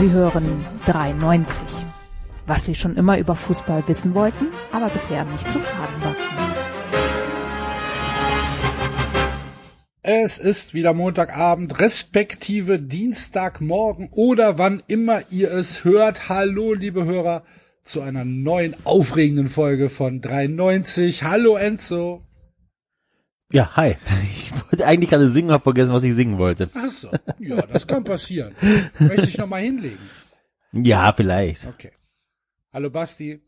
Sie hören 93. Was Sie schon immer über Fußball wissen wollten, aber bisher nicht zu fragen war. Es ist wieder Montagabend, respektive Dienstagmorgen oder wann immer ihr es hört. Hallo, liebe Hörer, zu einer neuen aufregenden Folge von 93. Hallo, Enzo. Ja, hi. Ich wollte eigentlich gerade singen, habe vergessen, was ich singen wollte. Ach so, ja, das kann passieren. Möchte ich noch mal hinlegen? Ja, vielleicht. Okay. Hallo, Basti.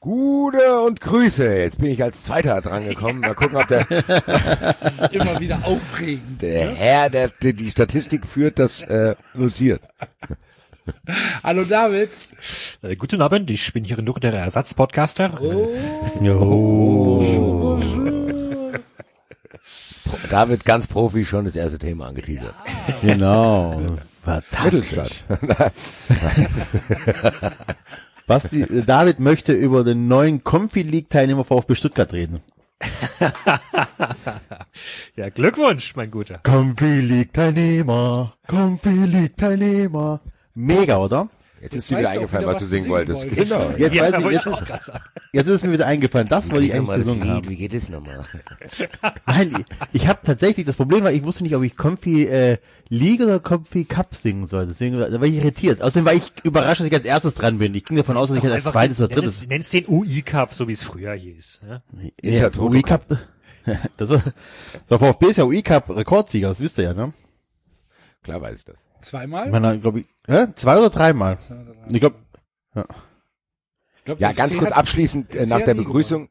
Gute und Grüße. Jetzt bin ich als Zweiter drangekommen. Mal gucken, ob der, Das ist immer wieder aufregend. der Herr, der, der die Statistik führt, das äh, notiert. Hallo, David. Äh, guten Abend, ich bin hier nur der Ersatzpodcaster. Oh, Jo. David ganz Profi schon das erste Thema angeteasert. Genau. Fantastisch. Mittelstadt. Basti, äh, David möchte über den neuen Comfy League Teilnehmer VfB Stuttgart reden. Ja, Glückwunsch, mein Guter. Comfy League Teilnehmer. Comfy League Teilnehmer. Mega, oder? Jetzt ist dir wieder du eingefallen, wieder, was du was du singen singen wolltest. wolltest. Genau. Jetzt, Ja, weiß ich, wollte jetzt, ich auch gerade sagen. jetzt ist es mir wieder eingefallen. Das wollte ich eigentlich gesungen haben. Wie geht es nochmal? Nein, ich, ich habe tatsächlich, das Problem war, ich wusste nicht, ob ich Comfy äh, League oder Comfy Cup singen soll. Deswegen da war ich irritiert. Außerdem war ich überrascht, dass ich als erstes dran bin. Ich ging davon aus, dass ich als Einfach zweites oder drittes. es- Nenn's den UI Cup, so wie es früher hieß. Ja? Ja, UI Cup. Das war, der VfB ist ja UI Cup Rekordsieger, das wisst ihr ja, ne? Klar weiß ich das. Zweimal? Ich meine, glaube ich, hä? zwei oder dreimal. Ich glaube, Ich glaub, Ja, ganz kurz abschließend äh, nach der Begrüßung.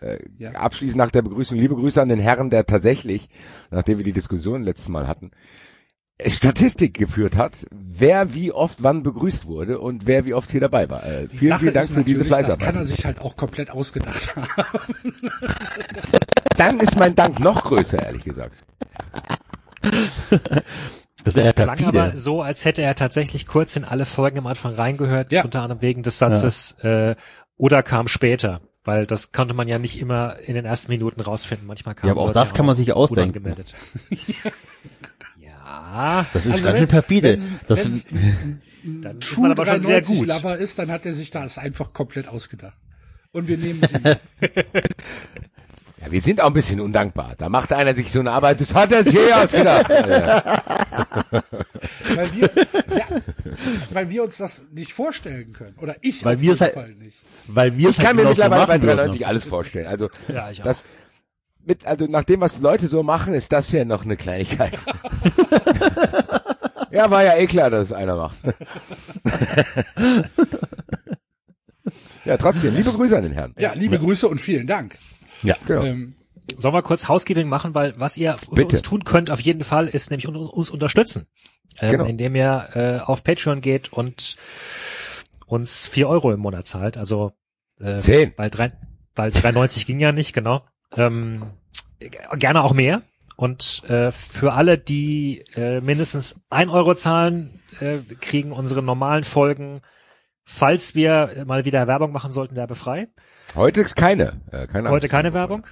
Äh, Ja. Abschließend nach der Begrüßung, liebe Grüße an den Herrn, der tatsächlich, nachdem wir die Diskussion letztes Mal hatten, äh, Statistik geführt hat, wer wie oft wann begrüßt wurde und wer wie oft hier dabei war. Äh, Die vielen, Sache vielen Dank ist für diese natürlich, Das kann er Fleißarbeit. sich halt auch komplett ausgedacht haben. Dann ist mein Dank noch größer, ehrlich gesagt. das wäre ja Klang aber perfide. so, als hätte er tatsächlich kurz in alle Folgen am Anfang reingehört, Ja. unter anderem wegen des Satzes äh, oder kam später. Weil das konnte man ja nicht immer in den ersten Minuten rausfinden. Manchmal kam Ja, aber auch das kann man sich ausdenken. ja, Das ist Also ganz schön perfide. wenn's- Das, wenn's- dann ist True man aber schon sehr 93 gut. Lover ist, dann hat er sich das einfach komplett ausgedacht. Und wir nehmen sie. Ja, wir sind auch ein bisschen undankbar. Da macht einer sich so eine Arbeit, das hat er sich eh ausgedacht. Ja, weil, wir, ja, weil wir uns das nicht vorstellen können. Oder ich Weil auf wir jeden es halt- Fall nicht. weil wir Ich kann mir mittlerweile bei machen würden. 93 alles vorstellen. Also, Ja, ich auch. das, mit, also nach dem, was Leute so machen, ist das ja noch eine Kleinigkeit. ja, war ja eh klar, dass es einer macht. ja, trotzdem, liebe Grüße an den Herrn. Ja, liebe Grüße und vielen Dank. Ja. Genau. Ähm, Sollen wir kurz Housekeeping machen, weil was ihr Bitte. uns tun könnt auf jeden Fall ist nämlich un- uns unterstützen. Ähm, Genau. Indem ihr äh, auf Patreon geht und uns vier Euro im Monat zahlt. Also äh, Zehn. Weil, drei, weil 3,90 ging ja nicht, genau. Ähm, gerne auch mehr. Und äh, für alle, die äh, mindestens ein Euro zahlen, äh, kriegen unsere normalen Folgen, falls wir mal wieder Werbung machen sollten, werbefrei. Heute ist keine. Äh, keine Heute keine Werbung.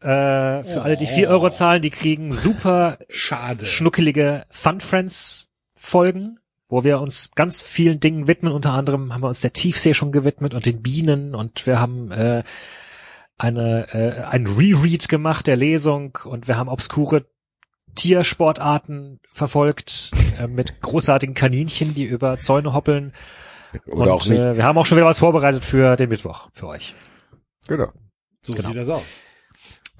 Äh, für alle, die vier Euro zahlen, die kriegen super schade. schnuckelige Fun Friends Folgen, wo wir uns ganz vielen Dingen widmen. Unter anderem haben wir uns der Tiefsee schon gewidmet und den Bienen und wir haben äh, eine äh, ein Reread gemacht der Lesung und wir haben obskure Tiersportarten verfolgt äh, mit großartigen Kaninchen, die über Zäune hoppeln. Oder und auch nicht. Äh, wir haben auch schon wieder was vorbereitet für den Mittwoch für euch. genau. So genau. sieht das aus.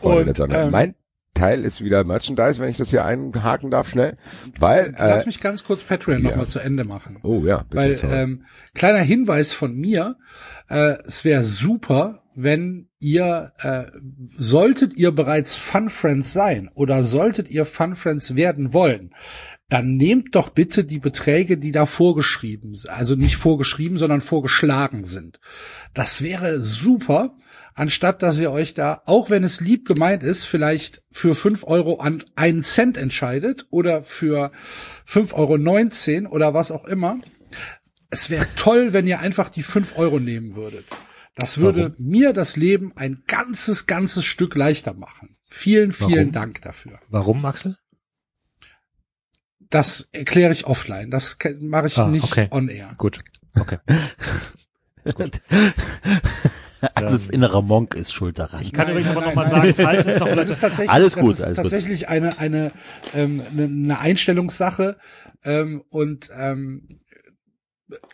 Und, ähm, mein Teil ist wieder Merchandise, wenn ich das hier einhaken darf, schnell. Weil, Lass äh, mich ganz kurz Patreon ja. noch mal zu Ende machen. oh ja, bitte, Weil, sorry. ähm, kleiner Hinweis von mir, äh, es wäre super, wenn ihr, äh, solltet ihr bereits Fun Friends sein oder solltet ihr Fun Friends werden wollen, dann nehmt doch bitte die Beträge, die da vorgeschrieben, also nicht vorgeschrieben, sondern vorgeschlagen sind. Das wäre super, anstatt dass ihr euch da, auch wenn es lieb gemeint ist, vielleicht für fünf Euro an einen Cent entscheidet oder für fünf Euro neunzehn oder was auch immer. Es wäre toll, wenn ihr einfach die fünf Euro nehmen würdet. Das würde mir das Leben ein ganzes, ganzes Stück leichter machen. Vielen, vielen Warum? Dank dafür. Warum, Axel? Das erkläre ich offline. Das mache ich Ah, nicht okay. on air. Gut. Okay. Also das innere Monk ist schuld daran. Ich kann Nein, übrigens nein, aber nochmal sagen, falls es noch Das ist tatsächlich, Alles das gut, ist alles gut. tatsächlich eine eine ähm, eine, eine Einstellungssache ähm, und ähm,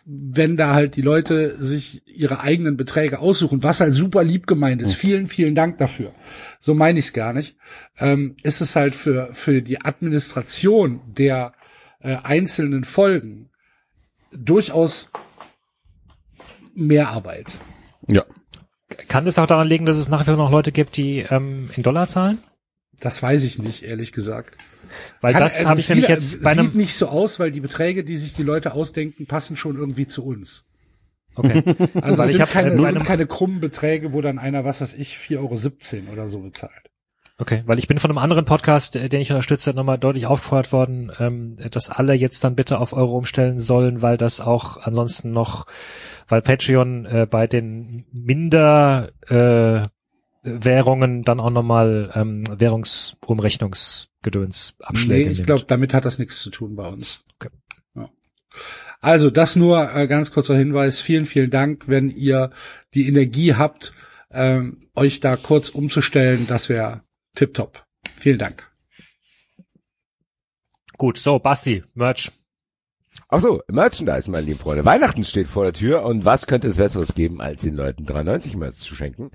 wenn da halt die Leute sich ihre eigenen Beträge aussuchen, was halt super lieb gemeint ist, vielen vielen Dank dafür. So meine ich es gar nicht. Ähm, ist es halt für für die Administration der äh, einzelnen Folgen durchaus mehr Arbeit. Ja. Kann es auch daran liegen, dass es nach wie vor noch Leute gibt, die ähm, in Dollar zahlen? Das weiß ich nicht, ehrlich gesagt. Weil Kann- das äh, habe ich sieht- nämlich jetzt bei Sieht einem. nicht so aus, weil die Beträge, die sich die Leute ausdenken, passen schon irgendwie zu uns. Okay. Also Weil es ich sind hab, keine, äh, bei sind einem- keine krummen Beträge, wo dann einer, was weiß ich, 4,17 Euro oder so bezahlt. Okay, weil ich bin von einem anderen Podcast, äh, den ich unterstütze, nochmal deutlich aufgefordert worden, ähm, dass alle jetzt dann bitte auf Euro umstellen sollen, weil das auch ansonsten noch, weil Patreon äh, bei den Minder äh, Währungen dann auch nochmal ähm, Währungsumrechnungsgedöns Nee, Abschläge ich nimmt. glaube, damit hat das nichts zu tun bei uns. Okay. Ja. Also das nur äh, ganz kurzer Hinweis. Vielen, vielen Dank, wenn ihr die Energie habt, ähm, euch da kurz umzustellen. Das wäre tipptopp. Vielen Dank. Gut, so Basti, Merch. Ach so, Merchandise, meine lieben Freunde. Weihnachten steht vor der Tür und was könnte es Besseres geben, als den Leuten 93 Merch zu schenken?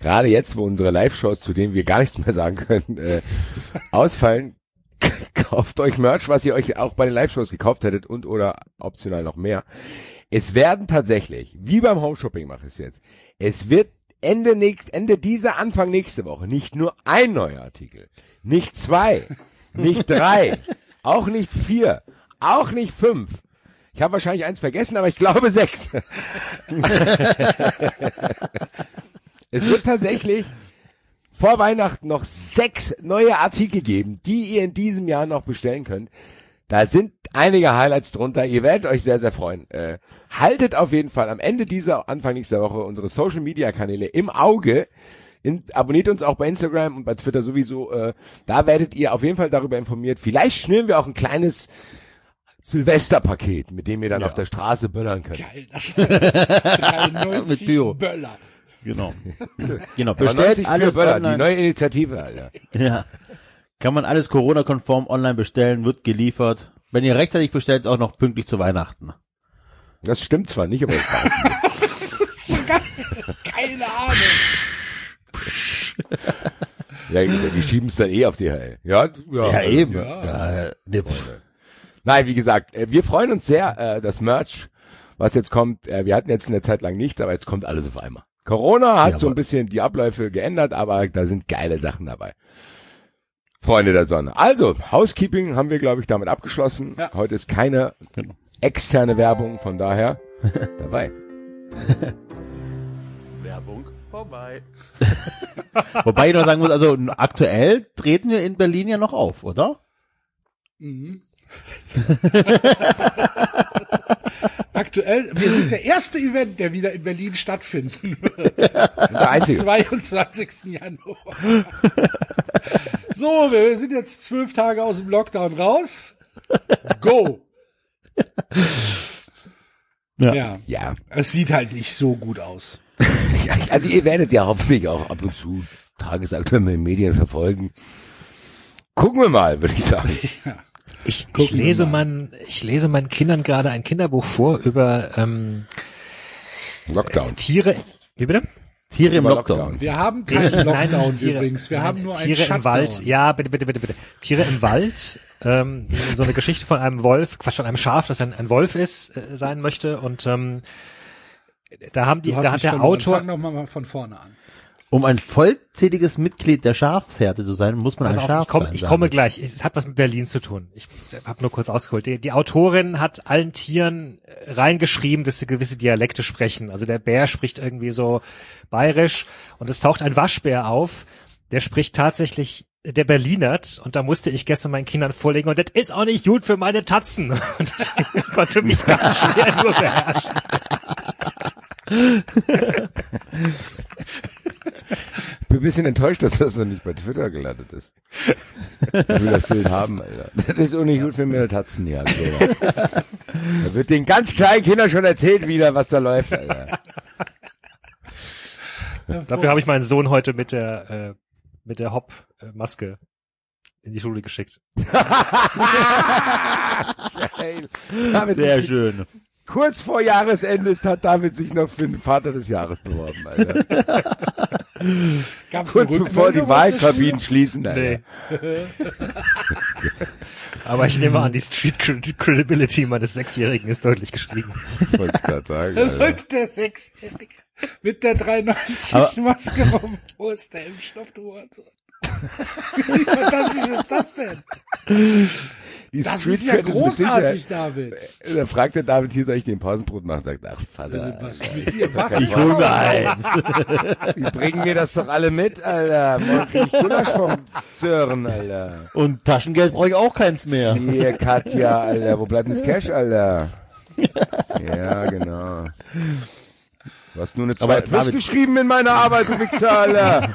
Gerade jetzt, wo unsere Live-Shows, zu denen wir gar nichts mehr sagen können, äh, ausfallen, kauft euch Merch, was ihr euch auch bei den Live-Shows gekauft hättet und oder optional noch mehr. Es werden tatsächlich, wie beim Homeshopping mache ich es jetzt, es wird Ende nächst, Ende dieser, Anfang nächste Woche nicht nur ein neuer Artikel, nicht zwei, nicht drei, auch nicht vier, auch nicht fünf. Ich habe wahrscheinlich eins vergessen, aber ich glaube sechs. es wird tatsächlich vor Weihnachten noch sechs neue Artikel geben, die ihr in diesem Jahr noch bestellen könnt. Da sind einige Highlights drunter. Ihr werdet euch sehr, sehr freuen. Äh, haltet auf jeden Fall am Ende dieser, Anfang nächster Woche unsere Social Media Kanäle im Auge. In, abonniert uns auch bei Instagram und bei Twitter sowieso. Äh, da werdet ihr auf jeden Fall darüber informiert. Vielleicht schnüren wir auch ein kleines Silvesterpaket, mit dem ihr dann auf der Straße böllern könnt. Geil, das war 93 Mit Bio. Böller. Genau. genau. Bestellt 90 für alles Böller, die online. neue Initiative, Alter. Ja. Kann man alles Corona-konform online bestellen, wird geliefert. Wenn ihr rechtzeitig bestellt, auch noch pünktlich zu Weihnachten. Das stimmt zwar nicht, aber es passt. Keine Ahnung. ja, die schieben es dann eh auf DHL. Ja, ja, Ja, eben. ja. Ja, ne, Nein, wie gesagt, äh, wir freuen uns sehr, äh, das Merch, was jetzt kommt. Äh, wir hatten jetzt eine Zeit lang nichts, aber jetzt kommt alles auf einmal. Corona hat so Jawohl. ein bisschen die Abläufe geändert, aber da sind geile Sachen dabei. Freunde der Sonne. Also, Housekeeping haben wir, glaube ich, damit abgeschlossen. Ja. Heute ist keine Genau. externe Werbung, von daher dabei. Werbung vorbei. Wobei ich noch sagen muss, also aktuell treten wir in Berlin ja noch auf, oder? Mhm. Aktuell, wir sind der erste Event, der wieder in Berlin stattfinden wird. Der Am einzige. 22. Januar. So, wir sind jetzt zwölf Tage aus dem Lockdown raus. Go! Ja. Ja, Ja. es sieht halt nicht so gut aus. ja. Also ihr werdet ja hoffentlich auch ab und zu tagesaktuelle Medien verfolgen. Gucken wir mal, würde ich sagen. Ich, ich lese mein, ich lese meinen Kindern gerade ein Kinderbuch vor über ähm, Lockdown. Tiere. Wie bitte? Tiere im Lockdown. Lockdown. Wir haben keinen Nein, Lockdown nicht Tiere. übrigens. Wir Nein, haben nur einen Tiere im Wald. Ja, bitte, bitte, bitte, bitte. Tiere im Wald. Ähm, so eine Geschichte von einem Wolf, Quatsch, von einem Schaf, das ein, ein Wolf ist, äh, sein möchte. Und ähm, da haben die, Du hast da hat der verloren. Autor. Fang noch mal von vorne an. Um ein vollzähliges Mitglied der Schafshärte zu sein, muss man Pass ein auf, Schaf ich, komm, sein. ich komme gleich. Es hat was mit Berlin zu tun. Ich habe nur kurz ausgeholt. Die, die Autorin hat allen Tieren äh, reingeschrieben, dass sie gewisse Dialekte sprechen. Also der Bär spricht irgendwie so bayerisch und es taucht ein Waschbär auf, der spricht tatsächlich der Berlinert und da musste ich gestern meinen Kindern vorlegen und das ist auch nicht gut für meine Tatzen. Und ich konnte mich ganz schwer nur beherrschen. bin ein bisschen enttäuscht, dass das noch nicht bei Twitter gelandet ist. Ich will das Bild haben, Alter. Das ist auch nicht gut für meine Tatzen hier. Also. Da wird den ganz kleinen Kindern schon erzählt wieder, was da läuft, Alter. Dafür habe ich meinen Sohn heute mit der äh, mit der Hop-Maske in die Schule geschickt. Geil. Sehr schön. Kurz vor Jahresende ist, hat David sich noch für den Vater des Jahres beworben, Alter. Gab's Kurz bevor die Wahlkabinen schließen, Alter. Nee. Aber ich nehme an, die Street Cred- Credibility meines Sechsjährigen ist deutlich gestiegen. Wollte sagen? Alter. Rückt der Sechsjährige mit der 390-Maske rum. Wo ist der Impfstoff, du Hurensohn? Wie fantastisch ist das denn? Die Das Street ist ja Cred großartig, David. Da fragt der David, hier soll ich den Pausenbrot machen? Sagt, ach, Vater, Was ist mit dir? Was? Ich hol mir eins. die bringen mir das doch alle mit, Alter. Morgen krieg ich Gulasch vom Sören, Alter. Und Taschengeld brauche ich auch keins mehr. Hier, Katja, Alter. Wo bleibt denn das Cash, Alter? Ja, genau. Du hast nur eine Aber 2 plus David- geschrieben in meiner Arbeit, du Wichser, Alter.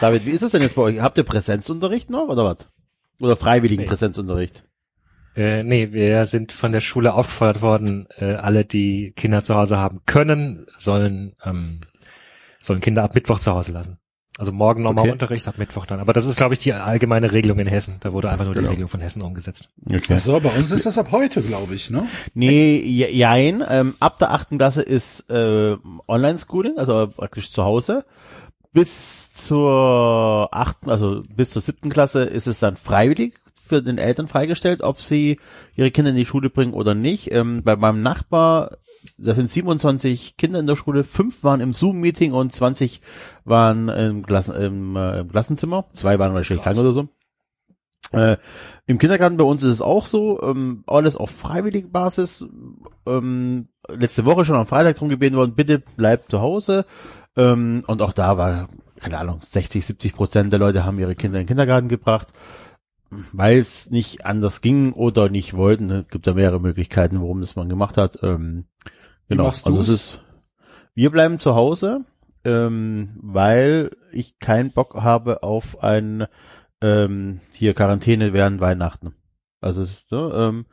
David, wie ist es denn jetzt bei euch? Habt ihr Präsenzunterricht noch oder was? Oder freiwilligen Nee. Präsenzunterricht? Äh, nee, wir sind von der Schule aufgefordert worden, äh, alle, die Kinder zu Hause haben können, sollen, ähm, sollen Kinder ab Mittwoch zu Hause lassen. Also morgen nochmal Okay. Unterricht, ab Mittwoch dann. Aber das ist, glaube ich, die allgemeine Regelung in Hessen. Da wurde einfach nur Genau. die Regelung von Hessen umgesetzt. Okay. Ach so, bei uns ist das ab heute, glaube ich, ne? Nee, je- jein. Ähm, ab der achten Klasse ist äh, Online-Schooling, also praktisch zu Hause. Bis zur achten, also bis zur siebten Klasse ist es dann freiwillig für den Eltern freigestellt, ob sie ihre Kinder in die Schule bringen oder nicht. Ähm, bei meinem Nachbar, da sind 27 Kinder in der Schule, fünf waren im Zoom-Meeting und 20 waren im, Klassen, im, äh, im Klassenzimmer. Zwei waren wahrscheinlich krank oder so. Äh, Im Kindergarten bei uns ist es auch so, ähm, alles auf freiwillige Basis. Ähm, letzte Woche schon am Freitag drum gebeten worden, bitte bleibt zu Hause. Ähm, und auch da war, keine Ahnung, 60, 70 Prozent der Leute haben ihre Kinder in den Kindergarten gebracht, weil es nicht anders ging oder nicht wollten. Es gibt da mehrere Möglichkeiten, warum das man gemacht hat. Ähm, genau, also es ist, wir bleiben zu Hause, ähm, weil ich keinen Bock habe auf ein ähm, hier Quarantäne während Weihnachten. Also es ist, ne, ähm,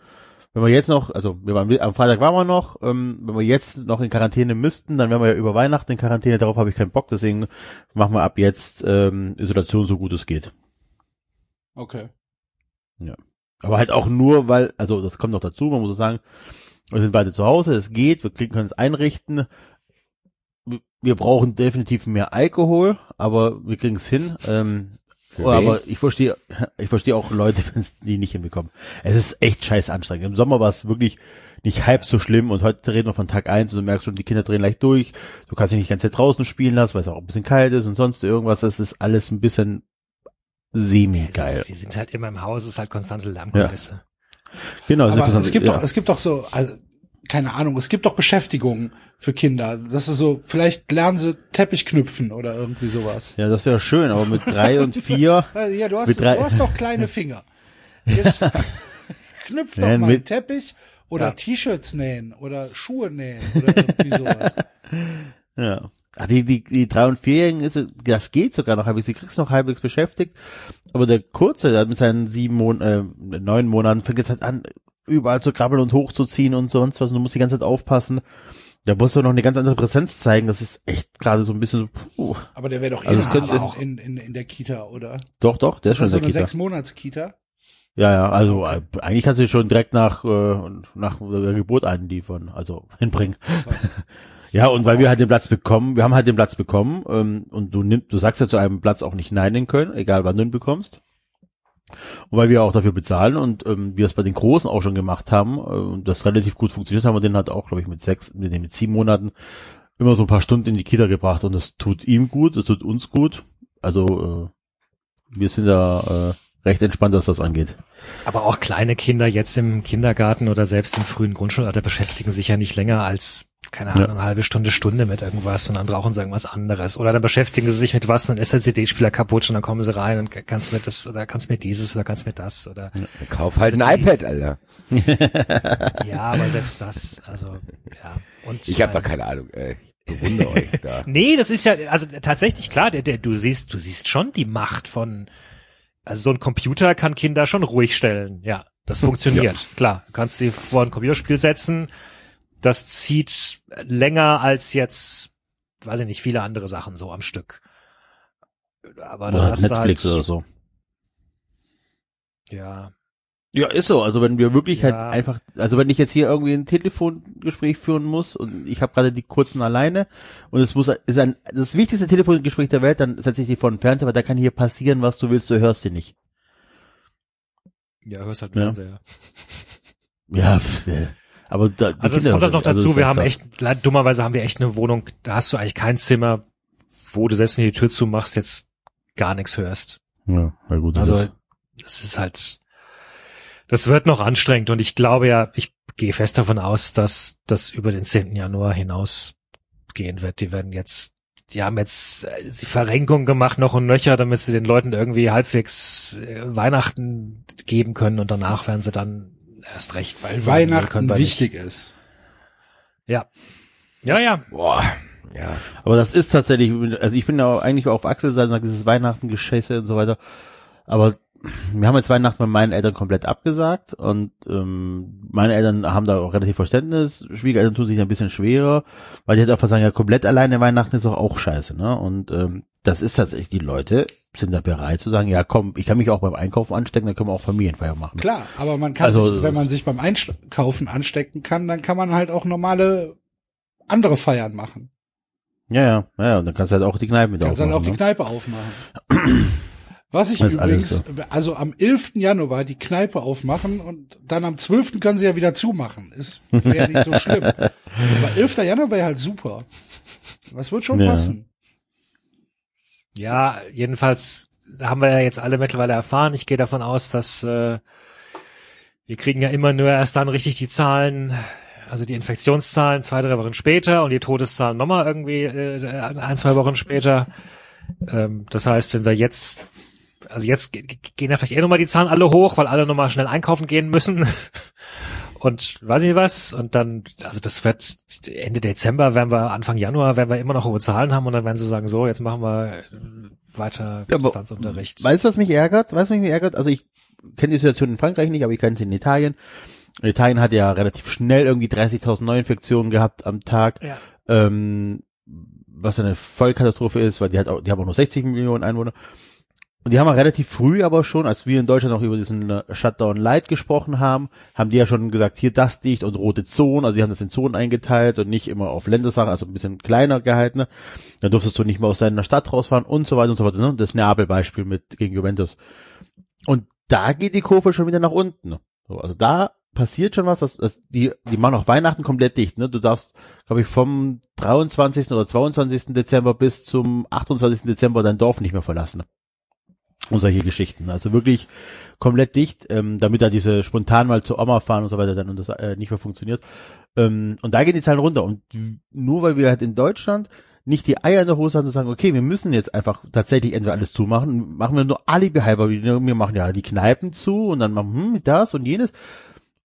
wenn wir jetzt noch, also wir waren, am Freitag waren wir noch, ähm, wenn wir jetzt noch in Quarantäne müssten, dann wären wir ja über Weihnachten in Quarantäne, darauf habe ich keinen Bock, deswegen machen wir ab jetzt ähm, Isolation so gut es geht. Okay. Aber halt auch nur, weil, also das kommt noch dazu, man muss so sagen, wir sind beide zu Hause, es geht, wir können es einrichten. Wir- Wir brauchen definitiv mehr Alkohol, aber wir kriegen es hin. Ähm, Für Oh, wen? aber ich verstehe, ich verstehe auch Leute, wenn es die nicht hinbekommen. Es ist echt scheiß anstrengend. Im Sommer war es wirklich nicht halb so schlimm und heute reden wir von Tag eins und du merkst schon, die Kinder drehen leicht durch. Du kannst dich nicht die ganze Zeit draußen spielen lassen, weil es auch ein bisschen kalt ist und sonst irgendwas. Das ist alles ein bisschen semi-geil. Sie sind halt immer im Haus, es ist halt konstante Lärmkulisse. Genau, Aber es gibt ja. doch, es gibt doch so, also, keine Ahnung, es gibt doch Beschäftigungen für Kinder. Das ist so, vielleicht lernen sie Teppich knüpfen oder irgendwie sowas. ja, das wäre schön, aber mit drei und vier, Ja, du hast, du hast doch kleine Finger. Jetzt knüpf doch Ja, mal mit- Teppich oder T-Shirts nähen oder Schuhe nähen oder irgendwie sowas. ja. Ah, die, die, die drei- und vierjährigen ist, das geht sogar noch halbwegs, die kriegst noch halbwegs beschäftigt. Aber der Kurze, der hat mit seinen sieben Mon äh, neun Monaten fängt jetzt halt an, überall zu krabbeln und hochzuziehen und sonst was. Und du musst die ganze Zeit aufpassen. Da musst du noch eine ganz andere Präsenz zeigen. Das ist echt gerade so ein bisschen so, puh. Aber der wäre doch eh Also in, auch- in, in, in der Kita, oder? Doch, doch, der ist schon so in eine der Kita. sechs Monats Kita. Ja, ja, also äh, eigentlich kannst du schon direkt nach, äh, nach der Geburt einliefern, also hinbringen. Was? Ja, und weil wir halt den Platz bekommen, wir haben halt den Platz bekommen, ähm, und du nimmst, du sagst ja zu einem Platz auch nicht Nein in Köln, egal wann du ihn bekommst. Und weil wir auch dafür bezahlen und ähm, wir es bei den Großen auch schon gemacht haben äh, und das relativ gut funktioniert, haben wir den halt auch, glaube ich, mit sechs, mit, mit sieben Monaten immer so ein paar Stunden in die Kita gebracht und das tut ihm gut, das tut uns gut. Also äh, wir sind da äh, recht entspannt, was das angeht. Aber auch kleine Kinder jetzt im Kindergarten oder selbst im frühen Grundschulalter beschäftigen sich ja nicht länger als, keine Ahnung, Ja. eine halbe Stunde, Stunde mit irgendwas und dann brauchen sie irgendwas anderes. Oder dann beschäftigen sie sich mit was, dann ist der CD-Spieler kaputt und dann kommen sie rein und kannst mir das oder kannst mir dieses oder kannst mir das oder Kauf halt ein Also die- iPad, Alter. ja, aber selbst das, also ja. Und Ich habe doch keine Ahnung, ey. Ich bewundere euch da. Nee, das ist ja, also tatsächlich klar, der, der, du siehst, du siehst schon die Macht von, also so ein Computer kann Kinder schon ruhig stellen, ja. Das funktioniert, klar. Du kannst sie vor ein Computerspiel setzen, das zieht länger als jetzt, weiß ich nicht, viele andere Sachen so am Stück. Aber dann Oder hast Netflix halt, oder so. Ja, Ja, ist so. Also wenn wir wirklich Ja. halt einfach, also wenn ich jetzt hier irgendwie ein Telefongespräch führen muss und ich habe gerade die kurzen alleine und es muss ist ein das wichtigste Telefongespräch der Welt, dann setze ich die vor den Fernseher, weil da kann hier passieren, was du willst, du hörst dir nicht. ja, hörst halt Ja. Fernseher. Ja, pff, äh, aber da, die Also es kommt halt noch also dazu, ist wir ja haben klar. echt, dummerweise haben wir echt eine Wohnung, da hast du eigentlich kein Zimmer, wo du selbst wenn du die Tür zumachst, jetzt gar nichts hörst. Ja, na gut. Also das ist halt, das wird noch anstrengend und ich glaube ja, ich gehe fest davon aus, dass das über den 10. Januar hinausgehen wird. Die werden jetzt, die haben jetzt äh, die Verrenkung gemacht noch und nöcher, damit sie den Leuten irgendwie halbwegs äh, Weihnachten geben können und danach werden sie dann erst recht, Weil Weihnachten wichtig ist. Nicht. Ja. Ja, ja. Boah. Ja. Aber das ist tatsächlich, also ich bin ja eigentlich auch auf Axel Seite, sage dieses Weihnachten, Geschäfte und so weiter. Aber wir haben jetzt Weihnachten mit meinen Eltern komplett abgesagt und ähm, meine Eltern haben da auch relativ Verständnis. Schwiegereltern tun sich ein bisschen schwerer, weil die halt einfach sagen, ja, komplett alleine Weihnachten ist doch auch scheiße, ne? Und ähm, das ist tatsächlich, die Leute sind da bereit zu sagen, ja komm, ich kann mich auch beim Einkaufen anstecken, dann können wir auch Familienfeier machen. Klar, aber man kann Also- sich, wenn man sich beim Einkaufen anstecken kann, dann kann man halt auch normale andere Feiern machen. Ja, ja, ja, und dann kannst du halt auch die Kneipe mit Kannst dann auch aufmachen, die ne? Kneipe aufmachen. Was ich übrigens, also am 11. Januar die Kneipe aufmachen und dann am 12. können sie ja wieder zumachen. Ist wäre nicht so schlimm. Aber 11. Januar wäre halt super. Was wird schon Ja. passen? Ja, jedenfalls haben wir ja jetzt alle mittlerweile erfahren. Ich gehe davon aus, dass äh, wir kriegen ja immer nur erst dann richtig die Zahlen, also die Infektionszahlen zwei, drei Wochen später und die Todeszahlen nochmal irgendwie äh, ein, zwei Wochen später. Ähm, das heißt, wenn wir jetzt, also jetzt ge- ge- gehen ja vielleicht eh nochmal die Zahlen alle hoch, weil alle nochmal schnell einkaufen gehen müssen. Und weiß ich nicht was. Und dann, also das wird Ende Dezember, werden wir, Anfang Januar, werden wir immer noch hohe Zahlen haben und dann werden sie sagen, so, jetzt machen wir weiter Ja, aber- Distanzunterricht. Weißt du, was mich ärgert? Weißt du, was mich ärgert? Also ich kenne die Situation in Frankreich nicht, aber ich kenne sie in Italien. Italien hat ja relativ schnell irgendwie 30.000 Neuinfektionen gehabt am Tag, Ja. ähm, was eine Vollkatastrophe ist, weil die hat auch, die haben auch nur 60 Millionen Einwohner. Und die haben ja relativ früh aber schon, als wir in Deutschland noch über diesen äh, Shutdown Light gesprochen haben, haben die ja schon gesagt, hier das dicht und rote Zonen, also die haben das in Zonen eingeteilt und nicht immer auf Ländersachen, also ein bisschen kleiner gehalten. Ne? Dann durftest du nicht mehr aus deiner Stadt rausfahren und so weiter und so weiter. Ne? Das Neapel-Beispiel mit gegen Juventus. Und da geht die Kurve schon wieder nach unten. ne? So, also da passiert schon was, dass, dass die, die machen auch Weihnachten komplett dicht. Ne? Du darfst, glaube ich, vom 23. oder 22. Dezember bis zum 28. Dezember dein Dorf nicht mehr verlassen. Und solche Geschichten. Also wirklich komplett dicht, ähm, damit da diese spontan mal zur Oma fahren und so weiter dann und das äh, nicht mehr funktioniert. Ähm, und da gehen die Zahlen runter. Und nur weil wir halt in Deutschland nicht die Eier in der Hose haben zu sagen, okay, wir müssen jetzt einfach tatsächlich entweder alles zumachen, machen wir nur Alibi halber, wir machen ja die Kneipen zu und dann machen hm, das und jenes.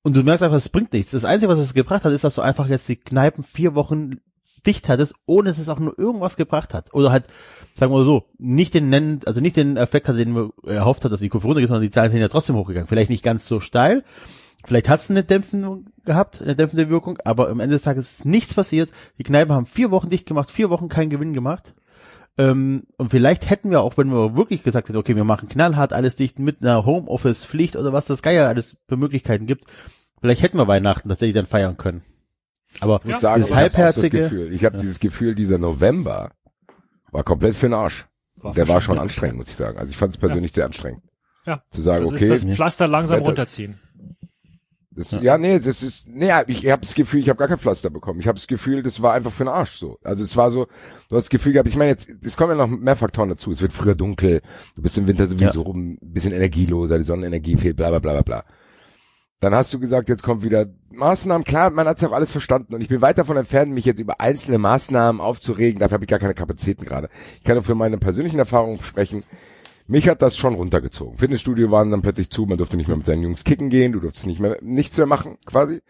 Und du merkst einfach, es bringt nichts. Das Einzige, was es gebracht hat, ist, dass du einfach jetzt die Kneipen vier Wochen dicht hattest, ohne dass es auch nur irgendwas gebracht hat. Oder halt, sagen wir so, nicht den nennen, also nicht den Effekt hat, den wir erhofft hat, dass die Kurve runtergeht, sondern die Zahlen sind ja trotzdem hochgegangen. Vielleicht nicht ganz so steil. Vielleicht hat es eine dämpfende gehabt, eine dämpfende Wirkung, aber am Ende des Tages ist nichts passiert. Die Kneipen haben vier Wochen dicht gemacht, vier Wochen keinen Gewinn gemacht. Ähm, und vielleicht hätten wir auch, wenn wir wirklich gesagt hätten, okay, wir machen knallhart alles dicht mit einer Homeoffice-Pflicht oder was das Geier alles für Möglichkeiten gibt, vielleicht hätten wir Weihnachten tatsächlich dann feiern können. Aber Ich muss sagen, das ich habe das halbherzige, Gefühl, ich habe Ja. dieses Gefühl, dieser November war komplett für den Arsch. War Der war schon anstrengend, muss ich sagen. Also ich fand es persönlich sehr anstrengend. Ja. Zu sagen, Das okay, ist das Pflaster langsam Wetter- runterziehen. Das, ja. nee, das ist, nee, ich habe das Gefühl, ich habe gar kein Pflaster bekommen. Ich habe das Gefühl, das war einfach für den Arsch so. Also es war so, du hast das Gefühl gehabt, ich meine jetzt, es kommen ja noch mehr Faktoren dazu. Es wird früher dunkel, du bist im Winter sowieso ja. ein bisschen energieloser, die Sonnenenergie fehlt, bla bla bla bla bla. Dann hast du gesagt, jetzt kommt wieder Maßnahmen. Klar, man hat's auch alles verstanden und ich bin weit davon entfernt, mich jetzt über einzelne Maßnahmen aufzuregen. Dafür habe ich gar keine Kapazitäten gerade. Ich kann nur für meine persönlichen Erfahrungen sprechen mich hat das schon runtergezogen. Fitnessstudio waren dann plötzlich zu, man durfte nicht mehr mit seinen Jungs kicken gehen, du durftest nicht mehr, nichts mehr machen, quasi.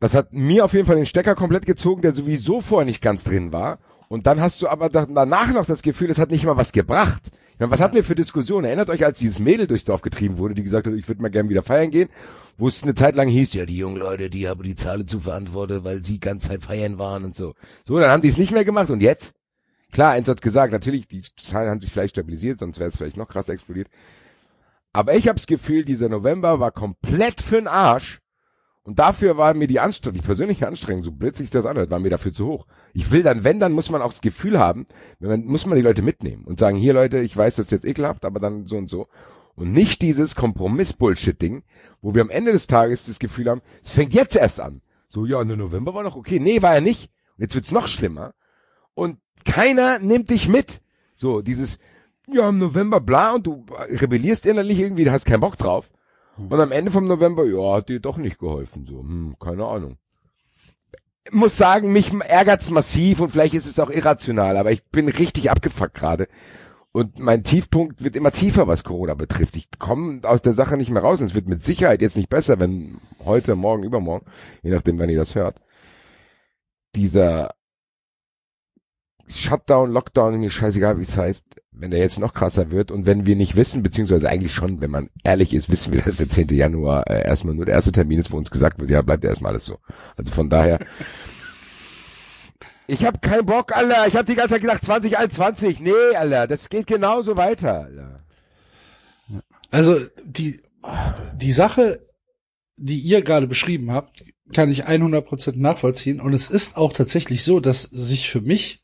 Das hat mir auf jeden Fall den Stecker komplett gezogen, der sowieso vorher nicht ganz drin war. Und dann hast du aber danach noch das Gefühl, es hat nicht mal was gebracht. Ich meine, was hatten wir für Diskussionen? Erinnert euch, als dieses Mädel durchs Dorf getrieben wurde, die gesagt hat, ich würde mal gerne wieder feiern gehen, wo es eine Zeit lang hieß, ja, die jungen Leute, die haben die Zahlen zu verantworten, weil sie ganz Zeit feiern waren und so. So, dann haben die es nicht mehr gemacht und jetzt? Klar, Enzo hat gesagt, natürlich, die Zahlen haben sich vielleicht stabilisiert, sonst wäre es vielleicht noch krasser explodiert. Aber ich habe das Gefühl, dieser November war komplett für'n Arsch. Und dafür war mir die Anstrengung, die persönliche Anstrengung, so sich das anhört, war mir dafür zu hoch. Ich will dann, wenn, dann muss man auch das Gefühl haben, wenn muss man die Leute mitnehmen und sagen, hier Leute, ich weiß, das ist jetzt ekelhaft, aber dann so und so. Und nicht dieses Kompromiss-Bullshit-Ding, wo wir am Ende des Tages das Gefühl haben, es fängt jetzt erst an. So, ja, der November war noch okay. Nee, war er nicht. Und jetzt wird's noch schlimmer. Und keiner nimmt dich mit. So, dieses, ja, im November bla und du rebellierst innerlich irgendwie, du hast keinen Bock drauf. Und am Ende vom November, ja, hat dir doch nicht geholfen. So, hm, keine Ahnung. Ich muss sagen, mich ärgert's massiv und vielleicht ist es auch irrational, aber ich bin richtig abgefuckt gerade. Und mein Tiefpunkt wird immer tiefer, was Corona betrifft. Ich komme aus der Sache nicht mehr raus und es wird mit Sicherheit jetzt nicht besser, wenn heute, morgen, übermorgen, je nachdem, wann ihr das hört, dieser Shutdown, Lockdown, mir scheißegal, wie es heißt, wenn der jetzt noch krasser wird und wenn wir nicht wissen, beziehungsweise eigentlich schon, wenn man ehrlich ist, wissen wir, dass der 10. Januar äh, erstmal nur der erste Termin ist, wo uns gesagt wird, ja, bleibt erstmal alles so. Also von daher, ich hab keinen Bock, Alter. Ich hab die ganze Zeit gedacht 2021. Nee, Alter, das geht genauso weiter, Alter. Also die, die Sache, die ihr gerade beschrieben habt, kann ich 100% nachvollziehen. Und es ist auch tatsächlich so, dass sich für mich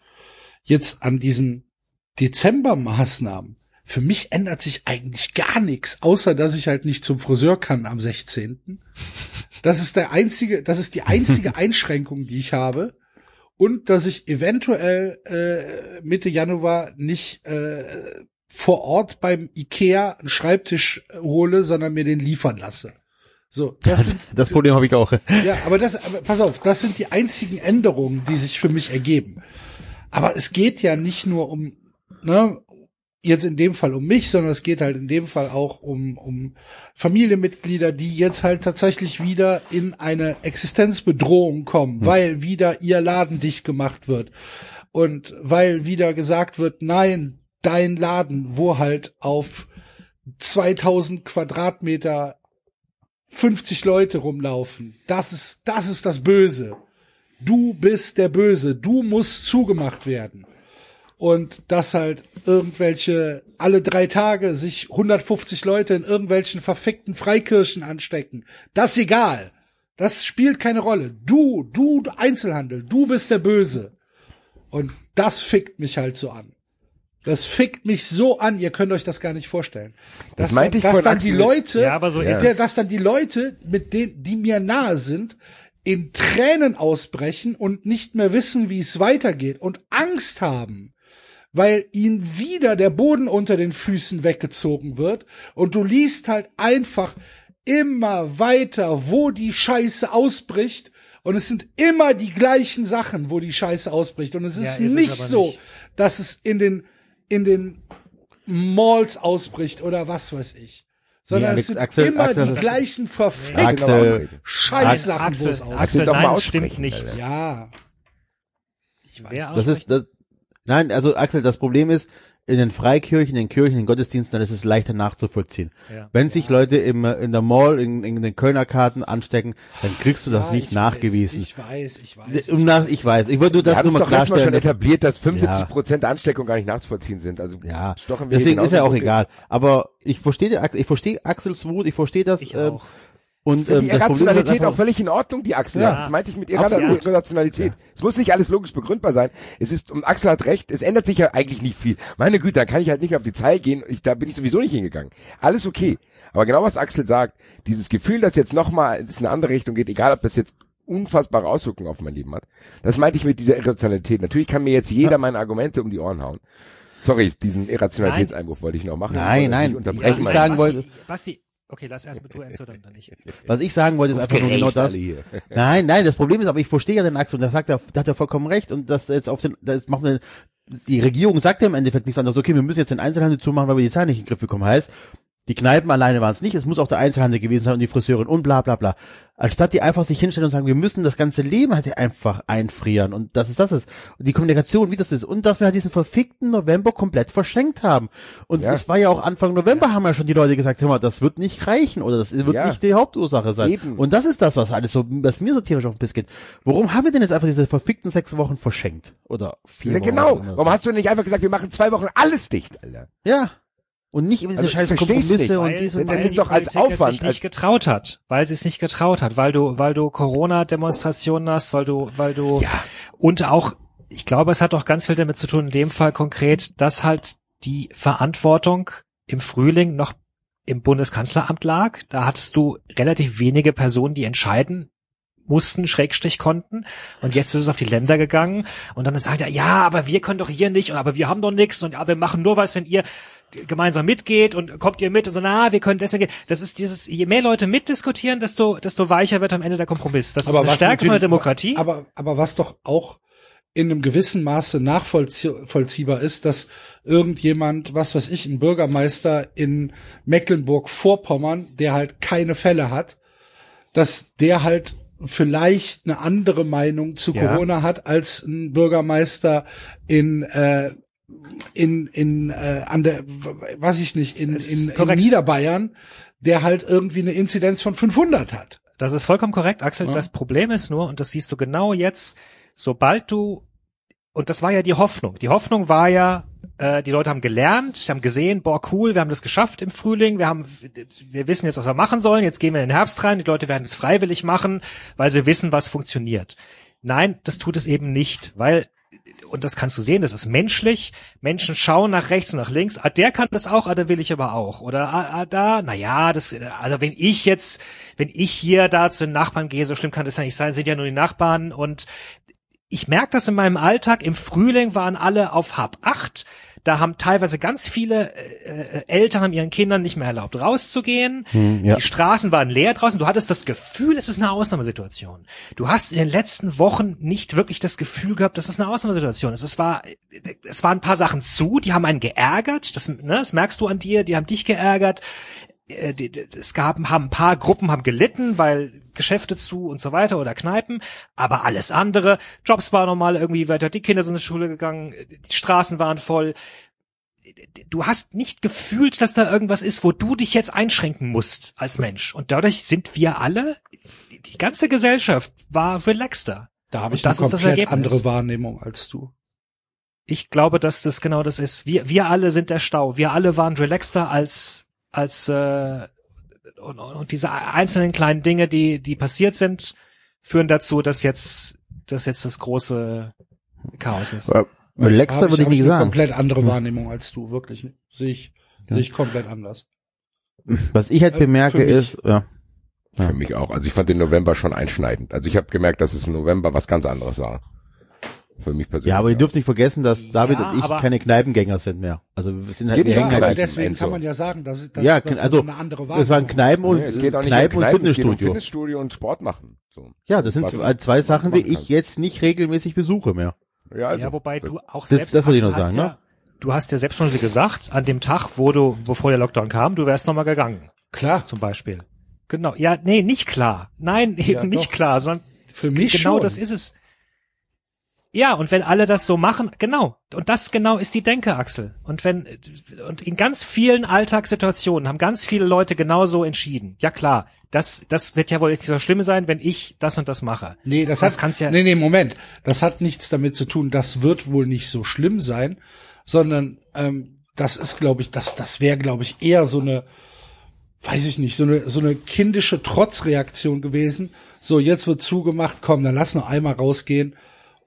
jetzt an diesen Dezembermaßnahmen, für mich ändert sich eigentlich gar nichts, außer dass ich halt nicht zum Friseur kann am 16. Das ist der einzige, das ist die einzige Einschränkung, die ich habe. Und dass ich eventuell äh, Mitte Januar nicht äh, vor Ort beim Ikea einen Schreibtisch hole, sondern mir den liefern lasse. So, das, sind, das Problem habe ich auch. Ja, aber das, aber pass auf, das sind die einzigen Änderungen, die sich für mich ergeben. Aber es geht ja nicht nur um, ne, jetzt in dem Fall um mich, sondern es geht halt in dem Fall auch um, um Familienmitglieder, die jetzt halt tatsächlich wieder in eine Existenzbedrohung kommen, hm. weil wieder ihr Laden dicht gemacht wird. Und weil wieder gesagt wird, nein, dein Laden, wo halt auf 2000 Quadratmeter 50 Leute rumlaufen, das ist, das ist das Böse du bist der Böse, du musst zugemacht werden. Und dass halt irgendwelche alle drei Tage sich 150 Leute in irgendwelchen verfickten Freikirchen anstecken, das ist egal. Das spielt keine Rolle. Du, du Einzelhandel, du bist der Böse. Und das fickt mich halt so an. Das fickt mich so an, ihr könnt euch das gar nicht vorstellen. Das, das meinte ich dass dann die Leute, ja, aber so ist ja, dass dann die Leute, mit denen, die mir nahe sind, in Tränen ausbrechen und nicht mehr wissen, wie es weitergeht und Angst haben, weil ihnen wieder der Boden unter den Füßen weggezogen wird und du liest halt einfach immer weiter, wo die Scheiße ausbricht und es sind immer die gleichen Sachen, wo die Scheiße ausbricht und es ist, ja, ist nicht es so, nicht. dass es in den in den Malls ausbricht oder was weiß ich sondern nee, es sind Axel, immer Axel, die gleichen verfickten Scheißsachen, Axel, wo es aussieht. Axel, doch nein, stimmt nicht. Ja. Ich weiß. Das ist, das, nein, also Axel, das Problem ist, in den Freikirchen, in den Kirchen, in den Gottesdiensten, dann ist es leichter nachzuvollziehen. Ja. Wenn sich Leute im, in der Mall, in, in den Kölner Karten anstecken, dann kriegst du das ja, nicht nachgewiesen. ich weiß, ich weiß. Ich, nach, ich weiß. Ich würde nur das nur mal klarstellen. Wir haben schon etabliert, dass 75 Prozent der Ansteckung gar nicht nachzuvollziehen sind. Also ja, stochen wir deswegen ist ja auch egal. Aber ich verstehe, ich verstehe Axels Wut, ich verstehe das. Ich äh, auch. Und ähm, die halt Irrationalität einfach- auch völlig in Ordnung, die Axel. Ja. hat. Das meinte ich mit. Irrationalität. Es muss nicht alles logisch begründbar sein. Es ist, und Axel hat recht, es ändert sich ja eigentlich nicht viel. Meine Güte, da kann ich halt nicht mehr auf die Zahl gehen. Ich, da bin ich sowieso nicht hingegangen. Alles okay. Aber genau was Axel sagt, dieses Gefühl, dass jetzt nochmal in eine andere Richtung geht, egal ob das jetzt unfassbare Auswirkungen auf mein Leben hat, das meinte ich mit dieser Irrationalität. Natürlich kann mir jetzt jeder meine Argumente um die Ohren hauen. Sorry, diesen Irrationalitätseinwurf wollte ich noch machen. Nein, Ich wollte nein. nicht unterbrechen. Ich mein- sagen wollte- Basti, Basti, okay, lass erst mit du Enzo dann, dann nicht. Was ich sagen wollte, ist einfach nur genau das. Nein, nein, das Problem ist, aber ich verstehe ja den Axel und da sagt er, da hat er vollkommen recht und das jetzt auf den, das macht mir, die Regierung sagt ja im Endeffekt nichts anderes. Okay, wir müssen jetzt den Einzelhandel zumachen, weil wir die Zahlen nicht in den Griff bekommen. Heißt, die Kneipen alleine waren es nicht, es muss auch der Einzelhandel gewesen sein und die Friseurin und bla bla bla. Anstatt die einfach sich hinstellen und sagen, wir müssen das ganze Leben halt einfach einfrieren und das ist das ist. Und die Kommunikation, wie das ist. Und dass wir halt diesen verfickten November komplett verschenkt haben. Und Ja. es war ja auch Anfang November haben ja schon die Leute gesagt, hör mal, das wird nicht reichen oder das wird Ja. nicht die Hauptursache sein. Eben. Und das ist das, was alles so, was mir so tierisch auf den Piss geht. Warum haben wir denn jetzt einfach diese verfickten sechs Wochen verschenkt? Oder vier Ja, Wochen genau. Warum hast du nicht einfach gesagt, wir machen zwei Wochen alles dicht, Alter? Ja. Und nicht über diese Also, ich scheiß Kompromisse nicht, und Weil- dies das und weil ist doch als Politik Aufwand, sich als- nicht getraut hat, weil sie es nicht getraut hat, weil du, weil du Corona-Demonstrationen hast, weil du, weil du Ja. und auch, ich glaube, es hat auch ganz viel damit zu tun, in dem Fall konkret, dass halt die Verantwortung im Frühling noch im Bundeskanzleramt lag. Da hattest du relativ wenige Personen, die entscheiden mussten, Schrägstrich konnten. Und jetzt ist es auf die Länder gegangen. Und dann sagt er, ja, aber wir können doch hier nicht, und aber wir haben doch nichts, und ja, wir machen nur was, wenn ihr gemeinsam mitgeht und kommt ihr mit und so, na, wir können deswegen, das ist dieses, je mehr Leute mitdiskutieren, desto, desto weicher wird am Ende der Kompromiss. Das ist eine Stärke von der Demokratie. Aber, aber was doch auch in einem gewissen Maße nachvollziehbar ist, dass irgendjemand, was weiß ich, ein Bürgermeister in Mecklenburg-Vorpommern, der halt keine Fälle hat, dass der halt vielleicht eine andere Meinung zu Ja. Corona hat als ein Bürgermeister in äh, in in äh, an der weiß ich nicht in in, in. Niederbayern, der halt irgendwie eine Inzidenz von 500 hat. Das ist vollkommen korrekt, Axel. Ja. Das Problem ist nur, und das siehst du genau jetzt, sobald du, und das war ja die Hoffnung. Die Hoffnung war ja, äh, die Leute haben gelernt, haben gesehen, boah, cool, wir haben das geschafft im Frühling, wir haben, wir wissen jetzt, was wir machen sollen, jetzt gehen wir in den Herbst rein, die Leute werden es freiwillig machen, weil sie wissen, was funktioniert. Nein, das tut es eben nicht, weil und das kannst du sehen, das ist menschlich. Menschen schauen nach rechts nach links. Ah, der kann das auch, ah, da will ich aber auch. Oder ah, ah, da, na ja, das, also wenn ich jetzt, wenn ich hier da zu den Nachbarn gehe, so schlimm kann das ja nicht sein, sind ja nur die Nachbarn und ich merke das in meinem Alltag. Im Frühling waren alle auf Hab 8. Da haben teilweise ganz viele äh, äh, Eltern haben ihren Kindern nicht mehr erlaubt, rauszugehen. Hm, ja. Die Straßen waren leer draußen. Du hattest das Gefühl, es ist eine Ausnahmesituation. Du hast in den letzten Wochen nicht wirklich das Gefühl gehabt, dass es eine Ausnahmesituation ist. Es war, es waren ein paar Sachen zu, die haben einen geärgert. Das, ne, das merkst du an dir. Die haben dich geärgert. Äh, die- die- Es gab, haben ein paar Gruppen haben gelitten, weil Geschäfte zu und so weiter oder Kneipen, aber alles andere, Jobs waren normal irgendwie weiter, die Kinder sind in die Schule gegangen, die Straßen waren voll. Du hast nicht gefühlt, dass da irgendwas ist, wo du dich jetzt einschränken musst als Mensch. Und dadurch sind wir alle, die ganze Gesellschaft war relaxter. Da habe Und ich das eine komplett andere Wahrnehmung als du. Ich glaube, dass das genau das ist. Wir, wir alle sind der Stau. Wir alle waren relaxter als, als, äh, und, und diese einzelnen kleinen Dinge, die, die passiert sind, führen dazu, dass jetzt, dass jetzt das große Chaos ist. Ja, Relaxter Hab würde ich hab nicht eine sagen. komplett andere Wahrnehmung als du, wirklich. Sehe ich, sehe ich komplett anders. Was ich halt Äh, bemerke mich- ist, ja, Ja. Für mich auch. Also ich fand den November schon einschneidend. Also ich habe gemerkt, dass es im November was ganz anderes war. Für mich persönlich. ja, aber ihr dürft nicht vergessen, dass David Ja, und ich keine Kneipengänger sind mehr. Also wir sind halt, nicht hängen halt aber Kneipen, deswegen kann man ja sagen, dass, dass, ja, also eine andere es Wahrnehmung waren Kneipen und Nee, es geht auch nicht Kneipen um und Kneipen, es geht um Fitnessstudio. Fitnessstudio und Sport machen. So. Ja, das sind zwei, zwei Sachen, die ich jetzt nicht regelmäßig besuche mehr. Ja, also, ja, wobei du auch das- selbst das wollte ich noch sagen, ja, ne? Du hast ja selbst schon gesagt, an dem Tag, wo du, bevor der Lockdown kam, du wärst nochmal gegangen, Klar, zum Beispiel. Genau. Ja, nee, nicht klar. Nein, eben Ja, nicht klar, sondern für mich genau schon. das ist es. Ja, und wenn alle das so machen, genau. Und das genau ist die Denke, Axel. Und wenn, und in ganz vielen Alltagssituationen haben ganz viele Leute genauso entschieden. Ja klar, das, das wird ja wohl nicht so schlimm sein, wenn ich das und das mache. Nee, das, Das hat, kann's ja- nee, nee, Moment. Das hat nichts damit zu tun, das wird wohl nicht so schlimm sein, sondern ähm, das ist, glaube ich, das, das wäre, glaube ich, eher so eine weiß ich nicht, so eine, so eine kindische Trotzreaktion gewesen. So, jetzt wird zugemacht, komm, dann lass noch einmal rausgehen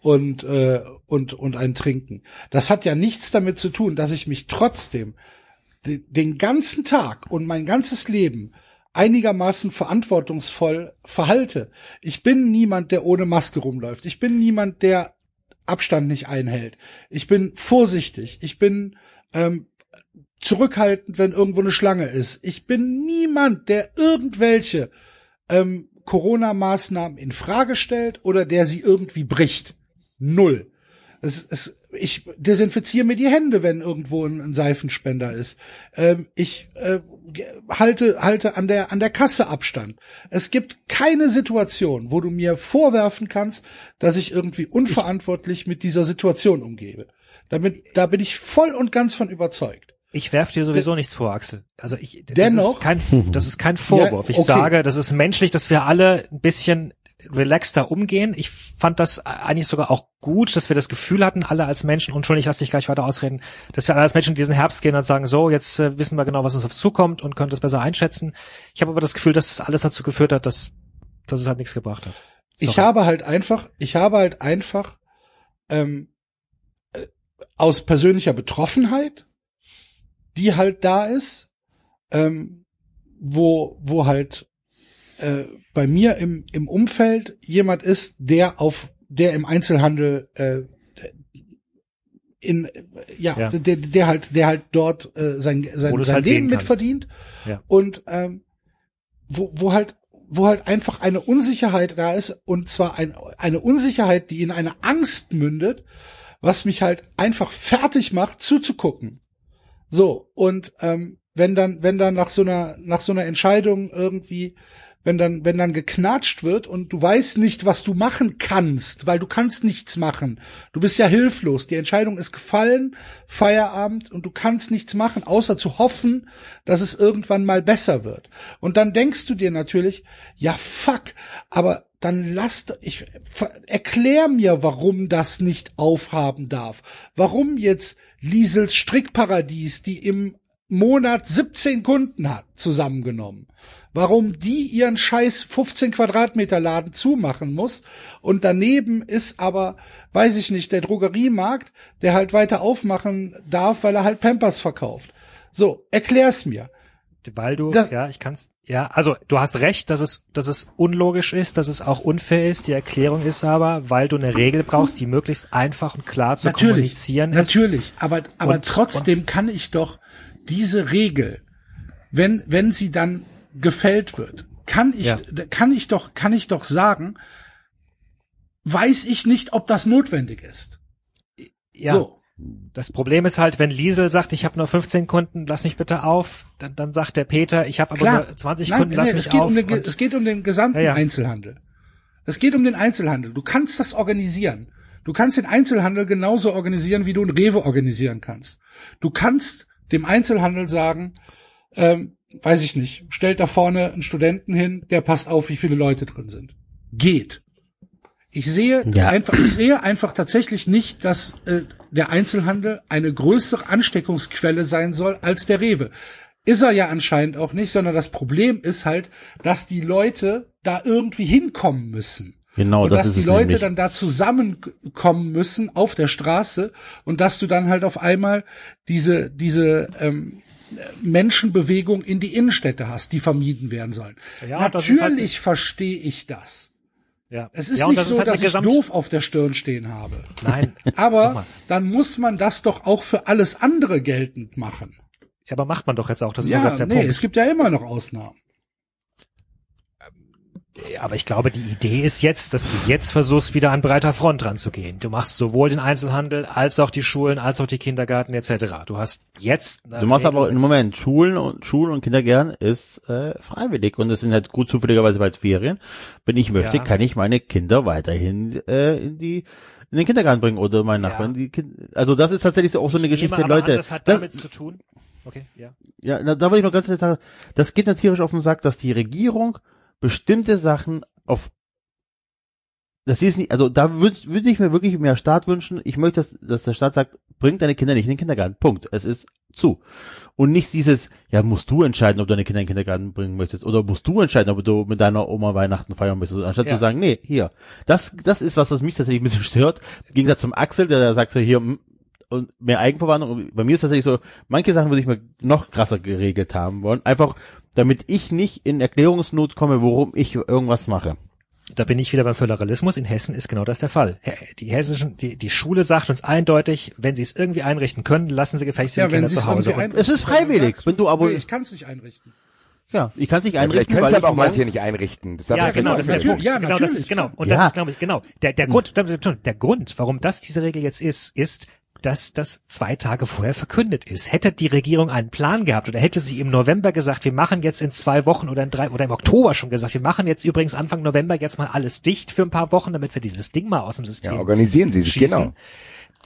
und, äh, und, und ein Trinken. Das hat ja nichts damit zu tun, dass ich mich trotzdem de, den ganzen Tag und mein ganzes Leben einigermaßen verantwortungsvoll verhalte. Ich bin niemand, der ohne Maske rumläuft. Ich bin niemand, der Abstand nicht einhält. Ich bin vorsichtig. Ich bin ähm, zurückhaltend, wenn irgendwo eine Schlange ist. Ich bin niemand, der irgendwelche ähm, Corona-Maßnahmen in Frage stellt oder der sie irgendwie bricht. Null. Es, es, ich desinfiziere mir die Hände, wenn irgendwo ein, ein Seifenspender ist. Ähm, ich äh, halte halte an der an der Kasse Abstand. Es gibt keine Situation, wo du mir vorwerfen kannst, dass ich irgendwie unverantwortlich mit dieser Situation umgebe. Damit da bin ich voll und ganz von überzeugt. Ich werf dir sowieso nichts vor, Axel. Also ich, das Dennoch- ist kein, das ist kein Vorwurf. Ja, Ich okay. sage, das ist menschlich, dass wir alle ein bisschen relaxter umgehen. Ich fand das eigentlich sogar auch gut, dass wir das Gefühl hatten, alle als Menschen, und Entschuldigung, lass dich gleich weiter ausreden, dass wir alle als Menschen in diesen Herbst gehen und sagen, so, jetzt äh, wissen wir genau, was uns auf zukommt und können das besser einschätzen. Ich habe aber das Gefühl, dass das alles dazu geführt hat, dass, dass es halt nichts gebracht hat. Ich Sorry. habe halt einfach, ich habe halt einfach ähm, äh, aus persönlicher Betroffenheit, die halt da ist, ähm, wo wo halt äh, bei mir im im Umfeld jemand ist, der auf der im Einzelhandel äh, in ja, Ja. Der, der halt der halt dort äh, sein sein, sein halt Leben mitverdient Ja. und ähm, wo, wo halt wo halt einfach eine Unsicherheit da ist und zwar ein, eine Unsicherheit, die in eine Angst mündet, was mich halt einfach fertig macht zuzugucken. So und ähm, wenn dann wenn dann nach so einer nach so einer Entscheidung irgendwie wenn dann wenn dann geknatscht wird und du weißt nicht, was du machen kannst, weil du kannst nichts machen. Du bist ja hilflos. Die Entscheidung ist gefallen, Feierabend und du kannst nichts machen, außer zu hoffen, dass es irgendwann mal besser wird. Und dann denkst du dir natürlich, ja fuck, aber dann lass, ich erklär mir, warum das nicht aufhaben darf. Warum jetzt Liesels Strickparadies, die im Monat 17 Kunden hat, zusammengenommen. Warum die ihren scheiß 15 Quadratmeter Laden zumachen muss und daneben ist aber, weiß ich nicht, der Drogeriemarkt, der halt weiter aufmachen darf, weil er halt Pampers verkauft. So, erklär's mir. Weil du, Das- ja, ich kann's, ja, also du hast recht, dass es, dass es unlogisch ist, dass es auch unfair ist. Die Erklärung ist aber, weil du eine Regel brauchst, die möglichst einfach und klar zu kommunizieren ist. Natürlich, aber, aber Und- trotzdem kann ich doch diese Regel, wenn, wenn sie dann gefällt wird, kann ich, Ja. kann ich doch, kann ich doch sagen, weiß ich nicht, ob das notwendig ist. Ja, So. das Problem ist halt, wenn Liesel sagt, ich habe nur 15 Kunden, lass mich bitte auf, dann, dann sagt der Peter, ich habe aber Klar. nur 20 Nein, Kunden, lass nee, mich es geht auf. um den, es geht um den gesamten Ja, ja. Einzelhandel. Es geht um den Einzelhandel. Du kannst das organisieren. Du kannst den Einzelhandel genauso organisieren, wie du einen Rewe organisieren kannst. Du kannst dem Einzelhandel sagen, ähm, weiß ich nicht, stellt da vorne einen Studenten hin, der passt auf, wie viele Leute drin sind. Geht. Ich sehe Ja. einfach, ich sehe einfach tatsächlich nicht, dass äh, der Einzelhandel eine größere Ansteckungsquelle sein soll als der Rewe. Ist er ja anscheinend auch nicht, sondern das Problem ist halt, dass die Leute da irgendwie hinkommen müssen. Genau, und das dass ist die Leute nämlich. dann da zusammenkommen müssen auf der Straße und dass du dann halt auf einmal diese diese ähm, Menschenbewegung in die Innenstädte hast, die vermieden werden sollen. Ja, ist halt- Natürlich verstehe ich das. ja. Es ist ja, nicht das so, halt dass ich doof auf der Stirn stehen habe. Nein, Aber dann muss man das doch auch für alles andere geltend machen. ja, aber macht man doch jetzt auch, das ist ja, jetzt der nee, Punkt. es gibt ja immer noch Ausnahmen. Aber ich glaube, die Idee ist jetzt, dass du jetzt versuchst, wieder an breiter Front ranzugehen. Du machst sowohl den Einzelhandel als auch die Schulen, als auch die Kindergärten etc. Du hast jetzt. Du machst aber im Moment Schulen und Schulen und Kindergärten ist äh, freiwillig und es sind halt gut zufälligerweise bald Ferien. Wenn ich möchte, Ja. kann ich meine Kinder weiterhin äh, in die in den Kindergarten bringen oder meine Ja. Nachbarn die kind Also das ist tatsächlich auch so eine Geschichte, aber Leute. An, das hat das- damit zu tun. Okay, ja. ja, da, da will ich noch ganz ehrlich sagen, das geht tierisch auf den Sack, dass die Regierung bestimmte Sachen auf das ist nicht, also da würde würd ich mir wirklich mehr Staat wünschen. Ich möchte, dass, dass der Staat sagt, bringt deine Kinder nicht in den Kindergarten. Punkt. Es ist zu. Und nicht dieses, ja, musst du entscheiden, ob du deine Kinder in den Kindergarten bringen möchtest. Oder musst du entscheiden, ob du mit deiner Oma Weihnachten feiern möchtest. Anstatt Ja. zu sagen, nee, hier. Das, das ist was, was mich tatsächlich ein bisschen stört. Im Gegensatz zum Axel, der da sagt so, hier, mm, und mehr Eigenverwandlung. Und Bei mir ist tatsächlich so, manche Sachen würde ich mir noch krasser geregelt haben wollen. Einfach, damit ich nicht in Erklärungsnot komme, worum ich irgendwas mache. Da bin ich wieder beim Föderalismus. In Hessen ist genau das der Fall. Die hessischen, die, die Schule sagt uns eindeutig, wenn sie es irgendwie einrichten können, lassen sie gefälligst Ja, die wenn Kinder sie zu es Hause. Es ist freiwillig, wenn du aber- Nee, ich kann es nicht einrichten. Ja, ich kann es nicht Ja, einrichten, können weil sie ich aber auch manche nicht einrichten. Das ja, man genau, das ist der Punkt. Ja, genau, das natürlich, ist genau. Und Ja. das ist, glaube ich, genau. Der, der Grund, der Grund, warum das diese Regel jetzt ist, ist, dass das zwei Tage vorher verkündet ist. Hätte die Regierung einen Plan gehabt oder hätte sie im November gesagt, wir machen jetzt in zwei Wochen oder in drei oder im Oktober schon gesagt, wir machen jetzt übrigens Anfang November jetzt mal alles dicht für ein paar Wochen, damit wir dieses Ding mal aus dem System Ja, organisieren sie sich, schießen. genau.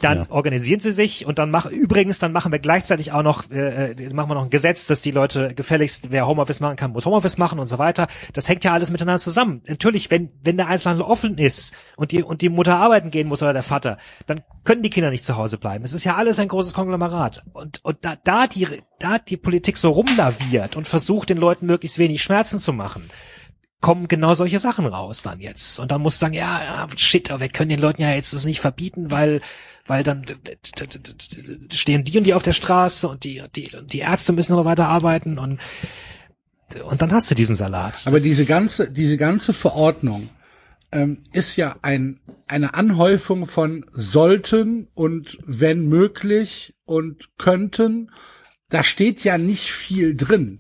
Dann organisieren sie sich und dann machen übrigens dann machen wir gleichzeitig auch noch äh, äh, machen wir noch ein Gesetz, dass die Leute gefälligst wer Homeoffice machen kann, muss Homeoffice machen und so weiter. Das hängt ja alles miteinander zusammen. Natürlich, wenn wenn der Einzelhandel offen ist und die und die Mutter arbeiten gehen muss oder der Vater, dann können die Kinder nicht zu Hause bleiben. Es ist ja alles ein großes Konglomerat und und da da die da die Politik so rumlaviert und versucht den Leuten möglichst wenig Schmerzen zu machen kommen genau solche Sachen raus dann jetzt. Und dann muss sagen, ja, ja, shit, aber wir können den Leuten ja jetzt das nicht verbieten, weil, weil dann stehen die und die auf der Straße und die, die, die Ärzte müssen noch weiter arbeiten und, und dann hast du diesen Salat. Aber Das diese ganze, diese ganze Verordnung ähm, ist ja ein, eine Anhäufung von sollten und wenn möglich und könnten. Da steht ja nicht viel drin,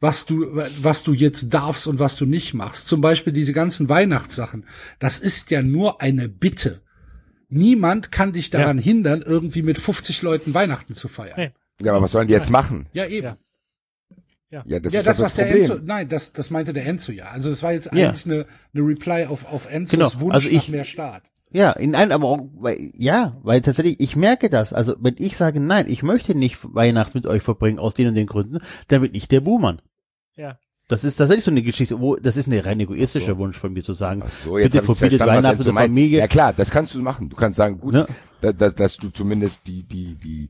was du, was du jetzt darfst und was du nicht machst. Zum Beispiel diese ganzen Weihnachtssachen. Das ist ja nur eine Bitte. Niemand kann dich daran hindern, irgendwie mit 50 Leuten Weihnachten zu feiern. Nee. Ja, aber was sollen die jetzt machen? Ja, eben. Ja. Ja, das ja, ist das, doch was das der Problem. Enzo, nein, das, das meinte der Enzo ja. Also es war jetzt Ja. eigentlich eine, eine Reply auf, auf Enzos Genau, Wunsch also nach ich- mehr Staat. Ja, in einem, aber auch, weil, ja, weil tatsächlich, ich merke das. Also, wenn ich sage, nein, ich möchte nicht Weihnachten mit euch verbringen, aus den und den Gründen, dann bin ich der Buhmann. Ja. Das ist tatsächlich so eine Geschichte, wo, das ist ein rein egoistischer Wunsch von mir zu sagen, Ach so, jetzt bitte verbietet Weihnachten der. Familie. Ja klar, das kannst du machen. Du kannst sagen, gut, Ne? da, da, dass du zumindest die, die, die,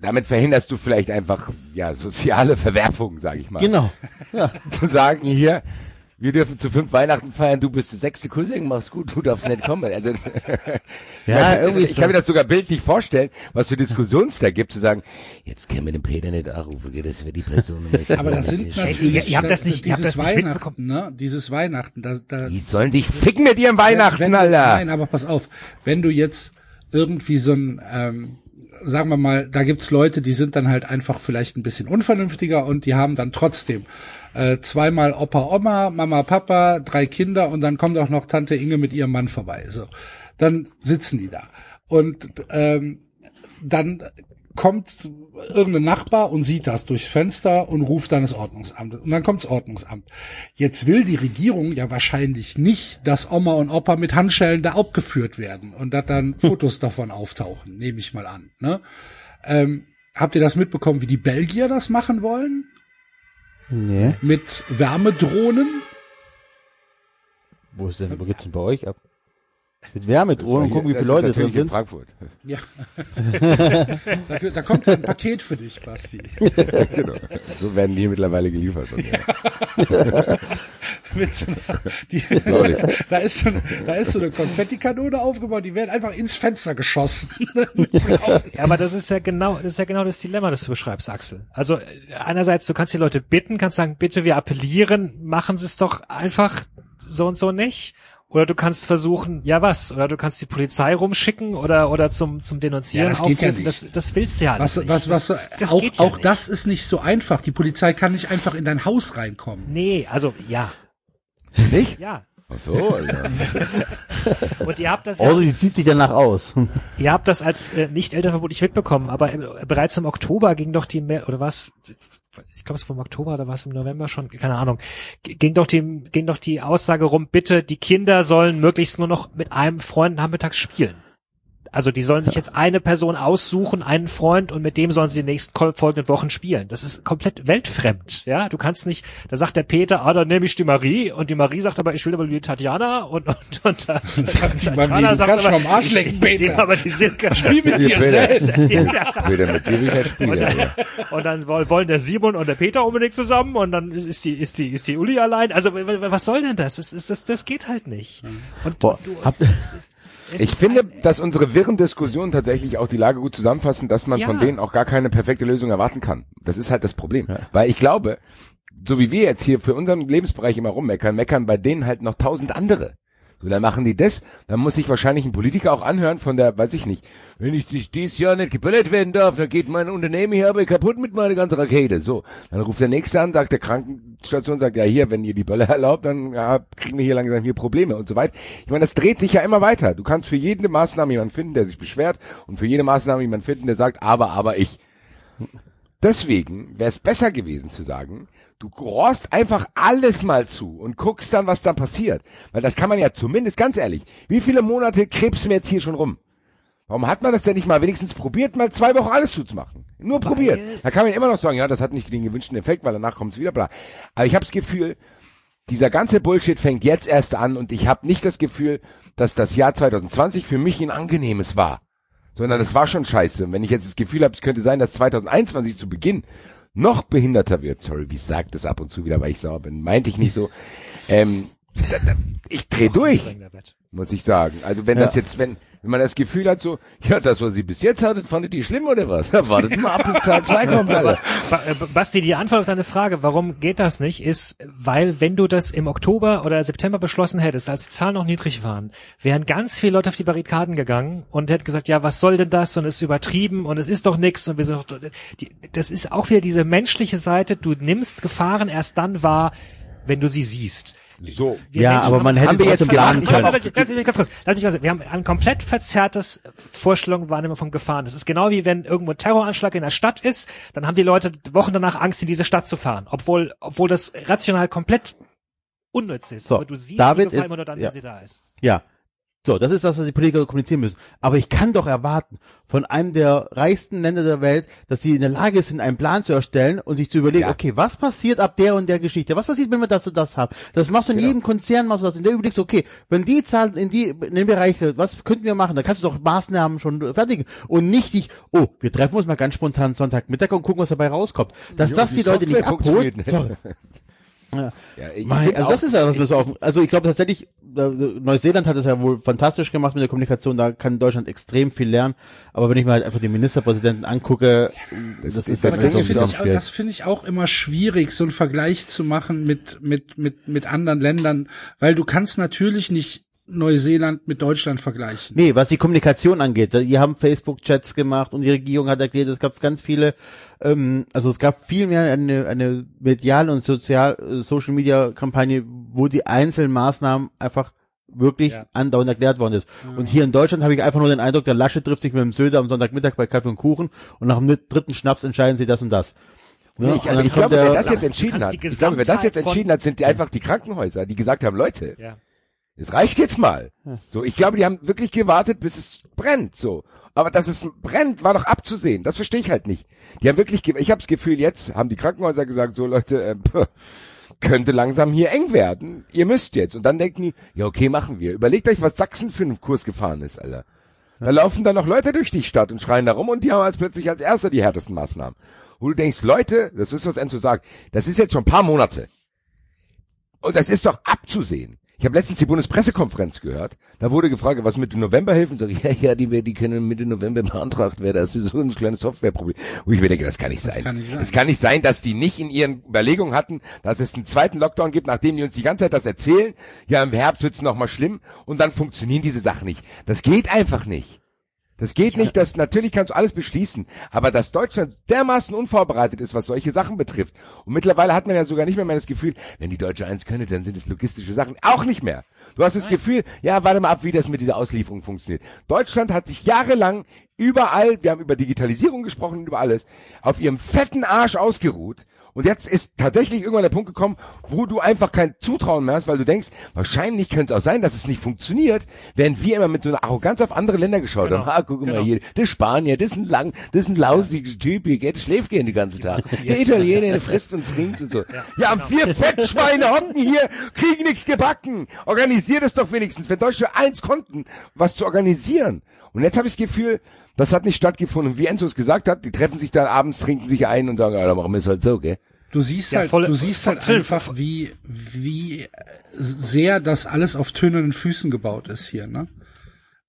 damit verhinderst du vielleicht einfach, ja, soziale Verwerfungen, sag ich mal. Genau. Ja. Zu sagen, hier, wir dürfen zu fünf Weihnachten feiern, du bist der sechste Cousin, mach's gut, du darfst nicht kommen. Also, Ja, ich, irgendwie ich kann mir das sogar bildlich vorstellen, was für Diskussions da gibt, zu sagen, jetzt können wir den Peter nicht anrufen, geht das für die Person. Aber das sind ist- natürlich, ihr- ihr habt das nicht- dieses das nicht Weihnachten, ne? Dieses Weihnachten, da, da, Die sollen sich ficken mit ihrem Weihnachten, wenn, Alter. Nein, aber pass auf, wenn du jetzt irgendwie so ein, ähm, sagen wir mal, da gibt's Leute, die sind dann halt einfach vielleicht ein bisschen unvernünftiger und die haben dann trotzdem äh, zweimal Opa, Oma, Mama, Papa, drei Kinder und dann kommt auch noch Tante Inge mit ihrem Mann vorbei. So, dann sitzen die da und ähm, dann kommt irgendein Nachbar und sieht das durchs Fenster und ruft dann das Ordnungsamt. Und dann kommt das Ordnungsamt. Jetzt will die Regierung ja wahrscheinlich nicht, dass Oma und Opa mit Handschellen da abgeführt werden und dass dann Fotos davon auftauchen, nehme ich mal an. Ne? Ähm, habt ihr das mitbekommen, wie die Belgier das machen wollen? Nee. Mit Wärmedrohnen? Wo ist denn, wo geht's denn bei euch ab? Mit Wärmedrohnen und gucken, wie viele Leute drin natürlich in sind. Frankfurt. Ja. da, da kommt ein Paket für dich, Basti. genau. So werden die mittlerweile geliefert. Mit so einer, die, da, ist so eine, da ist so eine Konfettikanone aufgebaut, die werden einfach ins Fenster geschossen. Ja, aber das ist ja genau, das ist ja genau das Dilemma, das du beschreibst, Axel. Also einerseits, du kannst die Leute bitten, kannst sagen, bitte, wir appellieren, machen sie es doch einfach so und so nicht. Oder du kannst versuchen, ja was? Oder du kannst die Polizei rumschicken oder oder zum zum Denunzieren Ja, das geht ja aufrufen. nicht. Das, das willst du ja Was, nicht. was, was, das, das auch, geht ja auch nicht. das ist nicht so einfach. Die Polizei kann nicht einfach in dein Haus reinkommen. Nee, also ja, Nicht? ja. Ach so, Alter. Und ihr habt das ja Oder die zieht sich danach aus. Ihr habt das als äh, nicht Elternverbot nicht mitbekommen, aber äh, bereits im Oktober ging doch die oder was? Ich glaube, es war im Oktober oder war es im November schon, keine Ahnung. Ging doch die ging doch die Aussage rum, bitte die Kinder sollen möglichst nur noch mit einem Freund nachmittags spielen. Also die sollen sich jetzt eine Person aussuchen, einen Freund und mit dem sollen sie die nächsten folgenden Wochen spielen. Das ist komplett weltfremd, ja. Du kannst nicht, da sagt der Peter, ah, dann nehme ich die Marie und die Marie sagt aber, ich will aber die Tatjana und, und, und, und die Marie, du kannst schon am Arsch ich- lecken, ich Peter. nehme aber die Silke. Spiel mit dir selbst. Wieder mit dir ich ja spielen. ja. Und dann woll- wollen der Simon und der Peter unbedingt zusammen und dann ist die, ist die, ist die Uli allein. Also was soll denn das? Das, das, das geht halt nicht. Und Boah, du, habt, es Ich finde, ein- dass unsere wirren Diskussionen tatsächlich auch die Lage gut zusammenfassen, dass man Ja. von denen auch gar keine perfekte Lösung erwarten kann. Das ist halt das Problem. Weil ich glaube, so wie wir jetzt hier für unseren Lebensbereich immer rummeckern, meckern bei denen halt noch tausend andere. So, dann machen die das, dann muss sich wahrscheinlich ein Politiker auch anhören von der, weiß ich nicht, wenn ich dich dieses Jahr nicht geböllert werden darf, dann geht mein Unternehmen hier aber kaputt mit meiner ganzen Rakete. So, dann ruft der Nächste an, sagt der Krankenstation, sagt, ja hier, wenn ihr die Böller erlaubt, dann ja, kriegen wir hier langsam hier Probleme und so weiter. Ich meine, das dreht sich ja immer weiter. Du kannst für jede Maßnahme jemanden finden, der sich beschwert und für jede Maßnahme jemanden finden, der sagt, aber, aber ich. Deswegen wäre es besser gewesen zu sagen, du rohrst einfach alles mal zu und guckst dann, was dann passiert. Weil das kann man ja zumindest, ganz ehrlich, wie viele Monate krebsen wir jetzt hier schon rum? Warum hat man das denn nicht mal wenigstens probiert, mal zwei Wochen alles zuzumachen? Nur probiert. Da kann man immer noch sagen, ja, das hat nicht den gewünschten Effekt, weil danach kommt es wieder, bla. Aber ich habe das Gefühl, dieser ganze Bullshit fängt jetzt erst an und ich habe nicht das Gefühl, dass das Jahr 2020 für mich ein angenehmes war. Sondern das war schon scheiße. Und wenn ich jetzt das Gefühl habe, es könnte sein, dass 2021 zu Beginn noch behinderter wird, sorry, wie sagt das ab und zu wieder, weil ich sauer bin, meinte ich nicht so. Ähm, ich dreh durch, muss ich sagen. Also wenn das jetzt, wenn, wenn man das Gefühl hat, so, ja, das, was sie bis jetzt hattet, fandet ihr schlimm oder was? Ja, wartet mal ab, bis Teil 2 kommt, Alter. Äh, Basti, die Antwort auf deine Frage, warum geht das nicht, ist, weil wenn du das im Oktober oder September beschlossen hättest, als die Zahlen noch niedrig waren, wären ganz viele Leute auf die Barrikaden gegangen und hätten gesagt, ja, was soll denn das und es ist übertrieben und es ist doch nix und wir sind doch, die, das ist auch wieder diese menschliche Seite, du nimmst Gefahren erst dann wahr, wenn du sie siehst. So. Wir ja, Menschen aber man hätte haben wir jetzt planen ich hab, können. aber, ganz, ganz kurz, lass mich ganz, wir haben ein komplett verzerrtes Vorstellung Wahrnehmung von Gefahren. Das ist genau wie wenn irgendwo ein Terroranschlag in der Stadt ist, dann haben die Leute Wochen danach Angst, in diese Stadt zu fahren, obwohl, obwohl das rational komplett unnütz ist. So, aber du siehst David die Gefahr ist- immer nur dann, ja. wenn sie da ist. Ja. So, das ist das, was die Politiker kommunizieren müssen. Aber ich kann doch erwarten von einem der reichsten Länder der Welt, dass sie in der Lage sind, einen Plan zu erstellen und sich zu überlegen, Ja. okay, was passiert ab der und der Geschichte? Was passiert, wenn wir das und das haben? Das machst du in Genau. jedem Konzern, machst du das. In der überlegst du, okay, wenn die Zahlen in die, in den Bereich, was könnten wir machen? Da kannst du doch Maßnahmen schon fertigen. Und nicht dich, oh, wir treffen uns mal ganz spontan Sonntagmittag und gucken, was dabei rauskommt. Dass Jo, das die die Leute nicht abholt. Ja, ich Mein, find also das ist ja was auf, also ich glaube tatsächlich, Neuseeland hat es ja wohl fantastisch gemacht mit der Kommunikation, da kann Deutschland extrem viel lernen, aber wenn ich mir halt einfach den Ministerpräsidenten angucke, das, das- ist das das ist finde ich, auch- das finde ich auch immer schwierig, so einen Vergleich zu machen mit, mit, mit, mit anderen Ländern, weil du kannst natürlich nicht Neuseeland mit Deutschland vergleichen. Nee, was die Kommunikation angeht, die haben Facebook-Chats gemacht und die Regierung hat erklärt, es gab ganz viele, ähm, also es gab viel mehr eine, eine mediale und sozial, äh, Social-Media-Kampagne, wo die einzelnen Maßnahmen einfach wirklich Ja. andauernd erklärt worden ist. Und hier in Deutschland habe ich einfach nur den Eindruck, der Lasche trifft sich mit dem Söder am Sonntagmittag bei Kaffee und Kuchen und nach dem dritten Schnaps entscheiden sie das und das. Ne? Nee, ich, dann ich glaube, wer das jetzt entschieden hat, ich glaube, wer das jetzt entschieden hat, sind die einfach die Krankenhäuser, die gesagt haben, Leute, Ja. Es reicht jetzt mal. So, ich glaube, die haben wirklich gewartet, bis es brennt, so. Aber dass es brennt, war doch abzusehen. Das verstehe ich halt nicht. Die haben wirklich, ich habe das Gefühl, jetzt haben die Krankenhäuser gesagt, so Leute, äh, puh, könnte langsam hier eng werden. Ihr müsst jetzt. Und dann denken die, ja okay, machen wir. Überlegt euch, was Sachsen für einen Kurs gefahren ist, Alter. Da laufen dann noch Leute durch die Stadt und schreien da rum und die haben als plötzlich als Erster die härtesten Maßnahmen. Wo du denkst, Leute, das ist was Enzo sagt, das ist jetzt schon ein paar Monate. Und das ist doch abzusehen. Ich habe letztens die Bundespressekonferenz gehört. Da wurde gefragt, was Mitte November hilft. Sag ich, ja, ja, die, die können Mitte November beantragt werden. Das ist so ein kleines Softwareproblem. Wo ich mir denke, das kann nicht sein. kann nicht sein. Es kann nicht sein, dass die nicht in ihren Überlegungen hatten, dass es einen zweiten Lockdown gibt, nachdem die uns die ganze Zeit das erzählen. Ja, im Herbst wird's noch mal schlimm und dann funktionieren diese Sachen nicht. Das geht einfach nicht. Das geht nicht, das, natürlich kannst du alles beschließen, aber dass Deutschland dermaßen unvorbereitet ist, was solche Sachen betrifft. Und mittlerweile hat man ja sogar nicht mehr, mehr das Gefühl, wenn die Deutsche eins könne, dann sind es logistische Sachen. Auch nicht mehr. Du hast das Gefühl, ja, warte mal ab, wie das mit dieser Auslieferung funktioniert. Deutschland hat sich jahrelang überall, wir haben über Digitalisierung gesprochen und über alles, auf ihrem fetten Arsch ausgeruht. Und jetzt ist tatsächlich irgendwann der Punkt gekommen, wo du einfach kein Zutrauen mehr hast, weil du denkst, wahrscheinlich könnte es auch sein, dass es nicht funktioniert, während wir immer mit so einer Arroganz auf andere Länder geschaut Genau. haben. Ah, guck Genau. mal hier, der Spanier, das ist ein lang, das ist ein lausiger Typ, hier geht, schläft gehen den ganzen Tag. Der Italiener, der frisst und trinkt und so. Ja, genau. vier Fettschweine hocken hier, kriegen nichts gebacken. Organisier das doch wenigstens, wenn Deutsche eins konnten, was zu organisieren. Und jetzt habe ich das Gefühl, das hat nicht stattgefunden. Wie Enzo es gesagt hat, die treffen sich dann abends, trinken sich ein und sagen, ja, dann machen wir es halt so, gell? Du siehst Ja, halt, voll- du siehst voll- halt voll- einfach, wie, wie sehr das alles auf tönernen Füßen gebaut ist hier, ne?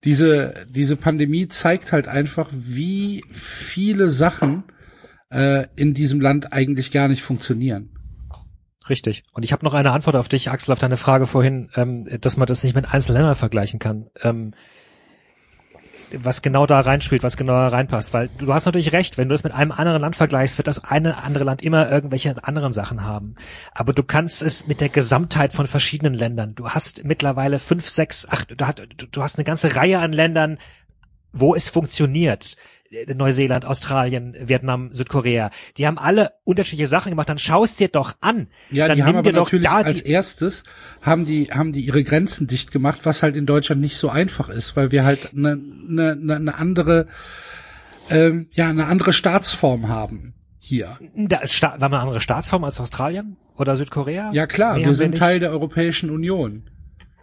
Diese, diese Pandemie zeigt halt einfach, wie viele Sachen äh, in diesem Land eigentlich gar nicht funktionieren. Richtig. Und ich habe noch eine Antwort auf dich, Axel, auf deine Frage vorhin, ähm, dass man das nicht mit einzelnen Ländern vergleichen kann. Ähm, was genau da reinspielt, was genau da reinpasst. Weil du hast natürlich recht, wenn du das mit einem anderen Land vergleichst, wird das eine andere Land immer irgendwelche anderen Sachen haben. Aber du kannst es mit der Gesamtheit von verschiedenen Ländern. Du hast mittlerweile fünf, sechs, acht, du hast, eine ganze Reihe an Ländern, wo es funktioniert. Neuseeland, Australien, Vietnam, Südkorea. Die haben alle unterschiedliche Sachen gemacht. Dann schaust dir doch an. Ja, dann die haben aber natürlich als erstes haben die haben die ihre Grenzen dicht gemacht, was halt in Deutschland nicht so einfach ist, weil wir halt eine ne, ne, ne andere ähm, ja eine andere Staatsform haben hier. Da, Sta war eine andere Staatsform als Australien oder Südkorea? Ja klar, Nee, wir sind nicht. Teil der Europäischen Union.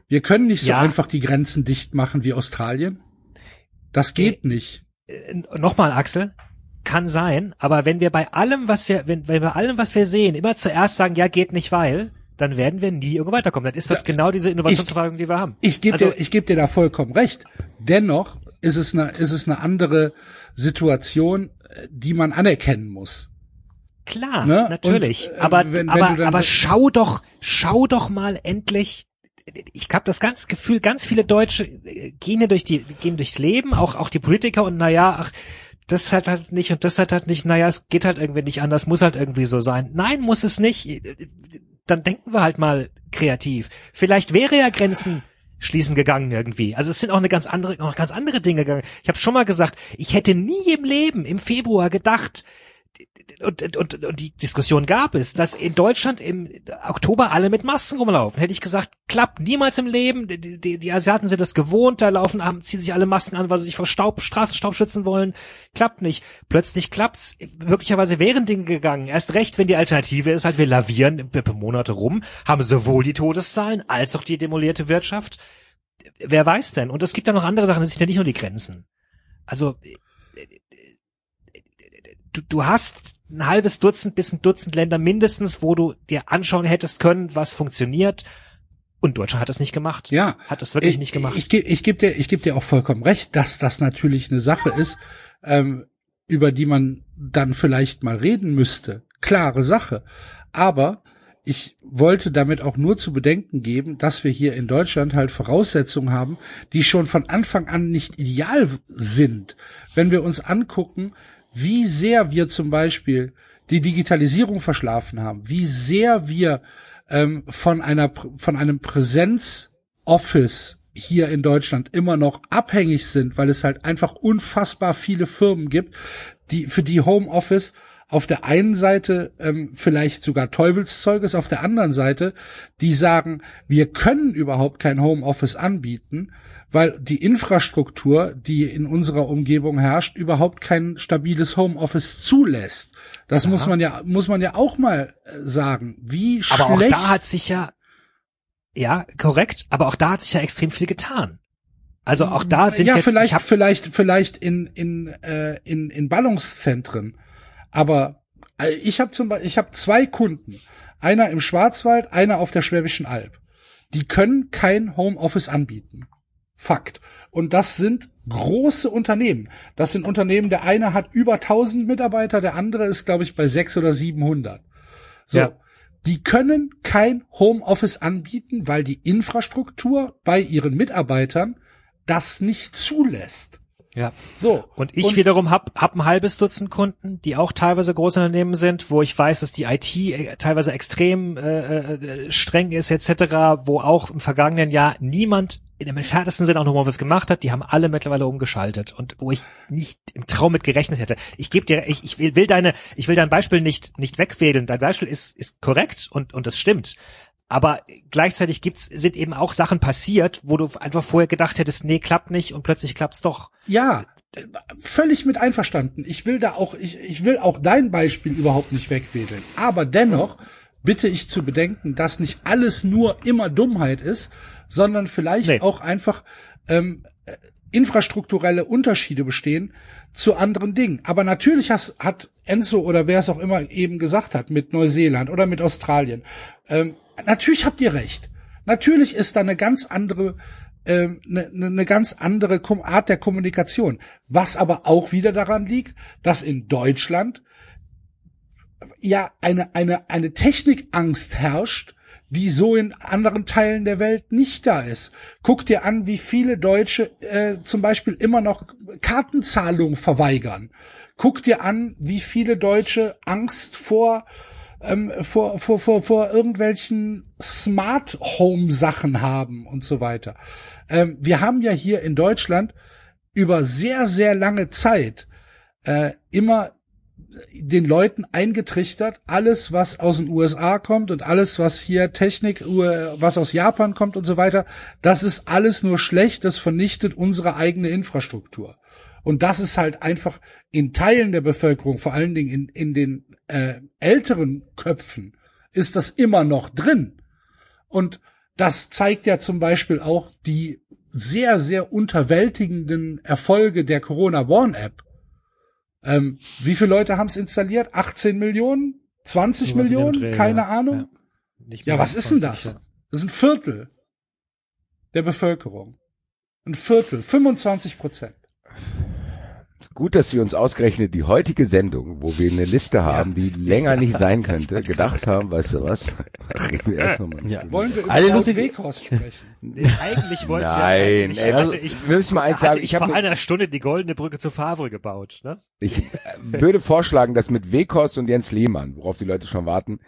Wir können nicht so Ja. einfach die Grenzen dicht machen wie Australien. Das geht nicht. Äh, Nochmal, Axel. Kann sein, aber wenn wir bei allem, was wir, wenn, wenn wir bei allem, was wir sehen, immer zuerst sagen, ja, geht nicht, weil, dann werden wir nie irgendwo weiterkommen. Dann ist das genau diese Innovationsverweigerung, die wir haben. Ich gebe Also- dir, ich geb dir da vollkommen recht. Dennoch ist es eine, ist es eine andere Situation, äh, die man anerkennen muss. Klar, Ne? natürlich. Und, äh, aber wenn- wenn aber, aber schau doch, schau doch mal endlich. Ich habe das ganz Gefühl, ganz viele Deutsche äh, gehen durch die, gehen durchs Leben, auch auch die Politiker und naja, ach, das hat halt nicht und das hat halt nicht, naja, es geht halt irgendwie nicht anders, muss halt irgendwie so sein. Nein, muss es nicht. Dann denken wir halt mal kreativ. Vielleicht wäre ja Grenzen schließen gegangen irgendwie. Also es sind auch eine ganz andere, noch ganz andere Dinge gegangen. Ich habe schon mal gesagt, ich hätte nie im Leben im Februar gedacht, und, und, und die Diskussion gab es, dass in Deutschland im Oktober alle mit Masken rumlaufen. Hätte ich gesagt, klappt niemals im Leben. Die, die, die Asiaten sind das gewohnt, da laufen, ziehen sich alle Masken an, weil sie sich vor Staub, Straßenstaub schützen wollen. Klappt nicht. Plötzlich klappt's. Möglicherweise wären Dinge gegangen. Erst recht, wenn die Alternative ist, halt wir lavieren Monate rum, haben sowohl die Todeszahlen als auch die demolierte Wirtschaft. Wer weiß denn? Und es gibt ja noch andere Sachen, es sind ja nicht nur die Grenzen. Also du, du hast ein halbes Dutzend bis ein Dutzend Länder mindestens, wo du dir anschauen hättest können, was funktioniert. Und Deutschland hat es nicht gemacht. Ja. Hat es wirklich ich, nicht gemacht. Ich, ich, ich gebe dir, ich geb dir auch vollkommen recht, dass das natürlich eine Sache ist, ähm, über die man dann vielleicht mal reden müsste. Klare Sache. Aber ich wollte damit auch nur zu bedenken geben, dass wir hier in Deutschland halt Voraussetzungen haben, die schon von Anfang an nicht ideal sind. Wenn wir uns angucken, wie sehr wir zum Beispiel die Digitalisierung verschlafen haben, wie sehr wir ähm, von einer von einem Präsenzoffice hier in Deutschland immer noch abhängig sind, weil es halt einfach unfassbar viele Firmen gibt, die für die Homeoffice auf der einen Seite ähm, vielleicht sogar Teufelszeug ist, auf der anderen Seite, die sagen, wir können überhaupt kein Homeoffice anbieten, weil die Infrastruktur, die in unserer Umgebung herrscht, überhaupt kein stabiles Homeoffice zulässt. Das muss man ja, muss man ja auch mal äh, sagen. Wie aber auch schlecht. da hat sich ja, ja, korrekt, aber auch da hat sich ja extrem viel getan. Also auch da sind ja jetzt, vielleicht, vielleicht, vielleicht in in äh, in in Ballungszentren. Aber äh, ich habe zum Beispiel, ich habe zwei Kunden, einer im Schwarzwald, einer auf der Schwäbischen Alb. Die können kein Homeoffice anbieten. Fakt. Und das sind große Unternehmen. Das sind Unternehmen, der eine hat über 1000 Mitarbeiter, der andere ist, glaube ich, bei 6 oder 700. So. Ja. Die können kein Homeoffice anbieten, weil die Infrastruktur bei ihren Mitarbeitern das nicht zulässt. Ja. So. Und ich wiederum hab, hab ein halbes Dutzend Kunden, die auch teilweise große Unternehmen sind, wo ich weiß, dass die IT äh, teilweise extrem äh, äh, streng ist etc., wo auch im vergangenen Jahr niemand in dem entferntesten Sinne auch noch mal was gemacht hat, die haben alle mittlerweile umgeschaltet und wo ich nicht im Traum mit gerechnet hätte. Ich gebe dir, ich, ich will, deine, ich will dein Beispiel nicht nicht wegwählen. Dein Beispiel ist ist korrekt und und das stimmt. Aber gleichzeitig gibt's sind eben auch Sachen passiert, wo du einfach vorher gedacht hättest, nee, klappt nicht und plötzlich klappt's doch. Ja, völlig mit einverstanden. Ich will da auch, ich, ich will auch dein Beispiel überhaupt nicht wegwedeln. Aber dennoch bitte ich zu bedenken, dass nicht alles nur immer Dummheit ist, sondern vielleicht Nee. auch einfach ähm, äh, infrastrukturelle Unterschiede bestehen zu anderen Dingen. Aber natürlich has, hat Enzo oder wer es auch immer eben gesagt hat, mit Neuseeland oder mit Australien, ähm, natürlich habt ihr recht. Natürlich ist da eine ganz andere ähm, eine, eine eine ganz andere Art der Kommunikation. Was aber auch wieder daran liegt, dass in Deutschland ja eine, eine, eine Technikangst herrscht, die so in anderen Teilen der Welt nicht da ist. Guck dir an, wie viele Deutsche äh, zum Beispiel immer noch Kartenzahlungen verweigern. Guck dir an, wie viele Deutsche Angst vor ähm, vor, vor, vor, vor irgendwelchen Smart Home Sachen haben und so weiter. Ähm, wir haben ja hier in Deutschland über sehr, sehr lange Zeit äh, immer den Leuten eingetrichtert, alles, was aus den USA kommt und alles, was hier Technik, was aus Japan kommt und so weiter, das ist alles nur schlecht, das vernichtet unsere eigene Infrastruktur. Und das ist halt einfach in Teilen der Bevölkerung, vor allen Dingen in, in den äh, älteren Köpfen, ist das immer noch drin. Und das zeigt ja zum Beispiel auch die sehr, sehr unterwältigenden Erfolge der Corona Warn App. Ähm, wie viele Leute haben es installiert? 18 Millionen? 20 Sowas in dem Millionen? Dreh, Keine ja. Ahnung. Ja. Ja, was ist denn 20, das? Das ist ein Viertel der Bevölkerung. Ein Viertel, 25 Prozent. Gut, dass wir uns ausgerechnet die heutige Sendung, wo wir eine Liste haben, die länger nicht sein könnte, gedacht haben, weißt du was? Reden wir erst noch mal. Ja. Wollen wir über Alle Weghorst sprechen? Nee, eigentlich wollten Nein, wir, hatte also, ich, wir müssen mal eins sagen, ich, ich hab vor einer Stunde die goldene Brücke zu Favre gebaut, ne? Ich äh, würde vorschlagen, dass mit Weghorst und Jens Lehmann, worauf die Leute schon warten,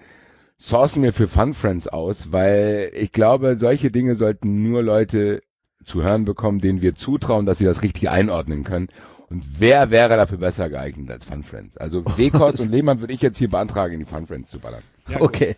sourcen wir für Fun Friends aus, weil ich glaube, solche Dinge sollten nur Leute zu hören bekommen, denen wir zutrauen, dass sie das richtig einordnen können. Und wer wäre dafür besser geeignet als Fun Friends? Also Weghorst und Lehmann würde ich jetzt hier beantragen, in die Fun Friends zu ballern. Okay.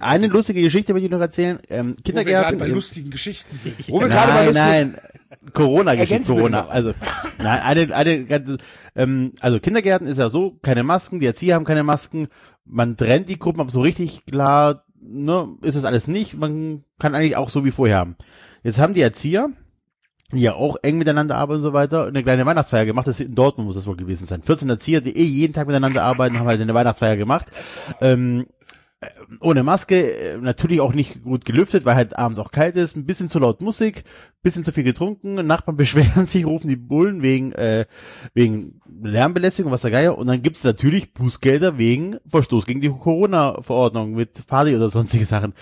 Eine lustige Geschichte möchte ich noch erzählen. Ähm, Wo wir gerade Kindergärten. bei lustigen Geschichten sind. Wo wir gerade bei nein, nein. Corona-Geschichte, Corona. Also, nein, eine, eine, ganze, ähm, also Kindergärten ist ja so, keine Masken, die Erzieher haben keine Masken, man trennt die Gruppen, aber so richtig klar, ne, ist das alles nicht, man kann eigentlich auch so wie vorher haben. Jetzt haben die Erzieher, die ja auch eng miteinander arbeiten und so weiter, eine kleine Weihnachtsfeier gemacht, das in Dortmund muss das wohl gewesen sein. 14 Erzieher, die eh jeden Tag miteinander arbeiten, haben halt eine Weihnachtsfeier gemacht. Ähm, ohne Maske, äh, natürlich auch nicht gut gelüftet, weil halt abends auch kalt ist, ein bisschen zu laut Musik, bisschen zu viel getrunken, Nachbarn beschweren sich, rufen die Bullen wegen, äh, wegen Lärmbelästigung, was der Geier, und dann gibt's natürlich Bußgelder wegen Verstoß gegen die Corona-Verordnung mit Party oder sonstige Sachen.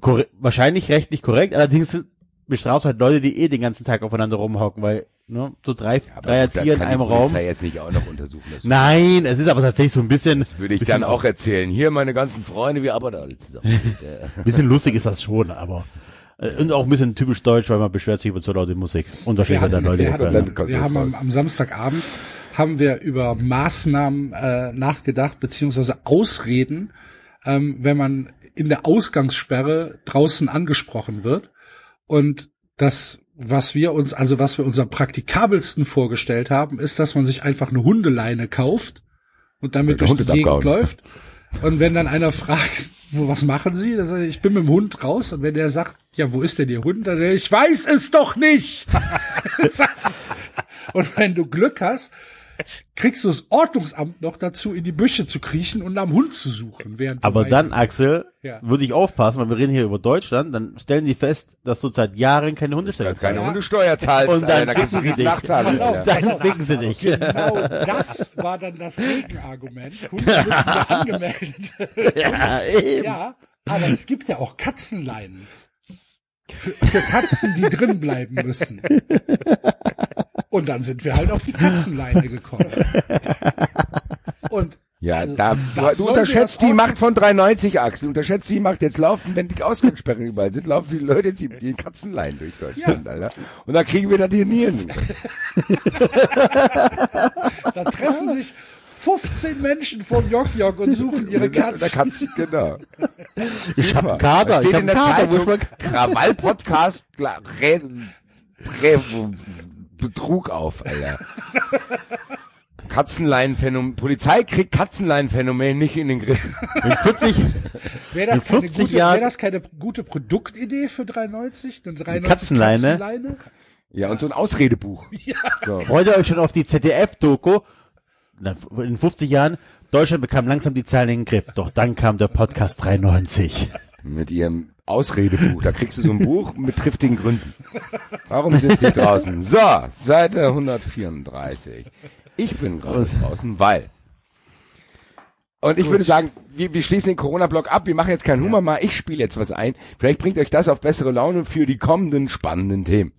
Korre wahrscheinlich rechtlich korrekt, allerdings bestrafst halt Leute, die eh den ganzen Tag aufeinander rumhocken, weil, ne, so drei, Aber drei das Erzieher in kann einem Raum. Polizei jetzt nicht auch noch untersuchen. Das Nein, es ist aber tatsächlich so ein bisschen, Das würde ich bisschen dann auch erzählen. Hier meine ganzen Freunde, wir arbeiten alle zusammen. Ja. bisschen lustig ist das schon, aber äh, und auch ein bisschen typisch deutsch, weil man beschwert sich über zu laute Musik und dann Leute. wir, hatten, dann wir das haben am, am Samstagabend haben wir über Maßnahmen äh, nachgedacht beziehungsweise Ausreden, ähm, wenn man in der Ausgangssperre draußen angesprochen wird und das was wir uns, also was wir uns am praktikabelsten vorgestellt haben, ist, dass man sich einfach eine Hundeleine kauft und damit durch die Gegend abgehauen. läuft. Und wenn dann einer fragt, wo, was machen Sie? Sage ich, ich bin mit dem Hund raus. Und wenn der sagt, ja, wo ist denn Ihr Hund? Dann, ich weiß es doch nicht. und wenn du Glück hast, kriegst du das Ordnungsamt noch dazu, in die Büsche zu kriechen und am Hund zu suchen. Während aber dann, Axel, Ja. würde ich aufpassen, weil wir reden hier über Deutschland, dann stellen die fest, dass du seit Jahren keine Hundestelle Dass keine. Hundesteuer zahlst, Und dann Alter, da kriegst du ficken sie dich. Pass auf. Alter. Dann ficken sie dich. Genau das war dann das Gegenargument. Hunde müssen ja angemeldet. ja, eben. Ja, aber es gibt ja auch Katzenleinen. Für, für Katzen, die drin bleiben müssen. Und dann sind wir halt auf die Katzenleine gekommen. Und Ja, Also, da, du, unterschätzt die Macht von 390 Axel, unterschätzt die Macht. Jetzt laufen, wenn die Ausgangssperren überall sind, laufen die Leute jetzt die, die Katzenlein durch Deutschland, Alter. Und da kriegen wir das hier nie hin. da treffen sich 15 Menschen vom Jock Jock und suchen ihre Der Katzen. Katzen, genau. Ich hab Super. einen Kader, Da steht ich in der Kader, Zeitung, mal- Krawall-Podcast, Betrug auf, Alter. Katzenleinphänomen, Polizei kriegt Katzenleinphänomen nicht in den Griff. In 40, Wäre das, In keine 50 gute, Jahren- wär das keine gute Produktidee für 390? Eine 390 Katzenleine? Katzenleine? Ja, und so ein Ausredebuch. So. freut ihr euch schon auf die ZDF-Doku? In 50 Jahren, Deutschland bekam langsam die Zahlen in den Griff. Doch dann kam der Podcast 93. Mit ihrem Ausredebuch. Da kriegst du so ein Buch mit triftigen Gründen. Warum sind sie draußen? So, Seite 134. Ich bin gerade draußen, weil. Und ich würde sagen, wir, wir schließen den Corona-Block ab. Wir machen jetzt keinen Humor mal. Ich spiele jetzt was ein. Vielleicht bringt euch das auf bessere Laune für die kommenden spannenden Themen.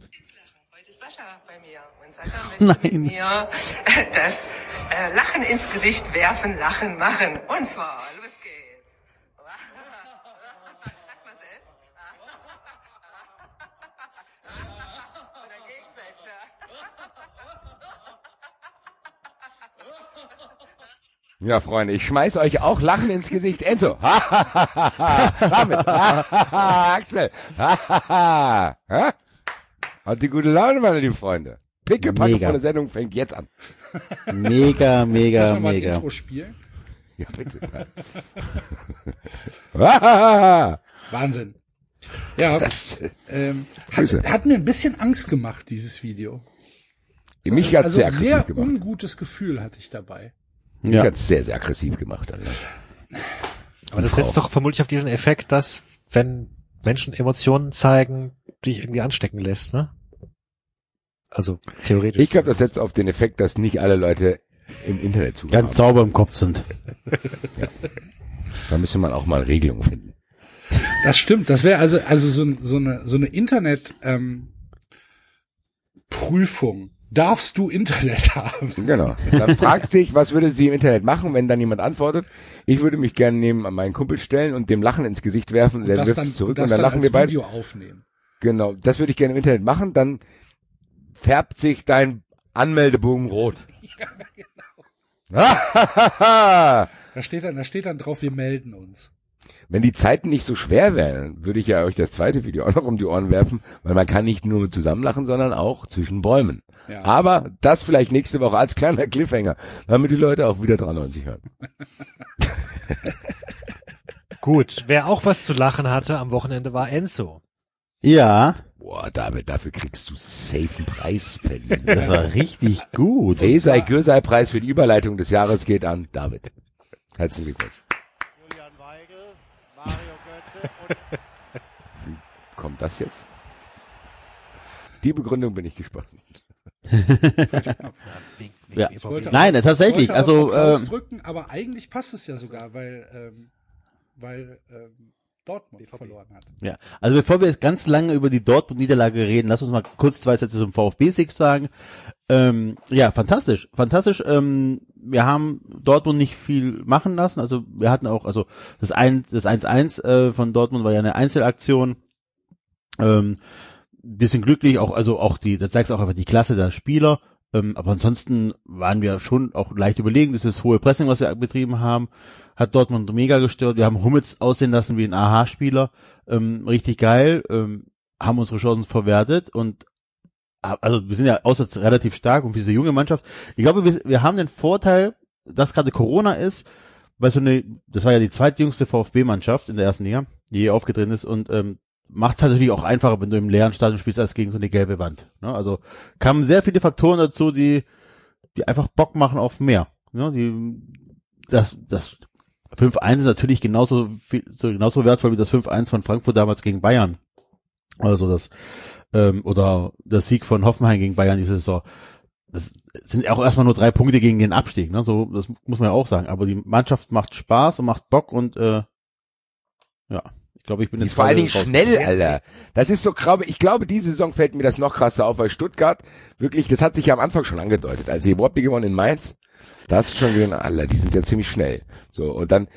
Heute ist Sascha bei mir und Sascha möchte mit mir das äh, Lachen ins Gesicht werfen, Lachen machen. Und zwar, Ja, Freunde, ich schmeiß euch auch Lachen ins Gesicht. Enzo. Damit. Axel. Ha? Hat die gute Laune, meine lieben Freunde. Pickepacke Mega. von der Sendung fängt jetzt an. Mega, Lass mega, mal mal ein mega. Intro spielen. Ja, bitte. Wahnsinn. Ja, ähm, hat, hat mir ein bisschen Angst gemacht, dieses Video. Mich hat's Also sehr sehr gemacht. ungutes Gefühl hatte ich dabei. Ja. hat's sehr, sehr aggressiv gemacht, Alter. Aber das Frau. setzt doch vermutlich auf diesen Effekt, dass wenn Menschen Emotionen zeigen, dich irgendwie anstecken lässt, ne? Also theoretisch. Ich glaube, das setzt auf den Effekt, dass nicht alle Leute im Internet zuhören. Ganz sauber im Kopf sind. Da müsste man auch mal Regelungen finden. Das stimmt. Das wäre also also so, so eine so eine Internet ähm, Prüfung. Darfst du Internet haben? Genau. Dann fragt sich, was würde sie im Internet machen, wenn dann jemand antwortet, ich würde mich gerne neben meinen Kumpel stellen und dem Lachen ins Gesicht werfen, der das wirft dann, es zurück das und dann lachen wir beide. Video aufnehmen. Genau, das würde ich gerne im Internet machen, dann färbt sich dein Anmeldebogen rot. Da steht dann, da steht dann drauf, wir melden uns. Wenn die Zeiten nicht so schwer wären, würde ich ja euch das zweite Video auch noch um die Ohren werfen, weil man kann nicht nur zusammenlachen, sondern auch zwischen Bäumen. Ja. Aber das vielleicht nächste Woche als kleiner Cliffhanger, damit die Leute auch wieder 93 hören. Gut, wer auch was zu lachen hatte am Wochenende war Enzo. Ja, Boah, David, dafür kriegst du safe einen Preis, Berlin. das war richtig gut. Esei Gürsei Preis für die Überleitung des Jahres geht an David. Herzlichen Glückwunsch. Julian Weigel, Mario Götze und Wie kommt das jetzt? Die Begründung bin ich gespannt. Ja. Ich wollte Nein, auf- tatsächlich, wollte also, ähm, drücken, aber eigentlich passt es ja sogar, weil ähm, weil ähm, Dortmund verloren hat. Ja, also bevor wir jetzt ganz lange über die Dortmund-Niederlage reden, lass uns mal kurz zwei Sätze zum VfB-Sieg sagen. Ähm, ja, fantastisch, fantastisch. Ähm, wir haben Dortmund nicht viel machen lassen. Also wir hatten auch, also das 1 das 1-1 äh, von Dortmund war ja eine Einzelaktion. Ähm, bisschen glücklich, auch also auch die, das zeigt auch einfach die Klasse der Spieler. Ähm, aber ansonsten waren wir schon auch leicht überlegen. Das ist das hohe Pressing, was wir betrieben haben, hat Dortmund mega gestört. Wir haben Hummels aussehen lassen wie ein AHA-Spieler. Ähm, richtig geil. Ähm, haben unsere Chancen verwertet und also wir sind ja auswärts relativ stark und für diese junge Mannschaft. Ich glaube, wir, wir haben den Vorteil, dass gerade Corona ist, weil so eine, das war ja die zweitjüngste VfB-Mannschaft in der ersten Liga, die je aufgetreten ist und ähm, macht es halt natürlich auch einfacher, wenn du im leeren Stadion spielst, als gegen so eine gelbe Wand. Ne? Also kamen sehr viele Faktoren dazu, die, die einfach Bock machen auf mehr. Ne? Die, das, das 5-1 ist natürlich genauso viel, so genauso wertvoll wie das 5-1 von Frankfurt damals gegen Bayern. Also das, ähm, oder der Sieg von Hoffenheim gegen Bayern diese Saison. Das sind auch erstmal nur drei Punkte gegen den Abstieg, ne? So, das muss man ja auch sagen. Aber die Mannschaft macht Spaß und macht Bock und äh, ja, glaube, ich bin jetzt vor allen Dingen schnell, Alter. Das ist so, glaube ich, glaube, diese Saison fällt mir das noch krasser auf, weil Stuttgart wirklich, das hat sich ja am Anfang schon angedeutet, als sie überhaupt gewonnen in Mainz, da hast du schon gesehen, Alter, die sind ja ziemlich schnell. So, und dann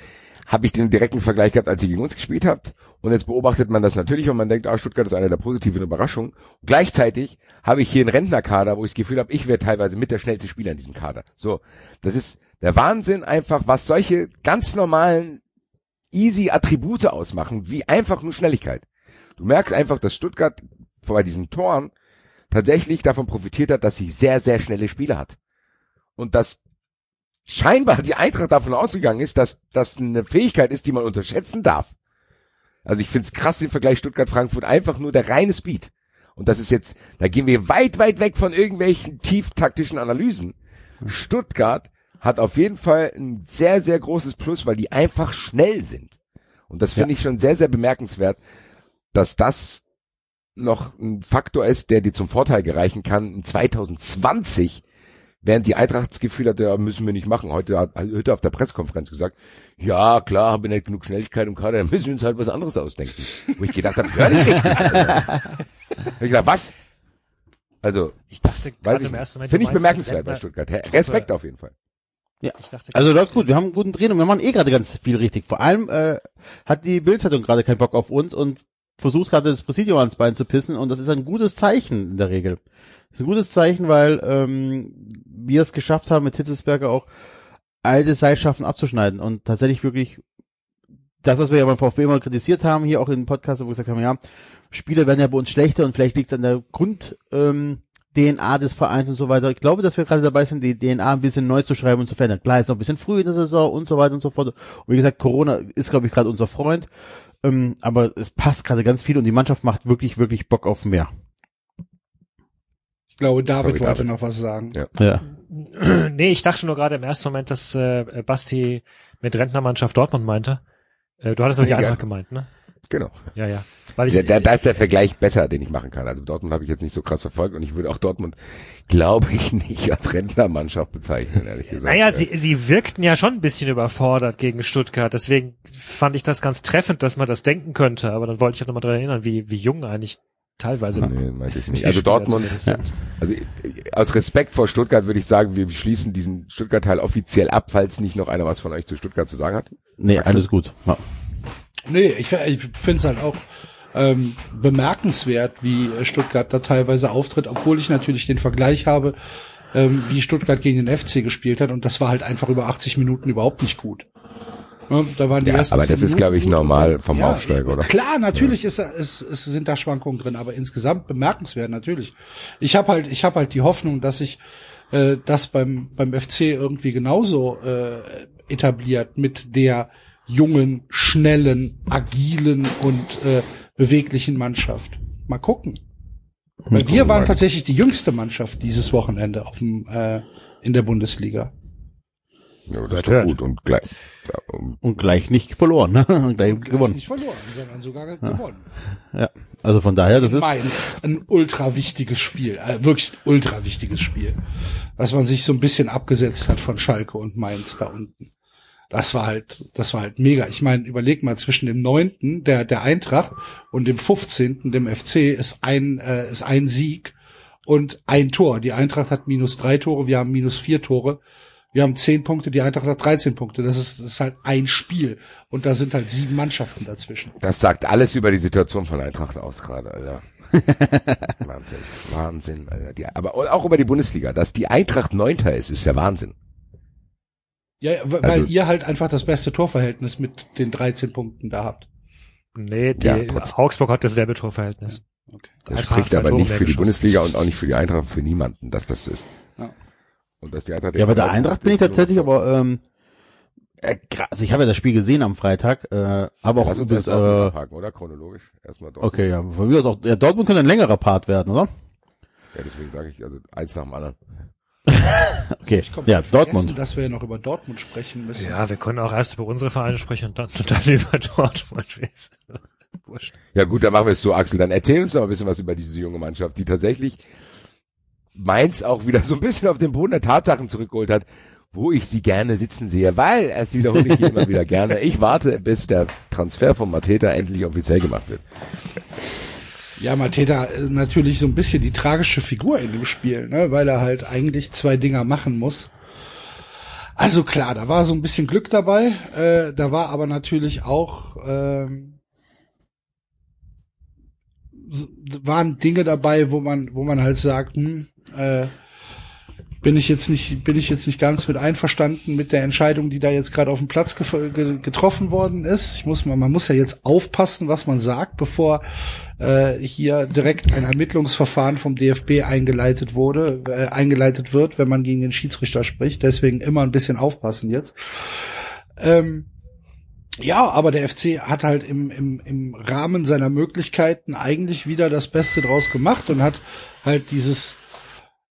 habe ich den direkten Vergleich gehabt, als ihr gegen uns gespielt habt. Und jetzt beobachtet man das natürlich und man denkt, ah, Stuttgart ist eine der positiven Überraschungen. Und gleichzeitig habe ich hier einen Rentnerkader, wo ich das Gefühl habe, ich wäre teilweise mit der schnellste Spieler in diesem Kader. So, das ist der Wahnsinn einfach, was solche ganz normalen easy Attribute ausmachen, wie einfach nur Schnelligkeit. Du merkst einfach, dass Stuttgart bei diesen Toren tatsächlich davon profitiert hat, dass sie sehr, sehr schnelle Spieler hat. Und dass scheinbar die Eintracht davon ausgegangen ist, dass das eine Fähigkeit ist, die man unterschätzen darf. Also ich find's krass den Vergleich Stuttgart-Frankfurt, einfach nur der reine Speed. Und das ist jetzt, da gehen wir weit, weit weg von irgendwelchen tieftaktischen Analysen. Stuttgart hat auf jeden Fall ein sehr, sehr großes Plus, weil die einfach schnell sind. Und das finde ich schon sehr, sehr bemerkenswert, dass das noch ein Faktor ist, der dir zum Vorteil gereichen kann. In 2020, während die Eintracht das Gefühl hatte, ja, müssen wir nicht machen. Heute hat heute auf der Pressekonferenz gesagt, ja, klar, haben wir nicht genug Schnelligkeit im Kader, dann müssen wir uns halt was anderes ausdenken. Wo ich gedacht habe, hör nicht richtig. Hab ich gesagt, was? Also, Ich dachte gerade ich im ersten Moment, Finde ich bemerkenswert bei Stuttgart. He- Respekt auf jeden Fall. Ja. Ich dachte, Also läuft gut, wir haben einen guten Dreh und wir machen eh gerade ganz viel richtig. Vor allem äh, hat die Bildzeitung gerade keinen Bock auf uns und versucht gerade das Präsidium ans Bein zu pissen und das ist ein gutes Zeichen in der Regel. Das ist ein gutes Zeichen, weil ähm, wir es geschafft haben, mit Hitzesberger auch alte Seilschaften abzuschneiden und tatsächlich wirklich das, was wir ja beim VfB immer kritisiert haben, hier auch in den Podcast, wo wir gesagt haben, ja, Spiele werden ja bei uns schlechter und vielleicht liegt es an der Grund ähm, DNA des Vereins und so weiter. Ich glaube, dass wir gerade dabei sind, die DNA ein bisschen neu zu schreiben und zu verändern. Klar, ist noch ein bisschen früh in der Saison und so weiter und so fort. Und wie gesagt, Corona ist, glaube ich, gerade unser Freund. Ähm, aber es passt gerade ganz viel und die Mannschaft macht wirklich, wirklich Bock auf mehr. Ich glaube, David Sorry, wollte David. noch was sagen. Ja. Ja. nee, ich dachte nur gerade im ersten Moment, dass äh, Basti mit Rentnermannschaft Dortmund meinte. Äh, du hattest doch die Ja. Eintracht gemeint, ne? Genau. Ja, ja. Weil ich, Da, da, da ist der Vergleich besser, den ich machen kann. Also Dortmund habe ich jetzt nicht so krass verfolgt und ich würde auch Dortmund, glaube ich, nicht als Rentnermannschaft bezeichnen, ehrlich gesagt. Naja, Äh, sie, sie wirkten ja schon ein bisschen überfordert gegen Stuttgart. Deswegen fand ich das ganz treffend, dass man das denken könnte. Aber dann wollte ich auch nochmal dran erinnern, wie, wie jung eigentlich teilweise Nee, meinte ich nicht. Also Dortmund, sind. also äh, aus Respekt vor Stuttgart würde ich sagen, wir schließen diesen Stuttgart-Teil offiziell ab, falls nicht noch einer was von euch zu Stuttgart zu sagen hat. Nee, alles gut. Ja. Nee, ich, ich finde es halt auch ähm, bemerkenswert, wie Stuttgart da teilweise auftritt, obwohl ich natürlich den Vergleich habe, ähm, wie Stuttgart gegen den FC gespielt hat und das war halt einfach über 80 Minuten überhaupt nicht gut. Ja, da waren die Ja, ersten aber das ist, glaube ich, normal vom Aufsteiger, oder? Klar, natürlich ist, ist, ist, sind da Schwankungen drin, aber insgesamt bemerkenswert natürlich. Ich habe halt, ich habe halt die Hoffnung, dass sich äh, das beim beim FC irgendwie genauso äh, etabliert mit der jungen, schnellen, agilen und äh, beweglichen Mannschaft. Mal gucken. Weil wir waren tatsächlich die jüngste Mannschaft dieses Wochenende auf dem, äh, in der Bundesliga. Ja, das ist doch gut und gleich. Ja, um- Und gleich nicht verloren, ne? Und gleich Gleich gewonnen. Nicht verloren, sondern sogar gewonnen. Ja. Also von daher, das ist. Mainz, ein ultra wichtiges Spiel, äh, wirklich ultra wichtiges Spiel, was man sich so ein bisschen abgesetzt hat von Schalke und Mainz da unten. Das war halt, das war halt mega. Ich meine, überleg mal zwischen dem neunten der der Eintracht und dem 15. dem FC ist ein äh, ist ein Sieg und ein Tor. Die Eintracht hat minus drei Tore, wir haben minus vier Tore. Wir haben zehn Punkte, die Eintracht hat 13 Punkte. Das ist, das ist halt ein Spiel. Und da sind halt sieben Mannschaften dazwischen. Das sagt alles über die Situation von Eintracht aus gerade, Alter. Wahnsinn. Wahnsinn, Alter. Die, aber auch über die Bundesliga. Dass die Eintracht Neunter ist, ist ja Wahnsinn. Ja, ja, weil Also- ihr halt einfach das beste Torverhältnis mit den 13 Punkten da habt. Nee, die, Ja, Augsburg hat dasselbe Torverhältnis. Okay. Das Eintracht spricht aber nicht für die. Bundesliga und auch nicht für die Eintracht, für niemanden, dass das so ist. Ja. Und dass die Eintracht Ja, bei der Eintracht bin ich tatsächlich aber, ähm, äh, also ich habe ja das Spiel gesehen am Freitag, äh, aber auch Lass uns Dortmund äh, abhaken, oder? Chronologisch. Erstmal Dortmund. okay, ja, von mir aus auch, ja, Dortmund könnte ein längerer Part werden, oder? Ja, deswegen sage ich, also eins nach dem anderen. Okay, Ich ja, Dortmund. dass wir ja noch über Dortmund sprechen müssen. Ja, wir können auch erst über unsere Vereine sprechen und dann, und dann über Dortmund. Wurscht. Ja gut, dann machen wir es so, Axel. Dann erzähl uns noch ein bisschen was über diese junge Mannschaft, die tatsächlich Mainz auch wieder so ein bisschen auf den Boden der Tatsachen zurückgeholt hat, wo ich sie gerne sitzen sehe, weil, es wiederhole ich immer wieder gerne, ich warte, bis der Transfer von Mateta endlich offiziell gemacht wird. Ja, Mateta ist natürlich so ein bisschen die tragische Figur in dem Spiel, ne, weil er halt eigentlich zwei Dinger machen muss. Also klar, da war so ein bisschen Glück dabei, äh, da war aber natürlich auch ähm, waren Dinge dabei, wo man, wo man halt sagt, hm, äh, bin ich jetzt nicht, bin ich jetzt nicht ganz mit einverstanden mit der Entscheidung, die da jetzt gerade auf dem Platz getroffen worden ist. Ich muss mal, man muss ja jetzt aufpassen, was man sagt, bevor äh, hier direkt ein Ermittlungsverfahren vom DFB eingeleitet wurde, äh, eingeleitet wird, wenn man gegen den Schiedsrichter spricht. Deswegen immer ein bisschen aufpassen jetzt. Ähm, ja, aber der FC hat halt im, im, im Rahmen seiner Möglichkeiten eigentlich wieder das Beste draus gemacht und hat halt dieses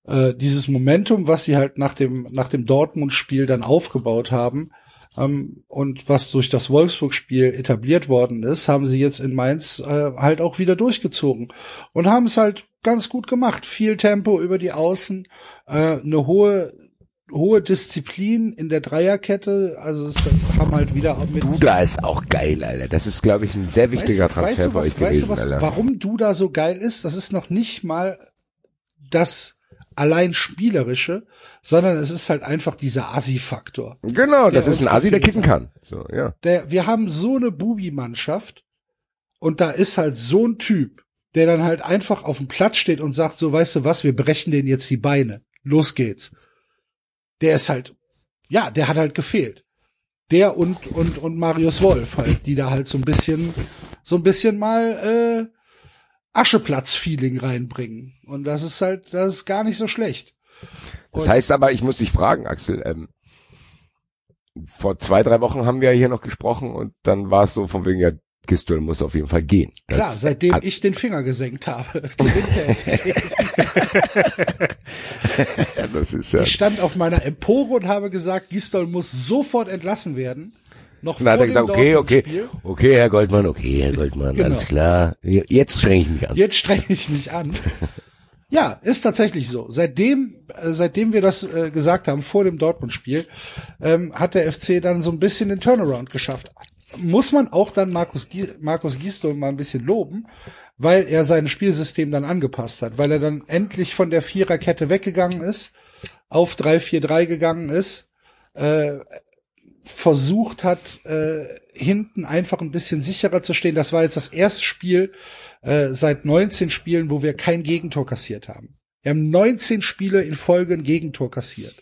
äh, dieses Momentum, was sie halt nach dem nach dem Dortmund-Spiel dann aufgebaut haben ähm, und was durch das Wolfsburg-Spiel etabliert worden ist, haben sie jetzt in Mainz äh, halt auch wieder durchgezogen und haben es halt ganz gut gemacht. Viel Tempo über die Außen, äh, eine hohe hohe Disziplin in der Dreierkette. Also es haben halt wieder mit. Duda ist auch geil, Alter. Das ist, glaube ich, ein sehr wichtiger weißt, Transfer weißt du, für was, euch gewesen, weißt du was, Alter. Warum Duda so geil ist, das ist noch nicht mal das allein spielerische, sondern es ist halt einfach dieser Assi-Faktor. Genau, das ist ein uns Asi, der kicken kann. So, ja. Der, wir haben so eine Bubi-Mannschaft und da ist halt so ein Typ, der dann halt einfach auf dem Platz steht und sagt, so weißt du was, wir brechen denen jetzt die Beine. Los geht's. Der ist halt, ja, der hat halt gefehlt. Der und, und, und Marius Wolf halt, die da halt so ein bisschen, so ein bisschen mal, äh, Ascheplatz-Feeling reinbringen. Und das ist halt, das ist gar nicht so schlecht. Das Und- heißt aber, ich muss dich fragen, Axel, ähm, vor zwei, drei Wochen haben wir hier noch gesprochen und dann war es so von wegen, ja, Gistol muss auf jeden Fall gehen. Das Klar, seitdem ich den Finger gesenkt habe, gewinnt der FC. das ist ja, Ich stand auf meiner Empore und habe gesagt, Gistol muss sofort entlassen werden. Noch dann hat er gesagt, okay, okay, Dortmund-Spiel. okay, Herr Goldmann, okay, Herr Goldmann, Genau. alles klar. Jetzt strenge ich mich an. Jetzt strenge ich mich an. Ja, ist tatsächlich so. Seitdem, äh, seitdem wir das äh, gesagt haben vor dem Dortmund-Spiel, ähm, hat der FC dann so ein bisschen den Turnaround geschafft. Muss man auch dann Markus, Gie- Markus Gisdol mal ein bisschen loben, weil er sein Spielsystem dann angepasst hat, weil er dann endlich von der Viererkette weggegangen ist, auf 3-4-3 gegangen ist, äh, versucht hat, äh, hinten einfach ein bisschen sicherer zu stehen. Das war jetzt das erste Spiel äh, seit 19 Spielen, wo wir kein Gegentor kassiert haben. Wir haben 19 Spiele in Folge ein Gegentor kassiert.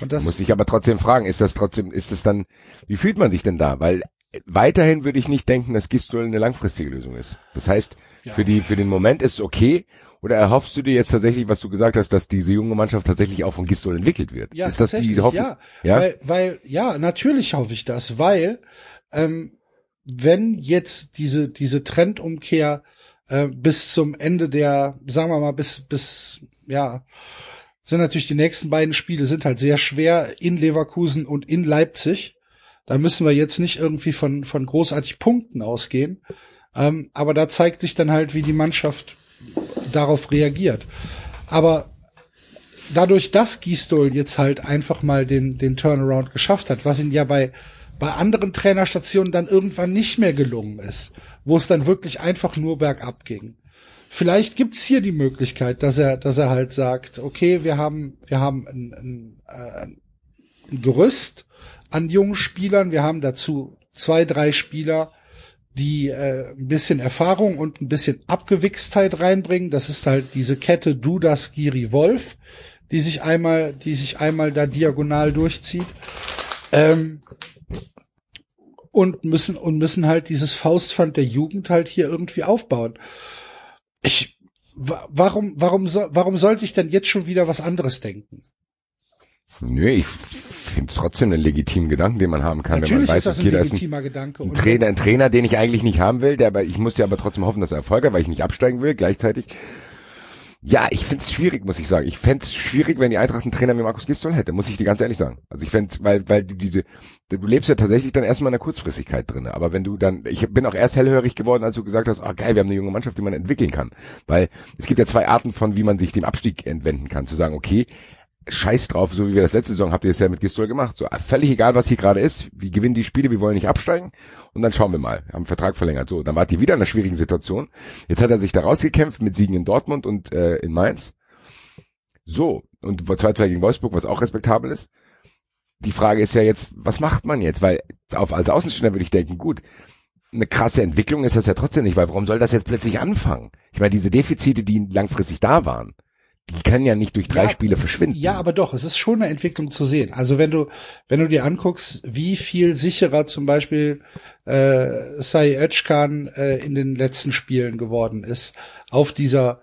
Und das Muss ich aber trotzdem fragen, ist das trotzdem, ist es dann, wie fühlt man sich denn da? Weil weiterhin würde ich nicht denken, dass Gistol eine langfristige Lösung ist. Das heißt, Ja. für die, für den Moment ist es okay. Oder erhoffst du dir jetzt tatsächlich, was du gesagt hast, dass diese junge Mannschaft tatsächlich auch von Gistol entwickelt wird? Ja, ist das die Hoffnung? Ja, Ja? Weil, weil, ja, natürlich hoffe ich das, weil ähm, wenn jetzt diese diese Trendumkehr äh, bis zum Ende der, sagen wir mal, bis bis ja, sind natürlich die nächsten beiden Spiele sind halt sehr schwer in Leverkusen und in Leipzig. Da müssen wir jetzt nicht irgendwie von von großartig Punkten ausgehen, ähm, aber da zeigt sich dann halt, wie die Mannschaft darauf reagiert. Aber dadurch, dass Gistol jetzt halt einfach mal den, den Turnaround geschafft hat, was ihn ja bei, bei anderen Trainerstationen dann irgendwann nicht mehr gelungen ist, wo es dann wirklich einfach nur bergab ging. Vielleicht gibt's hier die Möglichkeit, dass er, dass er halt sagt, okay, wir haben, wir haben ein, ein, äh, ein Gerüst an jungen Spielern, wir haben dazu zwei, drei Spieler, die äh, ein bisschen Erfahrung und ein bisschen Abgewichstheit reinbringen. Das ist halt diese Kette Dudas Giri Wolf, die sich einmal, die sich einmal da diagonal durchzieht. Ähm, und müssen und müssen halt dieses Faustpfand der Jugend halt hier irgendwie aufbauen. Ich wa- warum warum warum sollte ich denn jetzt schon wieder was anderes denken? Nö, ich finde trotzdem einen legitimen Gedanken, den man haben kann, Natürlich wenn man weiß, ist das ein okay, da ist ein, legitimer Gedanke. ein Trainer, ein Trainer, den ich eigentlich nicht haben will, der aber ich muss ja aber trotzdem hoffen, dass er Erfolg hat, weil ich nicht absteigen will, gleichzeitig. Ja, ich find's schwierig, muss ich sagen. Ich fänd's schwierig, wenn die Eintracht einen Trainer wie Markus Gistol hätte, muss ich dir ganz ehrlich sagen. Also ich fänd's, weil, weil du diese, du lebst ja tatsächlich dann erstmal in der Kurzfristigkeit drin. Aber wenn du dann, ich bin auch erst hellhörig geworden, als du gesagt hast, ah geil, wir haben eine junge Mannschaft, die man entwickeln kann. Weil es gibt ja zwei Arten von, wie man sich dem Abstieg entwenden kann. Zu sagen, okay, scheiß drauf, so wie wir das letzte Saison habt ihr es ja mit Gistol gemacht. So völlig egal, was hier gerade ist. Wir gewinnen die Spiele, wir wollen nicht absteigen und dann schauen wir mal. Wir haben Vertrag verlängert. So, dann wart ihr wieder in einer schwierigen Situation. Jetzt hat er sich da rausgekämpft mit Siegen in Dortmund und äh, in Mainz. So, und 2-2 gegen Wolfsburg, was auch respektabel ist. Die Frage ist ja jetzt, was macht man jetzt? Weil auf, als Außenstehender würde ich denken, gut, eine krasse Entwicklung ist das ja trotzdem nicht, weil warum soll das jetzt plötzlich anfangen? Ich meine, diese Defizite, die langfristig da waren, die können ja nicht durch drei Ja, Spiele verschwinden. Ja, aber doch, es ist schon eine Entwicklung zu sehen. Also wenn du, wenn du dir anguckst, wie viel sicherer zum Beispiel äh, Sai Özcan äh, in den letzten Spielen geworden ist, auf dieser,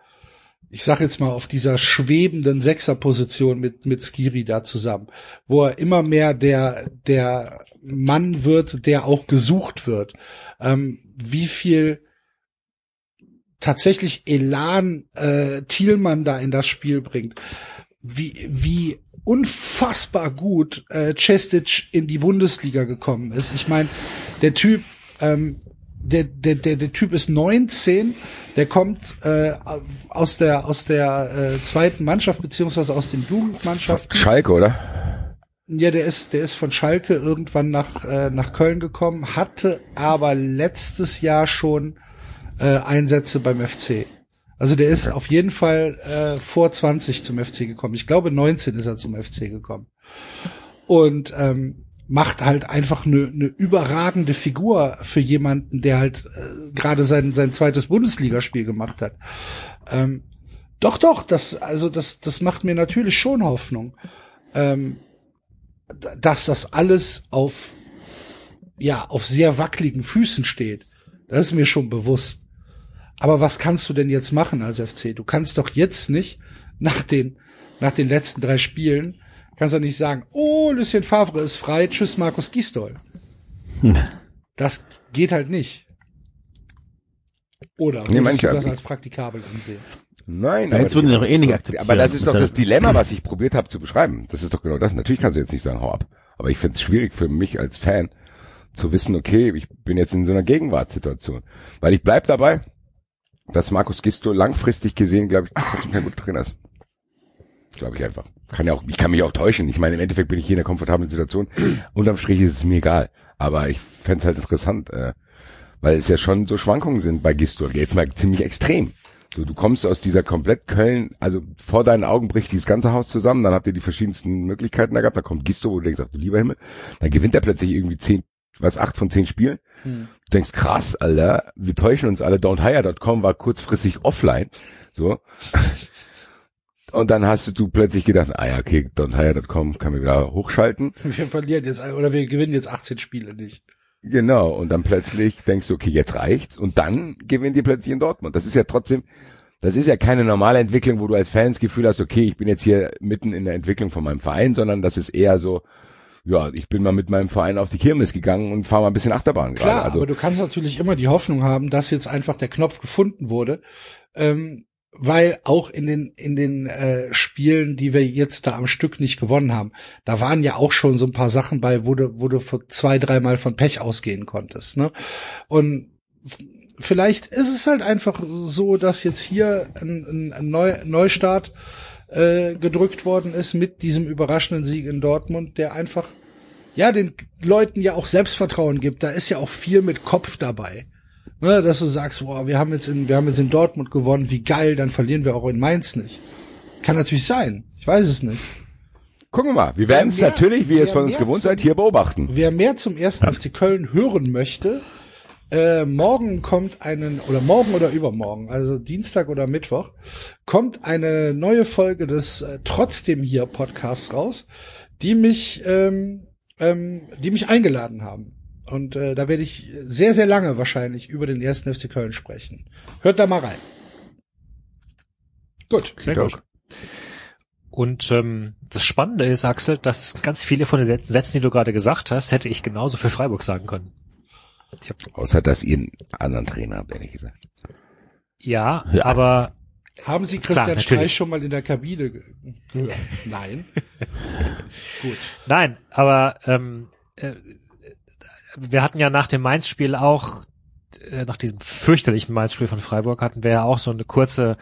ich sag jetzt mal, auf dieser schwebenden Sechserposition mit, mit Skiri da zusammen, wo er immer mehr der, der Mann wird, der auch gesucht wird. Ähm, wie viel tatsächlich Elan äh, Thielmann da in das Spiel bringt. Wie, wie unfassbar gut äh, Cestic in die Bundesliga gekommen ist. Ich meine, der Typ, ähm, der, der, der, der Typ ist 19, der kommt äh, aus der aus der äh, zweiten Mannschaft beziehungsweise aus den Jugendmannschaften. Schalke, oder? Ja, der ist, der ist von Schalke irgendwann nach, äh, nach Köln gekommen, hatte aber letztes Jahr schon äh, Einsätze beim FC. Also der ist auf jeden Fall äh, vor 20 zum FC gekommen. Ich glaube 19 ist er zum FC gekommen. Und ähm, macht halt einfach eine ne überragende Figur für jemanden, der halt äh, gerade sein, sein zweites Bundesligaspiel gemacht hat. Ähm, doch, doch, das, also das, das macht mir natürlich schon Hoffnung. Ähm, dass das alles auf, ja, auf sehr wackeligen Füßen steht. Das ist mir schon bewusst. Aber was kannst du denn jetzt machen als FC? Du kannst doch jetzt nicht nach den, nach den letzten drei Spielen, kannst du nicht sagen, oh, Lucien Favre ist frei, tschüss Markus Gisdol. Das geht halt nicht. Oder Nee, würdest du das als praktikabel ansehen? Nein, Jetzt würden die doch eh nicht akzeptieren. Aber das ist doch Das Dilemma, was ich probiert habe zu beschreiben. Das ist doch genau das. Natürlich kannst du jetzt nicht sagen, hau ab. Aber ich finde es schwierig für mich als Fan zu wissen, okay, ich bin jetzt in so einer Gegenwartssituation. Weil ich bleib dabei, dass Markus Gisto langfristig gesehen, glaube ich, trotzdem kein guter Trainer ist. Glaube ich einfach. Kann ja auch, ich kann mich auch täuschen. Ich meine, im Endeffekt bin ich hier in einer komfortablen Situation. Unterm Strich ist es mir egal. Aber ich fände halt interessant, äh, weil es ja schon so Schwankungen sind bei Gistor. Jetzt mal ziemlich extrem. Du, du kommst aus dieser komplett Köln, also vor deinen Augen bricht dieses ganze Haus zusammen, dann habt ihr die verschiedensten Möglichkeiten da gehabt, dann kommt Gisto, wo du denkst, ach du lieber Himmel, dann gewinnt er plötzlich irgendwie zehn, was, acht von zehn Spielen. Du denkst, krass, Alter, wir täuschen uns alle, don'thire.com war kurzfristig offline, so. Und dann hast du plötzlich gedacht, ah ja, okay, don'thire.com kann wir wieder hochschalten. Wir verlieren jetzt, oder wir gewinnen jetzt 18 Spiele nicht. Genau, und dann plötzlich denkst du, okay, jetzt reicht's und dann gewinnt ihr plötzlich in Dortmund. Das ist ja trotzdem, das ist ja keine normale Entwicklung, wo du als Fan das Gefühl hast, okay, ich bin jetzt hier mitten in der Entwicklung von meinem Verein, sondern das ist eher so, ja, ich bin mal mit meinem Verein auf die Kirmes gegangen und fahre mal ein bisschen Achterbahn Klar, gerade. Also aber du kannst natürlich immer die Hoffnung haben, dass jetzt einfach der Knopf gefunden wurde, ähm, weil auch in den in den äh, Spielen, die wir jetzt da am Stück nicht gewonnen haben, da waren ja auch schon so ein paar Sachen bei, wo du, wo du zwei, dreimal von Pech ausgehen konntest. Ne? Und vielleicht ist es halt einfach so, dass jetzt hier ein, ein, ein Neu Neustart äh, gedrückt worden ist mit diesem überraschenden Sieg in Dortmund, der einfach ja, den Leuten ja auch Selbstvertrauen gibt. Da ist ja auch viel mit Kopf dabei. Ne, dass du sagst, boah, wir haben jetzt in, wir haben jetzt in Dortmund gewonnen, wie geil, dann verlieren wir auch in Mainz nicht. Kann natürlich sein. Ich weiß es nicht. gucken wir mal. Wir werden es natürlich, wie ihr es von uns gewohnt zum- seid, hier beobachten. Wer mehr zum ersten FC Köln hören möchte, äh, morgen kommt einen, oder morgen oder übermorgen, also Dienstag oder Mittwoch, kommt eine neue Folge des äh, Trotzdem hier Podcasts raus, die mich, ähm, ähm, die mich eingeladen haben. Und äh, da werde ich sehr, sehr lange wahrscheinlich über den ersten FC Köln sprechen. Hört da mal rein. Gut. Sehr gut. Und ähm, das Spannende ist, Axel, dass ganz viele von den Sätzen, die du gerade gesagt hast, hätte ich genauso für Freiburg sagen können. Außer, dass ihr einen anderen Trainer habt, ehrlich gesagt. ja, Ja. aber Haben Sie Klar, Christian natürlich. Streich schon mal in der Kabine ge gehört? Nein. Gut. Nein, aber ähm, äh, wir hatten ja nach dem Mainz-Spiel auch, äh, nach diesem fürchterlichen Mainz-Spiel von Freiburg, hatten wir ja auch so eine kurze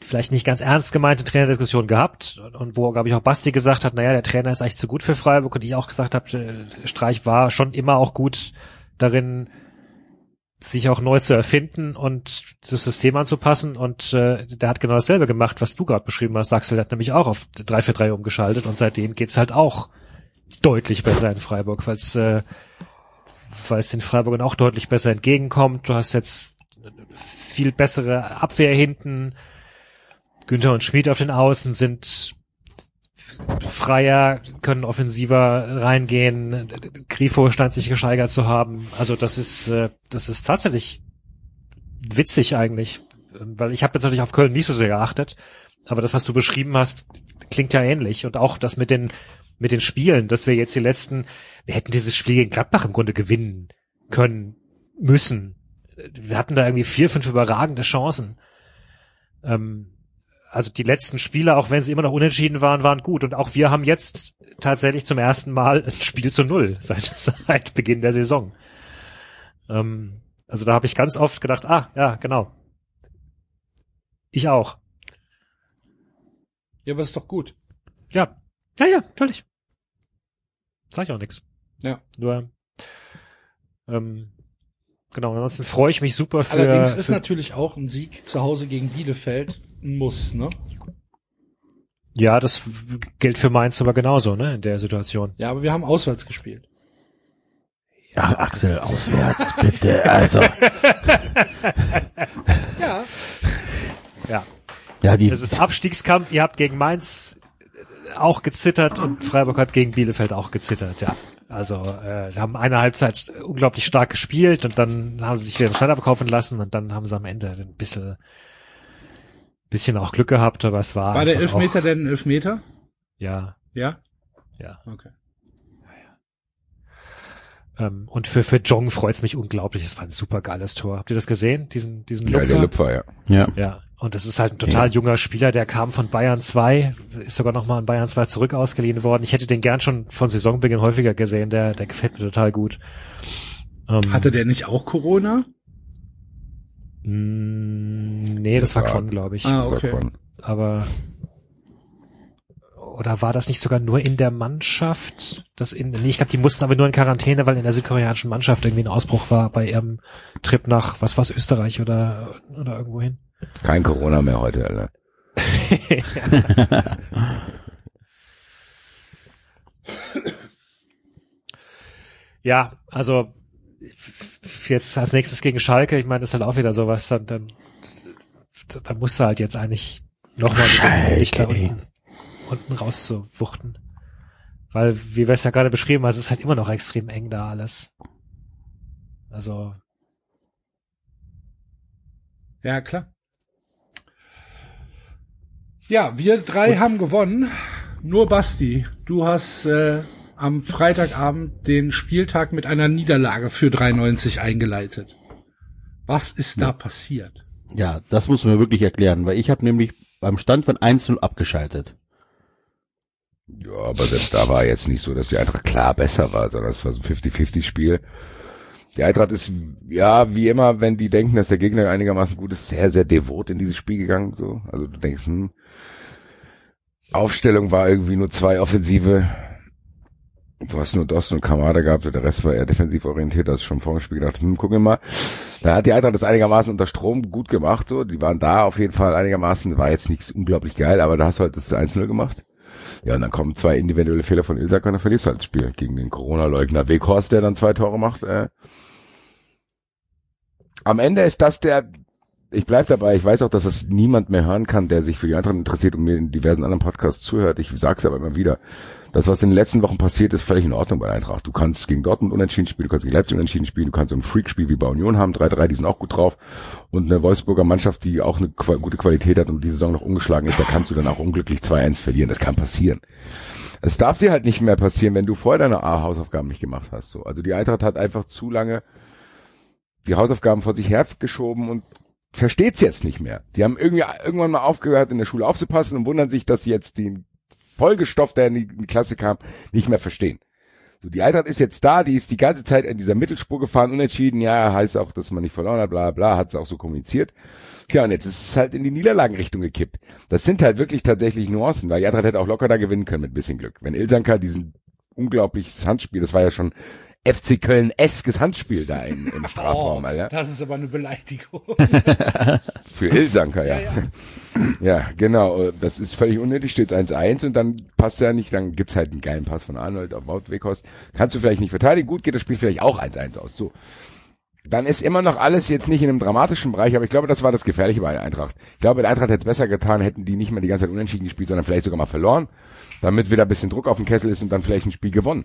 vielleicht nicht ganz ernst gemeinte Trainerdiskussion gehabt und wo, glaube ich, auch Basti gesagt hat, naja, der Trainer ist eigentlich zu gut für Freiburg und ich auch gesagt habe, äh, Streich war schon immer auch gut darin, sich auch neu zu erfinden und das System anzupassen und äh, der hat genau dasselbe gemacht, was du gerade beschrieben hast. Axel hat nämlich auch auf 3-4-3 umgeschaltet und seitdem geht's halt auch deutlich besser in Freiburg, weil es äh, weil es den Freiburgern auch deutlich besser entgegenkommt. Du hast jetzt viel bessere Abwehr hinten. Günther und Schmid auf den Außen sind freier, können offensiver reingehen. Grifo scheint sich gesteigert zu haben. Also das ist, äh, das ist tatsächlich witzig eigentlich, weil ich habe jetzt natürlich auf Köln nicht so sehr geachtet, aber das, was du beschrieben hast, klingt ja ähnlich und auch das mit den mit den Spielen, dass wir jetzt die letzten, wir hätten dieses Spiel gegen Gladbach im Grunde gewinnen können, müssen. Wir hatten da irgendwie vier, fünf überragende Chancen. Ähm, also die letzten Spiele, auch wenn sie immer noch unentschieden waren, waren gut. Und auch wir haben jetzt tatsächlich zum ersten Mal ein Spiel zu null seit, seit Beginn der Saison. Ähm, also da habe ich ganz oft gedacht, ah, ja, genau. Ich auch. Ja, aber ist doch gut. Ja. Ja, ja, natürlich. Sag ich auch nix. Ja. Nur, ähm, genau, ansonsten freue ich mich super für. Allerdings ist für, natürlich auch ein Sieg zu Hause gegen Bielefeld Muss, ne? Ja, das gilt für Mainz aber genauso, ne, in der Situation. Ja, aber wir haben auswärts gespielt. Ja, Axel, auswärts, bitte, also. Ja. Ja. Ja, die, Es ist Abstiegskampf, ihr habt gegen Mainz auch gezittert und Freiburg hat gegen Bielefeld auch gezittert, ja. Also äh, haben eine Halbzeit unglaublich stark gespielt und dann haben sie sich wieder schneller bekaufen lassen und dann haben sie am Ende ein bisschen bisschen auch Glück gehabt, aber es war War der Elfmeter auch, denn ein Elfmeter? ja, Ja? ja. Okay. Ähm, und für für Jong freut's mich unglaublich. Es war ein super geiles Tor. Habt ihr das gesehen? Diesen diesen Ja, der Lupfer? Lüpfer, ja. ja. Ja, und das ist halt ein total junger Spieler, der kam von Bayern 2, ist sogar nochmal an Bayern 2 zurück ausgeliehen worden. Ich hätte den gern schon von Saisonbeginn häufiger gesehen, der, der gefällt mir total gut. Ähm, Hatte der nicht auch Corona? Mh, Nee, das, Das war Quon, glaube ich. Ah, okay. Aber oder war das nicht sogar nur in der Mannschaft? Das in, nee, ich glaube, die mussten aber nur in Quarantäne, weil in der südkoreanischen Mannschaft irgendwie ein Ausbruch war bei ihrem Trip nach, was war's, Österreich oder, oder irgendwo hin. Kein Corona mehr heute, Alter. Ja, also jetzt als nächstes gegen Schalke, ich meine, das ist halt auch wieder sowas, dann, dann, dann musst du halt jetzt eigentlich nochmal nicht da unten, unten rauszuwuchten. Weil, wie wir es ja gerade beschrieben haben, es ist halt immer noch extrem eng da alles. Also, Ja, klar. Ja, wir drei haben gewonnen. Nur Basti, du hast äh, am Freitagabend den Spieltag mit einer Niederlage für 93 eingeleitet. Was ist da passiert? Ja, das muss man mir wirklich erklären, weil ich habe nämlich beim Stand von 1-0 abgeschaltet. Ja, aber selbst da war jetzt nicht so, dass die Eintracht klar besser war, sondern es war so ein 50-50-Spiel. Die Eintracht ist, ja, wie immer, wenn die denken, dass der Gegner einigermaßen gut ist, sehr, sehr devot in dieses Spiel gegangen, so. Also du denkst, hm, Aufstellung war irgendwie nur zwei Offensive. Du hast nur Dosten und Kamada gehabt, und der Rest war eher defensiv orientiert, hast schon vor dem Spiel gedacht, hm, gucken wir mal. Da hat die Eintracht das einigermaßen unter Strom gut gemacht, so. Die waren da auf jeden Fall einigermaßen, war jetzt nichts unglaublich geil, aber da hast du halt das 1-0 gemacht. Ja, und dann kommen zwei individuelle Fehler von Ilsak und dann verlierst du halt das Spiel gegen den Corona-Leugner Weghorst, der dann zwei Tore macht. Äh. Am Ende ist das der, ich bleib dabei, ich weiß auch, dass das niemand mehr hören kann, der sich für die Eintracht interessiert und mir in diversen anderen Podcasts zuhört. Ich sag's aber immer wieder. Das, was in den letzten Wochen passiert, ist völlig in Ordnung bei Eintracht. Du kannst gegen Dortmund unentschieden spielen, du kannst gegen Leipzig unentschieden spielen, du kannst so ein Freak-Spiel wie bei Union haben, 3-3, die sind auch gut drauf. Und eine Wolfsburger Mannschaft, die auch eine gute Qualität hat und die Saison noch ungeschlagen ist, da kannst du dann auch unglücklich 2-1 verlieren. Das kann passieren. Es darf dir halt nicht mehr passieren, wenn du vorher deine A-Hausaufgaben nicht gemacht hast. So. Also die Eintracht hat einfach zu lange die Hausaufgaben vor sich hergeschoben und versteht's jetzt nicht mehr. Die haben irgendwie irgendwann mal aufgehört, in der Schule aufzupassen und wundern sich, dass sie jetzt den Folgestoff, der in die, in die Klasse kam, nicht mehr verstehen. So, die Eintracht ist jetzt da, die ist die ganze Zeit in dieser Mittelspur gefahren, unentschieden, ja, heißt auch, dass man nicht verloren hat, bla bla, hat es auch so kommuniziert. Tja, und jetzt ist es halt in die Niederlagenrichtung gekippt. Das sind halt wirklich tatsächlich Nuancen, weil die Eintracht hätte auch locker da gewinnen können mit bisschen Glück. Wenn Ilsanka diesen unglaubliches Handspiel, das war ja schon FC Köln-eskes Handspiel da in, im Strafraum, Oh, Alter. das ist aber eine Beleidigung. Für Ilsanker, ja. ja. Ja, genau. Das ist völlig unnötig, steht 1-1 und dann passt er nicht, dann gibt's halt einen geilen Pass von Arnold auf Wout Weghorst. Kannst du vielleicht nicht verteidigen, gut geht das Spiel vielleicht auch 1-1 aus. So. Dann ist immer noch alles jetzt nicht in einem dramatischen Bereich, aber ich glaube, das war das Gefährliche bei der Eintracht. Ich glaube, der Eintracht hätte es besser getan, hätten die nicht mehr die ganze Zeit unentschieden gespielt, sondern vielleicht sogar mal verloren, damit wieder ein bisschen Druck auf den Kessel ist und dann vielleicht ein Spiel gewonnen.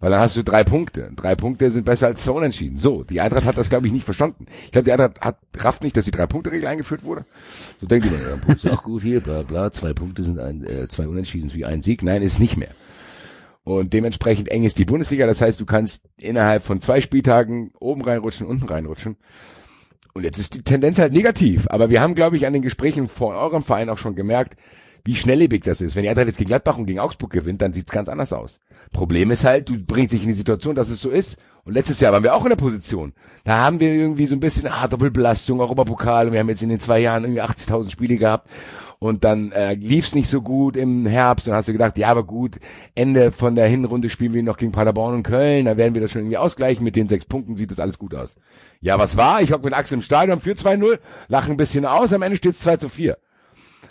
Weil dann hast du drei Punkte. Drei Punkte sind besser als zwei Unentschieden. So, die Eintracht hat das, glaube ich, nicht verstanden. Ich glaube, die Eintracht hat rafft nicht, dass die Drei-Punkte-Regel eingeführt wurde. So denkt die, ja, Punkt ist auch gut hier, bla bla, zwei Punkte sind ein, äh, zwei Unentschieden wie ein Sieg. Nein, ist nicht mehr. Und dementsprechend eng ist die Bundesliga. Das heißt, du kannst innerhalb von zwei Spieltagen oben reinrutschen, unten reinrutschen. Und jetzt ist die Tendenz halt negativ. Aber wir haben, glaube ich, an den Gesprächen vor eurem Verein auch schon gemerkt, wie schnelllebig das ist. Wenn die Eintracht jetzt gegen Gladbach und gegen Augsburg gewinnt, dann sieht's ganz anders aus. Problem ist halt, du bringst dich in die Situation, dass es so ist. Und letztes Jahr waren wir auch in der Position. Da haben wir irgendwie so ein bisschen, ah, Doppelbelastung, Europapokal und wir haben jetzt in den zwei Jahren irgendwie 80.000 Spiele gehabt. Und dann äh, lief's nicht so gut im Herbst und hast du gedacht, ja, aber gut, Ende von der Hinrunde spielen wir noch gegen Paderborn und Köln, da werden wir das schon irgendwie ausgleichen. Mit den sechs Punkten sieht das alles gut aus. Ja, was war? Ich hock mit Axel im Stadion für 2-0, lache ein bisschen aus, am Ende steht's 2 zu 4.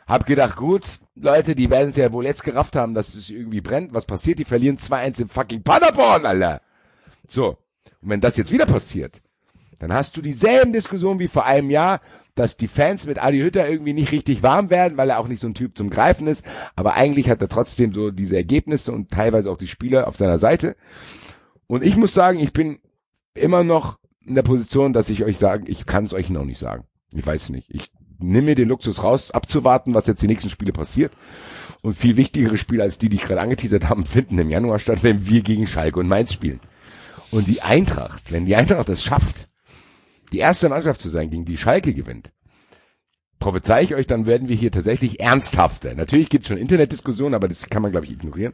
Hab gedacht, gut, Leute, die werden es ja wohl jetzt gerafft haben, dass es irgendwie brennt. Was passiert? Die verlieren 2-1 im fucking Paderborn, Alter. So. Und wenn das jetzt wieder passiert, dann hast du dieselben Diskussionen wie vor einem Jahr, dass die Fans mit Adi Hütter irgendwie nicht richtig warm werden, weil er auch nicht so ein Typ zum Greifen ist. Aber eigentlich hat er trotzdem so diese Ergebnisse und teilweise auch die Spieler auf seiner Seite. Und ich muss sagen, ich bin immer noch in der Position, dass ich euch sage, ich kann es euch noch nicht sagen. Ich weiß nicht. Ich nimm mir den Luxus raus, abzuwarten, was jetzt die nächsten Spiele passiert. Und viel wichtigere Spiele als die, die ich gerade angeteasert haben, finden im Januar statt, wenn wir gegen Schalke und Mainz spielen. Und die Eintracht, wenn die Eintracht es schafft, die erste Mannschaft zu sein, gegen die Schalke gewinnt, prophezei ich euch, dann werden wir hier tatsächlich ernsthafter. Natürlich gibt es schon Internetdiskussionen, aber das kann man, glaube ich, ignorieren.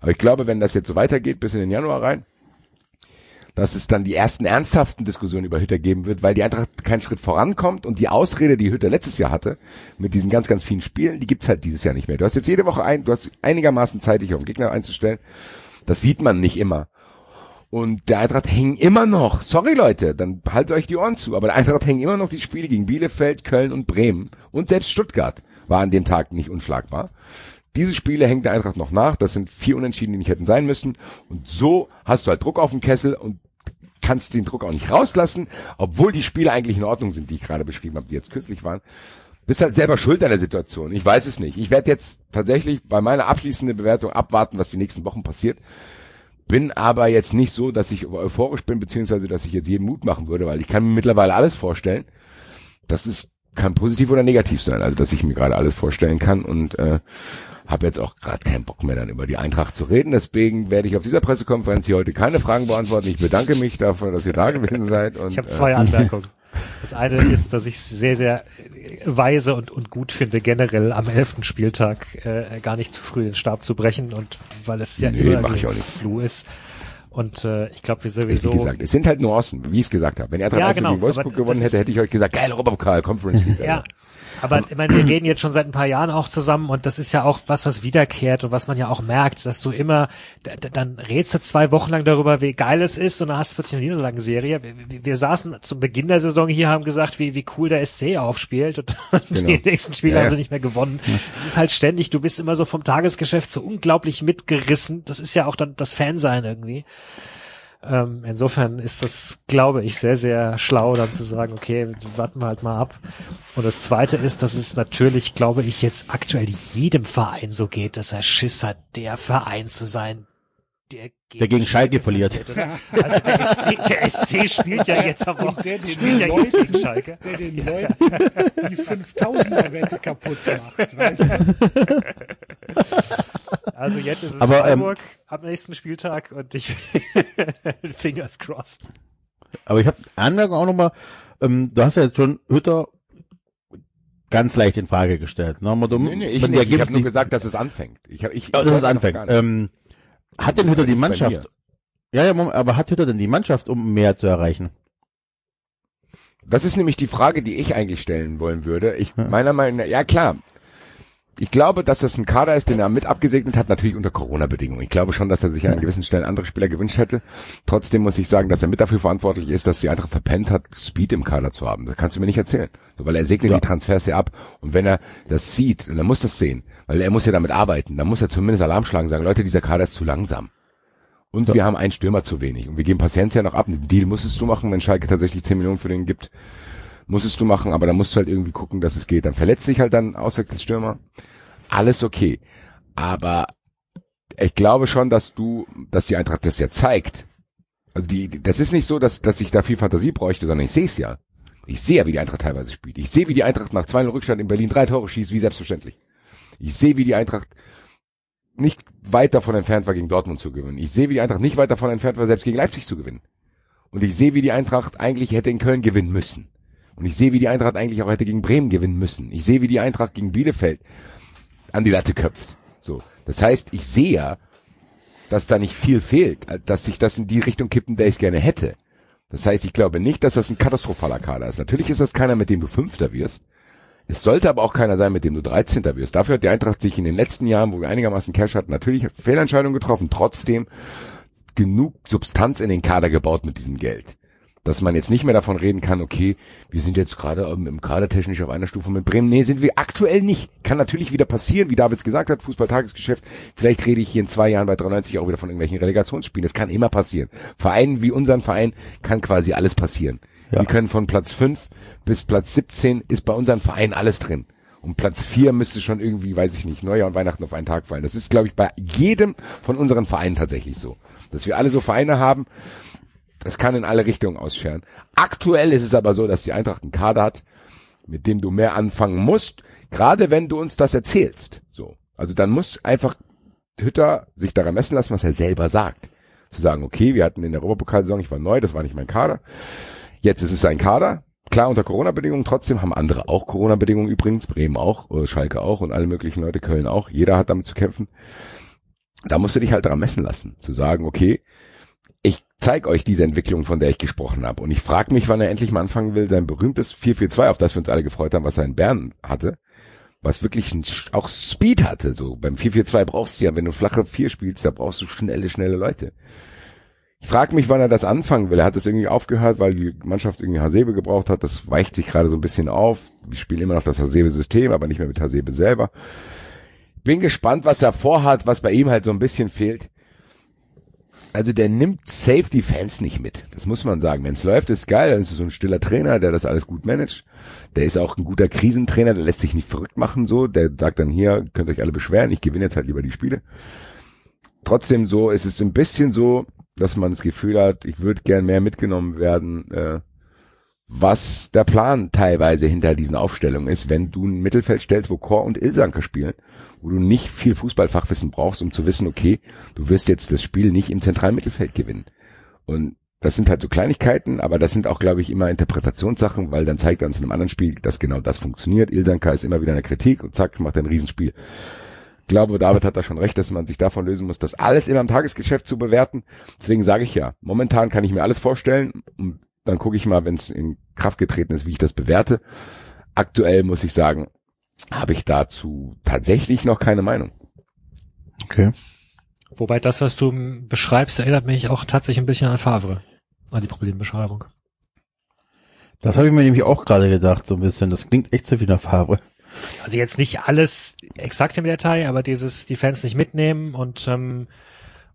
Aber ich glaube, wenn das jetzt so weitergeht, bis in den Januar rein, dass es dann die ersten ernsthaften Diskussionen über Hütter geben wird, weil die Eintracht keinen Schritt vorankommt und die Ausrede, die Hütter letztes Jahr hatte, mit diesen ganz, ganz vielen Spielen, die gibt's halt dieses Jahr nicht mehr. Du hast jetzt jede Woche ein, du hast einigermaßen Zeit, dich auf den Gegner einzustellen. Das sieht man nicht immer. Und der Eintracht hängen immer noch, sorry Leute, dann haltet euch die Ohren zu, aber der Eintracht hängen immer noch die Spiele gegen Bielefeld, Köln und Bremen. Und selbst Stuttgart war an dem Tag nicht unschlagbar. Diese Spiele hängt der Eintracht noch nach. Das sind vier Unentschieden, die nicht hätten sein müssen. Und so hast du halt Druck auf den Kessel und kannst den Druck auch nicht rauslassen, obwohl die Spiele eigentlich in Ordnung sind, die ich gerade beschrieben habe, die jetzt kürzlich waren. Bist halt selber schuld an der Situation. Ich weiß es nicht. Ich werde jetzt tatsächlich bei meiner abschließenden Bewertung abwarten, was die nächsten Wochen passiert. Bin aber jetzt nicht so, dass ich euphorisch bin, beziehungsweise dass ich jetzt jedem Mut machen würde, weil ich kann mir mittlerweile alles vorstellen. Das ist kann positiv oder negativ sein, also dass ich mir gerade alles vorstellen kann und äh, habe jetzt auch gerade keinen Bock mehr dann über die Eintracht zu reden. Deswegen werde ich auf dieser Pressekonferenz hier heute keine Fragen beantworten. Ich bedanke mich dafür, dass ihr da gewesen seid. Und, Ich habe zwei äh, Anmerkungen. Das eine ist, dass ich es sehr, sehr weise und, und gut finde, generell am elften Spieltag äh, gar nicht zu früh den Stab zu brechen und weil es ja Nee, immer ein. Flu ist. Und äh, ich glaube, wir Wie sowieso. gesagt, es sind halt Nuancen, wie ich es gesagt habe. Wenn er 3 Ja, genau, gegen Wolfsburg gewonnen hätte, hätte ich euch gesagt, geil, Europapokal, Conference League. Ja. Aber ich meine, wir reden jetzt schon seit ein paar Jahren auch zusammen und das ist ja auch was, was wiederkehrt und was man ja auch merkt, dass du immer, da- da- dann redst du zwei Wochen lang darüber, wie geil es ist und dann hast du plötzlich eine Niederlagenserie. Wir, wir, saßen zum Beginn der Saison hier, haben gesagt, wie, wie cool der SC aufspielt und, Genau. die nächsten Spiele Ja, haben ja. sie nicht mehr gewonnen. Es ist halt ständig, du bist immer so vom Tagesgeschäft so unglaublich mitgerissen. Das ist ja auch dann das Fansein irgendwie. Ähm, insofern ist das, glaube ich, sehr, sehr schlau, dann zu sagen, okay, warten wir halt mal ab. Und das Zweite ist, dass es natürlich, glaube ich, jetzt aktuell jedem Verein so geht, dass er Schiss hat, der Verein zu sein, der gegen, Der gegen Schalke verliert. oder? Also der SC, der SC spielt ja jetzt am Und der Wochenende, den spielt ja jetzt Leuten, gegen Schalke. der den Leuten die 5000er-Wette kaputt macht, weißt du? Also jetzt ist es Aber, ähm, Freiburg am nächsten Spieltag und ich fingers crossed. Aber ich habe Anmerkung auch nochmal, ähm, du hast ja jetzt schon Hütter ganz leicht in Frage gestellt. Ne? Aber du- Nee, nee, ich, nicht. ich habe nur gesagt, dass es anfängt. Ich hab, ich, Ja, ich dass es anfängt. Ähm, hat denn Hütter die Mannschaft Ja, ja, Moment, aber hat Hütter denn die Mannschaft, um mehr zu erreichen? Das ist nämlich die Frage, die ich eigentlich stellen wollen würde. Ich meiner Meinung nach, ja klar. Ich glaube, dass das ein Kader ist, den er mit abgesegnet hat, natürlich unter Corona-Bedingungen. Ich glaube schon, dass er sich an gewissen Stellen andere Spieler gewünscht hätte. Trotzdem muss ich sagen, dass er mit dafür verantwortlich ist, dass die Eintracht verpennt hat, Speed im Kader zu haben. Das kannst du mir nicht erzählen. So, weil er segnet Ja. die Transfers ja ab. Und wenn er das sieht, und er muss das sehen, weil er muss ja damit arbeiten, dann muss er zumindest Alarm schlagen und sagen, Leute, dieser Kader ist zu langsam. Und wir haben einen Stürmer zu wenig. Und wir geben Paciencia noch ab. Den Deal musstest du machen, wenn Schalke tatsächlich 10 Millionen für den gibt. Musstest du machen, aber da musst du halt irgendwie gucken, dass es geht. Dann verletzt sich halt dann Auswechselstürmer. Alles okay. Aber ich glaube schon, dass du, dass die Eintracht das ja zeigt. Also die, das ist nicht so, dass, dass ich da viel Fantasie bräuchte, sondern ich sehe es ja. Ich sehe ja, wie die Eintracht teilweise spielt. Ich sehe, wie die Eintracht nach 2 Rückstand in Berlin drei Tore schießt, wie selbstverständlich. Ich sehe, wie die Eintracht nicht weit davon entfernt war, gegen Dortmund zu gewinnen. Ich sehe, wie die Eintracht nicht weit davon entfernt war, selbst gegen Leipzig zu gewinnen. Und ich sehe, wie die Eintracht eigentlich hätte in Köln gewinnen müssen. Und ich sehe, wie die Eintracht eigentlich auch hätte gegen Bremen gewinnen müssen. Ich sehe, wie die Eintracht gegen Bielefeld an die Latte köpft. So. Das heißt, ich sehe ja, dass da nicht viel fehlt, dass sich das in die Richtung kippen, der ich gerne hätte. Das heißt, ich glaube nicht, dass das ein katastrophaler Kader ist. Natürlich ist das keiner, mit dem du Fünfter wirst. Es sollte aber auch keiner sein, mit dem du 13. wirst. Dafür hat die Eintracht sich in den letzten Jahren, wo wir einigermaßen Cash hatten, natürlich Fehlentscheidungen getroffen. Trotzdem genug Substanz in den Kader gebaut mit diesem Geld. Dass man jetzt nicht mehr davon reden kann, okay, wir sind jetzt gerade ähm, im Kader technisch auf einer Stufe mit Bremen. Nee, sind wir aktuell nicht. Kann natürlich wieder passieren, wie Davids gesagt hat, Fußball-Tagesgeschäft. Vielleicht rede ich hier in zwei Jahren bei 93 auch wieder von irgendwelchen Relegationsspielen. Das kann immer passieren. Vereinen wie unseren Verein kann quasi alles passieren. Ja. Wir können von Platz 5 bis Platz 17 ist bei unseren Vereinen alles drin. Und Platz 4 müsste schon irgendwie, weiß ich nicht, Neujahr und Weihnachten auf einen Tag fallen. Das ist, glaube ich, bei jedem von unseren Vereinen tatsächlich so. Dass wir alle so Vereine haben, das kann in alle Richtungen ausscheren. Aktuell ist es aber so, dass die Eintracht einen Kader hat, mit dem du mehr anfangen musst, gerade wenn du uns das erzählst. So. Also dann muss einfach Hütter sich daran messen lassen, was er selber sagt. Zu sagen, okay, wir hatten in der Europapokalsaison, ich war neu, das war nicht mein Kader. Jetzt ist es sein Kader. Klar unter Corona-Bedingungen, trotzdem haben andere auch Corona-Bedingungen übrigens, Bremen auch, äh, Schalke auch und alle möglichen Leute, Köln auch. Jeder hat damit zu kämpfen. Da musst du dich halt daran messen lassen. Zu sagen, okay, zeig euch diese Entwicklung, von der ich gesprochen habe. Und ich frage mich, wann er endlich mal anfangen will, sein berühmtes 4-4-2, auf das wir uns alle gefreut haben, was er in Bern hatte, was wirklich auch Speed hatte. So beim 4-4-2 brauchst du ja, wenn du flache 4 spielst, da brauchst du schnelle, schnelle Leute. Ich frage mich, wann er das anfangen will. Er hat es irgendwie aufgehört, weil die Mannschaft irgendwie Hasebe gebraucht hat. Das weicht sich gerade so ein bisschen auf. Wir spielen immer noch das Hasebe-System, aber nicht mehr mit Hasebe selber. Bin gespannt, was er vorhat, was bei ihm halt so ein bisschen fehlt. Also der nimmt safe die Fans nicht mit. Das muss man sagen. Wenn es läuft, ist geil. Dann ist es so ein stiller Trainer, der das alles gut managt. Der ist auch ein guter Krisentrainer, der lässt sich nicht verrückt machen so. Der sagt dann hier, könnt euch alle beschweren, ich gewinne jetzt halt lieber die Spiele. Trotzdem so, es ist ein bisschen so, dass man das Gefühl hat, ich würde gern mehr mitgenommen werden, äh, was der Plan teilweise hinter diesen Aufstellungen ist, wenn du ein Mittelfeld stellst, wo Chor und Ilsanker spielen, wo du nicht viel Fußballfachwissen brauchst, um zu wissen, okay, du wirst jetzt das Spiel nicht im zentralen Mittelfeld gewinnen. Und das sind halt so Kleinigkeiten, aber das sind auch, glaube ich, immer Interpretationssachen, weil dann zeigt er uns in einem anderen Spiel, dass genau das funktioniert. Ilsanker ist immer wieder in der Kritik und zack, macht ein Riesenspiel. Ich glaube, David hat da schon recht, dass man sich davon lösen muss, das alles immer im Tagesgeschäft zu bewerten. Deswegen sage ich ja, momentan kann ich mir alles vorstellen und dann gucke ich mal, wenn es in Kraft getreten ist, wie ich das bewerte. Aktuell muss ich sagen, habe ich dazu tatsächlich noch keine Meinung. Okay. Wobei das, was du beschreibst, erinnert mich auch tatsächlich ein bisschen an Favre. An die Problembeschreibung. Das habe ich mir nämlich auch gerade gedacht, so ein bisschen. Das klingt echt so wie nach Farbe. Also jetzt nicht alles exakt im Detail, aber dieses, die Fans nicht mitnehmen und, ähm,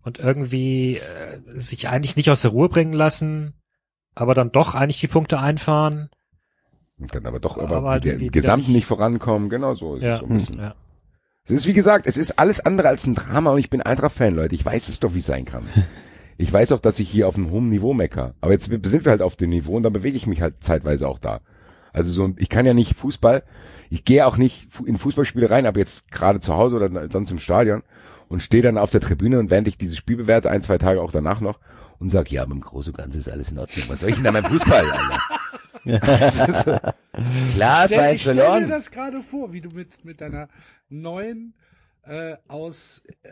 und irgendwie äh, sich eigentlich nicht aus der Ruhe bringen lassen, aber dann doch eigentlich die Punkte einfahren. Und dann aber doch aber, Aber halt der irgendwie Gesamten nicht- nicht vorankommen, genau so. ist es Ja, so ein bisschen. ja. Es ist wie gesagt, es ist alles andere als ein Drama und ich bin Eintracht-Fan, Leute. Ich weiß es doch, wie es sein kann. Ich weiß auch, dass ich hier auf einem hohen Niveau mecker. Aber jetzt sind wir halt auf dem Niveau und dann bewege ich mich halt zeitweise auch da. Also so, ich kann ja nicht Fußball, ich gehe auch nicht in Fußballspiele rein, aber jetzt gerade zu Hause oder sonst im Stadion und stehe dann auf der Tribüne und während ich dieses Spiel bewerte, ein, zwei Tage auch danach noch und sag, ja, im Großen und Ganzen ist alles in Ordnung. Was soll ich denn da beim Fußball, Alter? So, Klar, Stell, 2 ich stell mir das gerade vor, wie du mit, mit deiner neuen, äh, aus äh,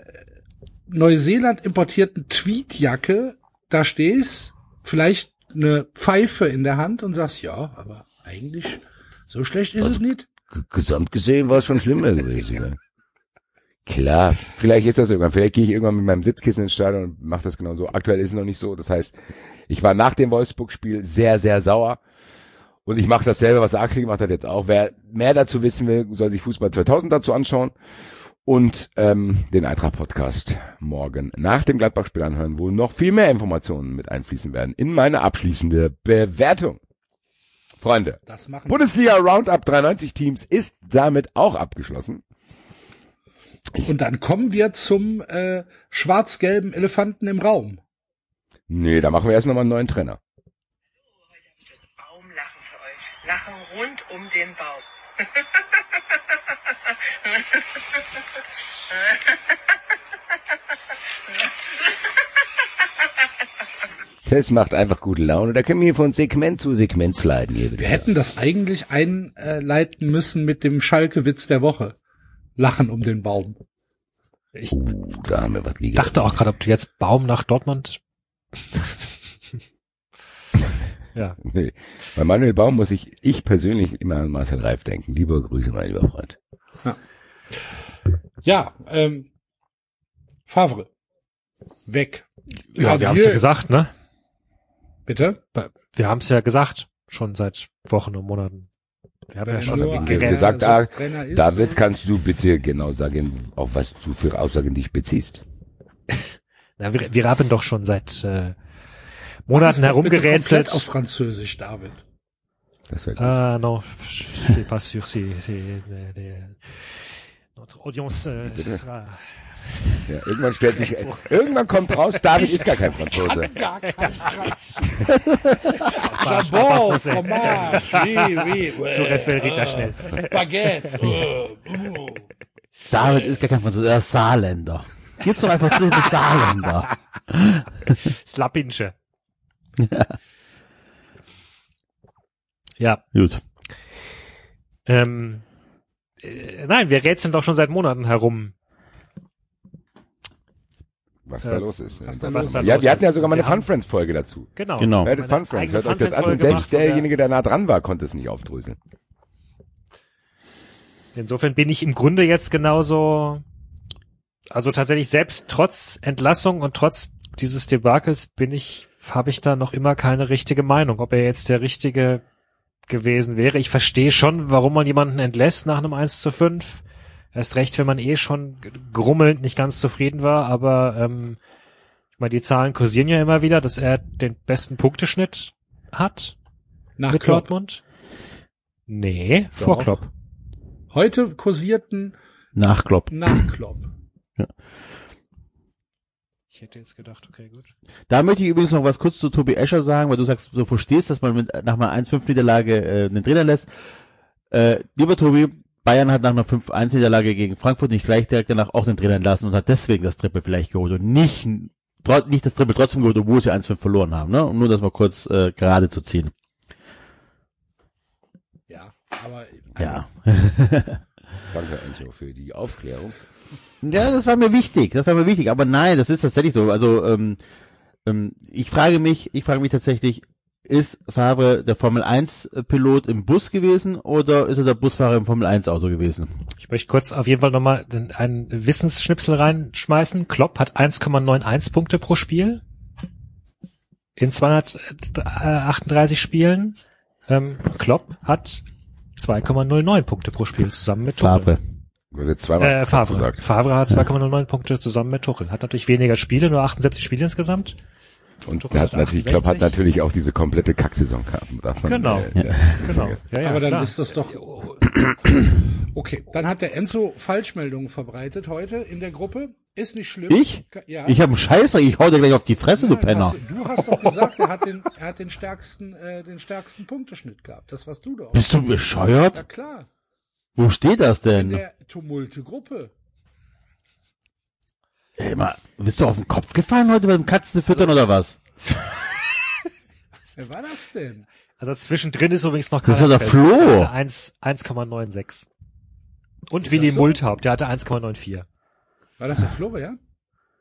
Neuseeland importierten Tweetjacke da stehst, vielleicht eine Pfeife in der Hand und sagst, ja, aber eigentlich so schlecht ist es nicht. Gesamt gesehen war es schon schlimmer gewesen. Klar, vielleicht ist das irgendwann. Vielleicht gehe ich irgendwann mit meinem Sitzkissen ins Stadion und mache das genau so. Aktuell ist es noch nicht so. Das heißt, ich war nach dem Wolfsburg-Spiel sehr, sehr sauer. Und ich mache dasselbe, was Axel gemacht hat jetzt auch. Wer mehr dazu wissen will, soll sich Fußball 2000 dazu anschauen und ähm, den Eintracht-Podcast morgen nach dem Gladbach-Spiel anhören, wo noch viel mehr Informationen mit einfließen werden in meine abschließende Bewertung. Freunde, Bundesliga Roundup 93 Teams ist damit auch abgeschlossen. Und dann kommen wir zum äh, schwarz-gelben Elefanten im Raum. Nee, da machen wir erst nochmal einen neuen Trainer. Heute habe ich das Baumlachen für euch. Lachen rund um den Baum. Das macht einfach gute Laune. Da können wir von Segment zu Segment sliden hier. Wir hätten das eigentlich einleiten müssen mit dem Schalke-Witz der Woche. Lachen um den Baum. Ich Uh, da haben wir was liegen. dachte auch gerade, ob du jetzt Baum nach Dortmund. ja. Nee. Bei Manuel Baum muss ich, ich persönlich immer an Marcel Reif denken. Lieber Grüße, mein lieber Freund. Ja, ähm, Favre. Weg. Ja, wir haben es ja gesagt, ne? Bitte? Wir haben es ja gesagt, schon seit Wochen und Monaten. Wir haben ja schon nur gesagt, ah, David, äh, kannst du bitte genau sagen, auf was du für Aussagen dich beziehst? Na, wir, wir haben doch schon seit äh, Monaten herumgerätselt. auf Französisch, David. Das wäre gut. Ah non, je suis pas sûr si, si de, de, notre audience euh, sera. Ja, irgendwann stellt sich, irgendwann kommt raus, David ist gar kein Franzose. Gar kein Franz. Français. fromage, oui, oui. Du referierst ja schnell. Baguette. uh. David ist gar kein Franzose, er ist Saarländer. Gib's doch einfach zu, du bist Saarländer. Slapinsche. Ja, Gut. ähm, äh, nein, wir rätseln doch schon seit Monaten herum. Was da los ist. was da was los ist. ja, wir hatten ja sogar mal eine Fun Friends Folge dazu. Genau. Genau. Hört Fun Friends, hört euch das an. Und selbst derjenige, der nah dran war, konnte es nicht aufdröseln. Insofern bin ich im Grunde jetzt genauso, also tatsächlich selbst trotz Entlassung und trotz dieses Debakels bin ich, habe ich da noch immer keine richtige Meinung, ob er jetzt der richtige gewesen wäre. Ich verstehe schon, warum man jemanden entlässt nach einem 1 zu 5. Erst recht, wenn man eh schon grummelnd nicht ganz zufrieden war, aber ähm, ich meine, die Zahlen kursieren ja immer wieder, dass er den besten Punkteschnitt hat Nach mit Klopp. Dortmund. Nee, vor Doch. Klopp. Heute kursierten Nach Klopp. nach Klopp. Ich hätte jetzt gedacht, okay, gut. Da möchte ich übrigens noch was kurz zu Tobi Escher sagen, weil du sagst, du verstehst, dass man mit, nach einer 1-5-Niederlage äh, einen Trainer lässt. Äh, lieber Tobi, Bayern hat nach einer 5-1-Niederlage gegen Frankfurt nicht gleich direkt danach auch den Trainer entlassen und hat deswegen das Triple vielleicht geholt und nicht, nicht das Triple trotzdem geholt, obwohl sie 1-5 verloren haben. Ne? Um nur das mal kurz äh, gerade zu ziehen. Ja, aber Ja. Danke, Enzo, für die Aufklärung. Ja, das war mir wichtig, das war mir wichtig, aber nein, das ist tatsächlich so. Also ähm, ähm, ich frage mich, ich frage mich tatsächlich, ist Favre der Formel 1 Pilot im Bus gewesen oder ist er der Busfahrer im Formel 1 Auto gewesen? Ich möchte kurz auf jeden Fall nochmal einen Wissensschnipsel reinschmeißen. Klopp hat 1,91 Punkte pro Spiel in 238 Spielen. Ähm, Klopp hat 2,09 Punkte pro Spiel zusammen mit Tuchel. Favre. Zweimal Äh, Favre. Favre hat 2,09 Punkte zusammen mit Tuchel. Hat natürlich weniger Spiele, nur 78 Spiele insgesamt. Und er hat natürlich, Klopp hat 68. natürlich auch diese komplette Kacksaison gehabt. Genau. äh, ja. Genau. Ja, ja, aber dann klar. ist das doch. Okay, dann hat der Enzo Falschmeldungen verbreitet heute in der Gruppe. Ist nicht schlimm. Ich? Ja. Ich habe einen Scheißer, ich hau dir gleich auf die Fresse, du Nein, Penner. hast, du hast doch gesagt, er hat den, er hat den stärksten, äh, den stärksten Punkteschnitt gehabt. Das warst du doch. Bist du Ja bescheuert? klar. Wo steht das In denn? der Tumulte-Gruppe. Ey, mal, bist du auf den Kopf gefallen heute beim Katzen füttern oder was? Wer war das denn? Also zwischendrin ist übrigens noch Das war der Flo. Der hatte 1 1,96. Und Ist Willi so? Multhaupt, der hatte 1,94. War das der Florian?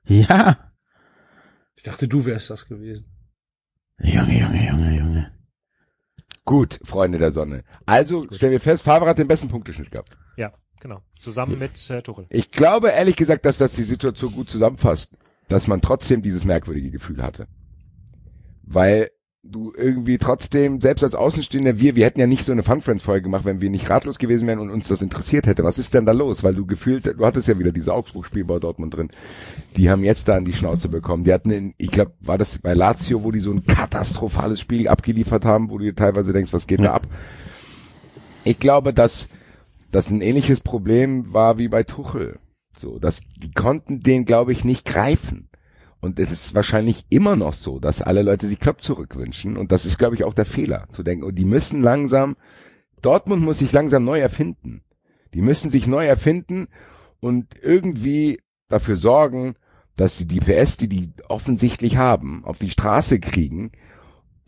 Ja. Ich dachte, du wärst das gewesen. Junge, Junge, Junge, Junge. Gut, Freunde der Sonne. Also stellen wir fest, Favre hat den besten Punkteschnitt gehabt. Ja, genau. Zusammen mit äh, Tuchel. Ich glaube ehrlich gesagt, dass das die Situation gut zusammenfasst, dass man trotzdem dieses merkwürdige Gefühl hatte. Weil du irgendwie trotzdem, selbst als Außenstehender, wir, wir hätten ja nicht so eine Fun Friends Folge gemacht, wenn wir nicht ratlos gewesen wären und uns das interessiert hätte. Was ist denn da los? Weil du gefühlt, du hattest ja wieder diese Augsburg-Spiel bei Dortmund drin. Die haben jetzt da an die Schnauze bekommen. Die hatten, in, ich glaube, war das bei Lazio, wo die so ein katastrophales Spiel abgeliefert haben, wo du dir teilweise denkst, was geht da ab? Ich glaube, dass das ein ähnliches Problem war wie bei Tuchel. So, dass die konnten den, glaube ich, nicht greifen. Und es ist wahrscheinlich immer noch so, dass alle Leute sich Klopp zurückwünschen. Und das ist, glaube ich, auch der Fehler, zu denken, oh, die müssen langsam, Dortmund muss sich langsam neu erfinden. Die müssen sich neu erfinden und irgendwie dafür sorgen, dass sie die PS, die die offensichtlich haben, auf die Straße kriegen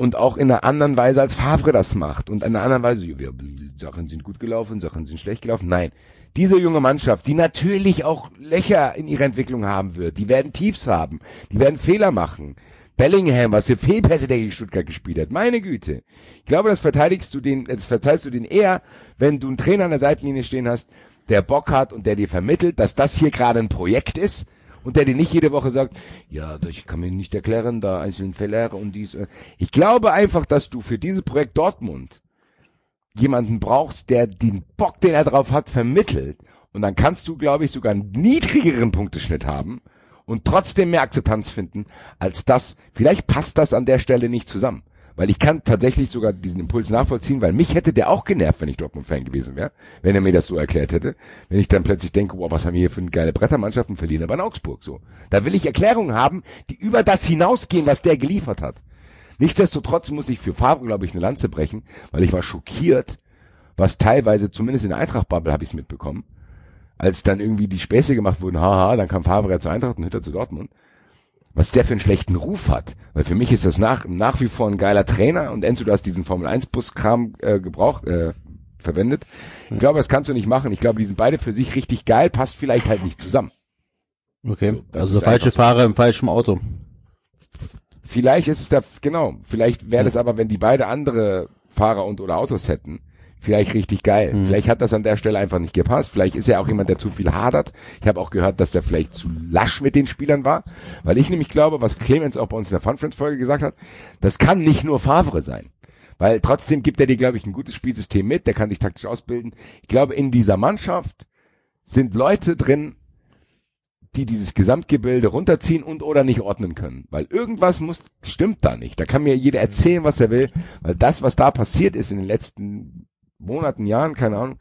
und auch in einer anderen Weise als Favre das macht und in einer anderen Weise, ja, wir, Sachen sind gut gelaufen, Sachen sind schlecht gelaufen. Nein, diese junge Mannschaft, die natürlich auch Löcher in ihrer Entwicklung haben wird, die werden Tiefs haben, die werden Fehler machen. Bellingham, was für Fehlpässe der gegen Stuttgart gespielt hat. Meine Güte. Ich glaube, das verteidigst du den, das verzeihst du den eher, wenn du einen Trainer an der Seitenlinie stehen hast, der Bock hat und der dir vermittelt, dass das hier gerade ein Projekt ist und der dir nicht jede Woche sagt, ja, ich kann mir nicht erklären, da einzelne Fehler und dies. äh. Ich glaube einfach, dass du für dieses Projekt Dortmund jemanden brauchst, der den Bock, den er drauf hat, vermittelt. Und dann kannst du, glaube ich, sogar einen niedrigeren Punkteschnitt haben und trotzdem mehr Akzeptanz finden als das. Vielleicht passt das an der Stelle nicht zusammen. Weil ich kann tatsächlich sogar diesen Impuls nachvollziehen, weil mich hätte der auch genervt, wenn ich Dortmund-Fan gewesen wäre, wenn er mir das so erklärt hätte. Wenn ich dann plötzlich denke, wow, was haben wir hier für eine geile Brettermannschaft und verlieren aber in Augsburg so. Da will ich Erklärungen haben, die über das hinausgehen, was der geliefert hat. Nichtsdestotrotz muss ich für Favre, glaube ich, eine Lanze brechen, weil ich war schockiert, was teilweise, zumindest in der Eintracht-Bubble habe ich es mitbekommen, als dann irgendwie die Späße gemacht wurden, haha, dann kam Favre ja zur Eintracht und Hütter zu Dortmund, was der für einen schlechten Ruf hat. Weil für mich ist das nach, nach wie vor ein geiler Trainer und Enzo, du hast diesen Formel-1-Bus-Kram äh, gebraucht, äh, verwendet. Ich glaube, das kannst du nicht machen. Ich glaube, die sind beide für sich richtig geil, passt vielleicht halt nicht zusammen. Okay. das also der falsche so. Fahrer im falschen Auto. Vielleicht ist es da, genau, vielleicht wäre das aber, wenn die beide andere Fahrer und oder Autos hätten, vielleicht richtig geil. Vielleicht hat das an der Stelle einfach nicht gepasst. Vielleicht ist er auch jemand, der zu viel hadert. Ich habe auch gehört, dass der vielleicht zu lasch mit den Spielern war, weil ich nämlich glaube, was Clemens auch bei uns in der Fun Friends Folge gesagt hat, das kann nicht nur Favre sein. Weil trotzdem gibt er dir, glaube ich, ein gutes Spielsystem mit, der kann dich taktisch ausbilden. Ich glaube, in dieser Mannschaft sind Leute drin, die dieses Gesamtgebilde runterziehen und oder nicht ordnen können. Weil irgendwas muss, stimmt da nicht. Da kann mir jeder erzählen, was er will. Weil das, was da passiert ist in den letzten Monaten, Jahren, keine Ahnung,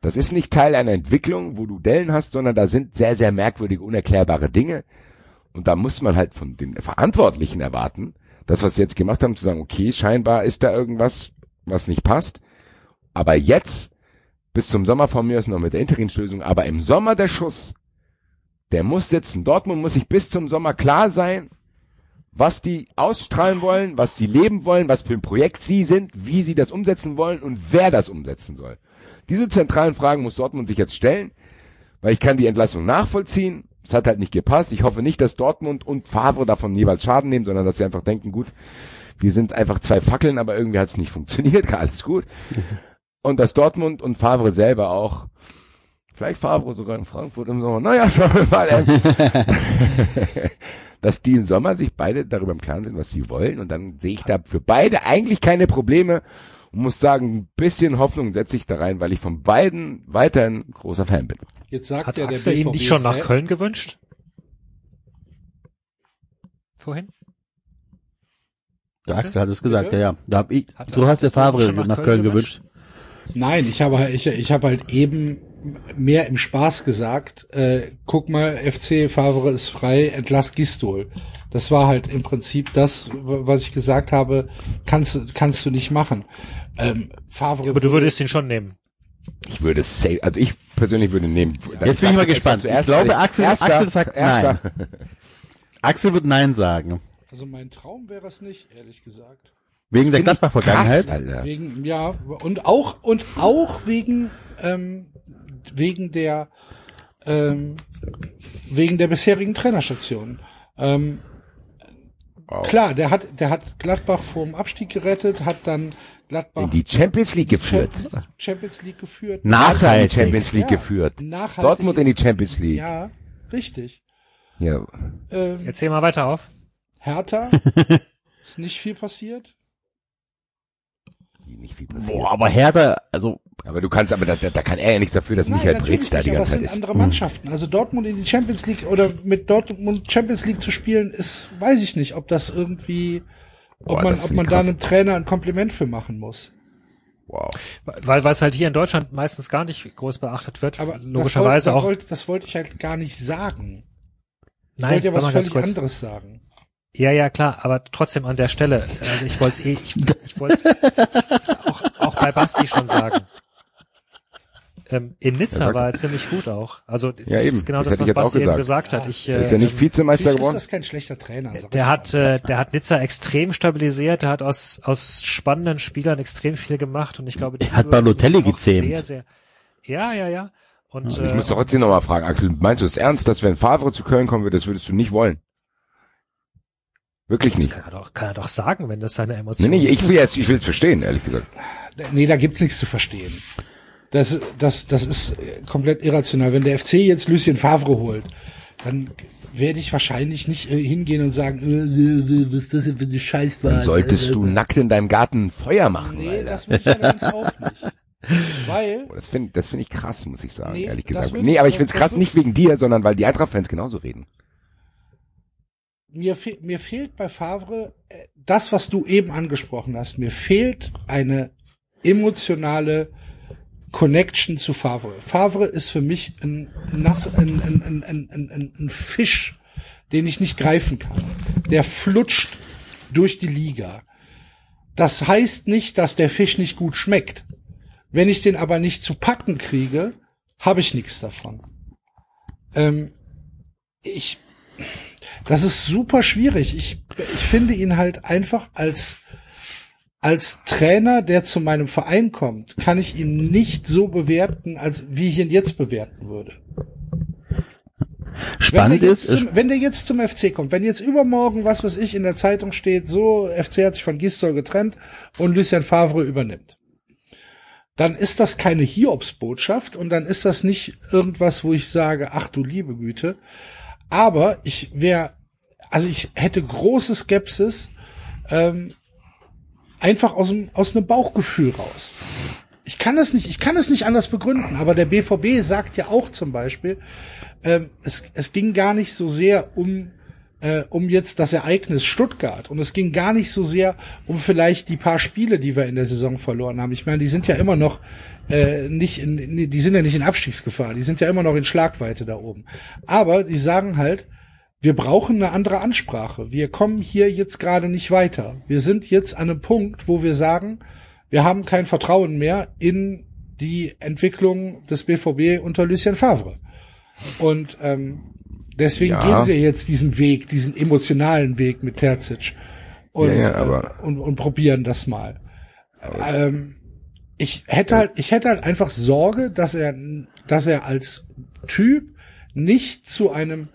das ist nicht Teil einer Entwicklung, wo du Dellen hast, sondern da sind sehr, sehr merkwürdige, unerklärbare Dinge. Und da muss man halt von den Verantwortlichen erwarten, das, was sie jetzt gemacht haben, zu sagen, okay, scheinbar ist da irgendwas, was nicht passt. Aber jetzt, bis zum Sommer von mir ist noch mit der Interimslösung, aber im Sommer der Schuss, der muss sitzen. Dortmund muss sich bis zum Sommer klar sein, was die ausstrahlen wollen, was sie leben wollen, was für ein Projekt sie sind, wie sie das umsetzen wollen und wer das umsetzen soll. Diese zentralen Fragen muss Dortmund sich jetzt stellen, weil ich kann die Entlassung nachvollziehen. Es hat halt nicht gepasst. Ich hoffe nicht, dass Dortmund und Favre davon jeweils Schaden nehmen, sondern dass sie einfach denken, gut, wir sind einfach zwei Fackeln, aber irgendwie hat es nicht funktioniert, alles gut. Und dass Dortmund und Favre selber auch, vielleicht Favre sogar in Frankfurt im Sommer, naja, schauen wir mal, dass die im Sommer sich beide darüber im Klaren sind, was sie wollen. Und dann sehe ich da für beide eigentlich keine Probleme und muss sagen, ein bisschen Hoffnung setze ich da rein, weil ich von beiden weiterhin großer Fan bin. Jetzt sagt Hat ja der Axel ihn BVB nicht schon nach Köln gewünscht? Vorhin? Der Axel hat es gesagt, Bitte? ja, ja. Da hab ich, Hat- du hast der du Favre nach, nach Köln, Köln gewünscht. Nein, ich habe ich, ich habe halt eben mehr im Spaß gesagt, äh, guck mal, FC Favre ist frei, entlass Gistol. Das war halt im Prinzip das, was ich gesagt habe, kannst, du- kannst du nicht machen. Ähm, Favre Aber du würdest ihn schon nehmen. Ich würde es safe, also ich persönlich würde nehmen. Jetzt bin ich mal gespannt. Ich glaube, Axel- erster, Axel sagt erster. Axel wird Nein sagen. Also mein Traum wäre es nicht, ehrlich gesagt. Wegen der Finde ich Gladbach-Vergangenheit. Wegen, ja, und auch, und auch wegen, ähm, wegen der, ähm, wegen der bisherigen Trainerstation. Ähm, Klar, der hat, der hat Gladbach vom Abstieg gerettet, hat dann Gladbach In die Champions League geführt. Champions League geführt. Nachteil Nachhaltig. Champions League Ja, geführt. nachhaltig. Dortmund in die Champions League. Ja, richtig. Ja. Ähm, Erzähl mal weiter auf. Hertha ist nicht viel passiert. Nicht viel passiert. Boah, aber Hertha, also Aber du kannst, aber da, da, da kann er ja nichts dafür, dass Michael natürlich Breetz da die aber ganze Zeit sind ist. andere Mannschaften. Also Dortmund in die Champions League oder mit Dortmund Champions League zu spielen, ist, weiß ich nicht, ob das irgendwie, ob Boah, man, das ob man ich da einem Trainer ein Kompliment für machen muss. Wow. Weil weil es halt hier in Deutschland meistens gar nicht groß beachtet wird. Aber logischerweise das wollte, auch. Wollte, das wollte ich halt gar nicht sagen. Ich nein, wollte ja was völlig anderes sagen. Ja, ja, klar, aber trotzdem an der Stelle. Also ich wollte es eh, ich, ich wollte auch, auch bei Basti schon sagen. Ähm, in Nizza sag- war er ziemlich gut auch. Also das Ja, eben. ist genau Das das, was Basti eben gesagt. gesagt hat. Ich, Ist das ja äh, nicht Vizemeister Natürlich ist geworden? das kein schlechter Trainer. sag Der hat, äh, der hat Nizza extrem stabilisiert, der hat aus, aus spannenden Spielern extrem viel gemacht und ich glaube, die Er hat Balotelli ist gezähmt. Sehr, sehr, ja, ja, ja. Und, Ich äh, muss doch trotzdem nochmal fragen, Axel, meinst du es ernst, dass wenn Favre zu Köln kommen würde, das würdest du nicht wollen? Wirklich nicht. kann er doch, kann er doch sagen, wenn das seine Nee, Emotionen nee, ich will jetzt, ich will es verstehen, ehrlich gesagt. Nee, da gibt's nichts zu verstehen. Das, das, das ist komplett irrational. Wenn der FC jetzt Lucien Favre holt, dann werde ich wahrscheinlich nicht äh, hingehen und sagen, äh, äh, was ist das denn für eine Scheißwahl? Dann solltest Äh, du äh, nackt in deinem Garten Feuer machen, Nee, Alter. das will ich allerdings auch nicht. Weil, Oh, das finde das find ich krass, muss ich sagen, Nee, ehrlich gesagt. Nee, aber ich find's das krass nicht wegen dir, sondern weil die Eintracht-Fans genauso reden. Mir, fe mir fehlt bei Favre äh, das, was du eben angesprochen hast. Mir fehlt eine emotionale Connection zu Favre. Favre ist für mich ein, nass, ein, ein, ein, ein, Fisch, den ich nicht greifen kann. Der flutscht durch die Liga. Das heißt nicht, dass der Fisch nicht gut schmeckt. Wenn ich den aber nicht zu packen kriege, habe ich nichts davon. Ähm, ich, das ist super schwierig. Ich, ich finde ihn halt einfach als, als Trainer, der zu meinem Verein kommt, kann ich ihn nicht so bewerten, als wie ich ihn jetzt bewerten würde. spannend wenn der, jetzt ist, zum, wenn der jetzt zum FC kommt, wenn jetzt übermorgen, was weiß ich, in der Zeitung steht, so, FC hat sich von Gisdol getrennt und Lucien Favre übernimmt. Dann ist das keine Hiobsbotschaft und dann ist das nicht irgendwas, wo ich sage, ach du liebe Güte. Aber ich wäre, also ich hätte große Skepsis, ähm, einfach aus, dem, aus einem Bauchgefühl raus. Ich kann das nicht, ich kann es nicht anders begründen, aber der BVB sagt ja auch zum Beispiel, ähm, es, es ging gar nicht so sehr um, äh, um jetzt das Ereignis Stuttgart und es ging gar nicht so sehr um vielleicht die paar Spiele, die wir in der Saison verloren haben. Ich meine, die sind ja immer noch äh, nicht in, die sind ja nicht in Abstiegsgefahr, die sind ja immer noch in Schlagweite da oben. Aber die sagen halt, wir brauchen eine andere Ansprache. Wir kommen hier jetzt gerade nicht weiter. Wir sind jetzt an einem Punkt, wo wir sagen, wir haben kein Vertrauen mehr in die Entwicklung des BVB unter Lucien Favre. Und ähm, deswegen Ja. gehen sie jetzt diesen Weg, diesen emotionalen Weg mit Terzic und, Ja, ja, aber- äh, und, und probieren das mal. Ähm, ich hätte halt, ich hätte halt einfach Sorge, dass er, dass er als Typ nicht zu einem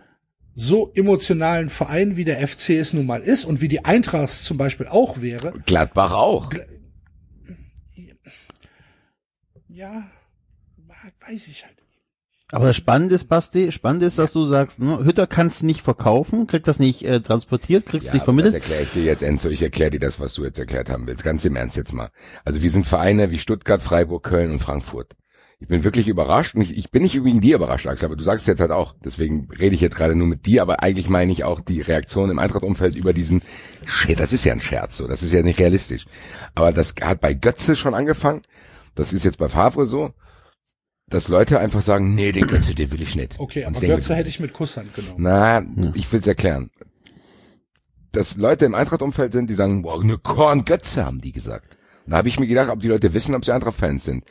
so emotionalen Verein wie der FC es nun mal ist und wie die Eintracht zum Beispiel auch wäre. Gladbach auch. Ja, weiß ich halt. Aber spannend ist, Basti, spannend ist, dass du sagst, ne, Hütter kann es nicht verkaufen, kriegt das nicht äh, transportiert, kriegt es nicht aber das vermittelt. erkläre ich dir jetzt, Enzo. Ich erkläre dir das, was du jetzt erklärt haben willst. Ganz im Ernst jetzt mal. Also wir sind Vereine wie Stuttgart, Freiburg, Köln und Frankfurt. Ich bin wirklich überrascht und ich, ich bin nicht wegen dir überrascht, Axel, aber du sagst es jetzt halt auch. Deswegen rede ich jetzt gerade nur mit dir, aber eigentlich meine ich auch die Reaktion im Eintracht-Umfeld über diesen Shit. Das ist ja ein Scherz, so. Das ist ja nicht realistisch. Aber das hat bei Götze schon angefangen. Das ist jetzt bei Favre so, dass Leute einfach sagen, nee, den Götze, den will ich nicht. Okay, Und aber Götze hätte ich mit Kusshand genommen. na, ich will's erklären. Dass Leute im Eintracht-Umfeld sind, die sagen, boah, eine Korn-Götze, haben die gesagt. Da habe ich mir gedacht, ob die Leute wissen, ob sie Eintracht-Fans sind.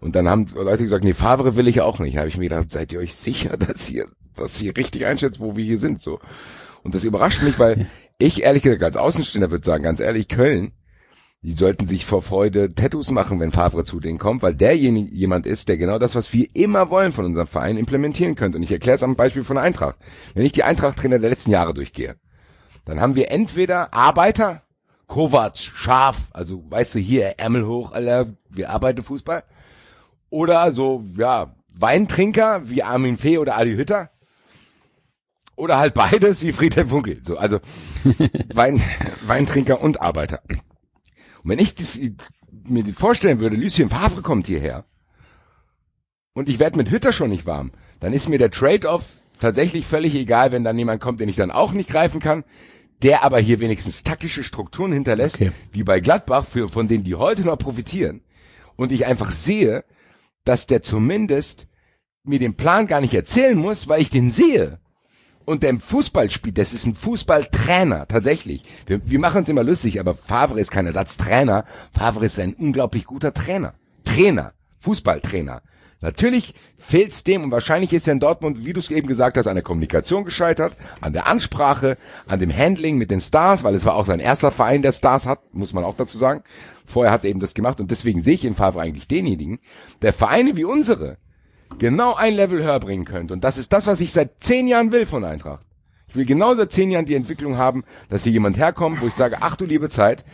Und dann haben Leute gesagt, nee, Favre will ich auch nicht. Da habe ich mir gedacht, seid ihr euch sicher, dass ihr, dass ihr richtig einschätzt, wo wir hier sind, so. Und das überrascht mich, weil ich ehrlich gesagt als Außenstehender würde sagen, ganz ehrlich, Köln, die sollten sich vor Freude Tattoos machen, wenn Favre zu denen kommt, weil derjenige jemand ist, der genau das, was wir immer wollen von unserem Verein, implementieren könnte. Und ich erkläre es am Beispiel von der Eintracht. Wenn ich die Eintracht-Trainer der letzten Jahre durchgehe, dann haben wir entweder Arbeiter, Kovac, scharf, also weißt du, hier Ärmel hoch, Alter, wir arbeiten Fußball. Oder so, ja, Weintrinker wie Armin Fee oder Adi Hütter. Oder halt beides wie Friedhelm Funkel. So, also Wein, Weintrinker und Arbeiter. Und wenn ich das, mir vorstellen würde, Lucien Favre kommt hierher und ich werde mit Hütter schon nicht warm, dann ist mir der Trade-off tatsächlich völlig egal, wenn dann jemand kommt, den ich dann auch nicht greifen kann, der aber hier wenigstens taktische Strukturen hinterlässt, Okay. wie bei Gladbach, für, von denen die heute noch profitieren. Und ich einfach sehe, dass der zumindest mir den Plan gar nicht erzählen muss, weil ich den sehe. Und der Fußball spielt, das ist ein Fußballtrainer, tatsächlich. Wir, wir machen uns immer lustig, aber Favre ist kein Ersatztrainer. Favre ist ein unglaublich guter Trainer. Trainer. Fußballtrainer. Natürlich fehlt's dem und wahrscheinlich ist er in Dortmund, wie du es eben gesagt hast, an der Kommunikation gescheitert, an der Ansprache, an dem Handling mit den Stars, weil es war auch sein erster Verein, der Stars hat, muss man auch dazu sagen. Vorher hat er eben das gemacht und deswegen sehe ich in Favre eigentlich denjenigen, der Vereine wie unsere genau ein Level höher bringen könnte. Und das ist das, was ich seit zehn Jahren will von Eintracht. Ich will genau seit zehn Jahren die Entwicklung haben, dass hier jemand herkommt, wo ich sage, ach du liebe Zeit,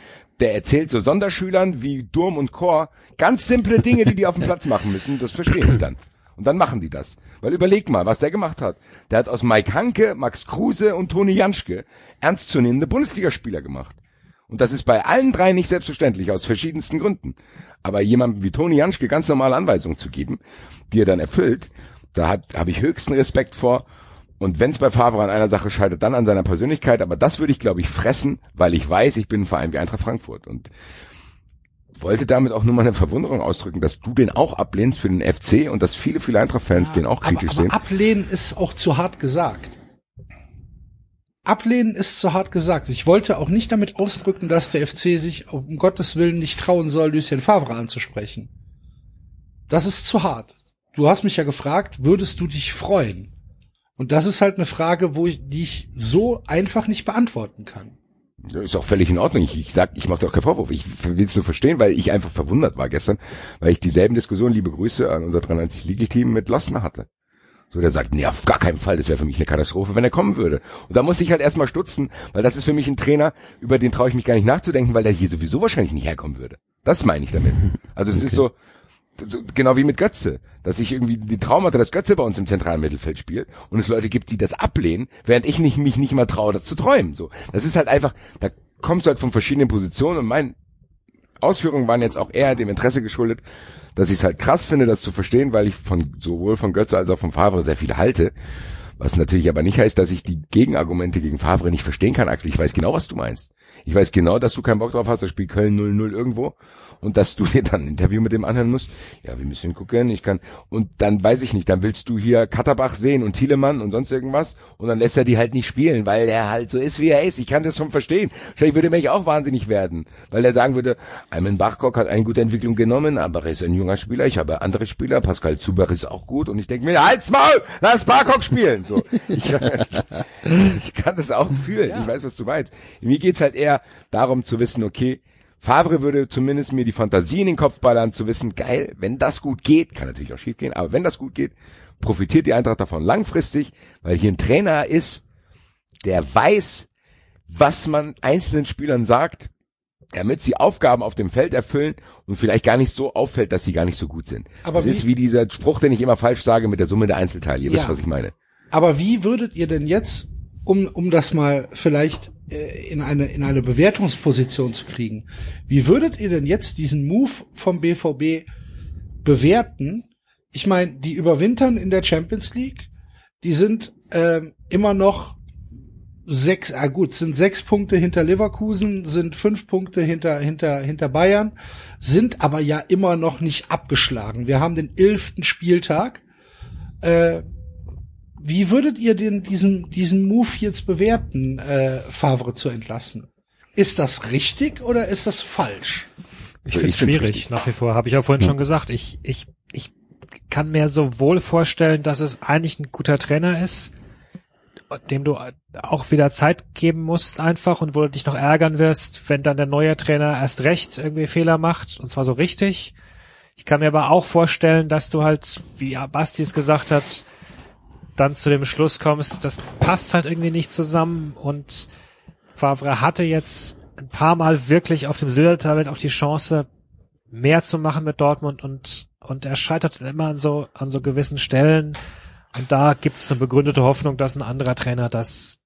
der erzählt so Sonderschülern wie Durm und Chor ganz simple Dinge, die die auf dem Platz machen müssen. Das verstehen die dann. Und dann machen die das. Weil überleg mal, was der gemacht hat. Der hat aus Mike Hanke, Max Kruse und Toni Janschke ernstzunehmende Bundesligaspieler gemacht. Und das ist bei allen drei nicht selbstverständlich, aus verschiedensten Gründen. Aber jemandem wie Toni Janschke ganz normale Anweisungen zu geben, die er dann erfüllt, da habe ich höchsten Respekt vor. Und wenn es bei Favre an einer Sache scheitert, dann an seiner Persönlichkeit. Aber das würde ich, glaube ich, fressen, weil ich weiß, ich bin ein Verein wie Eintracht Frankfurt. Und wollte damit auch nur mal eine Verwunderung ausdrücken, dass du den auch ablehnst für den FC und dass viele, viele Eintracht-Fans den auch kritisch aber, sehen. aber ablehnen ist auch zu hart gesagt. Ablehnen ist zu hart gesagt. Ich wollte auch nicht damit ausdrücken, dass der FC sich um Gottes Willen nicht trauen soll, Lucien Favre anzusprechen. Das ist zu hart. Du hast mich ja gefragt, würdest du dich freuen? Und das ist halt eine Frage, wo ich, die ich so einfach nicht beantworten kann. Ja, Ist auch völlig in Ordnung. Ich, ich sag, ich mache doch keinen Vorwurf. Ich will es nur verstehen, weil ich einfach verwundert war gestern, weil ich dieselben Diskussionen, liebe Grüße an unser 93 League-Team mit Lossner hatte. So, der sagt, nee, auf gar keinen Fall, das wäre für mich eine Katastrophe, wenn er kommen würde. Und da muss ich halt erstmal stutzen, weil das ist für mich ein Trainer, über den traue ich mich gar nicht nachzudenken, weil der hier sowieso wahrscheinlich nicht herkommen würde. Das meine ich damit. Also es ist so, so, genau wie mit Götze, dass ich irgendwie die Traum hatte, dass Götze bei uns im zentralen Mittelfeld spielt und es Leute gibt, die das ablehnen, während ich nicht, mich nicht mal traue, das zu träumen. So, das ist halt einfach, da kommst du halt von verschiedenen Positionen und mein Ausführungen waren jetzt auch eher dem Interesse geschuldet, dass ich es halt krass finde, das zu verstehen, weil ich von sowohl von Götze als auch von Favre sehr viel halte. Was natürlich aber nicht heißt, dass ich die Gegenargumente gegen Favre nicht verstehen kann, Axel. Ich weiß genau, was du meinst. Ich weiß genau, dass du keinen Bock drauf hast, das Spiel Köln 0-0 irgendwo. Und dass du dir dann ein Interview mit dem anhören musst. Ja, wir müssen gucken, ich kann. Und dann weiß ich nicht, dann willst du hier Katterbach sehen und Thielemann und sonst irgendwas. Und dann lässt er die halt nicht spielen, weil er halt so ist, wie er ist. Ich kann das schon verstehen. Vielleicht würde mich auch wahnsinnig werden. Weil er sagen würde, Ayman Bachkok hat eine gute Entwicklung genommen, aber er ist ein junger Spieler. Ich habe andere Spieler. Pascal Zuber ist auch gut. Und ich denke mir, halt's Maul, lass Bachkok spielen. So. Ich, ich kann das auch fühlen. Ich weiß, was du meinst. Mir geht's halt eher darum zu wissen, okay, Favre würde zumindest mir die Fantasie in den Kopf ballern, zu wissen, geil, wenn das gut geht, kann natürlich auch schief gehen, aber wenn das gut geht, profitiert die Eintracht davon langfristig, weil hier ein Trainer ist, der weiß, was man einzelnen Spielern sagt, damit sie Aufgaben auf dem Feld erfüllen und vielleicht gar nicht so auffällt, dass sie gar nicht so gut sind. Aber das wie- ist wie dieser Spruch, den ich immer falsch sage mit der Summe der Einzelteile. Ihr wisst, Ja. was ich meine. Aber wie würdet ihr denn jetzt, um, um das mal vielleicht äh, in eine, in eine Bewertungsposition zu kriegen, wie würdet ihr denn jetzt diesen Move vom BVB bewerten? Ich meine, die überwintern in der Champions League, die sind ähm, immer noch sechs, ah gut, sind sechs Punkte hinter Leverkusen, sind fünf Punkte hinter, hinter, hinter Bayern, sind aber ja immer noch nicht abgeschlagen. Wir haben den elften Spieltag. Äh, wie würdet ihr denn diesen, diesen Move jetzt bewerten, äh, Favre zu entlassen? Ist das richtig oder ist das falsch? Ich Also finde es find's schwierig, richtig. nach wie vor, habe ich ja vorhin schon gesagt. Ich, ich, ich kann mir sowohl vorstellen, dass es eigentlich ein guter Trainer ist, dem du auch wieder Zeit geben musst einfach und wo du dich noch ärgern wirst, wenn dann der neue Trainer erst recht irgendwie Fehler macht und zwar so richtig. Ich kann mir aber auch vorstellen, dass du halt, wie Basti es gesagt hat, dann zu dem Schluss kommst, das passt halt irgendwie nicht zusammen und Favre hatte jetzt ein paar Mal wirklich auf dem Silbertablett auch die Chance, mehr zu machen mit Dortmund und, und er scheitert immer an so, an so gewissen Stellen. Und da gibt es eine begründete Hoffnung, dass ein anderer Trainer das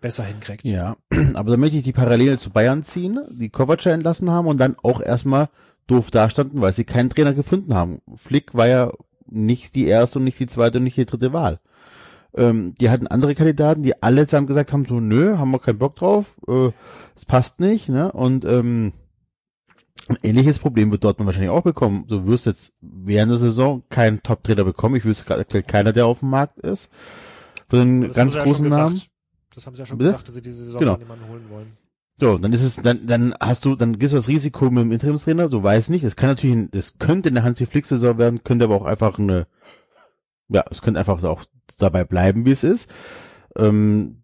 besser hinkriegt. Ja, aber dann möchte ich die Parallele zu Bayern ziehen, die Kovac entlassen haben und dann auch erstmal doof dastanden, weil sie keinen Trainer gefunden haben. Flick war ja nicht die erste und nicht die zweite und nicht die dritte Wahl. Ähm, die hatten andere Kandidaten, die alle zusammen gesagt haben, so, nö, haben wir keinen Bock drauf, äh, es passt nicht, ne? Und ähm, ein ähnliches Problem wird Dortmund wahrscheinlich auch bekommen. Du wirst jetzt während der Saison keinen Top-Trainer bekommen. Ich wüsste gerade keiner, der auf dem Markt ist. Von den Das ganz ja großen schon Namen. gesagt. Das haben sie ja schon Bitte? gesagt, dass sie diese Saison Genau. jemanden holen wollen. So, dann ist es, dann, dann hast du, dann gehst du das Risiko mit dem Interimstrainer, du weißt nicht, es kann natürlich, es könnte eine Hansi Flick Saison werden, könnte aber auch einfach eine, ja, es könnte einfach auch dabei bleiben, wie es ist. Ähm,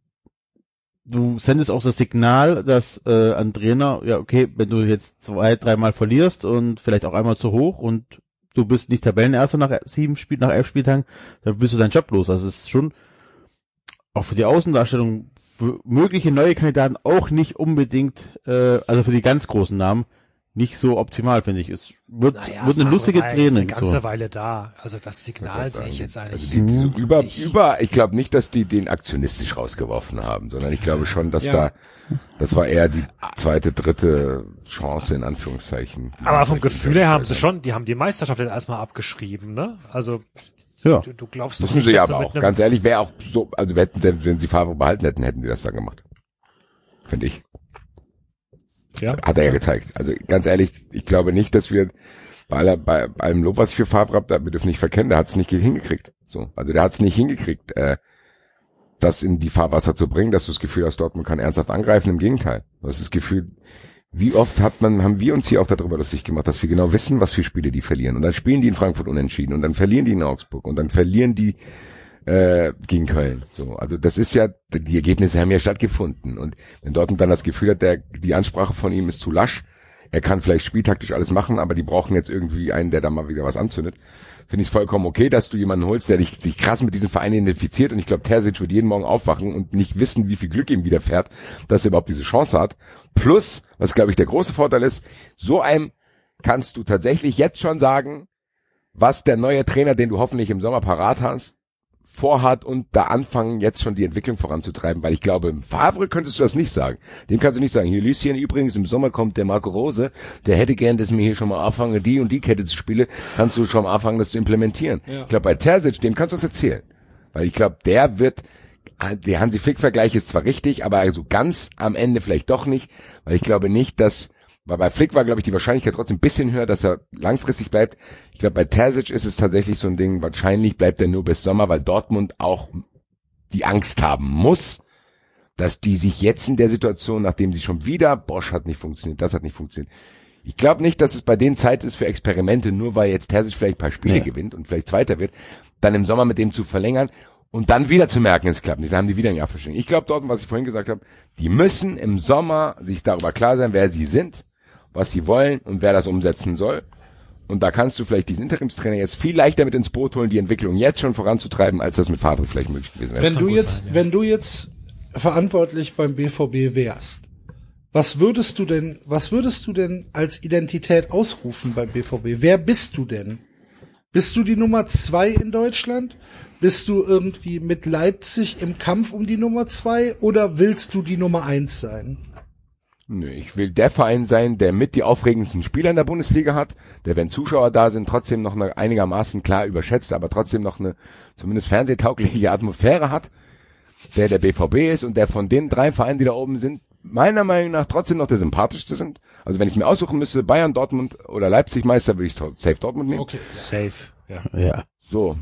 du sendest auch das Signal, dass äh, an Trainer, ja, okay, wenn du jetzt zwei, dreimal verlierst und vielleicht auch einmal zu hoch und du bist nicht Tabellenerster nach sieben Spiel, nach elf Spieltagen, dann bist du deinen Job los. Also es ist schon auch für die Außendarstellung für mögliche neue Kandidaten auch nicht unbedingt, äh, also für die ganz großen Namen, nicht so optimal, finde ich. Es wird, Naja, wird eine lustige war jetzt Eine Training. ganze So. Weile da. Also das Signal sehe ich jetzt eigentlich. Also die, die so über, nicht. über, ich glaube nicht, dass die den aktionistisch rausgeworfen haben, sondern ich glaube schon, dass Ja. da, das war eher die zweite, dritte Chance in Anführungszeichen. Aber vom Gefühl her haben sie schon, die haben die Meisterschaft jetzt erstmal abgeschrieben, ne? Also Ja. du, du glaubst doch Müssen nicht, sie aber auch. Ganz ehrlich, wäre auch so, also wir hätten, selbst wenn sie Favre behalten hätten, hätten die das dann gemacht. Finde ich. Ja? Hat er ja gezeigt. Also ganz ehrlich, ich glaube nicht, dass wir bei, aller, bei allem Lob, was ich für Favre habe, wir dürfen nicht verkennen, der hat es nicht hingekriegt. So, also der hat es nicht hingekriegt, äh, das in die Fahrwasser zu bringen, dass du das Gefühl hast, Dortmund kann ernsthaft angreifen. Im Gegenteil, du hast das Gefühl, wie oft hat man, haben wir uns hier auch darüber lustig gemacht, dass wir genau wissen, was für Spiele die verlieren. Und dann spielen die in Frankfurt unentschieden und dann verlieren die in Augsburg und dann verlieren die äh, gegen Köln. So, also das ist ja, die Ergebnisse haben ja stattgefunden. Und wenn Dortmund dann das Gefühl hat, der, die Ansprache von ihm ist zu lasch, er kann vielleicht spieltaktisch alles machen, aber die brauchen jetzt irgendwie einen, der da mal wieder was anzündet. Finde ich vollkommen okay, dass du jemanden holst, der dich, sich krass mit diesem Verein identifiziert. Und ich glaube, Terzic wird jeden Morgen aufwachen und nicht wissen, wie viel Glück ihm widerfährt, dass er überhaupt diese Chance hat. Plus, was glaube ich der große Vorteil ist, so einem kannst du tatsächlich jetzt schon sagen, was der neue Trainer, den du hoffentlich im Sommer parat hast, vorhat und da anfangen, jetzt schon die Entwicklung voranzutreiben, weil ich glaube, im Favre könntest du das nicht sagen. Dem kannst du nicht sagen, hier Lucien übrigens, im Sommer kommt der Marco Rose, der hätte gern, dass mir hier schon mal anfange, die und die Kette zu spielen, kannst du schon mal anfangen, das zu implementieren. Ich glaube, bei Terzic, dem kannst du das erzählen. Weil ich glaube, der wird, der Hansi Flick-Vergleich ist zwar richtig, aber also ganz am Ende vielleicht doch nicht, weil ich glaube nicht, dass weil bei Flick war, glaube ich, die Wahrscheinlichkeit trotzdem ein bisschen höher, dass er langfristig bleibt. Ich glaube, bei Terzic ist es tatsächlich so ein Ding, wahrscheinlich bleibt er nur bis Sommer, weil Dortmund auch die Angst haben muss, dass die sich jetzt in der Situation, nachdem sie schon wieder, Bosch hat nicht funktioniert, das hat nicht funktioniert. Ich glaube nicht, dass es bei denen Zeit ist für Experimente, nur weil jetzt Terzic vielleicht ein paar Spiele Nee. gewinnt und vielleicht Zweiter wird, dann im Sommer mit dem zu verlängern und dann wieder zu merken, es klappt nicht. Dann haben die wieder ein Jahr verschenkt. Ich glaube dort, was ich vorhin gesagt habe, die müssen im Sommer sich darüber klar sein, wer sie sind, was sie wollen und wer das umsetzen soll. Und da kannst du vielleicht diesen Interimstrainer jetzt viel leichter mit ins Boot holen, die Entwicklung jetzt schon voranzutreiben, als das mit Favre vielleicht möglich gewesen wäre. Wenn du jetzt, sein, ja. wenn du jetzt verantwortlich beim BVB wärst, was würdest du denn, was würdest du denn als Identität ausrufen beim BVB? Wer bist du denn? Bist du die Nummer zwei in Deutschland? Bist du irgendwie mit Leipzig im Kampf um die Nummer zwei oder willst du die Nummer eins sein? Nö, ich will der Verein sein, der mit die aufregendsten Spieler in der Bundesliga hat, der, wenn Zuschauer da sind, trotzdem noch eine einigermaßen klar überschätzt, aber trotzdem noch eine zumindest fernsehtaugliche Atmosphäre hat, der der BVB ist und der von den drei Vereinen, die da oben sind, meiner Meinung nach trotzdem noch der sympathischste sind. Also wenn ich mir aussuchen müsste, Bayern, Dortmund oder Leipzig Meister, würde ich safe Dortmund nehmen. Okay. Safe. Ja. Ja. So.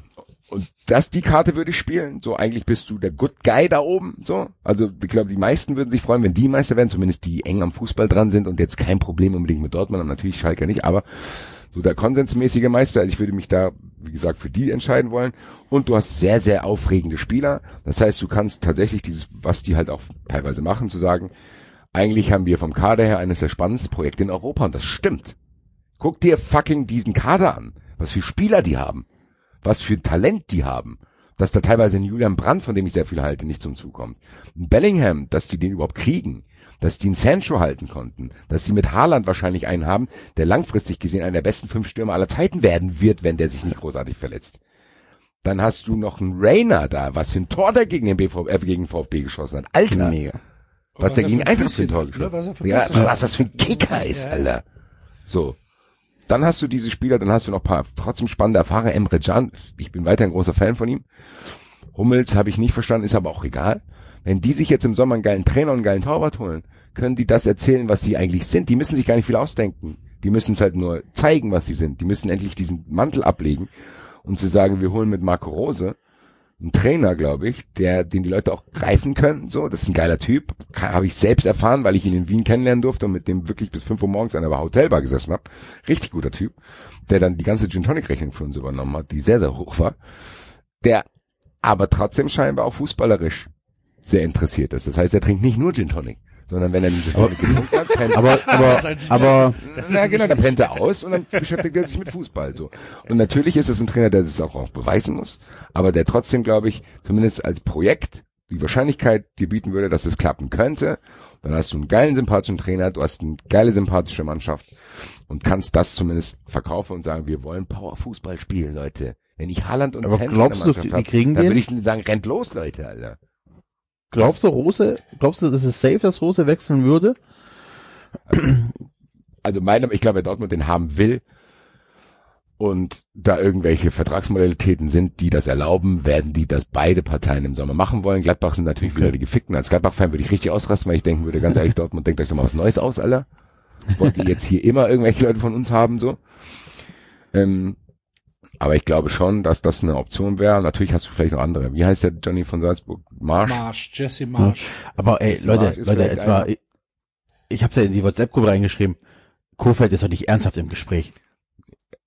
Und das, die Karte würde ich spielen. So, eigentlich bist du der Good Guy da oben. So. Also, ich glaube, die meisten würden sich freuen, wenn die Meister werden, zumindest die eng am Fußball dran sind und jetzt kein Problem unbedingt mit Dortmund haben. Natürlich Schalke nicht, aber so der konsensmäßige Meister. Also ich würde mich da, wie gesagt, für die entscheiden wollen. Und du hast sehr, sehr aufregende Spieler. Das heißt, du kannst tatsächlich dieses, was die halt auch teilweise machen, zu sagen, eigentlich haben wir vom Kader her eines der spannendsten Projekte in Europa und das stimmt. Guck dir fucking diesen Kader an. Was für Spieler die haben was für Talent die haben, Dass da teilweise ein Julian Brandt, von dem ich sehr viel halte, nicht zum Zug kommt. Ein Bellingham, dass die den überhaupt kriegen. Dass die einen Sancho halten konnten. Dass sie mit Haaland wahrscheinlich einen haben, der langfristig gesehen einer der besten fünf Stürmer aller Zeiten werden wird, wenn der sich nicht großartig verletzt. Dann hast du noch einen Rainer da, was für ein Tor der gegen den BVB, äh, gegen VfB geschossen hat. Alter. Mega. Was Was der er gegen ein einfach für ein Tor hat, ne? geschossen Was er für Ja, was das für ein Kicker ist, Ja. Alter. So. Dann hast du diese Spieler, dann hast du noch paar trotzdem spannende Fahrer. Emre Can, ich bin weiter ein großer Fan von ihm. Hummels habe ich nicht verstanden, ist aber auch egal. Wenn die sich jetzt im Sommer einen geilen Trainer und einen geilen Torwart holen, können die das erzählen, was sie eigentlich sind. Die müssen sich gar nicht viel ausdenken. Die müssen es halt nur zeigen, was sie sind. Die müssen endlich diesen Mantel ablegen und zu sagen, wir holen mit Marco Rose einen Trainer, glaube ich, der, den die Leute auch greifen können. So, das ist ein geiler Typ. Habe ich selbst erfahren, weil ich ihn in Wien kennenlernen durfte und mit dem wirklich bis 5 Uhr morgens an der Hotelbar gesessen habe. Richtig guter Typ, der dann die ganze Gin Tonic Rechnung für uns übernommen hat, die sehr, sehr hoch war. Der aber trotzdem scheinbar auch fußballerisch sehr interessiert ist. Das heißt, er trinkt nicht nur Gin Tonic, sondern wenn er den Gin getrunken hat, pennt Aber, aber, als aber, ja, genau, dann pennt er aus und dann beschäftigt er sich mit Fußball, so. Und natürlich ist es ein Trainer, der das auch, auch beweisen muss, aber der trotzdem, glaube ich, zumindest als Projekt die Wahrscheinlichkeit dir bieten würde, dass es klappen könnte. Dann hast du einen geilen, sympathischen Trainer, du hast eine geile, sympathische Mannschaft und kannst das zumindest verkaufen und sagen, wir wollen Powerfußball spielen, Leute. Wenn ich Haaland und Aber Sancho glaubst in der du, Mannschaft die hab, kriegen dann den? würde ich sagen, rennt los, Leute, Alter. Glaubst du, Rose, glaubst du, dass es safe, dass Rose wechseln würde? also meiner, ich glaube, wer Dortmund den haben will und da irgendwelche Vertragsmodalitäten sind, die das erlauben, werden die das beide Parteien im Sommer machen wollen. Gladbach sind natürlich wieder die Gefickten. Als Gladbach-Fan würde ich richtig ausrasten, weil ich denken würde, ganz ehrlich, Dortmund, denkt euch doch mal was Neues aus, Alter. Wollt ihr jetzt hier immer irgendwelche Leute von uns haben, so? Ähm, aber ich glaube schon, dass das eine Option wäre. Natürlich hast du vielleicht noch andere. Wie heißt der Johnny von Salzburg? Marsch? Marsch, Jesse Marsch. Aber ey, Das Leute, Leute, jetzt mal, ich, ich hab's ja in die WhatsApp-Gruppe reingeschrieben. Kofeld ist doch nicht ernsthaft im Gespräch.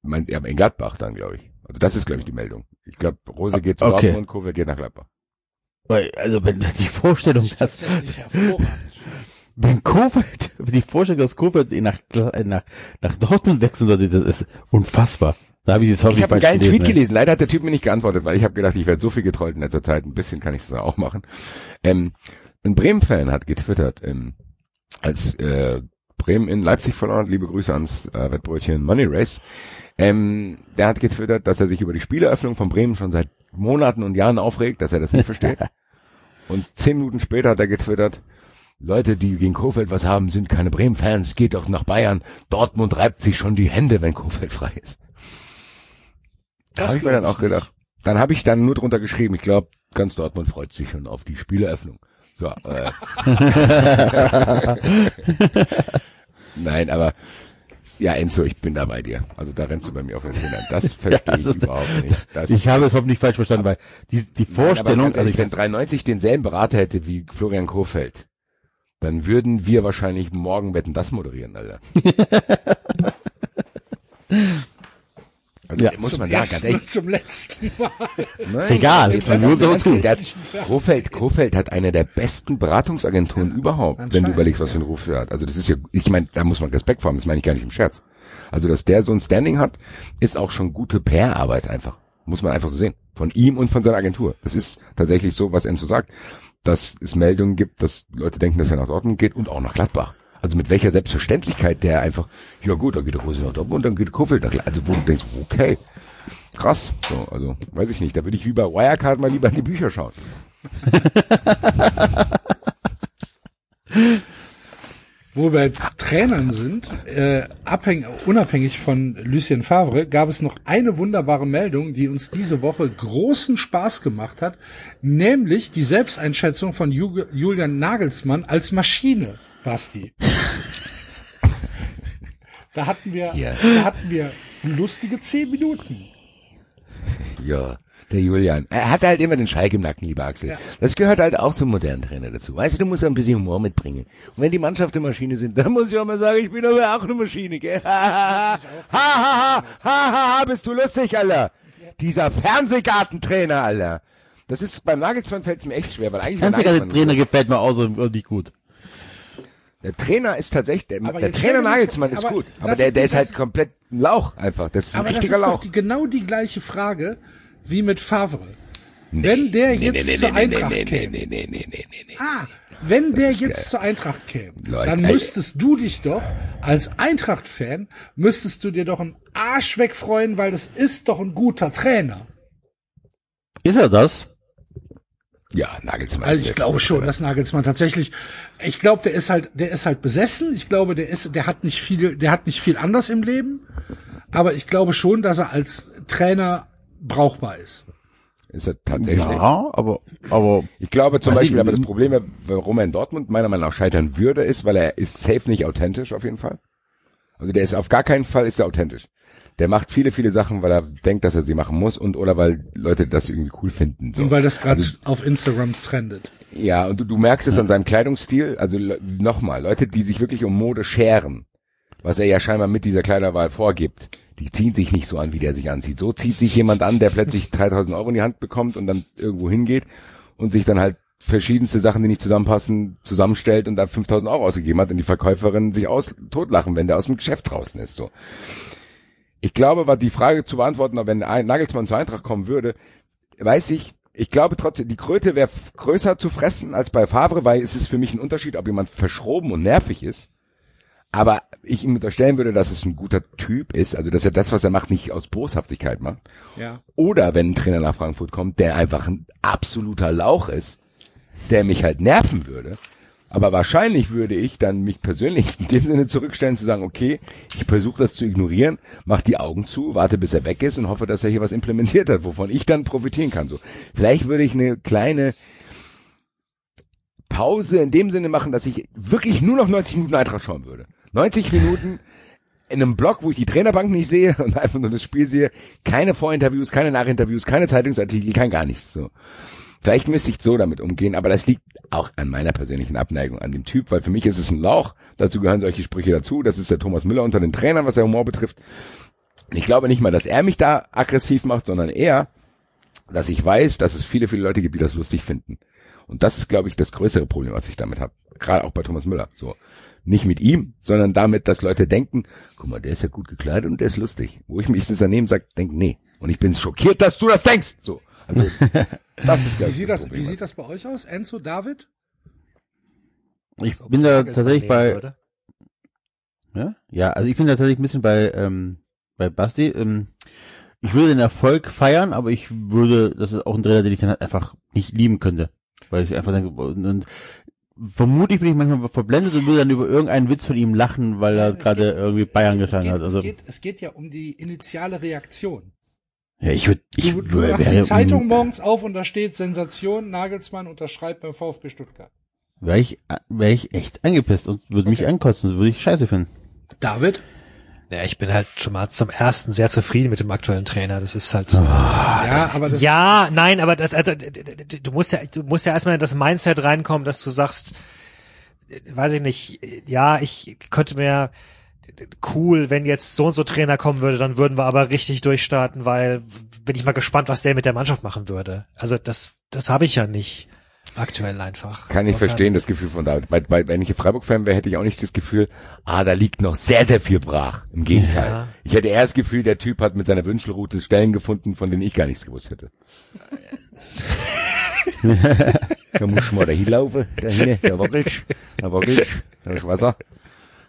Meint, ja, aber in Gladbach dann, glaube ich. Also das ist, glaube ich, die Meldung. Ich glaube, Rose geht zu Okay. Dortmund, Kovac geht nach Gladbach. Weil, also wenn die Vorstellung, Das ist wenn Kofeld, die Vorstellung, dass Kofeld nach, nach, nach Dortmund wechseln sollte, das ist unfassbar. Da habe ich jetzt Ich hoffentlich habe einen geilen gelesen, Tweet ey. gelesen. Leider hat der Typ mir nicht geantwortet, weil ich habe gedacht, ich werde so viel getrollt in letzter Zeit. Ein bisschen kann ich das auch machen. Ähm, ein Bremen-Fan hat getwittert, ähm, als äh, Bremen in Leipzig verloren hat. Liebe Grüße ans äh, Wettbrötchen Money Race. Ähm, der hat getwittert, dass er sich über die Spieleröffnung von Bremen schon seit Monaten und Jahren aufregt, dass er das nicht versteht. Und zehn Minuten später hat er getwittert, Leute, die gegen Kofeld was haben, sind keine Bremen-Fans. Geht doch nach Bayern. Dortmund reibt sich schon die Hände, wenn Kofeld frei ist. Da Das habe ich mir dann auch gedacht. Dann habe ich dann nur drunter geschrieben, ich glaube, ganz Dortmund freut sich schon auf die Spieleröffnung. So, äh. Nein, aber ja, Enzo, ich bin da bei dir. Also da rennst du bei mir auf den Fingern. Das verstehe ich das- überhaupt nicht. Das, Ich habe es hoffentlich falsch verstanden, weil die, die Nein, Vorstellung, ganz also ehrlich, ich, wenn 93 denselben Berater hätte wie Florian Kofeld, dann würden wir wahrscheinlich morgen Wetten das moderieren, Alter. Also, Ja. muss man sagen, ganz ehrlich, und zum letzten Mal. Nein, Ist egal, ganz aber ehrlich, tun. der hat- Kofeld, Kofeld hat eine der besten Beratungsagenturen überhaupt, wenn du überlegst, was für einen Ruf er hat. Also das ist ja, ich meine, da muss man Respekt vor haben, das meine ich gar nicht im Scherz. Also, dass der so ein Standing hat, ist auch schon gute PR-Arbeit einfach. Muss man einfach so sehen. Von ihm und von seiner Agentur. Das ist tatsächlich so, was Enzo sagt, dass es Meldungen gibt, dass Leute denken, dass er nach Dortmund geht und auch nach Gladbach. Also mit welcher Selbstverständlichkeit der einfach, ja gut, dann geht der Rose nach Dortmund, dann geht Kofeld nach. Also wo du denkst, okay, krass. So, also weiß ich nicht. Da würde ich wie bei Wirecard mal lieber in die Bücher schauen. Wo wir bei Trainern sind, äh, abhängig, unabhängig von Lucien Favre, gab es noch eine wunderbare Meldung, die uns diese Woche großen Spaß gemacht hat, nämlich die Selbsteinschätzung von Ju Julian Nagelsmann als Maschine, Basti. Da hatten wir, Ja. da hatten wir lustige zehn Minuten. Ja, der Julian. Er hat halt immer den Schalk im Nacken, lieber Axel. Ja. Das gehört halt auch zum modernen Trainer dazu. Weißt du, du musst ein bisschen Humor mitbringen. Und wenn die Mannschaft eine Maschine sind, dann muss ich auch mal sagen, ich bin aber auch eine Maschine, gell? Ha, ha, ha, ha, ha, ha, ha, bist du lustig, Alter. Dieser Fernsehgartentrainer, Alter. Das ist, beim Nagelsmann fällt es mir echt schwer, weil eigentlich war einziger Nagelsmann Trainer gefällt mir auch so nicht gut. Der Trainer ist tatsächlich, der, der Trainer Nagelsmann ist gut. Aber das der, ist der ist halt das- komplett ein Lauch einfach. Das ist ein Aber das richtiger ist doch Lauch. die, genau die gleiche Frage wie mit Favre. Wenn der Nee, jetzt nee, nee, zur nee, nee, Eintracht nee, nee, käme. nee, nee, nee, nee, nee, nee. Ah, wenn der ist jetzt der- zur Eintracht käme, Leute, dann müsstest du dich doch als Eintracht-Fan, müsstest du dir doch einen Arsch wegfreuen, weil das ist doch ein guter Trainer. Ist er das? Ja, Nagelsmann. Also ich der glaube schon, Trainer. dass Nagelsmann tatsächlich, ich glaube, der ist halt, der ist halt besessen. Ich glaube, der ist, der hat nicht viel, der hat nicht viel anders im Leben. Aber ich glaube schon, dass er als Trainer brauchbar ist. Ist er tatsächlich. Ja, aber, aber Ich glaube zum Beispiel, aber das. Problem, warum er in Dortmund meiner Meinung nach scheitern würde, ist, weil er ist safe nicht authentisch auf jeden Fall. Also der ist auf gar keinen Fall ist er authentisch. Der macht viele, viele Sachen, weil er denkt, dass er sie machen muss und oder weil Leute das irgendwie cool finden. So. Und weil das gerade Also- auf Instagram trendet. Ja, und du, du merkst es an seinem Kleidungsstil. Also nochmal, Leute, die sich wirklich um Mode scheren, was er ja scheinbar mit dieser Kleiderwahl vorgibt, die ziehen sich nicht so an, wie der sich anzieht. So zieht sich jemand an, der plötzlich 3000 Euro in die Hand bekommt und dann irgendwo hingeht und sich dann halt verschiedenste Sachen, die nicht zusammenpassen, zusammenstellt und da 5000 Euro ausgegeben hat und die Verkäuferin sich aus, totlachen, wenn der aus dem Geschäft draußen ist, so. Ich glaube, war die Frage zu beantworten, wenn ein Nagelsmann zur Eintracht kommen würde, weiß ich, ich glaube trotzdem, die Kröte wäre größer zu fressen als bei Favre, weil es ist für mich ein Unterschied, ob jemand verschroben und nervig ist. Aber ich ihm unterstellen würde, dass es ein guter Typ ist, also dass er das, was er macht, nicht aus Boshaftigkeit macht. Ja. Oder wenn ein Trainer nach Frankfurt kommt, der einfach ein absoluter Lauch ist, der mich halt nerven würde. Aber wahrscheinlich würde ich dann mich persönlich in dem Sinne zurückstellen zu sagen, okay, ich versuche das zu ignorieren, mach die Augen zu, warte bis er weg ist und hoffe, dass er hier was implementiert hat, wovon ich dann profitieren kann. So, vielleicht würde ich eine kleine Pause in dem Sinne machen, dass ich wirklich nur noch 90 Minuten Eintracht schauen würde. 90 Minuten in einem Blog, wo ich die Trainerbank nicht sehe und einfach nur das Spiel sehe, keine Vorinterviews, keine Nachinterviews, keine Zeitungsartikel, kein gar nichts. So. Vielleicht müsste ich so damit umgehen, aber das liegt auch an meiner persönlichen Abneigung an dem Typ, weil für mich ist es ein Lauch. Dazu gehören solche Sprüche dazu. Das ist der Thomas Müller unter den Trainern, was der Humor betrifft. Ich glaube nicht mal, dass er mich da aggressiv macht, sondern eher, dass ich weiß, dass es viele, viele Leute gibt, die das lustig finden. Und das ist, glaube ich, das größere Problem, was ich damit habe. Gerade auch bei Thomas Müller. So. Nicht mit ihm, sondern damit, dass Leute denken, guck mal, der ist ja gut gekleidet und der ist lustig. Wo ich mich daneben sage, denk, nee. Und ich bin schockiert, dass du das denkst. So. Also, das ist, Wie glaube ich, sieht das, Problem, wie sieht das bei euch aus? Enzo, David? ich bin da tatsächlich bei, ja, ja, also ich bin tatsächlich ein bisschen bei, ähm, bei Basti. Ähm, ich würde den Erfolg feiern, aber ich würde, das ist auch ein Trainer, den ich dann halt einfach nicht lieben könnte. Weil ich einfach denke, und, und vermutlich bin ich manchmal verblendet und würde dann über irgendeinen Witz von ihm lachen, weil er gerade irgendwie Bayern geht, hat. Also, es, geht, es geht ja um die initiale Reaktion. ja, ich würde, ich Du, du würde, machst die wäre, Zeitung morgens auf und da steht Sensation, Nagelsmann unterschreibt beim VfB Stuttgart. wäre ich, wäre ich echt angepisst und würde mich ankotzen, das würde ich scheiße finden. David? Ja, ich bin halt schon mal zum ersten sehr zufrieden mit dem aktuellen Trainer. Das ist halt. ja, aber das ja, nein, aber das, also, du musst ja, du musst ja erstmal in das Mindset reinkommen, dass du sagst, äh, weiß ich nicht, äh, ja, ich könnte mir cool, wenn jetzt so und so Trainer kommen würde, dann würden wir aber richtig durchstarten, weil bin ich mal gespannt, was der mit der Mannschaft machen würde. Also das, das habe ich ja nicht aktuell einfach. Kann ich verstehen, das Gefühl von David. Bei, bei, wenn ich ein Freiburg-Fan wäre, hätte ich auch nicht das Gefühl, ah, da liegt noch sehr, sehr viel brach. Im Gegenteil. Ja. Ich hätte eher das Gefühl, der Typ hat mit seiner Wünschelroute Stellen gefunden, von denen ich gar nichts gewusst hätte. da muss mal da hinlaufen, da hin, da wackelst, da wackelst, da ist Wasser.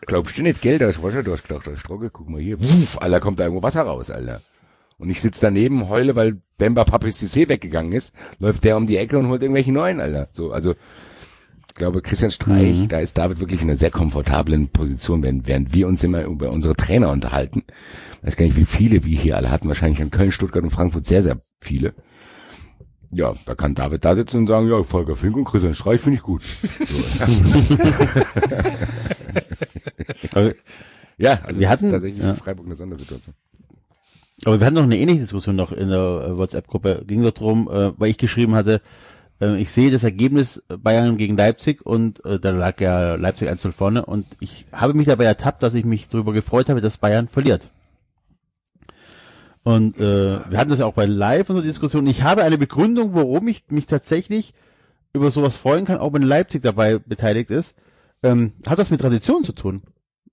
Glaubst du nicht, gell, da ist Wasser, du hast gedacht, da ist Trocke, guck mal hier, Wuff, Alter, kommt da irgendwo Wasser raus, Alter. Und ich sitz daneben, heule, weil Bemba Papis Cissé weggegangen ist, läuft der um die Ecke und holt irgendwelche neuen, Alter. So, also, ich glaube, Christian Streich, da ist David wirklich in einer sehr komfortablen Position, während, während wir uns immer über unsere Trainer unterhalten. Ich weiß gar nicht, wie viele wir hier alle hatten, wahrscheinlich in Köln, Stuttgart und Frankfurt sehr, sehr viele. Ja, da kann David da sitzen und sagen, ja, Volker Fink und Christian Streich finde ich gut. So, ja, also Wir das ist hatten- tatsächlich ja. für Freiburg eine Sondersituation. Aber wir hatten noch eine ähnliche Diskussion noch in der äh, WhatsApp-Gruppe. Ging doch drum, äh, weil ich geschrieben hatte, äh, ich sehe das Ergebnis Bayern gegen Leipzig und äh, da lag ja Leipzig 1 vorne und ich habe mich dabei ertappt, dass ich mich darüber gefreut habe, dass Bayern verliert. Und äh, wir hatten das ja auch bei Live in der Diskussion. Ich habe eine Begründung, warum ich mich tatsächlich über sowas freuen kann, auch wenn Leipzig dabei beteiligt ist. Ähm, hat das mit Tradition zu tun.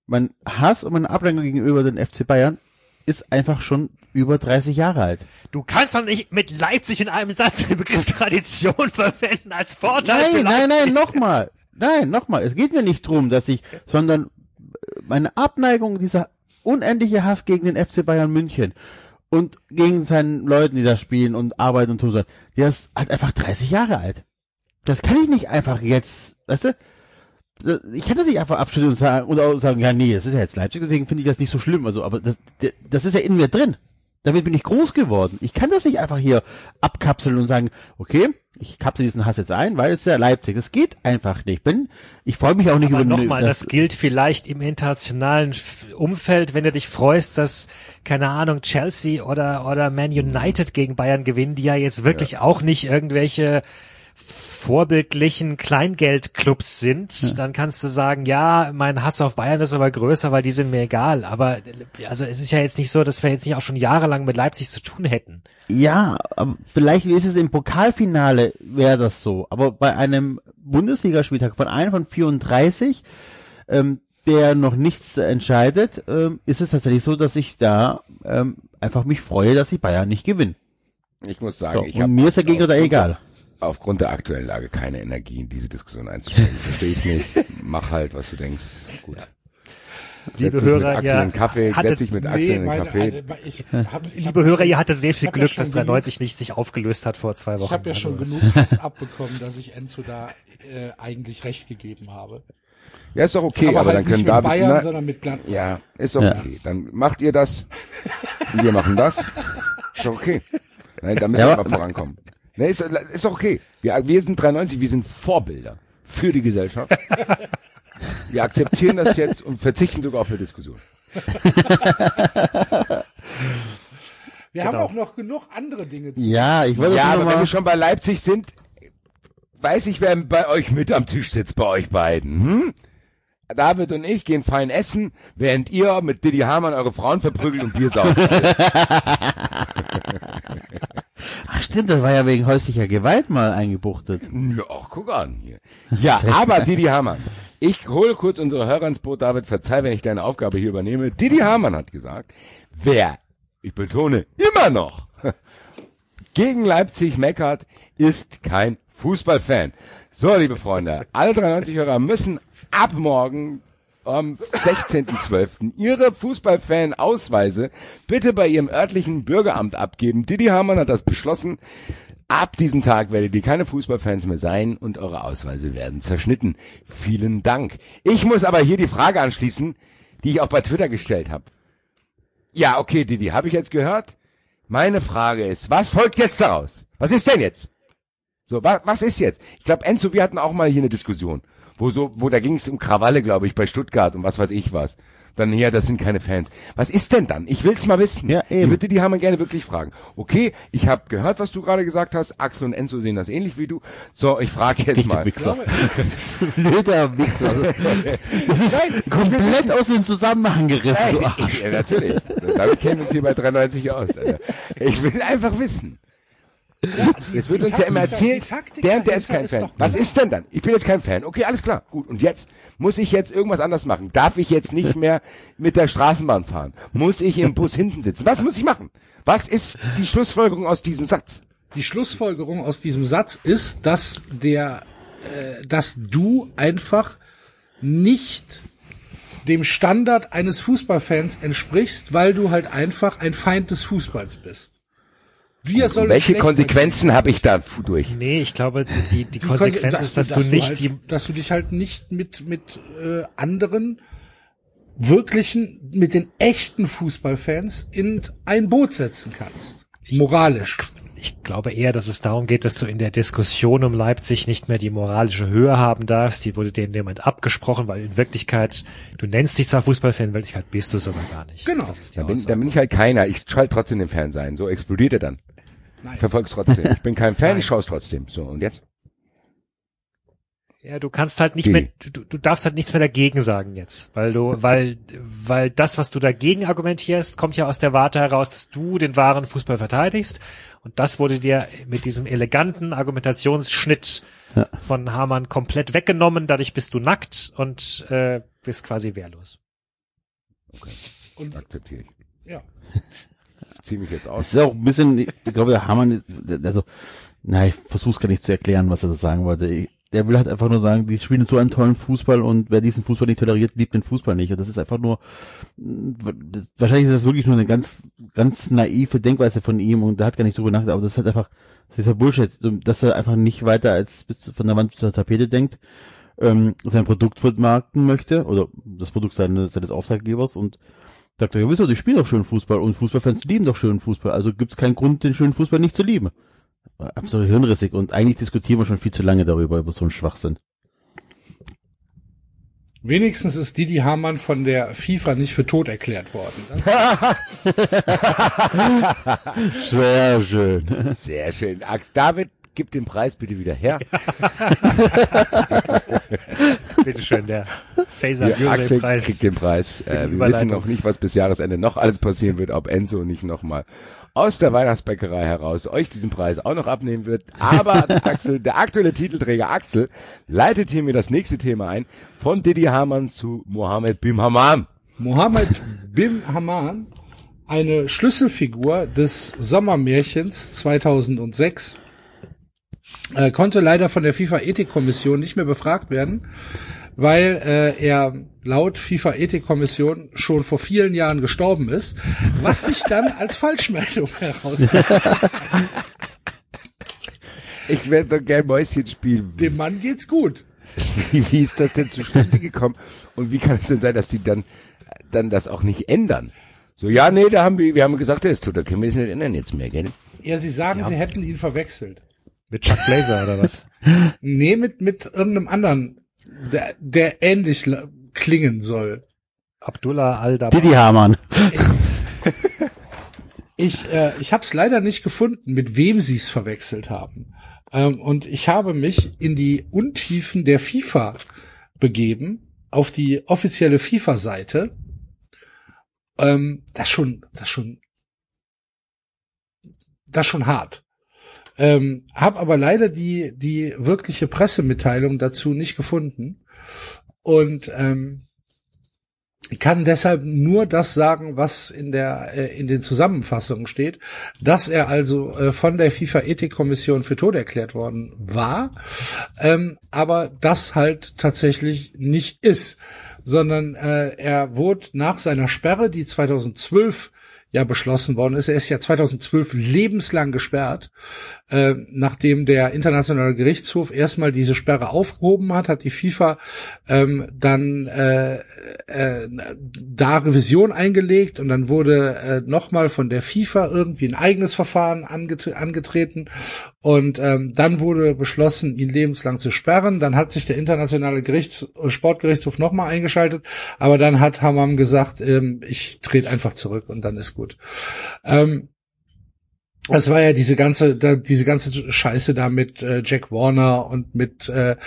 Mein Hass und meine Ablehnung gegenüber den FC Bayern ist einfach schon über 30 Jahre alt. Du kannst doch nicht mit Leipzig in einem Satz den Begriff Tradition verwenden als Vorteil. Nein, nein, nein, nochmal. Nein, nochmal. Es geht mir nicht drum, dass ich, sondern äh, meine Abneigung, dieser unendliche Hass gegen den FC Bayern München und gegen seinen Leuten, die da spielen und arbeiten und tun sollen, der ist halt einfach 30 Jahre alt. Das kann ich nicht einfach jetzt, weißt du? Ich kann das nicht einfach abschütteln und sagen, oder sagen, ja, nee, das ist ja jetzt Leipzig, deswegen finde ich das nicht so schlimm. Also, aber das, das ist ja in mir drin. Damit bin ich groß geworden. Ich kann das nicht einfach hier abkapseln und sagen, okay, ich kapsel diesen Hass jetzt ein, weil es ist ja Leipzig. Das geht einfach nicht. Bin, ich freue mich auch nicht Aber über nochmal, das gilt vielleicht im internationalen Umfeld, wenn du dich freust, dass, keine Ahnung, Chelsea oder, oder Man United gegen Bayern gewinnen, die ja jetzt wirklich auch nicht irgendwelche vorbildlichen Kleingeldclubs sind, dann kannst du sagen, ja, mein Hass auf Bayern ist aber größer, weil die sind mir egal. Aber also es ist ja jetzt nicht so, dass wir jetzt nicht auch schon jahrelang mit Leipzig zu tun hätten. Ja, vielleicht ist es im Pokalfinale wäre das so. Aber bei einem Bundesligaspieltag von einem von 34, ähm, der noch nichts entscheidet, ähm, ist es tatsächlich so, dass ich da ähm, einfach mich freue, dass die Bayern nicht gewinnen. Ich muss sagen, So, ich und habe mir ist der Gegner da egal. Aufgrund der aktuellen Lage keine Energie, in diese Diskussion einzusteigen. Verstehe ich nicht. Mach halt, was du denkst. Gut. Liebe setz dich Hörer, mit Axel ja, in den Kaffee, hattet- setz dich mit Axel in den Kaffee. eine- ich hab, ich hab Liebe Hörer, ihr hattet sehr viel ja Glück, schon dass genug- 93 nicht sich aufgelöst hat vor zwei Wochen. Ich habe ja schon Also, genug Hass abbekommen, dass ich Enzo da äh, eigentlich recht gegeben habe. Ja, ist doch okay, aber, aber halt dann können nicht mit David, Bayern, na, sondern mit Gladbach. ja, ist doch Ja. okay. Dann macht ihr das, wir machen das. Ist doch okay. Nein, da müssen Ja, wir aber- mal vorankommen. Nee, ist, ist doch okay. Wir, wir sind 93, wir sind Vorbilder für die Gesellschaft. Wir akzeptieren das jetzt und verzichten sogar auf eine Diskussion. Wir haben Genau. auch noch genug andere Dinge zu Ja, ich wollte Ja, aber wenn wir schon bei Leipzig sind, weiß ich, wer bei euch mit am Tisch sitzt, bei euch beiden. Hm? David und ich gehen fein essen, während ihr mit Didi Hamann eure Frauen verprügelt und Bier sauft. ach stimmt, das war ja wegen häuslicher Gewalt mal eingebuchtet. ja, ach, guck an hier. Ja, aber Didi Hamann. Ich hole kurz unsere Hörer ins Boot, David, verzeih, wenn ich deine Aufgabe hier übernehme. Didi Hamann hat gesagt, wer, ich betone, immer noch gegen Leipzig meckert, ist kein Fußballfan. So, liebe Freunde, alle 93 Hörer müssen ab morgen am 16.12. ihre Fußballfan-Ausweise bitte bei ihrem örtlichen Bürgeramt abgeben. Didi Hamann hat das beschlossen. Ab diesem Tag werdet ihr keine Fußballfans mehr sein und eure Ausweise werden zerschnitten. Vielen Dank. Ich muss aber hier die Frage anschließen, die ich auch bei Twitter gestellt habe. Ja, okay, Didi, habe ich jetzt gehört? Meine Frage ist, was folgt jetzt daraus? Was ist denn jetzt? So, was, was ist jetzt? Ich glaube, Enzo, wir hatten auch mal hier eine Diskussion, wo so, wo da ging es um Krawalle, glaube ich, bei Stuttgart und was weiß ich was. Dann hier, das sind keine Fans. Was ist denn dann? Ich will's mal wissen. Ja, eben. Ich würde die haben wir gerne wirklich fragen. Okay, ich habe gehört, was du gerade gesagt hast. Axel und Enzo sehen das ähnlich wie du. So, ich frage jetzt mal. Wichser. Blöder Wichser. Das ist Nein, komplett aus dem Zusammenhang gerissen. Arsch. ja, natürlich. Damit kennen wir uns hier bei 93 aus. Alter. Ich will einfach wissen. Jetzt wird uns ja immer erzählt, der und der ist kein ist Fan. Was ist denn dann? Ich bin jetzt kein Fan. Okay, alles klar. Gut. Und jetzt muss ich jetzt irgendwas anders machen. Darf ich jetzt nicht mehr mit der Straßenbahn fahren? Muss ich im Bus hinten sitzen? Was muss ich machen? Was ist die Schlussfolgerung aus diesem Satz? Die Schlussfolgerung aus diesem Satz ist, dass der, äh, dass du einfach nicht dem Standard eines Fußballfans entsprichst, weil du halt einfach ein Feind des Fußballs bist. Wir sollen Welche Konsequenzen habe ich da durch? Nee, ich glaube, die, die Die Konsequenz Konse- ist, dass, du nicht halt, die, dass du dich halt nicht mit mit äh, anderen wirklichen, mit den echten Fußballfans in ein Boot setzen kannst. Moralisch. ich glaube eher, dass es darum geht, dass du in der Diskussion um Leipzig nicht mehr die moralische Höhe haben darfst. Die wurde dir in dem Moment abgesprochen, weil in Wirklichkeit, du nennst dich zwar Fußballfan, in Wirklichkeit bist du es aber gar nicht. Genau. Dann bin, dann bin ich halt keiner. Ich schalte trotzdem den Fernseher ein. So explodiert er dann. Nein. Verfolg's trotzdem. Ich bin kein Fan, Nein. ich schaue es trotzdem. So, und jetzt? Ja, du kannst halt nicht Wie? mehr, du, du darfst halt nichts mehr dagegen sagen jetzt, weil du, weil, weil das, was du dagegen argumentierst, kommt ja aus der Warte heraus, dass du den wahren Fußball verteidigst und das wurde dir mit diesem eleganten Argumentationsschnitt von Hamann komplett weggenommen, dadurch bist du nackt und äh, bist quasi wehrlos. Und Akzeptiere ich. Ja. Ich zieh mich jetzt aus. ist auch ein bisschen, ich glaube, der Hamann, also, na, ich versuch's gar nicht zu erklären, was er da sagen wollte. Ich- Der will halt einfach nur sagen, die spielen so einen tollen Fußball und wer diesen Fußball nicht toleriert, liebt den Fußball nicht. Und das ist einfach nur, das- wahrscheinlich ist das wirklich nur eine ganz, ganz naive Denkweise von ihm und der hat gar nicht drüber nachgedacht, aber das ist halt einfach, das ist ja Bullshit, dass er einfach nicht weiter als bis zu- von der Wand bis zur Tapete denkt, ähm, sein Produkt vermarkten möchte oder das Produkt seines, seines Auftraggebers und sagt er, ja wisst ihr, ich spiele doch schön Fußball und Fußballfans lieben doch schönen Fußball, also gibt's keinen Grund, den schönen Fußball nicht zu lieben. Absolut hirnrissig und eigentlich diskutieren wir schon viel zu lange darüber, über so einen Schwachsinn. Wenigstens ist Didi Hamann von der FIFA nicht für tot erklärt worden. Das Sehr schön. Sehr schön. Ax- David, gib den Preis bitte wieder her. Bitteschön, der Phaser Ja, Axel Preis. kriegt den Preis. Äh, wir wissen noch nicht, was bis Jahresende noch alles passieren wird, ob Enzo nicht nochmal aus der Weihnachtsbäckerei heraus euch diesen Preis auch noch abnehmen wird. Aber Axel, der aktuelle Titelträger Axel leitet hier mir das nächste Thema ein. Von Didi Hamann zu Mohammed Bim Hammam. Mohammed Bim Haman, eine Schlüsselfigur des Sommermärchens 2006, äh, konnte leider von der FIFA-Ethikkommission nicht mehr befragt werden, weil äh, er laut FIFA-Ethikkommission schon vor vielen Jahren gestorben ist, was sich dann als Falschmeldung herausstellt. Ich werde doch gern Mäuschen spielen. Dem Mann geht's gut. Wie, wie ist das denn zustande gekommen? Und wie kann es denn sein, dass die dann, dann das auch nicht ändern? So, ja, nee, da haben wir, wir haben gesagt, das tut, da können wir es nicht ändern jetzt mehr, gell? Ja, sie sagen, sie hätten ihn verwechselt. Mit Chuck Blazer oder was? Nee, mit, mit irgendeinem anderen, der, der ähnlich klingen soll. Abdullah al-Dab. Didi Hamann. Ich, äh, ich habe es leider nicht gefunden, mit wem sie es verwechselt haben. Ähm, und ich habe mich in die Untiefen der FIFA begeben, auf die offizielle FIFA-Seite. Ähm, das schon, das schon, das schon hart. Ähm, hab aber leider die die wirkliche Pressemitteilung dazu nicht gefunden und ähm, kann deshalb nur das sagen, was in der äh, in den Zusammenfassungen steht, dass er also äh, von der FIFA Ethikkommission für tot erklärt worden war, ähm, aber das halt tatsächlich nicht ist, sondern äh, er wurde nach seiner Sperre, die 2012 ja beschlossen worden ist. Er ist ja 2012 lebenslang gesperrt. Äh, nachdem der internationale Gerichtshof erstmal diese Sperre aufgehoben hat, hat die FIFA ähm, dann äh, äh, da Revision eingelegt und dann wurde äh, nochmal von der FIFA irgendwie ein eigenes Verfahren anget angetreten und ähm, dann wurde beschlossen, ihn lebenslang zu sperren. Dann hat sich der internationale Gerichts Sportgerichtshof nochmal eingeschaltet, aber dann hat Hammam gesagt, ähm, ich trete einfach zurück und dann ist gut. Ähm, es war ja diese ganze, da, diese ganze Scheiße da mit äh, Jack Warner und mit äh,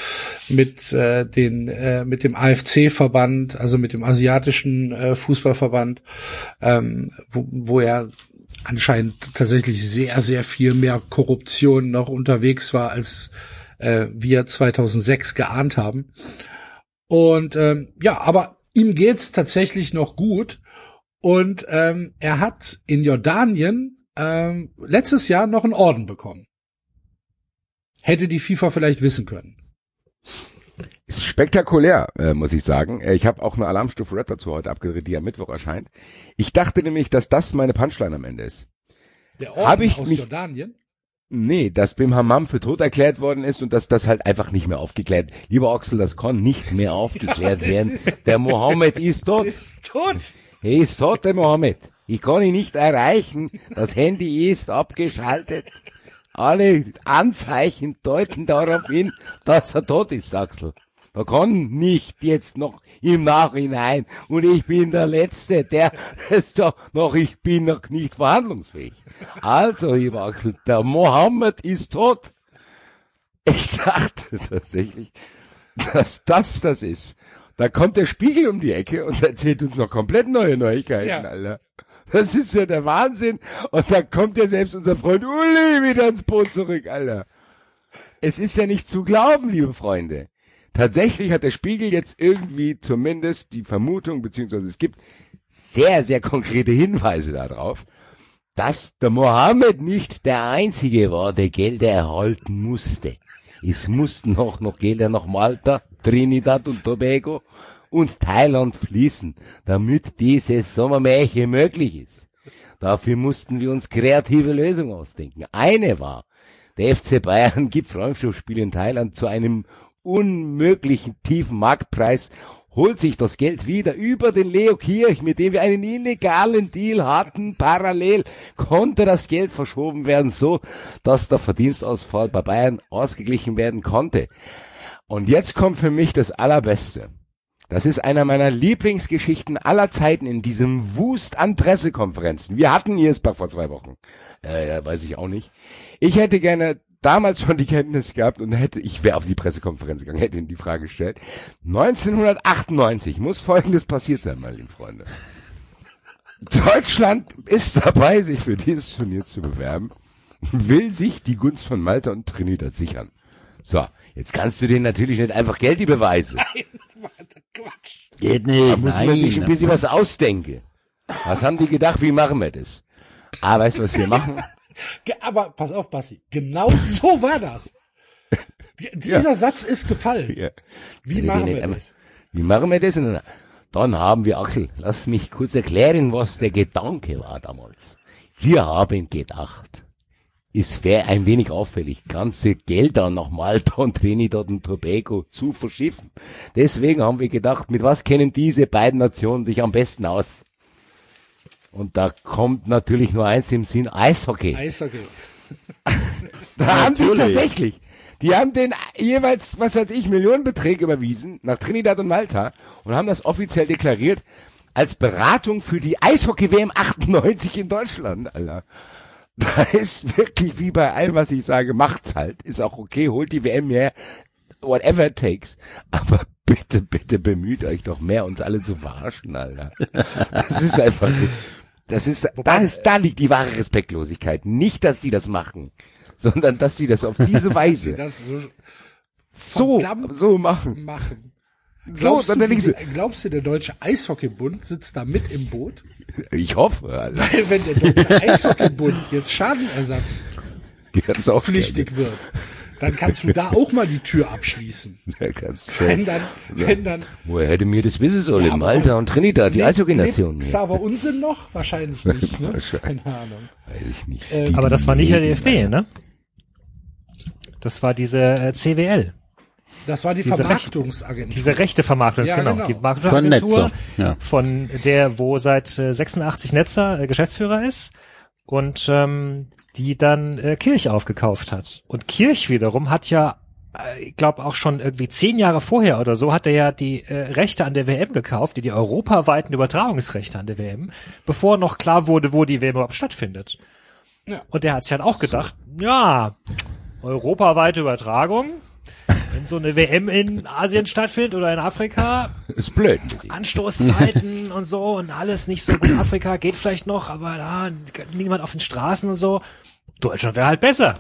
mit äh, den äh, mit dem AFC-Verband, also mit dem asiatischen äh, Fußballverband, ähm, wo, wo ja anscheinend tatsächlich sehr sehr viel mehr Korruption noch unterwegs war, als äh, wir 2006 geahnt haben. Und ähm, ja, aber ihm geht's tatsächlich noch gut und ähm, er hat in Jordanien ähm, letztes Jahr noch einen Orden bekommen. Hätte die FIFA vielleicht wissen können. Ist spektakulär, äh, muss ich sagen. Äh, Ich habe auch eine Alarmstufe Red dazu heute abgedreht, die am Mittwoch erscheint. Ich dachte nämlich, dass das meine Punchline am Ende ist. Der Hab Orden ich aus mich- Jordanien. Nee, dass Bim Hammam für tot erklärt worden ist und dass das halt einfach nicht mehr aufgeklärt. Lieber Oxel, das kann nicht mehr aufgeklärt das werden. Der Mohammed ist tot. Ist tot. Er ist tot, der Mohammed. Ich kann ihn nicht erreichen. Das Handy ist abgeschaltet. Alle Anzeichen deuten darauf hin, dass er tot ist, Axel. Da kann nicht jetzt noch im Nachhinein und ich bin der Letzte, der jetzt doch noch, ich bin noch nicht verhandlungsfähig. Also, lieber Axel, der Mohammed ist tot. Ich dachte tatsächlich, dass das das ist. Da kommt der Spiegel um die Ecke und erzählt uns noch komplett neue Neuigkeiten, Ja. Alter. Das ist ja der Wahnsinn. Und da kommt ja selbst unser Freund Uli wieder ins Boot zurück, Alter. Es ist ja nicht zu glauben, liebe Freunde. Tatsächlich hat der Spiegel jetzt irgendwie zumindest die Vermutung, beziehungsweise es gibt sehr, sehr konkrete Hinweise darauf, dass der Mohammed nicht der Einzige war, der Gelder erhalten musste. Es mussten auch noch Gelder nach Malta, Trinidad und Tobago und Thailand fließen, damit dieses Sommermärchen möglich ist. Dafür mussten wir uns kreative Lösungen ausdenken. Eine war, der FC Bayern gibt Freundschaftsspiele in Thailand zu einem unmöglichen tiefen Marktpreis, holt sich das Geld wieder über den Leo Kirch, mit dem wir einen illegalen Deal hatten. Parallel konnte das Geld verschoben werden, so dass der Verdienstausfall bei Bayern ausgeglichen werden konnte. Und jetzt kommt für mich das Allerbeste. Das ist einer meiner Lieblingsgeschichten aller Zeiten in diesem Wust an Pressekonferenzen. Wir hatten Jersbach vor zwei Wochen. Äh, weiß ich auch nicht. Ich hätte gerne damals schon die Kenntnis gehabt und hätte, ich wäre auf die Pressekonferenz gegangen, hätte ihn die Frage gestellt. 1998 muss Folgendes passiert sein, meine lieben Freunde. Deutschland ist dabei, sich für dieses Turnier zu bewerben, will sich die Gunst von Malta und Trinidad sichern. So, jetzt kannst du denen natürlich nicht einfach Geld Beweise. Warte, Quatsch. Geht nicht. Da muss man sich ein bisschen was ausdenken. Was haben die gedacht, wie machen wir das? Ah, weißt du, was wir machen? Aber pass auf, Bassi. Genau so war das. Dieser Satz ist gefallen. Ja. Wie Wenn machen wir das? Wie machen wir das? Und dann haben wir, Axel, lass mich kurz erklären, was der Gedanke war damals. Wir haben gedacht, es wäre ein wenig auffällig, ganze Gelder nach Malta und Trinidad und Tobago zu verschiffen. Deswegen haben wir gedacht, mit was kennen diese beiden Nationen sich am besten aus? Und da kommt natürlich nur eins im Sinn, Eishockey. Eishockey. Da haben die tatsächlich. Die haben den jeweils, was weiß ich, Millionenbeträge überwiesen nach Trinidad und Malta und haben das offiziell deklariert als Beratung für die Eishockey-WM 98 in Deutschland, Alter. Da ist wirklich wie bei allem, was ich sage, macht's halt. Ist auch okay, holt die WM her, whatever it takes. Aber bitte, bitte bemüht euch doch mehr, uns alle zu verarschen, Alter. Das ist einfach, das ist, da ist, da liegt die wahre Respektlosigkeit. Nicht, dass sie das machen, sondern dass sie das auf diese Weise so so machen. machen. So, Glaubst, dann du, die, glaubst du, der Deutsche Eishockeybund sitzt da mit im Boot? ich hoffe, Alter. Weil wenn der Deutsche Eishockeybund jetzt Schadenersatz pflichtig wird, dann kannst du da auch mal die Tür abschließen. Ja, kannst du. Wenn dann, wenn dann Woher hätte mir das wissen sollen? Ja, aber- Malta und Trinidad, die lebt- Eishockey-Nation. lebt Xaver Unsinn noch? Wahrscheinlich nicht, ne? Wahrscheinlich. Keine Ahnung. Weiß ich nicht. Äh, Die- Aber das war nicht der DFB, ne? Das war diese äh, CWL, Das war die Diese Vermarktungsagentur. diese rechte Vermarktung, Ja, genau. genau. Die Von Marketingagentur, Netzer. Ja. von der, wo seit äh, 86 Netzer äh, Geschäftsführer ist und ähm, die dann äh, Kirch aufgekauft hat. Und Kirch wiederum hat ja, äh, ich glaube auch schon irgendwie zehn Jahre vorher oder so, hat er ja die äh, Rechte an der WM gekauft, die, die europaweiten Übertragungsrechte an der WM, bevor noch klar wurde, wo die WM überhaupt stattfindet. Ja. Und der hat sich halt auch gedacht, ja, europaweite Übertragung, wenn so eine WM in Asien stattfindet oder in Afrika, Ist blöd. Anstoßzeiten und so und alles nicht so gut. Afrika geht vielleicht noch, aber da niemand auf den Straßen und so. Deutschland wäre halt besser.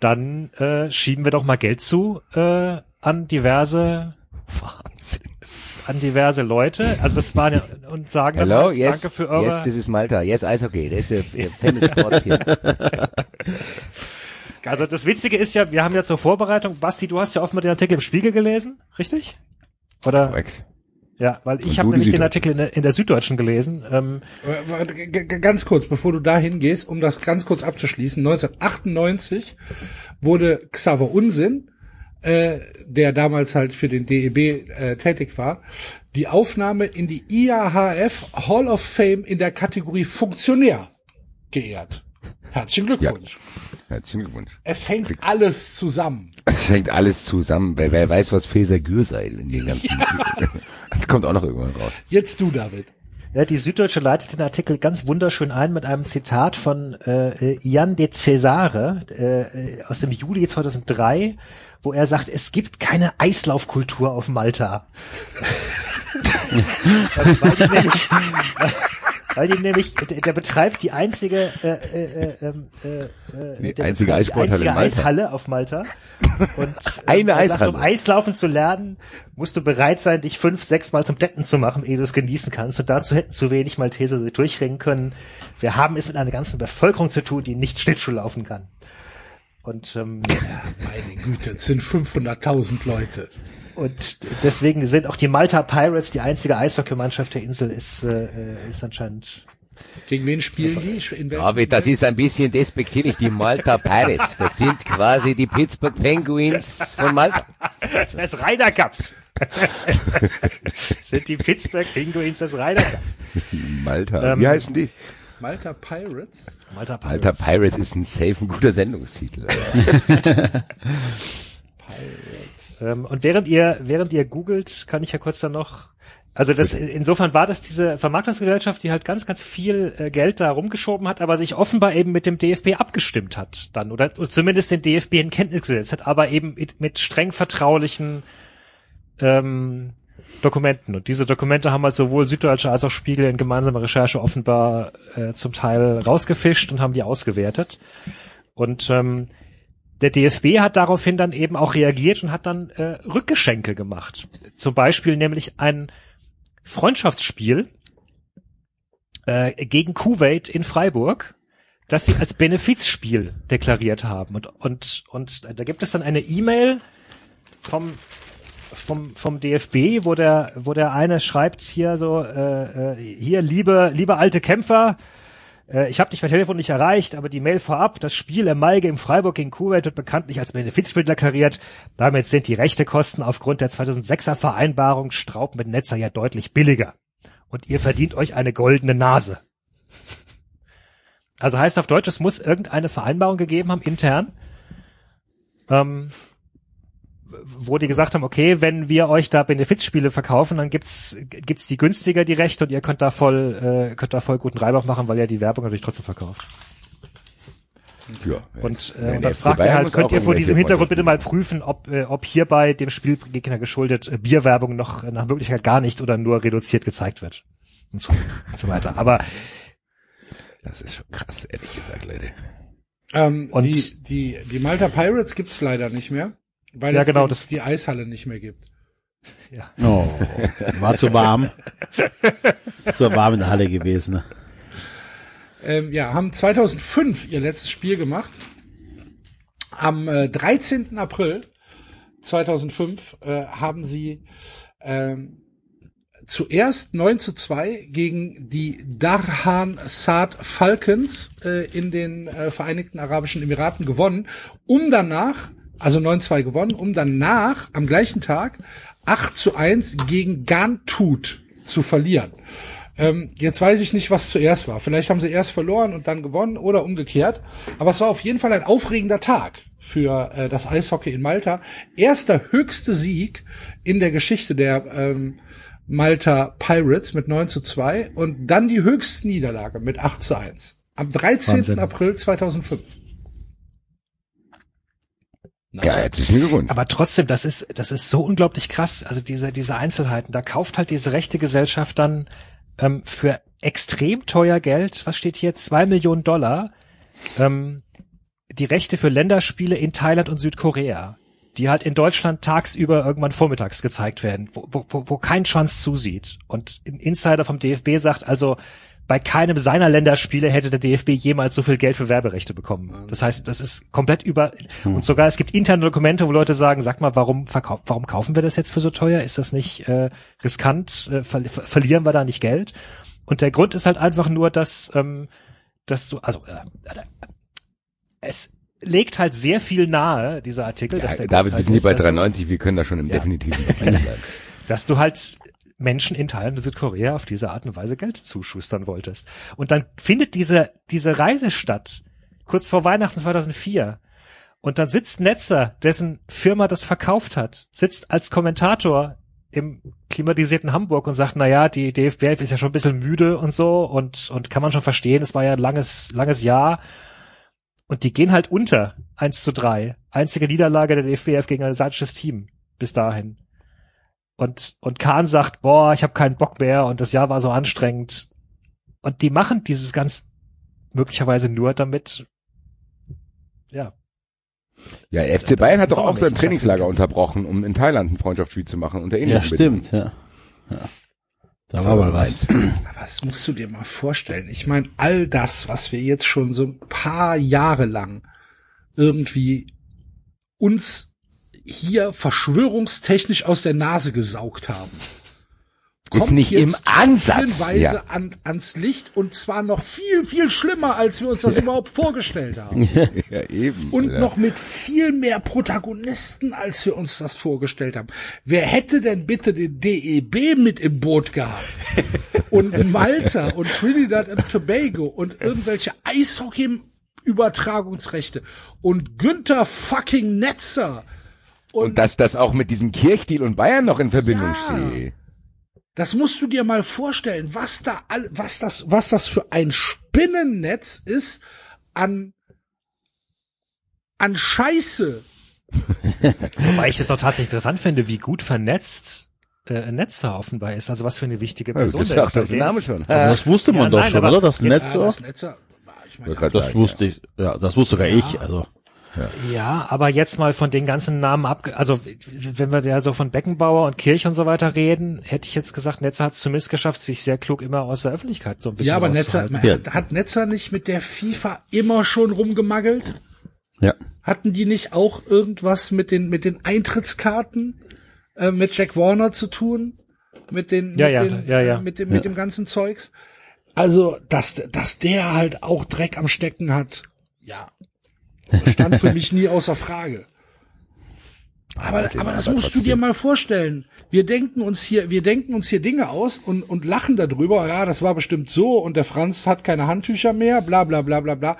Dann äh, schieben wir doch mal Geld zu äh, an diverse Wahnsinn. an diverse Leute. Also das waren ja und sagen dann Hello, halt, yes, danke für eure yes, this is Malta. Yes, Eishockey. That's a famous sport here. Also das Witzige ist ja, wir haben ja zur Vorbereitung, Basti, du hast ja offenbar den Artikel im Spiegel gelesen, richtig? Oder? Korrekt. Ja, weil ich habe nämlich den. Artikel in der, in der Süddeutschen gelesen. Ähm, Äh, Ganz kurz, bevor du da hingehst, um das ganz kurz abzuschließen. 1998 wurde Xaver Unsinn, äh, der damals halt für den DEB äh, tätig war, die Aufnahme in die IAHF Hall of Fame in der Kategorie Funktionär geehrt. Herzlichen Glückwunsch. Herzlichen Glückwunsch. Es hängt alles zusammen. Das hängt alles zusammen. Wer, wer weiß, was Feser Gürsei in den ganzen... Das kommt auch noch irgendwann raus. Jetzt du, David. Ja, die Süddeutsche leitet den Artikel ganz wunderschön ein mit einem Zitat von äh, Jan de Cesare äh, aus dem Juli 2003, wo er sagt, es gibt keine Eislaufkultur auf Malta. weil die nämlich, weil die nämlich, der, der betreibt die einzige, äh, äh, äh, äh, Die der einzige betreibt die Eissporthalle einzige. Eishalle auf Malta. Und äh, Eine er sagt, Eishalle. um Eislaufen zu lernen, musst du bereit sein, dich fünf, sechs Mal zum Deppen zu machen, ehe du es genießen kannst. Und dazu hätten zu wenig Malteser sich durchringen können. Wir haben es mit einer ganzen Bevölkerung zu tun, die nicht Schlittschuh laufen kann. Und ähm, Meine Güte, es sind 500.000 Leute. Und deswegen sind auch die Malta Pirates die einzige Eishockeymannschaft der Insel, ist, äh, ist anscheinend. Gegen wen spielen die? In welchem Aber das ist ein bisschen despektierlich, die Malta Pirates. Das sind quasi die Pittsburgh Penguins von Malta. Des Ryder Cups. sind die Pittsburgh Penguins des Ryder Cups. Malta. Ähm, Wie heißen die? Malta Pirates? Malta Malta Pirates. Pirates ist ein safe, ein guter Sendungstitel. Ähm, und während ihr, während ihr googelt, kann ich ja kurz dann noch, also das, insofern war das diese Vermarktungsgesellschaft, die halt ganz, ganz viel äh, Geld da rumgeschoben hat, aber sich offenbar eben mit dem DFB abgestimmt hat dann, oder, zumindest den DFB in Kenntnis gesetzt hat, aber eben mit, mit streng vertraulichen ähm, Dokumenten. Und diese Dokumente haben halt sowohl Süddeutsche als auch Spiegel in gemeinsamer Recherche offenbar äh, zum Teil rausgefischt und haben die ausgewertet. Und ähm, der DFB hat daraufhin dann eben auch reagiert und hat dann äh, Rückgeschenke gemacht. Zum Beispiel nämlich ein Freundschaftsspiel äh, gegen Kuwait in Freiburg, das sie als Benefizspiel deklariert haben. Und, und, und da gibt es dann eine E-Mail vom vom vom DFB, wo der wo der eine schreibt hier so äh, äh, hier liebe liebe alte Kämpfer, äh, ich habe dich per Telefon nicht erreicht, aber die Mail vorab, das Spiel im Mai gegen Freiburg gegen Kuwait wird bekanntlich als Benefizspiel deklariert. Damit sind die Rechtekosten aufgrund der 2006er Vereinbarung Straub mit Netzer ja deutlich billiger. Und ihr verdient euch eine goldene Nase. Also heißt auf Deutsch, es muss irgendeine Vereinbarung gegeben haben, intern, ähm, wo die gesagt haben, okay, wenn wir euch da Benefizspiele verkaufen, dann gibt's gibt's die günstiger die Rechte und ihr könnt da voll äh, könnt da voll guten Reibach machen, weil ihr die Werbung natürlich trotzdem verkauft. Ja. Und, Ja, äh, und der dann fragt er halt, könnt ihr vor diesem Hintergrund bitte mal prüfen, ob äh, ob hierbei dem Spielgegner geschuldet äh, Bierwerbung noch äh, nach Möglichkeit gar nicht oder nur reduziert gezeigt wird und so, und so weiter. Aber Das ist schon krass, ehrlich gesagt, Leute. Ähm, Und- die, die, die Malta Pirates gibt's leider nicht mehr, weil Ja, es genau, die, das- die Eishalle nicht mehr gibt. Oh, war zu warm. Ist zu warm in der Halle gewesen. Ne? Ähm, ja, haben 2005 ihr letztes Spiel gemacht. Am äh, 13. April 2005 äh, haben sie ähm, zuerst 9 zu 2 gegen die Darhan Saad Falcons äh, in den äh, Vereinigten Arabischen Emiraten gewonnen, um danach, also 9-2 gewonnen, um danach am gleichen Tag 8 zu 1 gegen Gantut zu verlieren. Ähm, jetzt weiß ich nicht, was zuerst war. Vielleicht haben sie erst verloren und dann gewonnen oder umgekehrt. Aber es war auf jeden Fall ein aufregender Tag für äh, das Eishockey in Malta. Erster höchste Sieg in der Geschichte der ähm, Malta Pirates mit 9 zu 2 und dann die höchste Niederlage mit 8 zu 1. Am 13. Wahnsinn. April 2005. Ja, herzlichen Glückwunsch. Aber trotzdem, das ist, das ist so unglaublich krass. Also diese, diese Einzelheiten. Da kauft halt diese rechte Gesellschaft dann ähm, für extrem teuer Geld, was steht hier, zwei Millionen Dollar, ähm, die Rechte für Länderspiele in Thailand und Südkorea, die halt in Deutschland tagsüber irgendwann vormittags gezeigt werden, wo, wo, wo wo kein Schwanz zusieht. Und ein Insider vom DFB sagt also, bei keinem seiner Länderspiele hätte der DFB jemals so viel Geld für Werberechte bekommen. Das heißt, das ist komplett über und sogar es gibt interne Dokumente, wo Leute sagen, sag mal, warum verkau warum kaufen wir das jetzt für so teuer? Ist das nicht äh, riskant? Äh, ver ver verlieren wir da nicht Geld? Und der Grund ist halt einfach nur, dass ähm, dass du also äh, es legt halt sehr viel nahe dieser Artikel, dass Ja, der David, Grund wir sind halt hier bei ist, dass du- 93, wir können da schon im Ja. definitiven Bereich bleiben. dass du halt Menschen in Thailand und Südkorea auf diese Art und Weise Geld zuschustern wolltest. Und dann findet diese, diese Reise statt, kurz vor Weihnachten 2004. Und dann sitzt Netzer, dessen Firma das verkauft hat, sitzt als Kommentator im klimatisierten Hamburg und sagt, na ja, die DFB ist ja schon ein bisschen müde und so und, und kann man schon verstehen, es war ja ein langes, langes Jahr. Und die gehen halt unter, 1 zu 3. Einzige Niederlage der DFBF gegen ein asiatisches Team bis dahin. Und, und Kahn sagt, boah, ich habe keinen Bock mehr und das Jahr war so anstrengend. Und die machen dieses ganz möglicherweise nur damit, ja. Ja, FC Bayern hat doch auch sein Trainingslager unterbrochen, um in Thailand ein Freundschaftsspiel zu machen. Unter Ja, ähnlichen stimmt, ja. ja. Da war mal was. Aber das musst du dir mal vorstellen. Ich meine, all das, was wir jetzt schon so ein paar Jahre lang irgendwie uns hier verschwörungstechnisch aus der Nase gesaugt haben. Ist nicht im Ansatz, ja. an, ans Licht und zwar noch viel, viel schlimmer, als wir uns das überhaupt vorgestellt haben. Ja, eben. Und ja. noch mit viel mehr Protagonisten, als wir uns das vorgestellt haben. Wer hätte denn bitte den DEB mit im Boot gehabt? Und Malta und Trinidad und Tobago und irgendwelche Eishockey-Übertragungsrechte und Günther fucking Netzer. Und dass das auch mit diesem Kirchdeal und Bayern noch in Verbindung Ja. steht. Das musst du dir mal vorstellen, was da all, was das, was das für ein Spinnennetz ist an, an Scheiße. Wobei ich es doch tatsächlich interessant finde, wie gut vernetzt äh, Netzer offenbar ist. Also was für eine wichtige Ja, Person das der ist. der Name schon. Das wusste man Ja, doch nein, schon, oder? Das jetzt- Netz Ja, auch. das Netzer, ich meine, Das sagen, wusste ich, ja, das wusste sogar ich, also. Ja, aber jetzt mal von den ganzen Namen ab, also wenn wir ja so von Beckenbauer und Kirch und so weiter reden, hätte ich jetzt gesagt, Netzer hat es zumindest geschafft, sich sehr klug immer aus der Öffentlichkeit so ein bisschen ja, aber Netzer. Ja. hat Netzer nicht mit der FIFA immer schon rumgemagelt? Ja. Hatten die nicht auch irgendwas mit den, mit den Eintrittskarten, äh, mit Jack Warner zu tun? Mit den, Ja, mit ja, den, ja, ja. äh, mit dem, mit dem ganzen Zeugs? Also, dass, dass der halt auch Dreck am Stecken hat, ja, stand für mich nie außer Frage. Aber, das aber das musst du dir mal vorstellen. Wir denken uns hier, wir denken uns hier Dinge aus und, und lachen darüber. Ja, das war bestimmt so und der Franz hat keine Handtücher mehr, bla, bla, bla, bla, bla.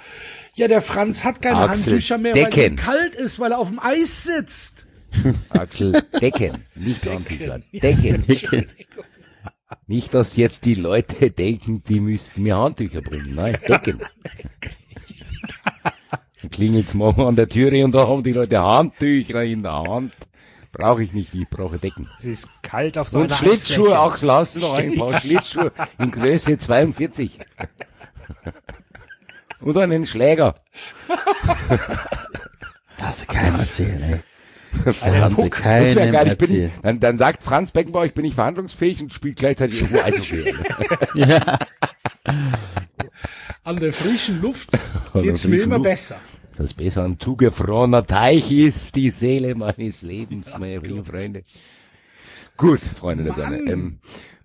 Ja, der Franz hat keine Axel, Handtücher mehr, weil Decken. ihm kalt ist, weil er auf dem Eis sitzt. Axel, Decken, nicht Handtücher, Decken. Nicht, dass jetzt die Leute denken, die müssten mir Handtücher bringen. Nein, Decken. Dann klingelt's morgen an der Türe und da haben die Leute Handtücher in der Hand. Brauche ich nicht, ich brauche Decken. Sie ist kalt auf so Und einer Schlittschuhe. Axel, hast du noch ein paar Schlittschuhe in Größe 42. Und einen Schläger. Das kann keinem erzählen, ey. Das haben sie keinem geil. Ich bin, dann, dann sagt Franz Beckenbauer, ich bin nicht verhandlungsfähig und spielt gleichzeitig irgendwo Eishockey. Ja. An der frischen Luft der geht's mir immer Luft. besser. Das besser ein zugefrorener Teich ist die Seele meines Lebens, meine lieben Freunde. Gut, Freunde der Sonne. Ähm,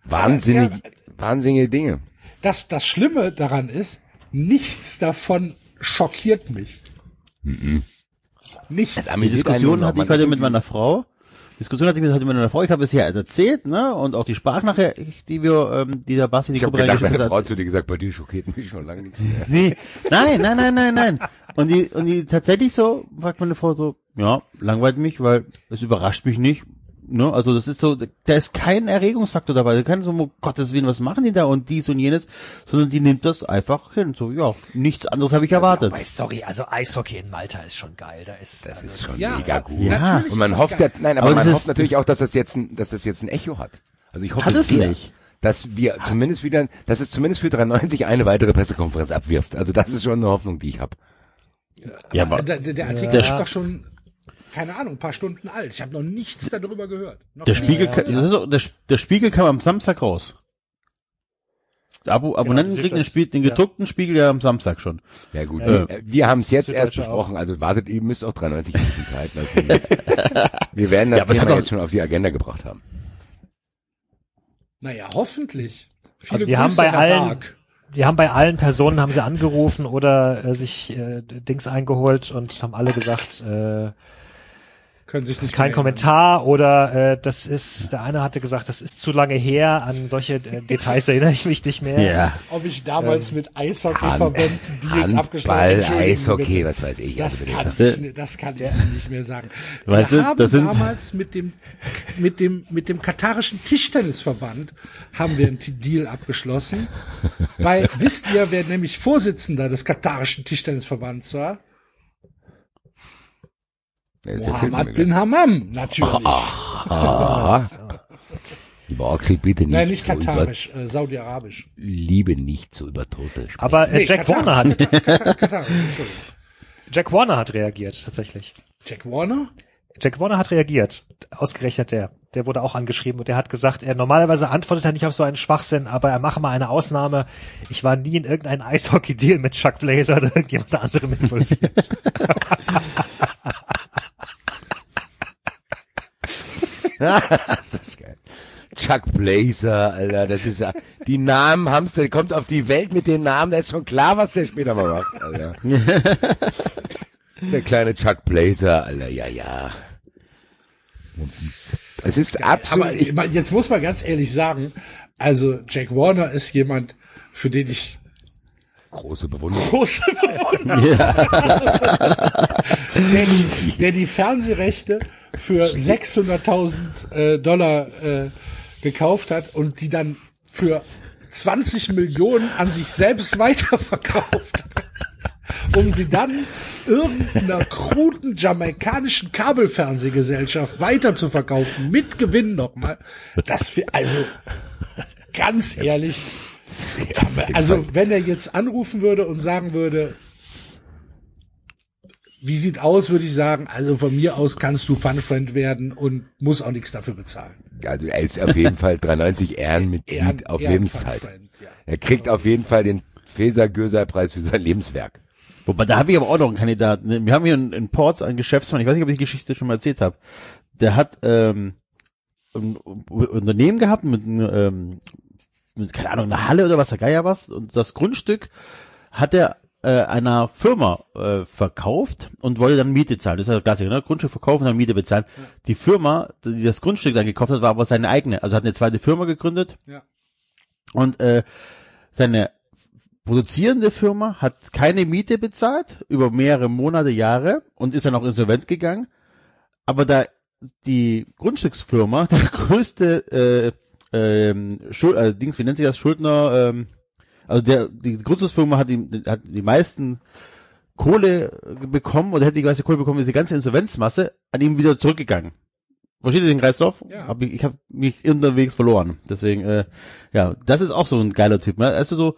wahnsinnig, wahnsinnige Dinge. Das, das Schlimme daran ist, nichts davon schockiert mich. Nichts. Die amüsiert einen Diskussion hatte ich heute mit meiner Frau. Diskussion hatte ich mit, heute mit meiner Frau. Ich habe es ja erzählt, ne? Und auch die Sprachnachricht, die wir, ähm, die der Basti die Ich habe Gruppe gedacht, hat. Frau zu dir gesagt, bei dir schockiert mich schon lange nichts mehr. Nee, nein, nein, nein, nein, nein. Und die, und die tatsächlich so, fragt meine Frau so, ja, langweilt mich, weil es überrascht mich nicht. Ne? Also das ist so, da ist kein Erregungsfaktor dabei. Da kann so, um Gottes Willen, was machen die da und dies und jenes, sondern die nimmt das einfach hin. So, ja, nichts anderes habe ich erwartet. Wobei, sorry, also Eishockey in Malta ist schon geil. Da ist, Das also, ist schon Ja, mega gut. Ja. Und man hofft ja, geil. nein, aber, Aber man hofft natürlich auch, dass das jetzt ein, dass das jetzt ein Echo hat. Also ich hoffe Hat es sehr, nicht. dass wir zumindest wieder, dass es zumindest für 93 eine weitere Pressekonferenz abwirft. Also das ist schon eine Hoffnung, die ich habe. Ja, aber der, der, der Artikel Der ist doch schon, keine Ahnung, ein paar Stunden alt. Ich habe noch nichts darüber gehört. Noch der. Spiegel, kann, das ist so, der, der Spiegel kam am Samstag raus. Abo, Abonnenten die kriegen den, Spiel, den ja. gedruckten Spiegel ja am Samstag schon. Ja gut, Ja. äh, wir haben es jetzt erst besprochen, also wartet, ihr müsst auch 93 Minuten Zeit lassen. wir werden das Ja, Thema jetzt schon auf die Agenda gebracht haben. Naja, hoffentlich. Viele Also die haben bei allen- Bark. die haben bei allen Personen haben sie angerufen oder äh, sich äh, Dings eingeholt und haben alle gesagt, äh, Können sich nicht kein Kommentar oder äh, das ist, der eine hatte gesagt, das ist zu lange her, an solche äh, Details erinnere ich mich nicht mehr. erinnern. Ob ich damals mit Eishockey-Verbänden Deals abgeschlossen Handball, Entschuldigen Eishockey, bitte. was weiß ich. Das also kann, das- ich, nicht- das kann ich nicht mehr sagen. Weißt Wir du, haben das sind- damals mit dem, mit dem, mit dem katarischen Tischtennisverband haben wir einen Deal abgeschlossen. Weil, wisst ihr, wer nämlich Vorsitzender des katarischen Tischtennisverbands war? Ja, das erzählst du mir Mohammed bin Hammam, natürlich. Ah, Lieber Oxy, bitte nicht, Nein, nicht so über, katarisch, äh, saudi-arabisch. liebe nicht so über Tote sprechen. Aber äh, Nee, Jack Katar. Warner hat Katar-. Jack Warner hat reagiert tatsächlich. Jack Warner? Jack Warner hat reagiert. Ausgerechnet der. Der wurde auch angeschrieben und der hat gesagt, er normalerweise antwortet er nicht auf so einen Schwachsinn, aber er mache mal eine Ausnahme. Ich war nie in irgendeinem Eishockey-Deal mit Chuck Blazer oder irgendjemand anderem involviert. das ist geil. Chuck Blazer, Alter, das ist ja, die Namen haben's, der kommt auf die Welt mit den Namen, da ist schon klar, was der später mal macht, Alter. der kleine Chuck Blazer, Alter, ja, ja. Es ist absolut, Aber ich, jetzt muss man ganz ehrlich sagen, also Jack Warner ist jemand, für den ich große Bewunderung. große Bewunderung der, die, der die Fernsehrechte für 600.000 äh, Dollar äh, gekauft hat und die dann für 20 Millionen an sich selbst weiterverkauft hat, um sie dann irgendeiner kruden jamaikanischen Kabelfernsehgesellschaft weiterzuverkaufen, mit Gewinn nochmal. Das wir, also, ganz ehrlich, also wenn er jetzt anrufen würde und sagen würde, wie sieht aus, würde ich sagen, also von mir aus kannst du Funfriend werden und muss auch nichts dafür bezahlen. Also er ist auf jeden Fall 93 Ehrenmitglied Ehren- auf Ehren- Lebenszeit. Funfriend, ja. Er kriegt auf jeden Fall den Feser-Göser-Preis für sein Lebenswerk. Wobei, da habe ich aber auch noch einen Kandidaten. Wir haben hier in, in Ports einen Geschäftsmann, ich weiß nicht, ob ich die Geschichte schon mal erzählt habe. Der hat ähm, ein Unternehmen gehabt mit, ähm, mit, keine Ahnung, einer Halle oder was, der Geier was. Und das Grundstück hat er äh, einer Firma äh, verkauft und wollte dann Miete zahlen. Das ist ja der Klassiker, ne? Grundstück verkaufen und dann Miete bezahlen. Die Firma, die das Grundstück dann gekauft hat, war aber seine eigene. Also hat eine zweite Firma gegründet. Ja. Und äh, seine produzierende Firma hat keine Miete bezahlt über mehrere Monate, Jahre und ist dann auch insolvent gegangen. Aber da die Grundstücksfirma, der größte äh, ähm, Schuld, äh, Dings, wie nennt sich das, Schuldner, ähm, also der die Grundstücksfirma hat die, hat die meisten Kohle bekommen oder hätte die meiste Kohle bekommen, ist die ganze Insolvenzmasse an ihm wieder zurückgegangen. Versteht ihr den Kreislauf? Ja. Hab ich ich habe mich unterwegs verloren. Deswegen, äh, ja, das ist auch so ein geiler Typ. Ne? Also so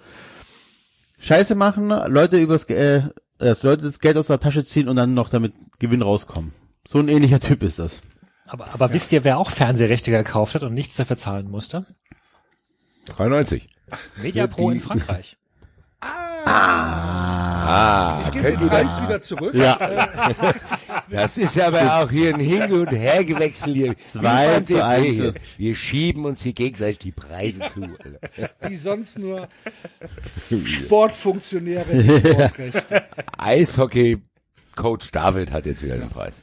Scheiße machen, Leute übers äh, dass Leute das Geld aus der Tasche ziehen und dann noch damit Gewinn rauskommen. So ein ähnlicher Typ ist das. Aber, aber wisst ihr, wer auch Fernsehrechte gekauft hat und nichts dafür zahlen musste? 93. Mediapro in Frankreich. Ah, Ich gebe den Preis das, wieder zurück. Ja. Äh, das ist aber auch hier ein Hin- und Hergewechsel hier. Zwei zu eins. hier. Wir schieben uns hier gegenseitig die Preise zu. Wie sonst nur Sportfunktionäre Sportrechte. Eishockey-Coach David hat jetzt wieder den Preis.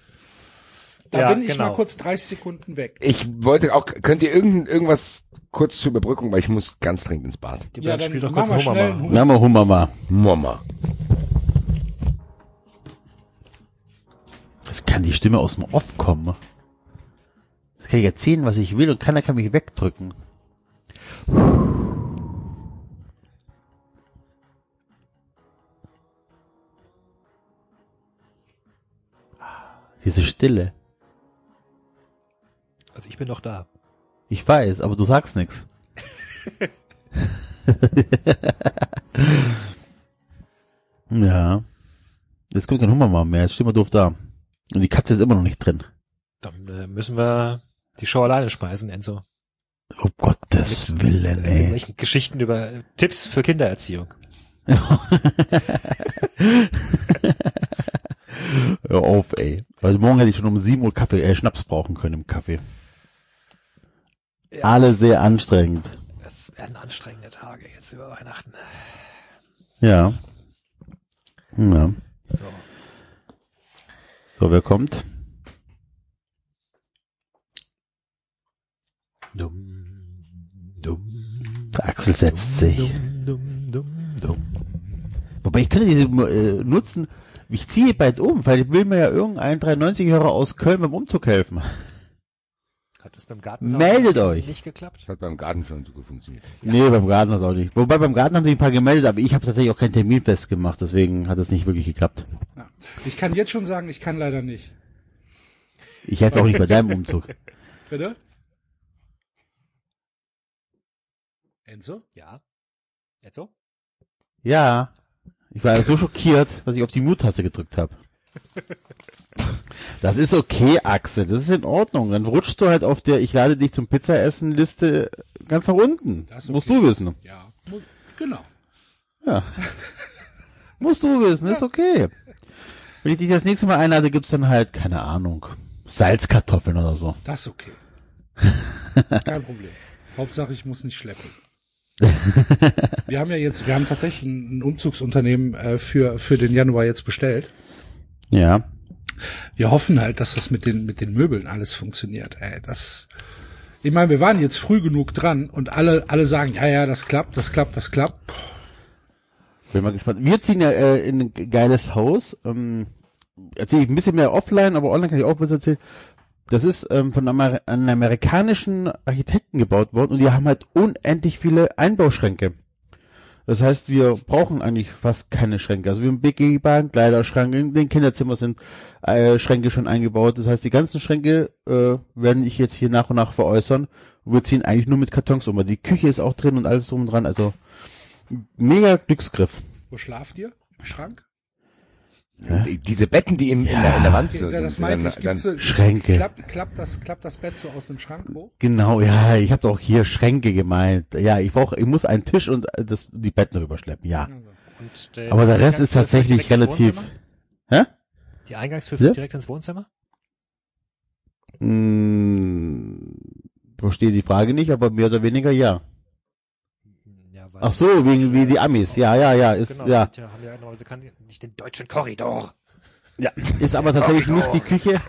Da Ja, bin ich genau. mal kurz 30 Sekunden weg. Ich wollte auch, könnt ihr irgend, irgendwas kurz zur Überbrückung, weil ich muss ganz dringend ins Bad. Die Ja, spielt doch kurz Hummer mal. Mal Hummer mal. Mama. Das kann die Stimme aus dem Off kommen. Das kann ich erzählen, was ich will und keiner kann mich wegdrücken. Diese Stille. Also ich bin noch da. Ich weiß, aber du sagst nix. ja. Jetzt kommt kein Hummer mehr, jetzt stehen wir doof da. Und die Katze ist immer noch nicht drin. Dann äh, müssen wir die Show alleine schmeißen, Enzo. Oh Gottes Willen, Mit ey. irgendwelchen Geschichten über äh, Tipps für Kindererziehung. Hör auf, ey. Weil morgen hätte ich schon um 7 Uhr Kaffee, äh, Schnaps brauchen können im Kaffee. Ja, Alle sehr anstrengend. Das werden anstrengende Tage jetzt über Weihnachten. Ja. Ja. So. So, wer kommt? Dumm, dumm, Der Axel setzt sich. dumm, dumm, dumm, dumm. Wobei ich könnte diese äh, nutzen. Ich ziehe bald um, weil ich will mir ja irgendeinen 93-Hörer aus Köln beim Umzug helfen. Hat das beim Garten Meldet euch. nicht geklappt? Hat beim Garten schon so gut funktioniert. Nee, beim Garten hat auch nicht. Wobei beim Garten haben sich ein paar gemeldet, aber ich habe tatsächlich auch keinen Termin festgemacht, deswegen hat es nicht wirklich geklappt. Ja. Ich kann jetzt schon sagen, ich kann leider nicht. Ich helfe auch nicht bei deinem Umzug. Bitte? Enzo? Ja. So? Ja. Ich war so schockiert, dass ich auf die Mute-Taste gedrückt habe. Das ist okay, Axel. Das ist in Ordnung. Dann rutschst du halt auf der Ich lade dich zum Pizzaessen Liste ganz nach unten. Das ist musst okay. du wissen. Ja, genau. Ja. musst du wissen, ist okay. Wenn ich dich das nächste Mal einlade, gibt's dann halt, keine Ahnung, Salzkartoffeln oder so. Das ist okay. Kein Problem. Hauptsache, ich muss nicht schleppen. Wir haben ja jetzt, wir haben tatsächlich ein ein Umzugsunternehmen äh, für, für den Januar jetzt bestellt. Ja. Wir hoffen halt, dass das mit den, mit den Möbeln alles funktioniert. Ey, das, ich meine, wir waren jetzt früh genug dran und alle, alle sagen, ja, ja, das klappt, das klappt, das klappt. Bin mal gespannt. Wir ziehen ja äh, in ein geiles Haus. Ähm, erzähle ich ein bisschen mehr offline, aber online kann ich auch was erzählen. Das ist ähm, von Amer einem amerikanischen Architekten gebaut worden und die haben halt unendlich viele Einbauschränke. Das heißt, wir brauchen eigentlich fast keine Schränke. Also wir haben begehbaren Kleiderschrank, in den Kinderzimmer sind äh, Schränke schon eingebaut. Das heißt, die ganzen Schränke äh, werden ich jetzt hier nach und nach veräußern. Wir ziehen eigentlich nur mit Kartons um. Die Küche ist auch drin und alles drum und dran. Also mega Glücksgriff. Wo schlaft ihr? Im Schrank? Die- Diese Betten, die im, in, der, in der Wand so Ja, das sind, meinte dann, ich. dann, Gibt's, so- Schränke. Klappt, klappt, das, klappt das Bett so aus dem Schrank hoch? Genau, ja, ich habe doch hier Schränke gemeint. Ja, ich brauche, ich muss einen Tisch und äh, das, die Betten rüberschleppen, ja. Und der Aber der Rest ist tatsächlich relativ. Hä? Die Eingangstür Ja? führt direkt ins Wohnzimmer? Hm, verstehe die Frage nicht, aber mehr oder weniger ja. Ja, Ach so, wegen wie die Amis. Ja, ja, ja, ist genau, ja, die haben ja normalerweise kann die nicht den deutschen Korridor. ja, ist aber tatsächlich nicht die Küche.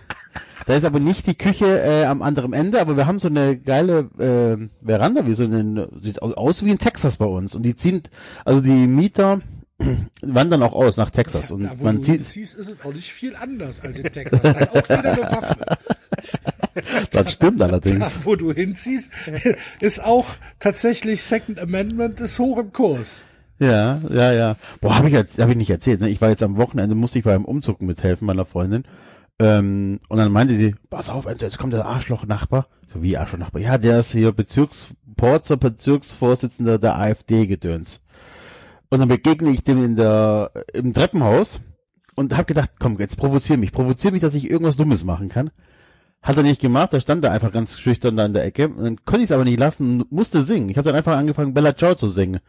Da ist aber nicht die Küche äh, am anderen Ende, aber wir haben so eine geile äh, Veranda, wie so eine, sieht au- aus wie in Texas bei uns. Und die ziehen, also die Mieter wandern auch aus nach Texas und da, wo man du zieht, hinziehst, ist es auch nicht viel anders als in Texas. Da hat auch jeder eine Waffe. das stimmt allerdings. Da, wo du hinziehst, ist auch tatsächlich Second Amendment ist hoch im Kurs. Ja, ja, ja. Boah, habe ich jetzt, habe ich nicht erzählt. Ne? Ich war jetzt am Wochenende, musste ich beim Umzug mithelfen meiner Freundin. Ähm, und dann meinte sie, pass auf, jetzt kommt der Arschloch-Nachbar. So wie Arschloch-Nachbar? Ja, der ist hier Bezirks, Porzer Bezirksvorsitzender der AfD-Gedöns. Und dann begegne ich dem in der, im Treppenhaus und habe gedacht, komm, jetzt provozier mich, provozier mich, dass ich irgendwas Dummes machen kann. Hat er nicht gemacht, da stand er einfach ganz schüchtern da in der Ecke. Und dann konnte ich es aber nicht lassen, musste singen. Ich habe dann einfach angefangen, Bella Ciao zu singen.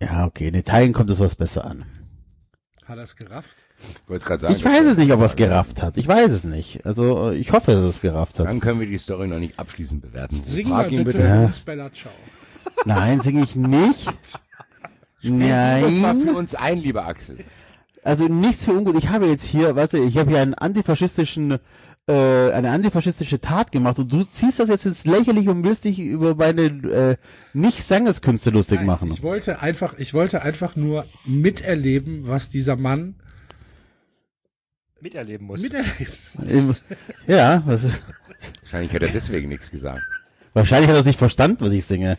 Ja, okay, in Italien kommt es was besser an. Hat er es gerafft? ich wollte gerade sagen. Ich weiß es nicht, ob er es gerafft hat. Ich weiß es nicht. Also, äh, ich hoffe, dass er es gerafft hat. Dann können wir die Story noch nicht abschließend bewerten. Sing mal ihn bitte bitte. Ja. Bella Ciao. Nein, singe ich nicht. Das war für Nein. uns ein, lieber Axel. Also nichts für ungut. Ich habe jetzt hier, weißt du, ich habe hier einen antifaschistischen, äh, eine antifaschistische Tat gemacht und du ziehst das jetzt ins Lächerliche und willst dich über meine äh, nicht-Sangeskünste lustig Nein, machen. Ich wollte einfach, ich wollte einfach nur miterleben, was dieser Mann Miterleben muss. miterleben Im- Ja, was ist, Wahrscheinlich hat er deswegen nichts gesagt. wahrscheinlich hat er es nicht verstanden, was ich singe.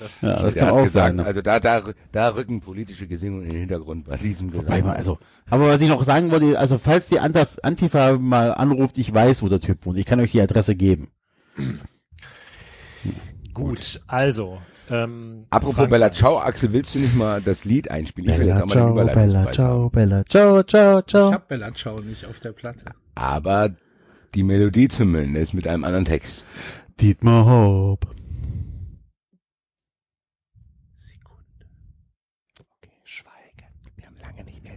Das Ja, das kann auch gesagt, sein. ne? also da, da, da rücken politische Gesinnungen in den Hintergrund bei diesem Gesang. mal, also, aber was ich noch sagen wollte, also falls die Antifa mal anruft, ich weiß, wo der Typ wohnt. Ich kann euch die Adresse geben. Gut, also. Ähm, Apropos Frankreich. Bella Ciao, Axel, willst du nicht mal das Lied einspielen? Ich will jetzt Bella auch mal den ciao, Bella ciao. Bella ciao, ciao, Ich ciao. hab Bella Ciao nicht auf der Platte. Aber die Melodie zumindest mit einem anderen Text. Dietmar Hopp. Sekunde. Schweigen. Wir haben lange nicht mehr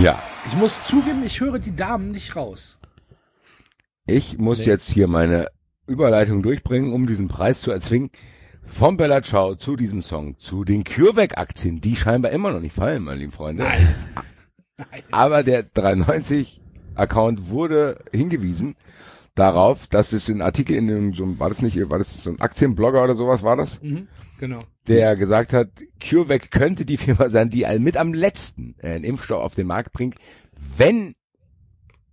Ja. Ich muss zugeben, ich höre die Damen nicht raus. Ich muss jetzt hier meine Überleitung durchbringen, um diesen Preis zu erzwingen. Vom Bella Ciao zu diesem Song, zu den CureVac-Aktien, die scheinbar immer noch nicht fallen, meine lieben Freunde. Nein. Aber der 93-Account wurde hingewiesen, darauf, dass es ein Artikel in dem, so, war das nicht, war das so ein Aktienblogger oder sowas war das? Mhm, genau. Der gesagt hat, CureVac könnte die Firma sein, die mit am letzten äh, einen Impfstoff auf den Markt bringt, wenn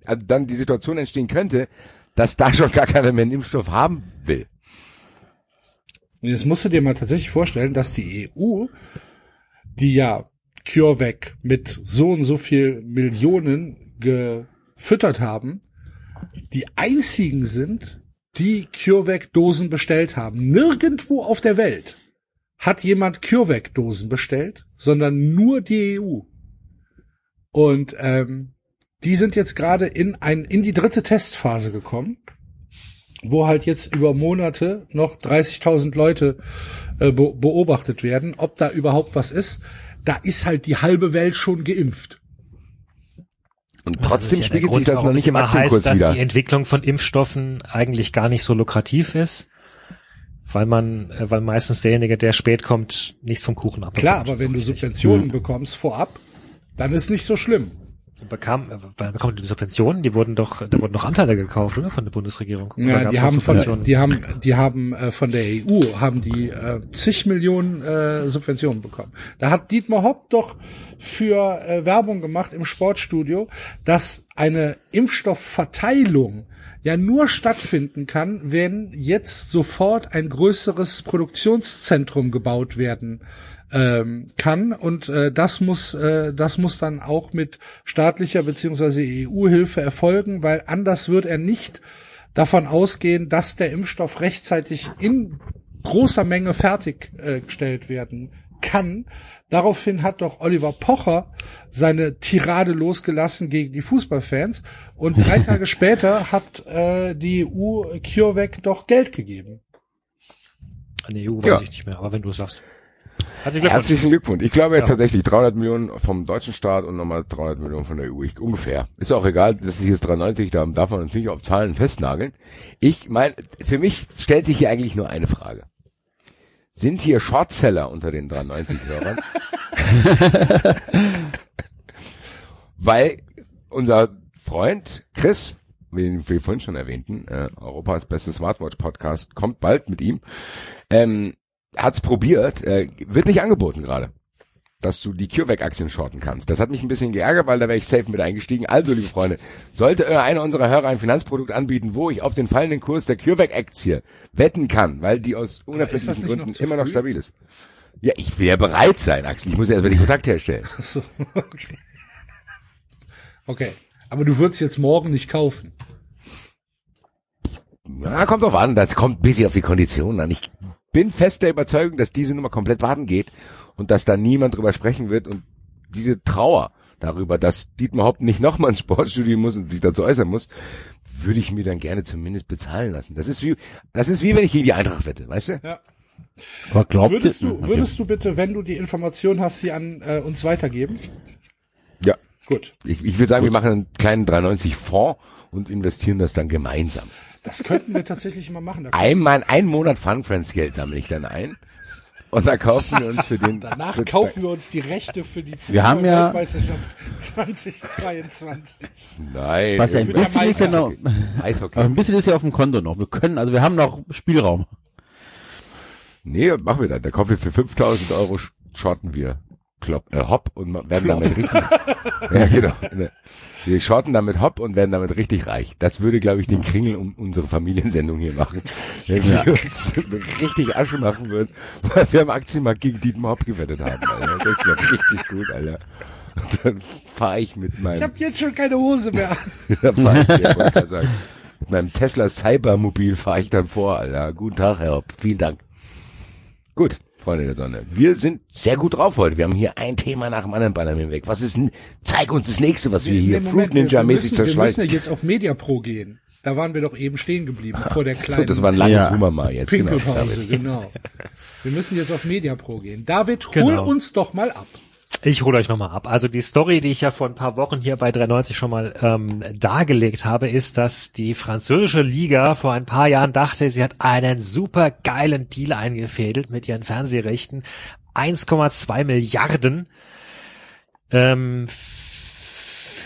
also dann die Situation entstehen könnte, dass da schon gar keiner mehr einen Impfstoff haben will. Jetzt musst du dir mal tatsächlich vorstellen, dass die EU, die ja CureVac mit so und so viel Millionen gefüttert haben, die einzigen sind, die CureVac-Dosen bestellt haben. Nirgendwo auf der Welt hat jemand CureVac-Dosen bestellt, sondern nur die EU. Und ähm, die sind jetzt gerade in ein in die dritte Testphase gekommen wo halt jetzt über Monate noch 30.000 Leute äh, be beobachtet werden, ob da überhaupt was ist. Da ist halt die halbe Welt schon geimpft. Und Das trotzdem ja spiegelt Grund, sich das noch nicht im immer Aktienkurs heißt, dass wieder. die Entwicklung von Impfstoffen eigentlich gar nicht so lukrativ ist, weil man, äh, weil meistens derjenige, der spät kommt, nichts vom Kuchen abbekommt. Klar, aber wenn du So richtig. Subventionen bekommst vorab, dann ist nicht so schlimm. bekam, äh, bekommt die Subventionen, die wurden doch, da wurden doch Anteile gekauft, oder? Von der Bundesregierung. Oder Ja, die noch haben von, Subventionen? die haben, die haben äh, von der EU haben die äh, zig Millionen äh, Subventionen bekommen. Da hat Dietmar Hopp doch für äh, Werbung gemacht im Sportstudio, dass eine Impfstoffverteilung ja nur stattfinden kann, wenn jetzt sofort ein größeres Produktionszentrum gebaut werden ähm, kann. Und äh, das muss äh, das muss dann auch mit staatlicher beziehungsweise EU-Hilfe erfolgen, weil anders wird er nicht davon ausgehen, dass der Impfstoff rechtzeitig in großer Menge fertiggestellt werden kann. Daraufhin hat doch Oliver Pocher seine Tirade losgelassen gegen die Fußballfans und drei Tage später hat äh, die EU CureVac doch Geld gegeben. An der EU weiß Ja. ich nicht mehr, aber wenn du es sagst. Herzlichen Glückwunsch. Herzlichen Glückwunsch. Ich glaube Ja. tatsächlich 300 Millionen vom deutschen Staat und nochmal 300 Millionen von der EU. Ich, ungefähr. Ist auch egal, das ist jetzt 93, da darf man natürlich auf Zahlen festnageln. Ich meine, für mich stellt sich hier eigentlich nur eine Frage. Sind hier Shortseller unter den 390-Hörern? Weil unser Freund Chris, den wir vorhin schon erwähnten, äh, Europas beste Smartwatch-Podcast, kommt bald mit ihm, ähm, hat's probiert, äh, wird nicht angeboten gerade, dass du die CureVac-Aktien shorten kannst. Das hat mich ein bisschen geärgert, weil da wäre ich safe mit eingestiegen. Also, liebe Freunde, sollte äh, einer unserer Hörer ein Finanzprodukt anbieten, wo ich auf den fallenden Kurs der CureVac-Aktie wetten kann, weil die aus unerfindlichen noch Gründen zu immer noch stabil ist. Ja, ich will ja bereit sein, Axel. Ich muss ja erstmal den Kontakt herstellen. Ach so, okay. Okay, aber du würdest jetzt morgen nicht kaufen. Na, kommt drauf an, das kommt ein bisschen auf die Konditionen an. Ich bin fest der Überzeugung, dass diese Nummer komplett baden geht und dass da niemand drüber sprechen wird und diese Trauer darüber, dass Dietmar Hopp nicht nochmal ins Sportstudio muss und sich dazu äußern muss, würde ich mir dann gerne zumindest bezahlen lassen. Das ist wie, das ist wie wenn ich gegen die Eintracht wette, weißt du? Ja. Aber glaubt Würdest du, würdest du bitte, wenn du die Information hast, sie an äh, uns weitergeben? Ja. Gut. Ich, ich würde sagen, wir machen einen kleinen 390 Fonds und investieren das dann gemeinsam. Das könnten wir tatsächlich mal machen. Einmal, einen Monat Fun Friends Geld sammle ich dann ein. Und dann kaufen wir uns für den. Danach für, kaufen wir uns die Rechte für die haben ja- Weltmeisterschaft 2022. Nein. Was ja ein bisschen ist ja noch, Eishockey. aber ein bisschen ist ja auf dem Konto noch. Wir können, also wir haben noch Spielraum. Nee, machen wir dann. Da kaufen wir für 5000 Euro shorten wir Klopp, äh, Hopp und werden damit richtig, ja genau. Ne. Wir shorten damit Hopp und werden damit richtig reich. Das würde, glaube ich, den Kringel um unsere Familiensendung hier machen. Wenn wir uns richtig Asche machen würden, weil wir am Aktienmarkt gegen Dietmar Hopp gewettet haben, Alter. Das wäre richtig gut, Alter. Und dann fahre ich mit meinem, Ich habe jetzt schon keine Hose mehr an. da fahr ich, ja, ich sagen, mit meinem Tesla Cybermobil fahre ich dann vor, Alter. Guten Tag, Herr Hopp. Vielen Dank. Gut, Freunde der Sonne. Wir sind sehr gut drauf heute. Wir haben hier ein Thema nach dem anderen Ballern weg. Was ist denn, zeig uns das nächste, was wir hier Nee, Fruit Moment, wir- Ninja wir mäßig müssen, Wir müssen ja jetzt auf Media Pro gehen. Da waren wir doch eben stehen geblieben, vor der So, kleinen das war ein langes Ja. Hummer mal jetzt. Genau, Pinkelpause, genau. Wir müssen jetzt auf Media Pro gehen. David, hol Genau. uns doch mal ab. Ich hole euch nochmal ab. Also die Story, die ich ja vor ein paar Wochen hier bei 390 schon mal ähm, dargelegt habe, ist, dass die französische Liga vor ein paar Jahren dachte, sie hat einen super geilen Deal eingefädelt mit ihren Fernsehrechten. 1,2 Milliarden ähm,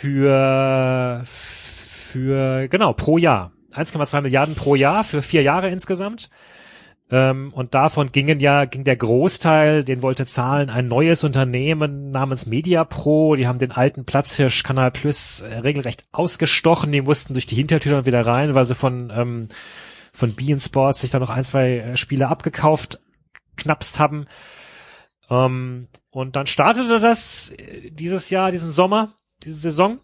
für für genau pro Jahr 1,2 Milliarden pro Jahr für vier Jahre insgesamt. Ähm, und davon gingen ja, ging der Großteil, den wollte zahlen ein neues Unternehmen namens MediaPro. Die haben den alten Platzhirsch Kanal Plus äh, regelrecht ausgestochen. Die mussten durch die Hintertür wieder rein, weil sie von, ähm, von Bean Sports sich da noch ein, zwei äh, Spiele abgekauft, knapst haben. Ähm, und dann startete das äh, dieses Jahr, diesen Sommer, diese Saison.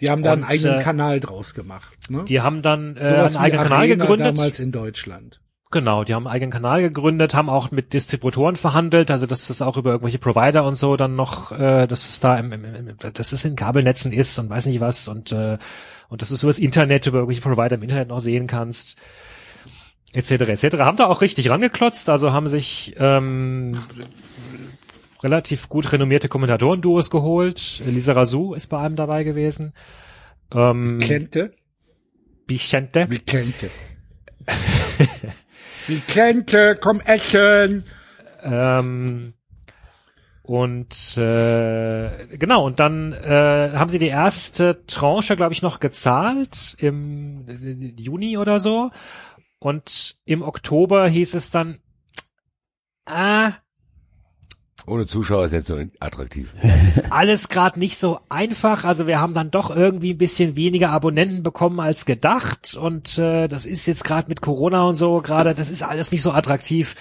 Die haben da einen Und, eigenen äh, Kanal draus gemacht. Ne? Die haben dann äh, einen eigenen Kanal gegründet. damals in Deutschland. Genau, die haben einen eigenen Kanal gegründet, haben auch mit Distributoren verhandelt, also dass das auch über irgendwelche Provider und so dann noch, äh, dass es da im, im, im dass es in Kabelnetzen ist und weiß nicht was und äh, und dass du es über das Internet, über irgendwelche Provider im Internet noch sehen kannst, etc. etc. Haben da auch richtig rangeklotzt, also haben sich ähm, relativ gut renommierte Kommentatoren-Duos geholt. Lisa Razou ist bei einem dabei gewesen. Ähm, Kente? Vicente. Wie Wie Kente, komm essen! Ähm, und äh, genau, und dann äh, haben sie die erste Tranche, glaube ich, noch gezahlt im äh, Juni oder so. Und im Oktober hieß es dann, ah, Ohne Zuschauer ist jetzt so attraktiv. alles gerade nicht so einfach. Also wir haben dann doch irgendwie ein bisschen weniger Abonnenten bekommen als gedacht. Und äh, das ist jetzt gerade mit Corona und so gerade, das ist alles nicht so attraktiv.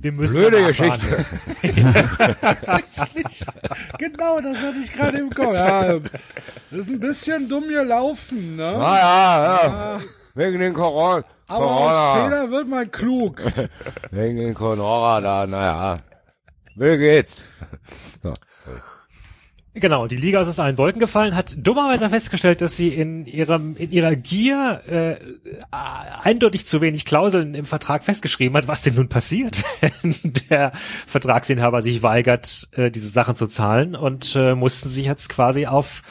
Wir müssen Blöde Geschichte. Tatsächlich. genau, das hatte ich gerade im Kopf. Ja, das ist ein bisschen dumm gelaufen, ne? Ah, ja, ja. Wegen den Corona. Aber aus. Fehler wird man klug. Wegen den Corona da, naja. Wie geht's? So. Genau, die Liga ist aus allen Wolken gefallen, hat dummerweise festgestellt, dass sie in ihrem in ihrer Gier äh, eindeutig zu wenig Klauseln im Vertrag festgeschrieben hat, was denn nun passiert, wenn der Vertragsinhaber sich weigert, äh, diese Sachen zu zahlen und äh, mussten sich jetzt quasi auf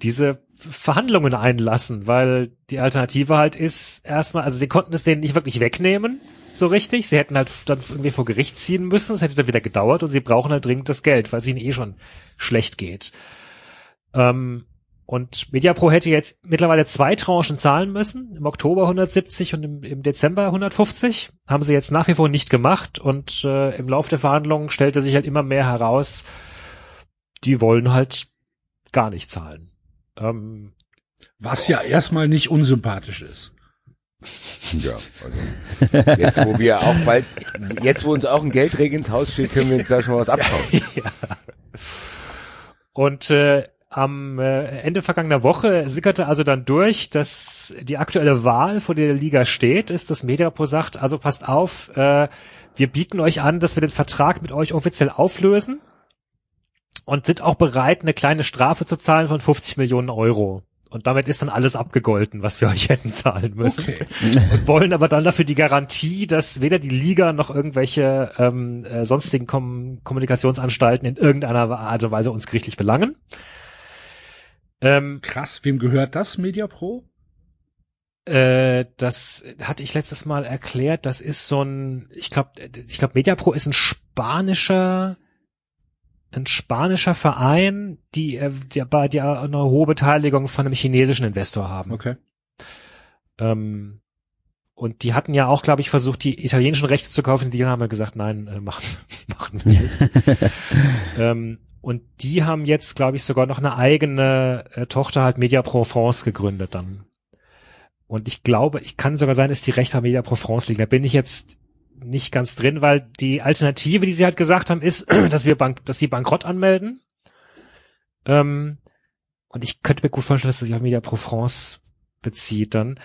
diese Verhandlungen einlassen, weil die Alternative halt ist erstmal, also sie konnten es denen nicht wirklich wegnehmen, so richtig. Sie hätten halt dann irgendwie vor Gericht ziehen müssen, es hätte dann wieder gedauert und sie brauchen halt dringend das Geld, weil es ihnen eh schon schlecht geht. Ähm, und MediaPro hätte jetzt mittlerweile zwei Tranchen zahlen müssen, im Oktober 170 und im, im Dezember 150. Haben sie jetzt nach wie vor nicht gemacht und äh, im Laufe der Verhandlungen stellte sich halt immer mehr heraus, die wollen halt gar nicht zahlen. Ähm, Was ja erstmal nicht unsympathisch ist. Ja, also jetzt wo wir auch bald, jetzt wo uns auch ein Geldregen ins Haus steht, können wir uns da schon was abschauen. Und äh, am äh, Ende vergangener Woche sickerte also dann durch, dass die aktuelle Wahl, vor der die Liga steht, ist, dass Mediapro sagt, also passt auf, äh, wir bieten euch an, dass wir den Vertrag mit euch offiziell auflösen und sind auch bereit, eine kleine Strafe zu zahlen von 50 Millionen Euro. Und damit ist dann alles abgegolten, was wir euch hätten zahlen müssen. Okay. Und wollen aber dann dafür die Garantie, dass weder die Liga noch irgendwelche ähm, äh, sonstigen Kom Kommunikationsanstalten in irgendeiner Art und Weise uns gerichtlich belangen. Ähm, Krass, wem gehört das, MediaPro? äh, das hatte ich letztes Mal erklärt. Das ist so ein, ich glaube, ich glaube, MediaPro ist ein spanischer, ein spanischer Verein, die, äh, die, die, eine hohe Beteiligung von einem chinesischen Investor haben. Okay. Ähm, und die hatten ja auch, glaube ich, versucht, die italienischen Rechte zu kaufen. Die haben ja gesagt, nein, äh, machen, machen wir nicht. ähm, und die haben jetzt, glaube ich, sogar noch eine eigene äh, Tochter halt Media Pro France gegründet dann. Und ich glaube, ich kann sogar sein, dass die Rechte Media Pro France liegen. Da bin ich jetzt nicht ganz drin, weil die Alternative, die sie halt gesagt haben, ist, dass wir bank dass sie Bankrott anmelden. Ähm, und ich könnte mir gut vorstellen, dass das sich auf Media Pro France bezieht dann.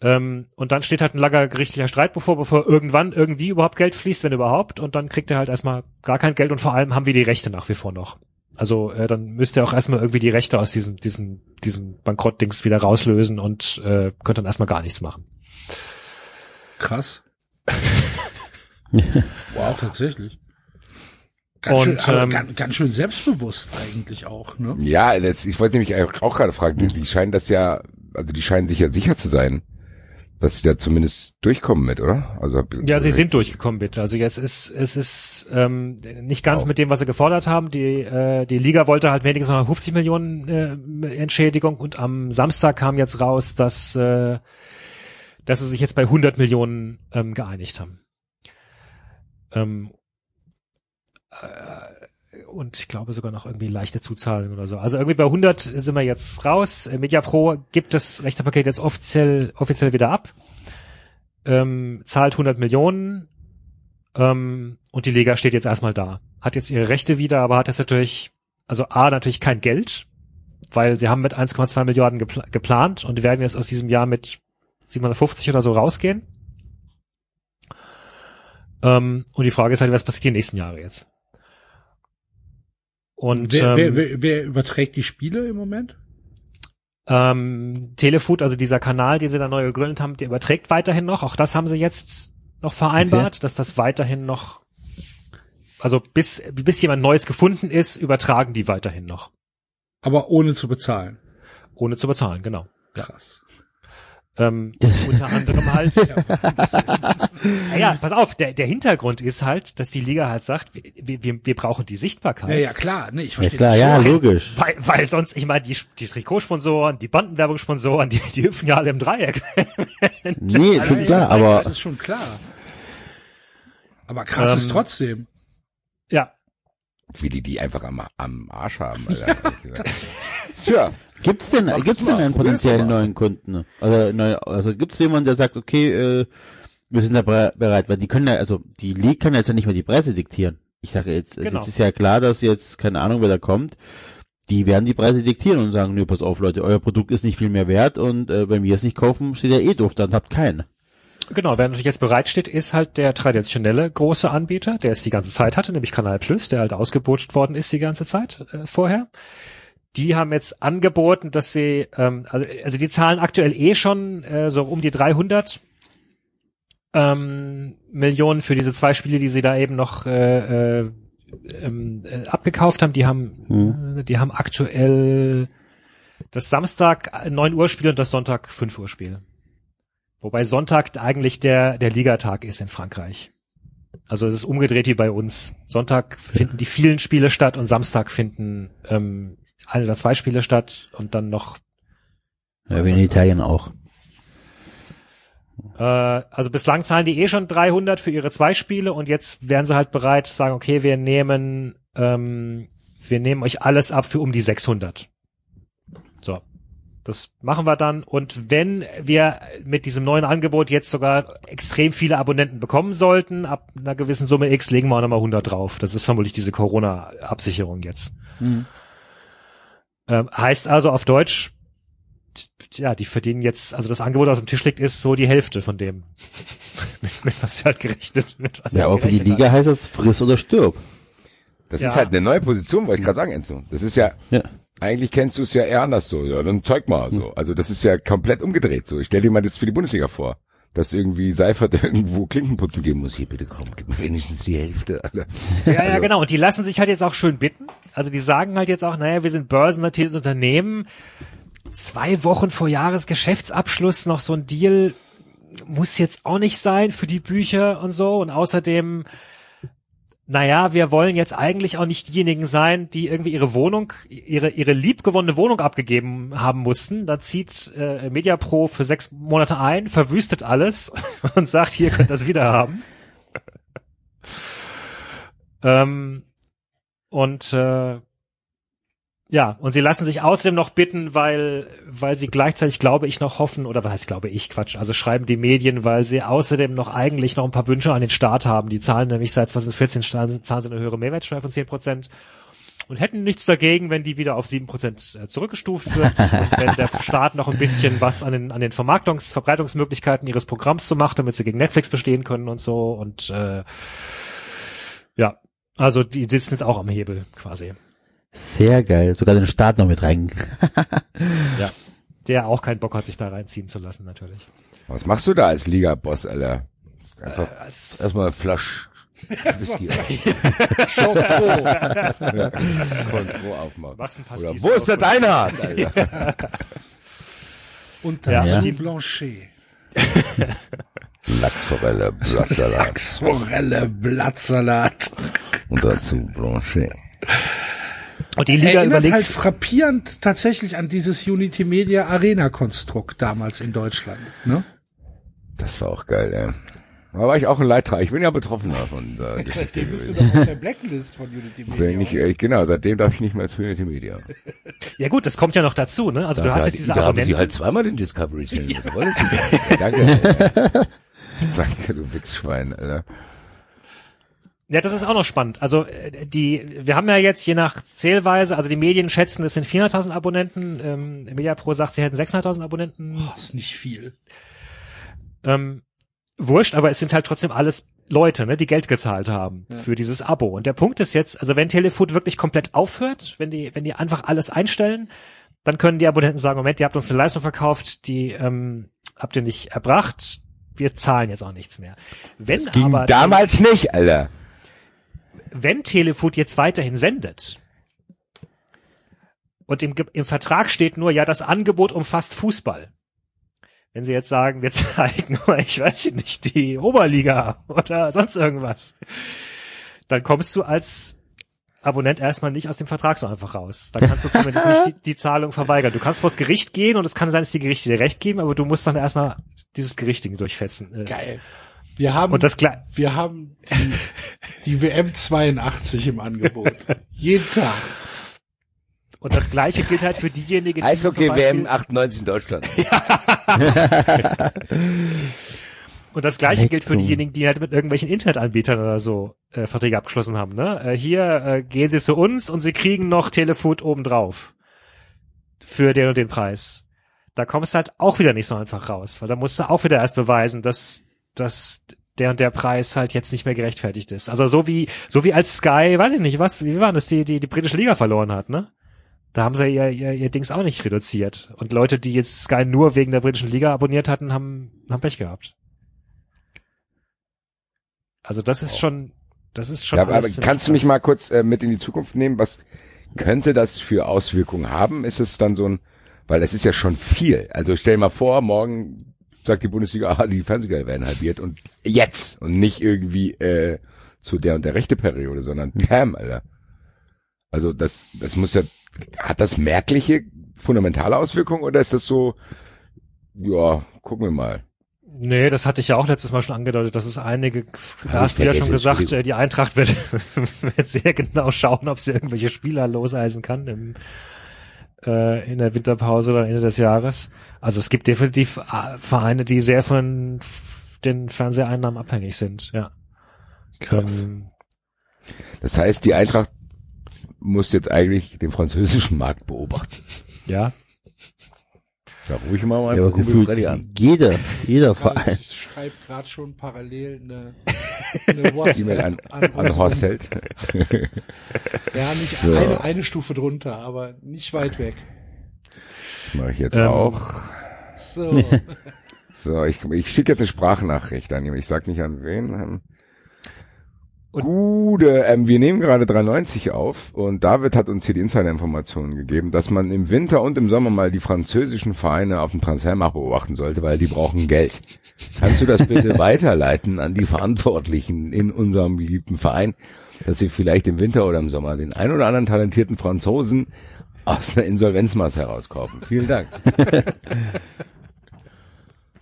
Ähm, und dann steht halt ein langer gerichtlicher Streit bevor, bevor irgendwann irgendwie überhaupt Geld fließt, wenn überhaupt. Und dann kriegt er halt erstmal gar kein Geld und vor allem haben wir die Rechte nach wie vor noch. Also äh, dann müsst ihr auch erstmal irgendwie die Rechte aus diesem, diesem, diesem Bankrottdings wieder rauslösen und äh, könnt dann erstmal gar nichts machen. Krass. wow, tatsächlich. Ganz, Und, schön, aber ähm, ganz, ganz schön selbstbewusst eigentlich auch, ne? Ja, das, ich wollte nämlich auch gerade fragen, die, die scheinen das ja, also die scheinen sich ja sicher zu sein, dass sie da zumindest durchkommen mit, oder? Also Ja, sie sind durchgekommen bitte. Also jetzt ist es ist ähm, nicht ganz mit dem, was sie gefordert haben. Die äh, die Liga wollte halt wenigstens noch 50 Millionen äh, Entschädigung und am Samstag kam jetzt raus, dass äh, dass sie sich jetzt bei 100 Millionen ähm, geeinigt haben. Ähm, äh, und ich glaube sogar noch irgendwie leichte Zuzahlung oder so. Also irgendwie bei 100 sind wir jetzt raus. Äh, MediaPro gibt das Rechtepaket jetzt offiziell offiziell wieder ab. Ähm, zahlt 100 Millionen ähm, und die Liga steht jetzt erstmal da. Hat jetzt ihre Rechte wieder, aber hat jetzt natürlich, also A, natürlich kein Geld, weil sie haben mit 1,2 Milliarden gepl geplant und werden jetzt aus diesem Jahr mit 750 oder so rausgehen. Ähm, und die Frage ist halt, was passiert die nächsten Jahre jetzt? Und wer, ähm, wer, wer, wer überträgt die Spiele im Moment? ähm, Telefood, also dieser Kanal, den sie da neu gegründet haben, der überträgt weiterhin noch. Auch das haben sie jetzt noch vereinbart, dass das weiterhin noch, also bis, bis jemand Neues gefunden ist, übertragen die weiterhin noch. Aber ohne zu bezahlen. Ohne zu bezahlen, genau. Krass. Ähm, unter anderem halt. ja, ja, pass auf, der, der Hintergrund ist halt, dass die Liga halt sagt, wir, wir, wir brauchen die Sichtbarkeit. Ja, ja, klar, nee, ich Ja verstehe klar, das ja, schon. logisch. Weil, weil sonst, ich meine, die, die Trikotsponsoren, die Bandenwerbungssponsoren, die, die hüpfen ja alle im Dreieck. Nee, schon klar, Das aber ist schon klar. Aber krass Ähm, ist trotzdem. Ja, wie die die einfach am, am Arsch haben. Alter. Tja, gibt's denn, Mach gibt's denn einen potenziellen neuen Kunden? Also, neu, also gibt's jemanden, der sagt, okay, äh, wir sind da bereit, weil die können ja, also die League kann jetzt ja nicht mehr die Preise diktieren. Ich sage jetzt, Genau. jetzt ist ja klar, dass jetzt, keine Ahnung, wer da kommt, die werden die Preise diktieren und sagen, nö, pass auf, Leute, euer Produkt ist nicht viel mehr wert und äh, wenn wir es nicht kaufen, steht ja eh doof, dann habt keinen. Genau, wer natürlich jetzt bereitsteht, ist halt der traditionelle große Anbieter, der es die ganze Zeit hatte, nämlich Kanal Plus, der halt ausgebotet worden ist die ganze Zeit äh, vorher. Die haben jetzt angeboten, dass sie, ähm, also, also die zahlen aktuell eh schon äh, so um die 300 ähm, Millionen für diese zwei Spiele, die sie da eben noch äh, äh, ähm, äh, abgekauft haben. Die haben, äh, die haben aktuell das Samstag 9 Uhr Spiel und das Sonntag 5 Uhr Spiel. Wobei Sonntag eigentlich der, der Ligatag ist in Frankreich. Also es ist umgedreht wie bei uns. Sonntag finden die vielen Spiele statt und Samstag finden ähm, ein oder zwei Spiele statt und dann noch Ja, wie in Italien auch. Äh, also bislang zahlen die eh schon 300 für ihre zwei Spiele und jetzt wären sie halt bereit zu sagen, okay, wir nehmen, ähm, wir nehmen euch alles ab für um die 600. So. Das machen wir dann. Und wenn wir mit diesem neuen Angebot jetzt sogar extrem viele Abonnenten bekommen sollten, ab einer gewissen Summe X legen wir auch nochmal 100 drauf. Das ist vermutlich diese Corona-Absicherung jetzt. Hm. Ähm, heißt also auf Deutsch, ja, die verdienen jetzt, also das Angebot, das auf dem Tisch liegt, ist so die Hälfte von dem, mit, mit was sie halt gerechnet, mit was sie Ja, halt aber für die Liga heißt das friss oder stirb. das Ja. ist halt eine neue Position, wollte ich gerade sagen, Enzo. Das ist ja, Ja. eigentlich kennst du es ja eher anders so. Ja, dann zeig mal so. Also das ist ja komplett umgedreht so. Ich stell dir mal das für die Bundesliga vor. Dass irgendwie Seifert irgendwo Klinkenputzen geben muss. Hier, bitte komm, gib mir wenigstens die Hälfte, Alter. hat. Ja, ja, genau. Und die lassen sich halt jetzt auch schön bitten. Also die sagen halt jetzt auch, naja, wir sind börsennotiertes Unternehmen. Zwei Wochen vor Jahresgeschäftsabschluss noch so ein Deal muss jetzt auch nicht sein für die Bücher und so. Und außerdem, naja, wir wollen jetzt eigentlich auch nicht diejenigen sein, die irgendwie ihre Wohnung, ihre, ihre liebgewonnene Wohnung abgegeben haben mussten. Da zieht äh, Mediapro für sechs Monate ein, verwüstet alles und sagt, hier könnt ihr das wieder haben. ähm, und äh, ja, und sie lassen sich außerdem noch bitten, weil, weil sie gleichzeitig, glaube ich, noch hoffen, oder was heißt, glaube ich, Quatsch, also schreiben die Medien, weil sie außerdem noch eigentlich noch ein paar Wünsche an den Staat haben. Die zahlen nämlich seit 2014 zahlen zahlen sie eine höhere Mehrwertsteuer von 10 Prozent und hätten nichts dagegen, wenn die wieder auf 7 Prozent äh, zurückgestuft wird und wenn der Staat noch ein bisschen was an den, an den Vermarktungs-, Verbreitungsmöglichkeiten ihres Programms zu macht, damit sie gegen Netflix bestehen können und so und äh, ja, also die sitzen jetzt auch am Hebel quasi. Sehr geil. Sogar den Staat noch mit rein. Ja. Der auch keinen Bock hat, sich da reinziehen zu lassen, natürlich. Was machst du da als Liga-Boss, Alter? Einfach Als, erstmal Flasch Whisky Contro. Kontro aufmachen. machst ein Oder wo ist der. Deinhard, Alter? Und Ja. dazu Ja. Blanchet. Lachsforelle, Blattsalat Lachsforelle, Blattsalat. und dazu Blanchet. Und die Liga Erinnert überlegt, halt frappierend tatsächlich an dieses Unity Media Arena Konstrukt damals in Deutschland. Ne? Das war auch geil, ey. Da war ich auch ein Leidtragender. Ich bin ja betroffener von der Geschichte. Seitdem bist du doch auf der Blacklist von Unity Media. Wenn ich, äh, genau, seitdem darf ich nicht mehr zu Unity Media. ja gut, das kommt ja noch dazu, ne? Also du Dafür hast hat- jetzt diese da haben Abonnenten. sie halt zweimal den Discovery Channel. Was wolltest du denn? Ja, Danke. Danke, du Wichsschwein, Alter. Ja, das ist auch noch spannend. Also äh, die, wir haben ja jetzt je nach Zählweise, also die Medien schätzen, es sind 400.000 Abonnenten. Ähm, Mediapro sagt, sie hätten 600.000 Abonnenten. Oh, ist nicht viel. Ähm, wurscht, aber es sind halt trotzdem alles Leute, ne, die Geld gezahlt haben für dieses Abo. Und der Punkt ist jetzt, also wenn Telefood wirklich komplett aufhört, wenn die, wenn die einfach alles einstellen, dann können die Abonnenten sagen, Moment, ihr habt uns eine Leistung verkauft, die ähm, habt ihr nicht erbracht, wir zahlen jetzt auch nichts mehr. Wenn Ging aber damals nicht, Alter. Wenn Telefood jetzt weiterhin sendet und im, im Vertrag steht nur, ja, das Angebot umfasst Fußball. Wenn sie jetzt sagen, wir zeigen euch, weiß ich nicht, die Oberliga oder sonst irgendwas, dann kommst du als Abonnent erstmal nicht aus dem Vertrag so einfach raus. Dann kannst du zumindest nicht die, die Zahlung verweigern. Du kannst vors Gericht gehen und es kann sein, dass die Gerichte dir recht geben, aber du musst dann erstmal dieses Gerichtding durchfetzen. Äh, Geil. Wir haben, Und das wir haben die, die WM 82 im Angebot. Jeden Tag. Und das Gleiche gilt halt für diejenigen, die zum Eishockey Beispiel- WM 98 in Deutschland. Und das gleiche gilt für diejenigen, die halt mit irgendwelchen Internetanbietern oder so äh, Verträge abgeschlossen haben. Ne? Äh, hier äh, gehen sie zu uns und sie kriegen noch Telefood obendrauf für den und den Preis. Da kommst du halt auch wieder nicht so einfach raus, weil da musst du auch wieder erst beweisen, dass, dass der und der Preis halt jetzt nicht mehr gerechtfertigt ist. Also so wie so wie als Sky, weiß ich nicht, was, wie war das, die die die britische Liga verloren hat, ne? Da haben sie ihr, ihr, ihr Dings auch nicht reduziert. Und Leute, die jetzt Sky nur wegen der britischen Liga abonniert hatten, haben, haben Pech gehabt. Also das ist schon, das ist schon. Ja, aber kannst du mich mal kurz äh, mit in die Zukunft nehmen? Was könnte das für Auswirkungen haben? Ist es dann so ein, weil es ist ja schon viel. Also stell dir mal vor, morgen sagt die Bundesliga, ah, die Fernsehgelder werden halbiert und jetzt und nicht irgendwie äh, zu der und der rechte Periode, sondern Tam, Alter. Also das, das muss ja, hat das merkliche fundamentale Auswirkungen oder ist das so, ja, gucken wir mal. Nee, das hatte ich ja auch letztes Mal schon angedeutet, dass es einige, da hast du ja schon gesagt, äh, die Eintracht wird, wird sehr genau schauen, ob sie irgendwelche Spieler loseisen kann im, äh, in der Winterpause oder Ende des Jahres. Also es gibt definitiv äh, Vereine, die sehr von den Fernseheinnahmen abhängig sind, ja. Ähm, Das heißt, die Eintracht muss jetzt eigentlich den französischen Markt beobachten. ja. Da ruhig mal Ja, aber Kumpel gefühlt Freddy an. jeder, jeder Verein. Ich schreibe gerade schon parallel eine, eine WhatsApp an, an, an Horst Held. Ja, nicht So. eine, eine Stufe drunter, aber nicht weit weg. Mache ich jetzt Ähm, auch. So. So, ich, ich schicke jetzt eine Sprachnachricht an ihm. Ich sag nicht an wen. Und- Gute, ähm, wir nehmen gerade 390 auf und David hat uns hier die Insider-Informationen gegeben, dass man im Winter und im Sommer mal die französischen Vereine auf dem Transfermarkt beobachten sollte, weil die brauchen Geld. Kannst du das bitte weiterleiten an die Verantwortlichen in unserem geliebten Verein, dass sie vielleicht im Winter oder im Sommer den ein oder anderen talentierten Franzosen aus der Insolvenzmasse herauskaufen? Vielen Dank.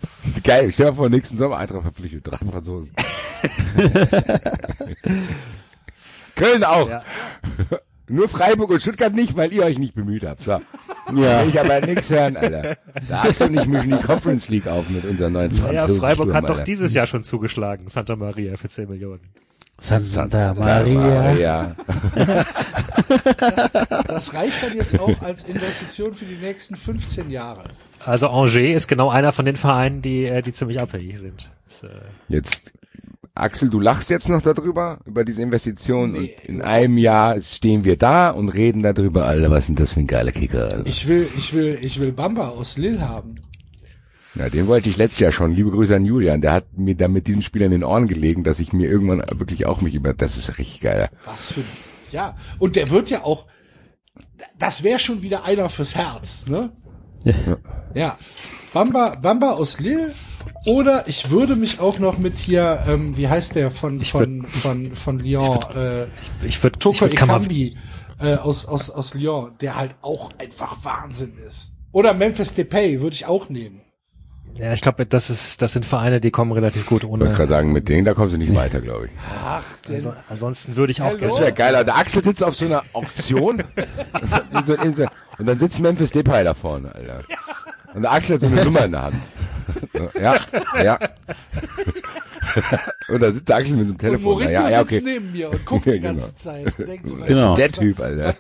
Geil, stell dir vor, nächsten Sommer Eintracht verpflichtet, drei Franzosen. Köln auch. Ja. Nur Freiburg und Stuttgart nicht, weil ihr euch nicht bemüht habt. So. Ja. Ich aber nix hören, Alter. Da Axel und ich mischen die Conference League auf mit unseren neuen Ja, Franzosen. Freiburg hat Sturm, doch Alter. dieses Jahr schon zugeschlagen, Santa Maria für 10 Millionen. Santa Maria. Ja. Das reicht dann jetzt auch als Investition für die nächsten 15 Jahre. Also Angers ist genau einer von den Vereinen, die, äh, die ziemlich abhängig sind. Das, äh, Jetzt, Axel, du lachst jetzt noch darüber, über diese Investition Nee. und in einem Jahr stehen wir da und reden darüber, Alter, was sind das für ein geiler Kicker, Alter. Ich will, ich will, ich will Bamba aus Lille haben. Ja, den wollte ich letztes Jahr schon. Liebe Grüße an Julian. Der hat mir da mit diesem Spiel in den Ohren gelegen, dass ich mir irgendwann wirklich auch mich über, das ist richtig geil. Was für, ja. Und der wird ja auch, das wäre schon wieder einer fürs Herz, ne? Ja. Bamba, Bamba aus Lille Oder ich würde mich auch noch mit hier, ähm, wie heißt der von von von von Lyon, äh, Ich würde Toko ich würd Kammer- Ekambi äh, aus aus aus Lyon, der halt auch einfach Wahnsinn ist. Oder Memphis Depay würde ich auch nehmen. Ja, ich glaube, das ist, das sind Vereine, die kommen relativ gut Ich wollte ohne. gerade sagen, mit denen, da kommst du nicht weiter, glaube ich. Ach, der, Also, ansonsten würde ich auch gerne. Das wäre geil, Alter. Axel sitzt auf so einer Auktion und dann sitzt Memphis Depay da vorne, Alter. Und der Axel hat so eine Nummer in der Hand. So, ja, ja. Und da sitzt der Axel mit so einem und Telefon. Mourinho Ja, ja, sitzt okay. neben mir und guckt Ja, die ganze genau. Zeit. Und denkt so, Genau. Der Typ, Alter.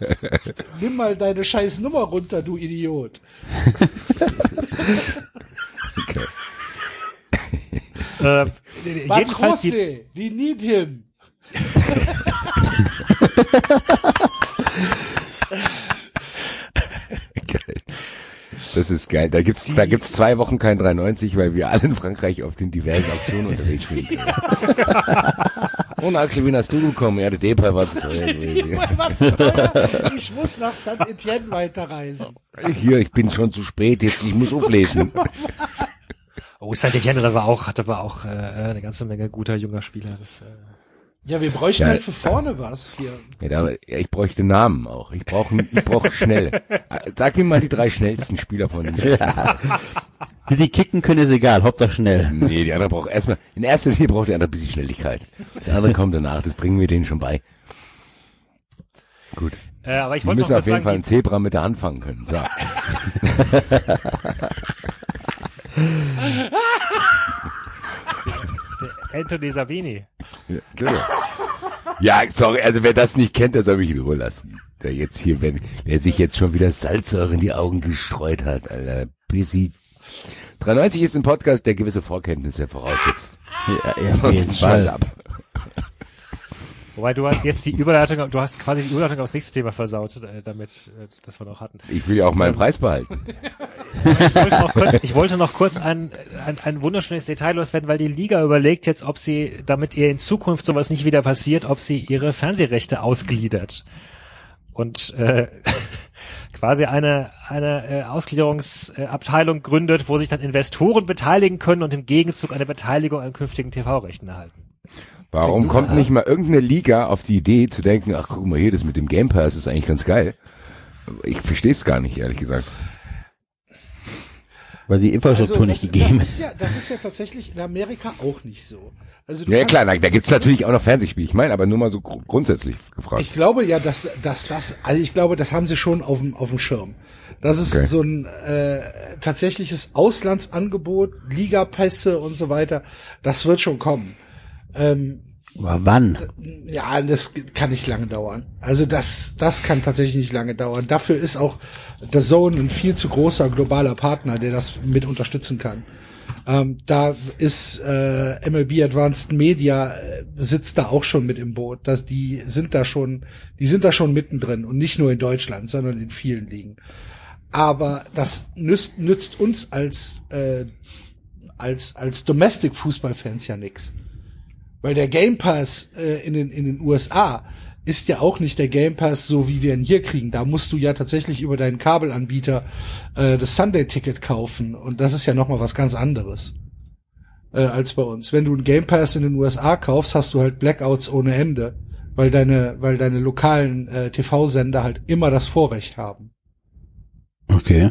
Nimm mal deine scheiß Nummer runter, du Idiot. Okay. Äh, jedenfalls die, we need him. Geil. Das ist geil. Da gibt's, da gibt's zwei Wochen kein 390, weil wir alle in Frankreich auf den diversen Auktionen unterwegs sind. Und Axel, wen hast du bekommen? Ja, der Depay war zu teuer gewesen. Was teuer? Ich muss nach St. Etienne weiterreisen. Hier, ich bin schon zu spät, jetzt, ich muss auflesen. oh, Saint-Etienne, da war auch, hatte aber auch äh, eine ganze Menge guter junger Spieler. Das, äh, Ja, wir bräuchten Ja. halt für vorne was hier. Ja, da, ja, ich bräuchte Namen auch. Ich brauche ich brauch schnell. Sag mir mal die drei schnellsten Spieler von den Wie die kicken können, ist egal, Hauptsache schnell. Nee, die andere braucht erstmal, in erster Linie braucht der andere ein bisschen Schnelligkeit. Das andere kommt danach, das bringen wir denen schon bei. Gut. äh, aber ich Wir müssen auf jeden sagen, Fall ein Zebra mit der Hand fangen können. So. Anthony Savini. Ja, genau. Ja, sorry, also wer das nicht kennt, der soll mich in Ruhe lassen. Der jetzt hier, wenn, der sich jetzt schon wieder Salzsäure in die Augen gestreut hat, Alter. Busy. 93 ist ein Podcast, der gewisse Vorkenntnisse voraussetzt. Ja, ja, auf jeden Fall. ab. Wobei du hast jetzt die Überleitung, du hast quasi die Überleitung aufs nächste Thema versaut, äh, damit, äh, das wir noch hatten. Ich will ja auch meinen Preis behalten. Ich wollte noch kurz, ich wollte noch kurz ein, ein, ein wunderschönes Detail loswerden, weil die Liga überlegt jetzt, ob sie, damit ihr in Zukunft sowas nicht wieder passiert, ob sie ihre Fernsehrechte ausgliedert. Und äh, quasi eine, eine äh, Ausgliederungsabteilung gründet, wo sich dann Investoren beteiligen können und im Gegenzug eine Beteiligung an künftigen TV-Rechten erhalten. Warum kommt nicht mal irgendeine Liga auf die Idee zu denken, ach guck mal hier, das mit dem Game Pass ist eigentlich ganz geil. Ich verstehe es gar nicht, ehrlich gesagt. Weil die Infrastruktur nicht das, gegeben das ist. ja, das ist ja tatsächlich in Amerika auch nicht so. Also du Ja, klar, da, da gibt's natürlich auch noch Fernsehspiele. Ich meine, aber nur mal so gru- grundsätzlich gefragt. Ich glaube ja, dass, dass das, also ich glaube, das haben sie schon auf dem, auf dem Schirm. Das ist Okay. so ein äh, tatsächliches Auslandsangebot, Ligapässe und so weiter. Das wird schon kommen. Ähm, Aber wann? ja, das kann nicht lange dauern. Also das, das kann tatsächlich nicht lange dauern. Dafür ist auch der Zone ein viel zu großer globaler Partner, der das mit unterstützen kann. Ähm, da ist äh, MLB Advanced Media äh, sitzt da auch schon mit im Boot. Dass die sind da schon, die sind da schon mittendrin und nicht nur in Deutschland, sondern in vielen Ligen. Aber das nützt, nützt uns als äh, als als Domestic Fußballfans ja nix. Weil der Game Pass äh, in, den, in den USA ist ja auch nicht der Game Pass, so wie wir ihn hier kriegen. Da musst du ja tatsächlich über deinen Kabelanbieter äh, das Sunday-Ticket kaufen. Und das ist ja nochmal was ganz anderes äh, als bei uns. Wenn du einen Game Pass in den USA kaufst, hast du halt Blackouts ohne Ende, weil deine, weil deine lokalen äh, TV-Sender halt immer das Vorrecht haben. Okay.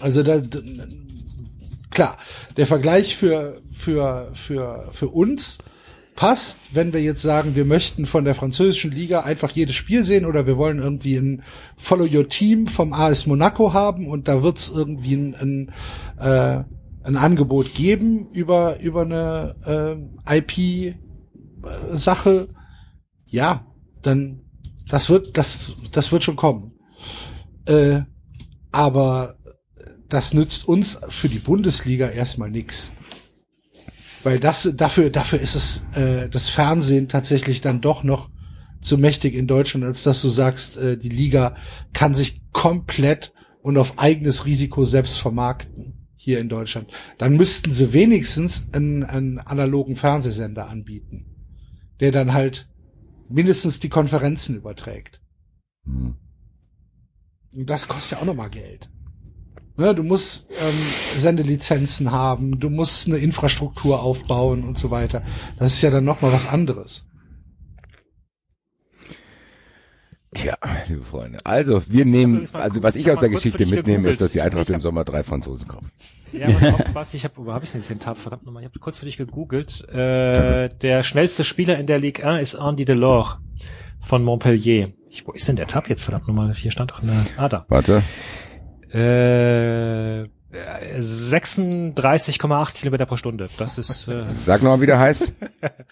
Also da, klar, der Vergleich für, für, für, für uns passt, wenn wir jetzt sagen, wir möchten von der französischen Liga einfach jedes Spiel sehen oder wir wollen irgendwie ein Follow Your Team vom AS Monaco haben und da wird's irgendwie ein, ein, äh, ein Angebot geben über, über eine äh, IP-Sache. Ja, dann das wird, das, das wird schon kommen. Äh, aber das nützt uns für die Bundesliga erstmal nix. Weil das, dafür, dafür ist es, äh, das Fernsehen tatsächlich dann doch noch zu mächtig in Deutschland, als dass du sagst, äh, die Liga kann sich komplett und auf eigenes Risiko selbst vermarkten hier in Deutschland. Dann müssten sie wenigstens einen, einen analogen Fernsehsender anbieten, der dann halt mindestens die Konferenzen überträgt. Hm. Und das kostet ja auch nochmal Geld. Ne, du musst ähm, Sendelizenzen haben, du musst eine Infrastruktur aufbauen und so weiter. Das ist ja dann noch mal was anderes. Tja, liebe Freunde. Also, wir nehmen, also was ich ich aus der Geschichte mitnehme, ist, dass die Eintracht im Sommer drei Franzosen kauft. Ja, pass auf, Basti, ich hab, wo habe ich denn das Zitat? Verdammt nochmal, ich habe kurz für dich gegoogelt. Äh, der schnellste Spieler in der Ligue 1 ist Andy Delors von Montpellier. Ich, wo ist denn der Tab jetzt? Verdammt nochmal, hier stand doch eine, ah da. Warte. Äh, 36,8 Kilometer pro Stunde. Das ist äh, Sag nochmal, wie der heißt.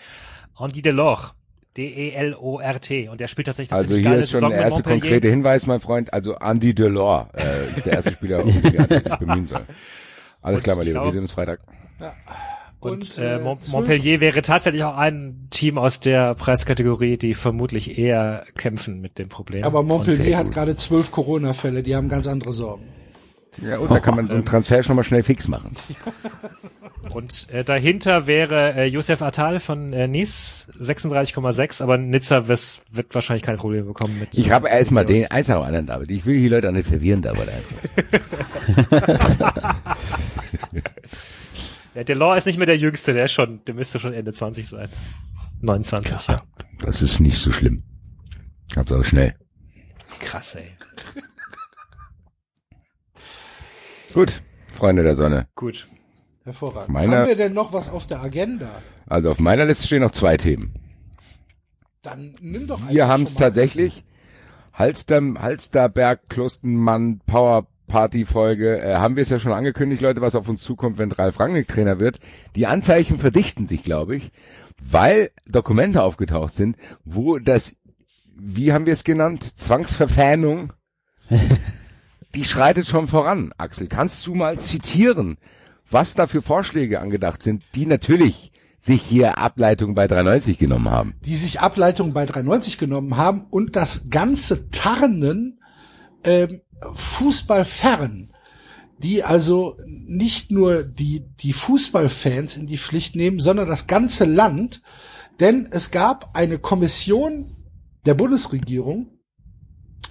Andy Delors. D-E-L-O-R-T. Und der spielt tatsächlich eine Also ziemlich hier geile ist schon Saison der erste konkrete Hinweis, mein Freund. Also Andy Delors äh, ist der erste Spieler, um den die Eintracht sich bemühen soll. Alles Und klar, mein Lieber. Wir sehen uns Freitag. Und, Und, äh, äh, Mon zwölf- Montpellier wäre tatsächlich auch ein Team aus der Preiskategorie, die vermutlich eher kämpfen mit dem Problem. Aber Montpellier hat gerade zwölf Corona-Fälle, die haben ganz andere Sorgen. Ja, und da kann man so einen Transfer schon mal schnell fix machen. Und äh, dahinter wäre äh, Josef Attal von äh, Nice, 36,6, aber Nizza wes- wird wahrscheinlich keine Probleme bekommen mit. Ich habe erstmal den eins nach dem anderen, David. Ich will die Leute auch nicht verwirren, David. Ja, Delors ist nicht mehr der Jüngste, der ist schon, der müsste schon Ende 20 sein. 29, ja. Das ist nicht so schlimm. Hab's auch schnell. Krass, ey. Gut, Freunde der Sonne. Gut. Hervorragend. Meine- haben wir denn noch was auf der Agenda? Also auf meiner Liste stehen noch zwei Themen. Dann nimm doch Wir haben es tatsächlich. Halster, Halsterberg, Klostenmann, Power Party Folge, äh, haben wir es ja schon angekündigt, Leute, was auf uns zukommt, wenn Ralf Rangnick Trainer wird. Die Anzeichen verdichten sich, glaube ich, weil Dokumente aufgetaucht sind, wo das, wie haben wir es genannt, Zwangsverfähnung, die schreitet schon voran. Axel, kannst du mal zitieren, was da für Vorschläge angedacht sind, die natürlich sich hier Ableitung bei 390 genommen haben? die sich Ableitungen bei 390 genommen haben und das ganze Tarnen ähm, Fußball fern, die also nicht nur die, die Fußballfans in die Pflicht nehmen, sondern das ganze Land. Denn es gab eine Kommission der Bundesregierung,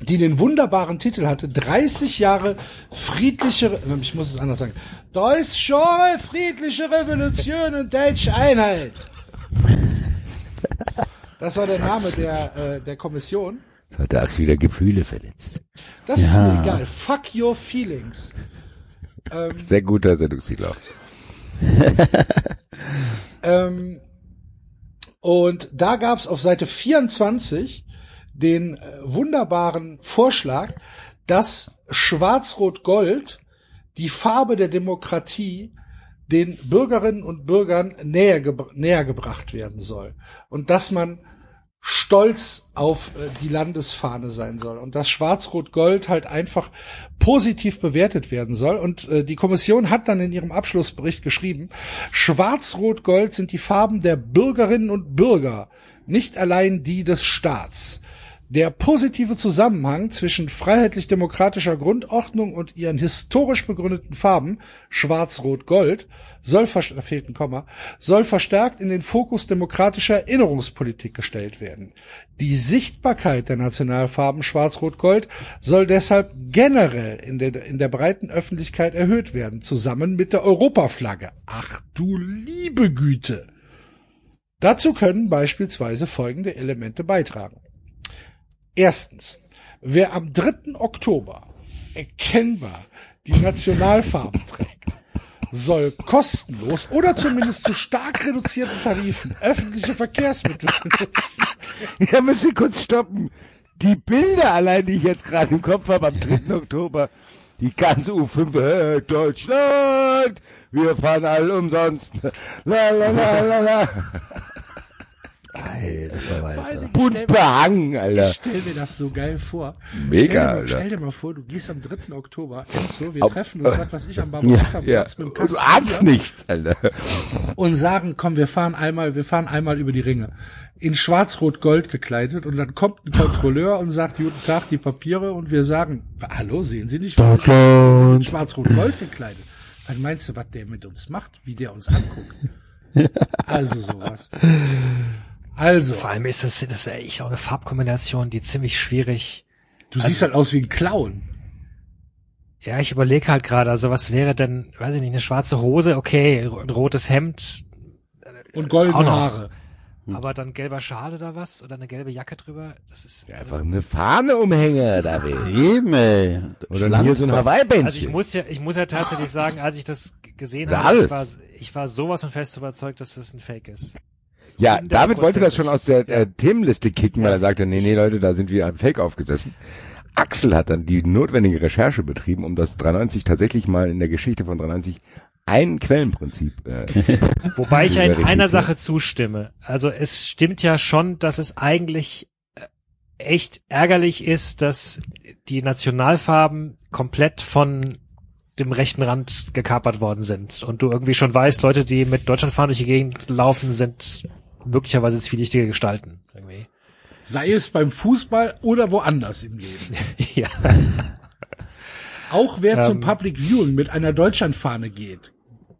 die den wunderbaren Titel hatte, 30 Jahre friedliche, ich muss es anders sagen, deutsche friedliche Revolution und deutsche Einheit. Das war der Name der, äh, der Kommission. Hat der Axel wieder Gefühle verletzt. Das ist mir egal. Fuck your feelings. Sehr guter Sendungstitel auch. Ähm, und da gab's auf Seite 24 den äh, wunderbaren Vorschlag, dass Schwarz-Rot-Gold die Farbe der Demokratie den Bürgerinnen und Bürgern näher, gebr näher gebracht werden soll. Und dass man stolz auf äh, die Landesfahne sein soll und dass Schwarz-Rot-Gold halt einfach positiv bewertet werden soll. Und äh, die Kommission hat dann in ihrem Abschlussbericht geschrieben, Schwarz-Rot-Gold sind die Farben der Bürgerinnen und Bürger, nicht allein die des Staats. Der positive Zusammenhang zwischen freiheitlich-demokratischer Grundordnung und ihren historisch begründeten Farben, Schwarz-Rot-Gold, soll, fehlt soll verstärkt in den Fokus demokratischer Erinnerungspolitik gestellt werden. Die Sichtbarkeit der Nationalfarben Schwarz-Rot-Gold soll deshalb generell in der, in der breiten Öffentlichkeit erhöht werden, zusammen mit der Europaflagge. Ach du liebe Güte! Dazu können beispielsweise folgende Elemente beitragen. Erstens, wer am 3. Oktober erkennbar die Nationalfarben trägt, soll kostenlos oder zumindest zu stark reduzierten Tarifen öffentliche Verkehrsmittel benutzen. Ja, müssen kurz stoppen. Die Bilder allein, die ich jetzt gerade im Kopf habe, am 3. Oktober, die ganze U5, äh, Deutschland, wir fahren alle umsonst. La, la, la, la, la. Alter Verwalter. Bunt behangen, Alter. Ich stell mir das so geil vor. Mega, stell dir, mal, Alter. stell dir mal vor, du gehst am 3. Oktober, Enzo, wir Auf- treffen uns, was weiß ich, am Ja, Barbarossa ja. Platz mit dem Kasten du ahnst nichts, Alter. und sagen, komm, wir fahren einmal, wir fahren einmal über die Ringe. In schwarz-rot-gold gekleidet und dann kommt ein Kontrolleur und sagt, guten Tag, die Papiere und wir sagen, hallo, sehen Sie nicht, wir sind in schwarz-rot-gold gekleidet. Was meinst du, was der mit uns macht, wie der uns anguckt? Also sowas. Also, Vor allem ist das, das ist echt auch eine Farbkombination, die ziemlich schwierig. du siehst halt aus wie ein Clown. Ja, ich überlege halt gerade, also was wäre denn, weiß ich nicht, eine schwarze Hose, okay, ein rotes Hemd, Und Auch goldene. Haare. aber dann gelber Schal oder was? Oder eine gelbe Jacke drüber? Das ist. Einfach eine Fahne umhängen, David. Eben, ey. Oder hier so ein Hawaii-Bändchen. Also ich muss ja, ich muss ja tatsächlich sagen, als ich das gesehen Ja, habe, ich alles. war, ich war sowas von fest überzeugt, dass das ein Fake ist. Ja, 100%. David wollte das schon aus der äh, Themenliste kicken, weil er sagte, nee, nee, Leute, da sind wir am Fake aufgesessen. Axel hat dann die notwendige Recherche betrieben, um das 390 tatsächlich mal in der Geschichte von 390 ein Quellenprinzip. Äh, Wobei ich in einer Sache zustimme. Also es stimmt ja schon, dass es eigentlich äh, echt ärgerlich ist, dass die Nationalfarben komplett von dem rechten Rand gekapert worden sind. Und du irgendwie schon weißt, Leute, die mit Deutschlandfahnen durch die Gegend laufen, sind möglicherweise zwielichtige Gestalten. Irgendwie. Sei es beim Fußball oder woanders im Leben. ja. Auch wer zum Ähm. Public Viewing mit einer Deutschlandfahne geht,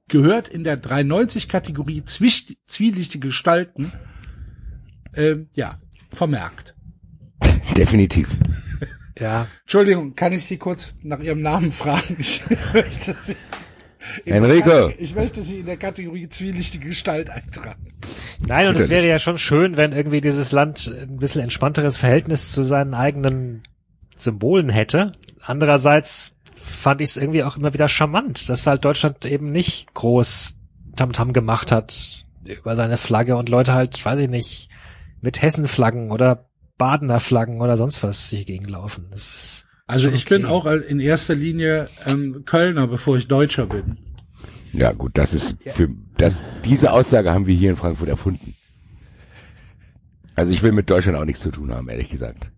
gehört in der 390-Kategorie zwicht- zwielichtige Gestalten, ähm, ja, vermerkt. definitiv. Ja. Entschuldigung, kann ich Sie kurz nach Ihrem Namen fragen? Ich möchte Sie Enrico. Ich möchte Sie in der Kategorie zwielichtige Gestalt eintragen. Nein, und es wäre ja schon schön, wenn irgendwie dieses Land ein bisschen entspannteres Verhältnis zu seinen eigenen Symbolen hätte. Andererseits fand ich es irgendwie auch immer wieder charmant, dass halt Deutschland eben nicht groß Tamtam gemacht hat über seine Flagge und Leute halt, weiß ich nicht, mit Hessenflaggen oder Badener Flaggen oder sonst was sich gegenlaufen. Das ist Also ich bin okay. auch in erster Linie ähm, Kölner, bevor ich Deutscher bin. Ja, gut, das ist für das diese Aussage haben wir hier in Frankfurt erfunden. Also ich will mit Deutschland auch nichts zu tun haben, ehrlich gesagt.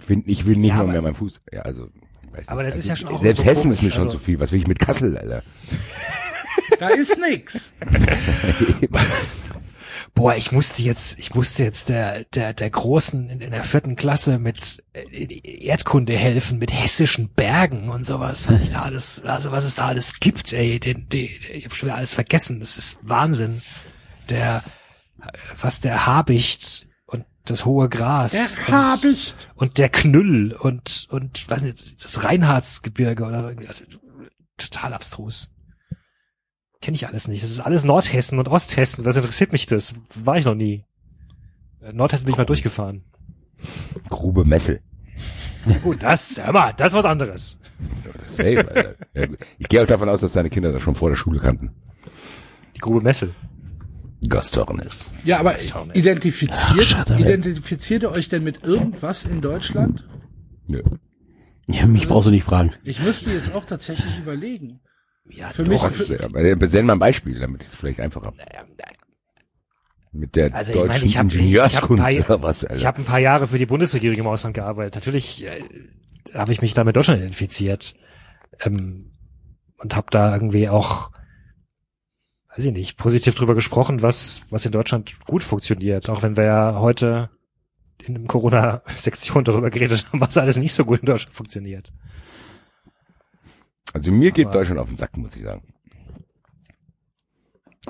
Ich will, ich will nicht Ja, mal mehr meinen Fuß. Ja, also weiß Aber nicht. das ist also, ja schon auch selbst so Hessen ist mir schon also- zu viel. Was will ich mit Kassel, Alter? Da ist nix. Boah, ich musste jetzt, ich musste jetzt der, der, der Großen in, in der vierten Klasse mit äh, Erdkunde helfen, mit hessischen Bergen und sowas, was ich da alles, also was es da alles gibt, ey, den, den, ich habe schon wieder alles vergessen, das ist Wahnsinn. Der, äh, was der Habicht und das hohe Gras. und, Habicht. und der Knüll und, und, was nicht, das Reinhardsgebirge oder irgendwie, also, total abstrus. Kenne ich alles nicht. Das ist alles Nordhessen und Osthessen. Was interessiert mich das? War ich noch nie. Äh, Nordhessen bin ich mal durchgefahren. Grube Messel. Gut, das, mal, das ist was anderes. Safe. Ja, gut. Ich gehe auch davon aus, dass deine Kinder das schon vor der Schule kannten. Die Grube Messel. Gastornis. Ja, aber identifiziert, up. identifiziert ihr euch denn mit irgendwas in Deutschland? Nö. Ja, mich brauchst du nicht fragen. Ich müsste jetzt auch tatsächlich überlegen. Ja, Für mich, Doch, für, ja, aber Send mal ein Beispiel, damit ich es vielleicht einfacher habe. Mit der Also ich deutschen meine, ich hab- Ingenieurskunst ich hab paar- oder was, Alter. Ich habe ein paar Jahre für die Bundesregierung im Ausland gearbeitet. Natürlich äh, habe ich mich da mit Deutschland identifiziert ähm, und habe da irgendwie auch, weiß ich nicht, positiv drüber gesprochen, was was in Deutschland gut funktioniert. Auch wenn wir ja heute in der Corona-Sektion darüber geredet haben, was alles nicht so gut in Deutschland funktioniert. Also mir geht Aber- Deutschland auf den Sack, muss ich sagen.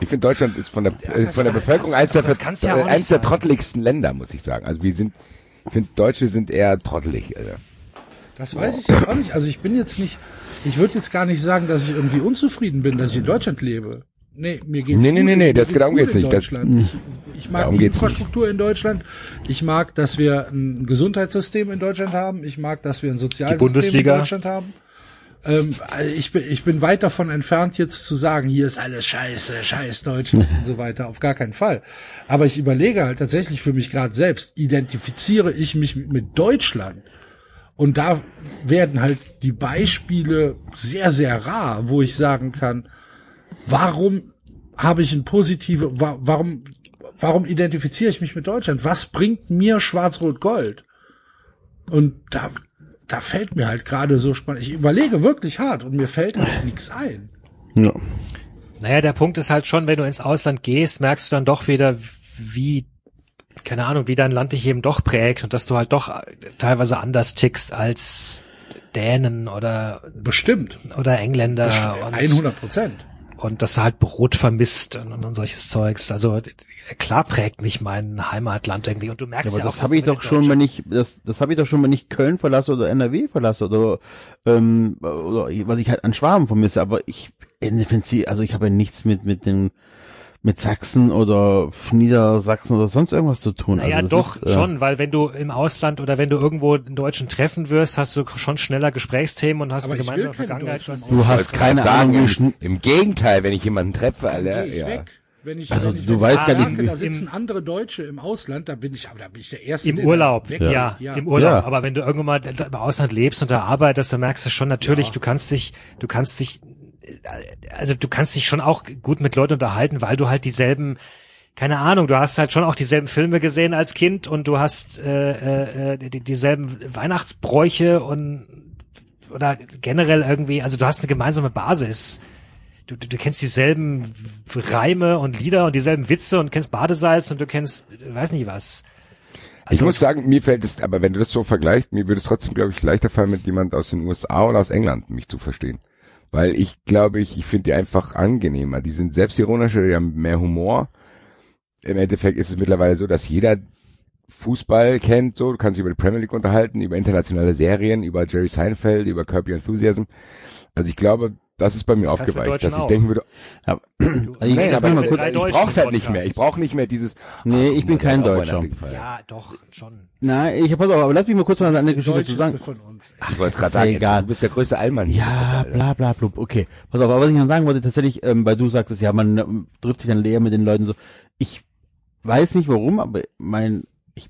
Ich finde Deutschland ist von der äh, das- von der Bevölkerung eins der, ja äh, nicht eins der trotteligsten Länder, muss ich sagen. Also wir sind, ich finde Deutsche sind eher trottelig, Alter. das weiß ich jetzt auch nicht. Also ich bin jetzt nicht, ich würde jetzt gar nicht sagen, dass ich irgendwie unzufrieden bin, dass ich in Deutschland lebe. Nee, mir geht's Nee, gut. nee, nee, nee, mir das- geht's darum geht's in nicht. Das-. Ich, ich mag Darum die geht's nicht. Infrastruktur in Deutschland. Ich mag, dass wir ein Gesundheitssystem in Deutschland haben. Ich mag, dass wir ein Sozialsystem in. Deutschland haben. Ähm, also ich bin, ich bin weit davon entfernt, jetzt zu sagen, hier ist alles scheiße, scheiß Deutschland und so weiter. Auf gar keinen Fall. Aber ich überlege halt tatsächlich für mich gerade selbst, identifiziere ich mich mit, Deutschland? Und da werden halt die Beispiele sehr, sehr rar, wo ich sagen kann, warum habe ich ein positive, wa warum, warum identifiziere ich mich mit Deutschland? Was bringt mir Schwarz-Rot-Gold? Und da, da fällt mir halt gerade so spannend. Ich überlege wirklich hart und mir fällt halt nichts ein. Ja. Naja, der Punkt ist halt schon, wenn du ins Ausland gehst, merkst du dann doch wieder, wie, keine Ahnung, wie dein Land dich eben doch prägt und dass du halt doch teilweise anders tickst als Dänen oder, Bestimmt. oder Engländer. und- 100 Prozent. Und dass er halt Brot vermisst und, und, solches Zeugs. Also klar prägt mich mein Heimatland irgendwie und du merkst Ja, ja, aber auch, das habe ich doch schon, wenn ich das, das habe ich doch schon, wenn ich Köln verlasse oder NRW verlasse oder ähm, oder was ich halt an Schwaben vermisse. Aber ich finde sie, also ich habe ja nichts mit mit dem mit Sachsen oder Niedersachsen oder sonst irgendwas zu tun. Naja, also doch, ist, äh, schon, weil wenn du im Ausland oder wenn du irgendwo einen Deutschen treffen wirst, hast du schon schneller Gesprächsthemen und hast eine gemeinsame Vergangenheit. Im was- Du hast keine Ahnung, im, im Gegenteil, wenn ich jemanden treffe, Alter, ja. weg. Wenn ich, Also wenn ich, du wenn weißt gar nicht, da sitzen andere Deutsche im Ausland, da bin ich, aber da bin ich der Erste. Im Urlaub, weg- ja, ja. im Urlaub. Ja. Aber wenn du irgendwann mal im Ausland lebst und da arbeitest, dann merkst du schon natürlich, du kannst dich, du kannst dich, also du kannst dich schon auch gut mit Leuten unterhalten, weil du halt dieselben, keine Ahnung, du hast halt schon auch dieselben Filme gesehen als Kind und du hast äh, äh, die, dieselben Weihnachtsbräuche und oder generell irgendwie, also du hast eine gemeinsame Basis. Du, du, du kennst dieselben Reime und Lieder und dieselben Witze und kennst Badesalz und du kennst, weiß nicht was. Ich muss sagen, mir fällt es, aber wenn du das so vergleichst, mir würde es trotzdem, glaube ich, leichter fallen, mit jemand aus den USA oder aus England mich zu verstehen. Weil ich glaube, ich, ich finde die einfach angenehmer. Die sind selbstironischer, die haben mehr Humor. Im Endeffekt ist es mittlerweile so, dass jeder Fußball kennt, so, du kannst dich über die Premier League unterhalten, über internationale Serien, über Jerry Seinfeld, über Your Enthusiasm. Also ich glaube, das ist bei mir Das aufgeweicht, dass ich auch. denken würde, ja, Du, Also ich- nein, aber mal kurz- ich brauch's halt nicht mehr. Ich brauche nicht mehr dieses. Nee, ach, ich bin kein Deutscher. Ja, doch, schon. Nein, ich pass auf, aber lass mich mal kurz mal eine andere Geschichte zu sagen. Von uns. Ich wollte gerade sagen, egal. jetzt, du bist der größte Allmann. Ja, bla bla blub. Okay. Pass auf, aber was ich noch sagen wollte, tatsächlich, ähm, weil du sagtest, ja, man ähm, trifft sich dann leer mit den Leuten so. Ich weiß nicht warum, aber mein, ich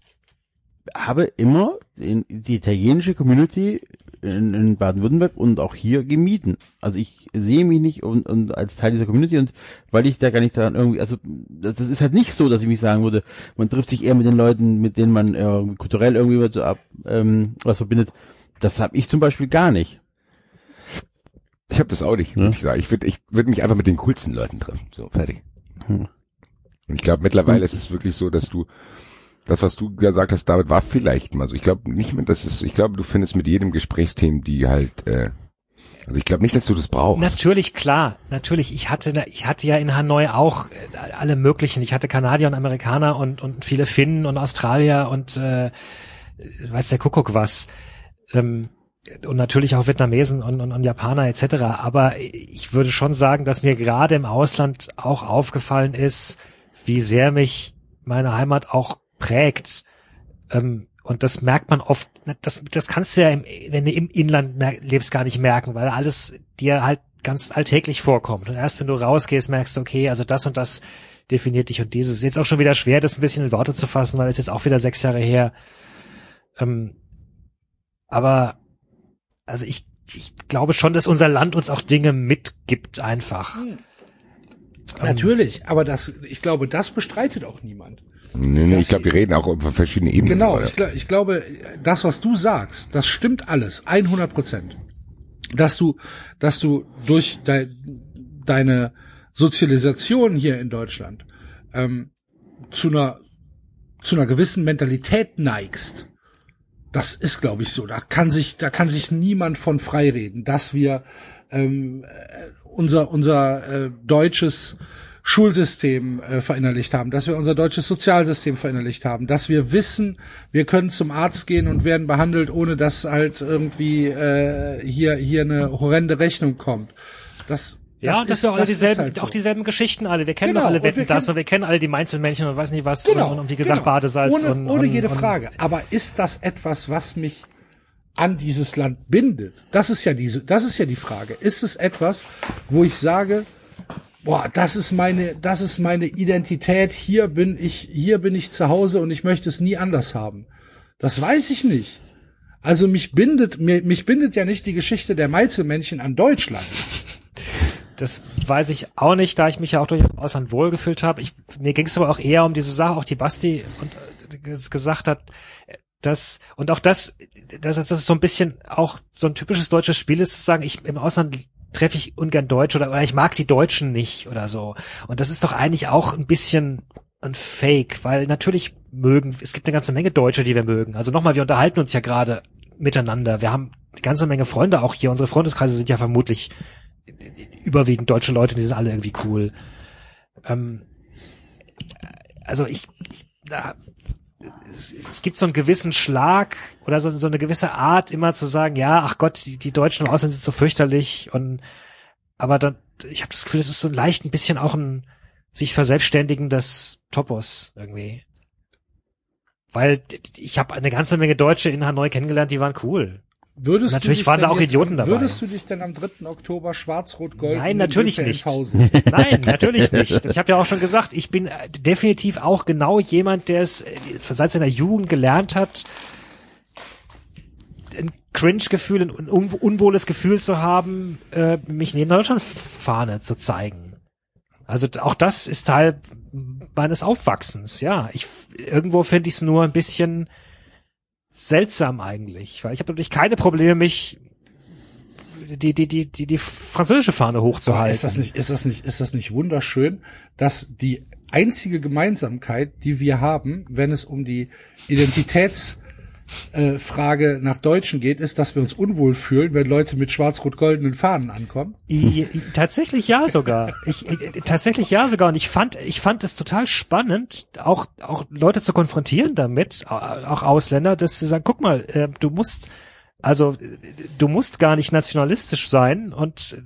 habe immer in, die italienische Community in, in Baden-Württemberg und auch hier gemieden. Also ich sehe mich nicht und, und als Teil dieser Community und weil ich da gar nicht daran irgendwie, also das, das ist halt nicht so, dass ich mich sagen würde, man trifft sich eher mit den Leuten, mit denen man äh, kulturell irgendwie was, so ab, ähm, was verbindet. Das habe ich zum Beispiel gar nicht. Ich habe das auch nicht, Ja. würde ich sagen. Ich würde ich würd mich einfach mit den coolsten Leuten treffen. So, fertig. Hm. Und ich glaube, mittlerweile ist es wirklich so, dass du, das, was du gesagt hast, David, war vielleicht mal so. Ich glaube nicht mehr, dass es, ich glaube, du findest mit jedem Gesprächsthemen, die halt, äh, also ich glaube nicht, dass du das brauchst. Natürlich, klar, natürlich. Ich hatte, ich hatte ja in Hanoi auch äh, alle möglichen. Ich hatte Kanadier und Amerikaner und, und viele Finnen und Australier und äh, weiß der Kuckuck was. Ähm, und natürlich auch Vietnamesen und, und, und Japaner etc. Aber ich würde schon sagen, dass mir gerade im Ausland auch aufgefallen ist, wie sehr mich meine Heimat auch prägt. Ähm, und das merkt man oft, das, das kannst du ja, im, wenn du im Inland lebst, gar nicht merken, weil alles dir halt ganz alltäglich vorkommt. Und erst wenn du rausgehst, merkst du, okay, also das und das definiert dich und dieses. Ist jetzt auch schon wieder schwer, das ein bisschen in Worte zu fassen, weil es jetzt auch wieder sechs Jahre her. Ähm, aber also ich, ich glaube schon, dass unser Land uns auch Dinge mitgibt einfach. Hm. Natürlich, aber das, ich glaube, das bestreitet auch niemand. Nee, nee, ich glaube, wir reden auch über verschiedene Ebenen. Genau, ich, gl- ich glaube, das, was du sagst, das stimmt alles, 100 Prozent. Dass du, dass du durch dei, deine Sozialisation hier in Deutschland ähm, zu einer zu einer gewissen Mentalität neigst. Das ist, glaube ich, so. Da kann sich, da kann sich niemand von freireden, dass wir ähm, äh, unser unser äh, deutsches Schulsystem äh, verinnerlicht haben, dass wir unser deutsches Sozialsystem verinnerlicht haben, dass wir wissen, wir können zum Arzt gehen und werden behandelt, ohne dass halt irgendwie äh, hier hier eine horrende Rechnung kommt. Das Ja, das und dass ist- wir auch, das dieselben, halt so. auch dieselben Geschichten alle. Wir kennen Genau, doch alle Wetten das kennen- und wir kennen alle die Mainzelmännchen und weiß nicht was Genau, und, und wie gesagt genau. Badesalz ohne, und ohne und, jede Frage. Aber ist das etwas, was mich an dieses Land bindet? Das ist ja diese, das ist ja die Frage. Ist es etwas, wo ich sage, boah, das ist meine, das ist meine Identität. Hier bin ich, hier bin ich zu Hause und ich möchte es nie anders haben. Das weiß ich nicht. Also mich bindet, mich bindet ja nicht die Geschichte der Meizelmännchen an Deutschland. Das weiß ich auch nicht, da ich mich ja auch durchaus im Ausland wohlgefühlt habe. Ich, mir ging es aber auch eher um diese Sache, auch die Basti und, äh, ges- gesagt hat, dass, und auch das, dass das so ein bisschen auch so ein typisches deutsches Spiel ist, zu sagen, ich im Ausland treffe ich ungern Deutsch oder, oder ich mag die Deutschen nicht oder so. Und das ist doch eigentlich auch ein bisschen ein Fake, weil natürlich mögen, es gibt eine ganze Menge Deutsche, die wir mögen. Also nochmal, wir unterhalten uns ja gerade miteinander. Wir haben eine ganze Menge Freunde auch hier. Unsere Freundeskreise sind ja vermutlich überwiegend deutsche Leute, die sind alle irgendwie cool. Ähm, also ich, ich da, es, gibt so einen gewissen Schlag oder so, so eine gewisse Art, immer zu sagen, ja, ach Gott, die, die Deutschen im Ausland sind so fürchterlich und aber dann, ich habe das Gefühl, es ist so leicht ein bisschen auch ein sich verselbstständigendes Topos irgendwie. Weil ich habe eine ganze Menge Deutsche in Hanoi kennengelernt, die waren cool. Würdest Natürlich du dich waren da denn auch jetzt, Idioten dabei. Würdest du dich denn am 3. Oktober schwarz-rot-gold Nein, natürlich nicht. Nein, natürlich nicht. Ich habe ja auch schon gesagt, ich bin äh, definitiv auch genau jemand, der es äh, seit seiner Jugend gelernt hat, ein Cringe-Gefühl, ein un unwohles Gefühl zu haben, äh, mich neben der Deutschlandfahne zu zeigen. Also auch das ist Teil meines Aufwachsens, ja. Ich irgendwo finde ich es nur ein bisschen seltsam eigentlich, weil ich habe natürlich keine Probleme, mich die die die die die französische Fahne hochzuhalten. ist das nicht, ist das nicht, ist das nicht wunderschön, dass die einzige Gemeinsamkeit, die wir haben, wenn es um die Identitätsfrage äh, Frage nach Deutschen geht, ist, dass wir uns unwohl fühlen, wenn Leute mit schwarz-rot-goldenen Fahnen ankommen. I, I, tatsächlich ja sogar. Ich, ich, tatsächlich ja sogar. Und ich fand, ich fand es total spannend, auch, auch Leute zu konfrontieren damit, au- auch Ausländer, dass sie sagen, guck mal, äh, du musst, also du musst gar nicht nationalistisch sein und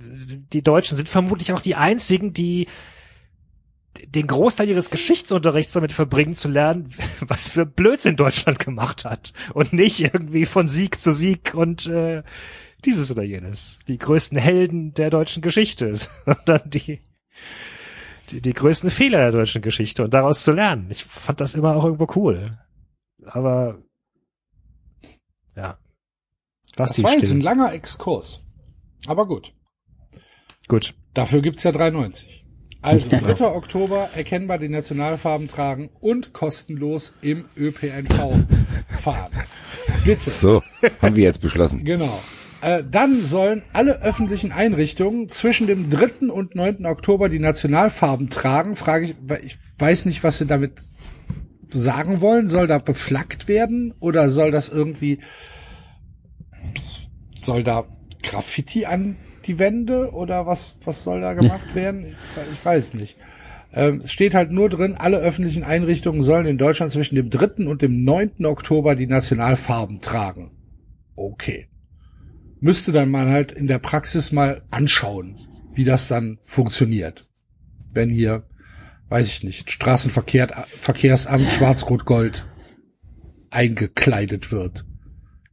die Deutschen sind vermutlich auch die einzigen, die den Großteil ihres Geschichtsunterrichts damit verbringen zu lernen, was für Blödsinn Deutschland gemacht hat und nicht irgendwie von Sieg zu Sieg und äh, dieses oder jenes. Die größten Helden der deutschen Geschichte, sondern die, die, die größten Fehler der deutschen Geschichte und daraus zu lernen. Ich fand das immer auch irgendwo cool. Aber ja. Lass Das war jetzt ein langer Exkurs. Aber gut. Gut. Dafür gibt's ja 3,90. Also, 3. Oktober erkennbar die Nationalfarben tragen und kostenlos im ÖPNV fahren. Bitte. So, haben wir jetzt beschlossen. Genau. Äh, dann sollen alle öffentlichen Einrichtungen zwischen dem 3. und 9. Oktober die Nationalfarben tragen. Frage ich, weil ich weiß nicht, was sie damit sagen wollen. Soll da beflaggt werden oder soll das irgendwie, soll da Graffiti an die Wände oder was, was soll da gemacht werden? Ich, ich weiß nicht. Ähm, es steht halt nur drin, alle öffentlichen Einrichtungen sollen in Deutschland zwischen dem 3. und dem 9. Oktober die Nationalfarben tragen. Okay. Müsste dann mal halt in der Praxis mal anschauen, wie das dann funktioniert. Wenn hier, weiß ich nicht, Straßenverkehr, Verkehrsamt Schwarz-Rot-Gold eingekleidet wird.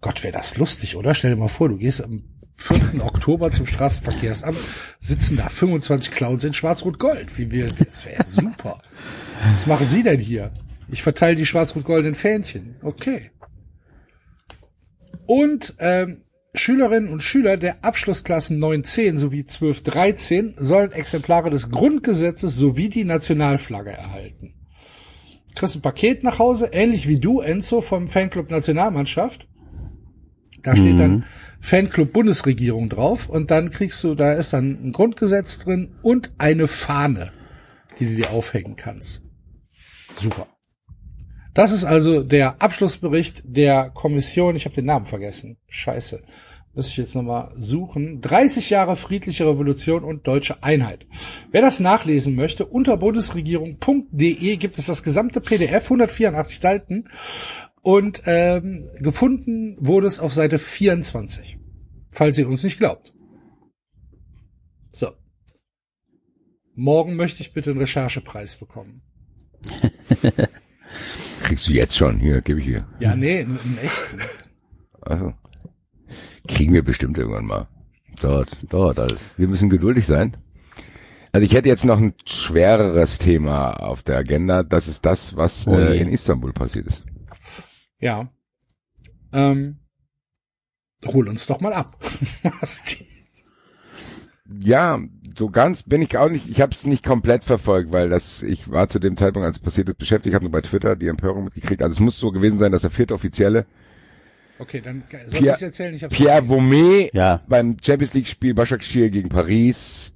Gott, wäre das lustig, oder? Stell dir mal vor, du gehst am 4. Oktober zum Straßenverkehrsamt, sitzen da 25 Clowns in Schwarz-Rot-Gold. Wie wir, das wäre super. Was machen Sie denn hier? Ich verteile die schwarz-rot-goldenen Fähnchen. Okay. Und ähm, Schülerinnen und Schüler der Abschlussklassen 9, 10 sowie 12, 13 sollen Exemplare des Grundgesetzes sowie die Nationalflagge erhalten. Kriegst ein Paket nach Hause, ähnlich wie du, Enzo, vom Fanclub Nationalmannschaft. Da steht dann Fanclub Bundesregierung drauf und dann kriegst du, da ist dann ein Grundgesetz drin und eine Fahne, die du dir aufhängen kannst. Super. Das ist also der Abschlussbericht der Kommission. Ich habe den Namen vergessen. Scheiße. Muss ich jetzt nochmal suchen. 30 Jahre friedliche Revolution und deutsche Einheit. Wer das nachlesen möchte, unter bundesregierung.de gibt es das gesamte PDF, 184 Seiten. Und ähm, gefunden wurde es auf Seite 24. Falls ihr uns nicht glaubt. So. Morgen möchte ich bitte einen Recherchepreis bekommen. Kriegst du jetzt schon. Hier, gebe ich hier. Ja, nee, einen, einen echten. Also. Kriegen wir bestimmt irgendwann mal. Dauert, dauert alles. Wir müssen geduldig sein. Also ich hätte jetzt noch ein schwereres Thema auf der Agenda. Das ist das, was Oh äh, in Istanbul passiert ist. Ja. Ähm, hol uns doch mal ab. Ja, so ganz bin ich auch nicht. Ich habe es nicht komplett verfolgt, weil das ich war zu dem Zeitpunkt, als es passiert ist, beschäftigt. Ich habe nur bei Twitter die Empörung mitgekriegt. Also es muss so gewesen sein, dass der vierte Offizielle okay, dann soll Pierre- ich erzählen? Ich hab's Pierre Vaumet Ja. beim Champions League Spiel Başakşehir gegen Paris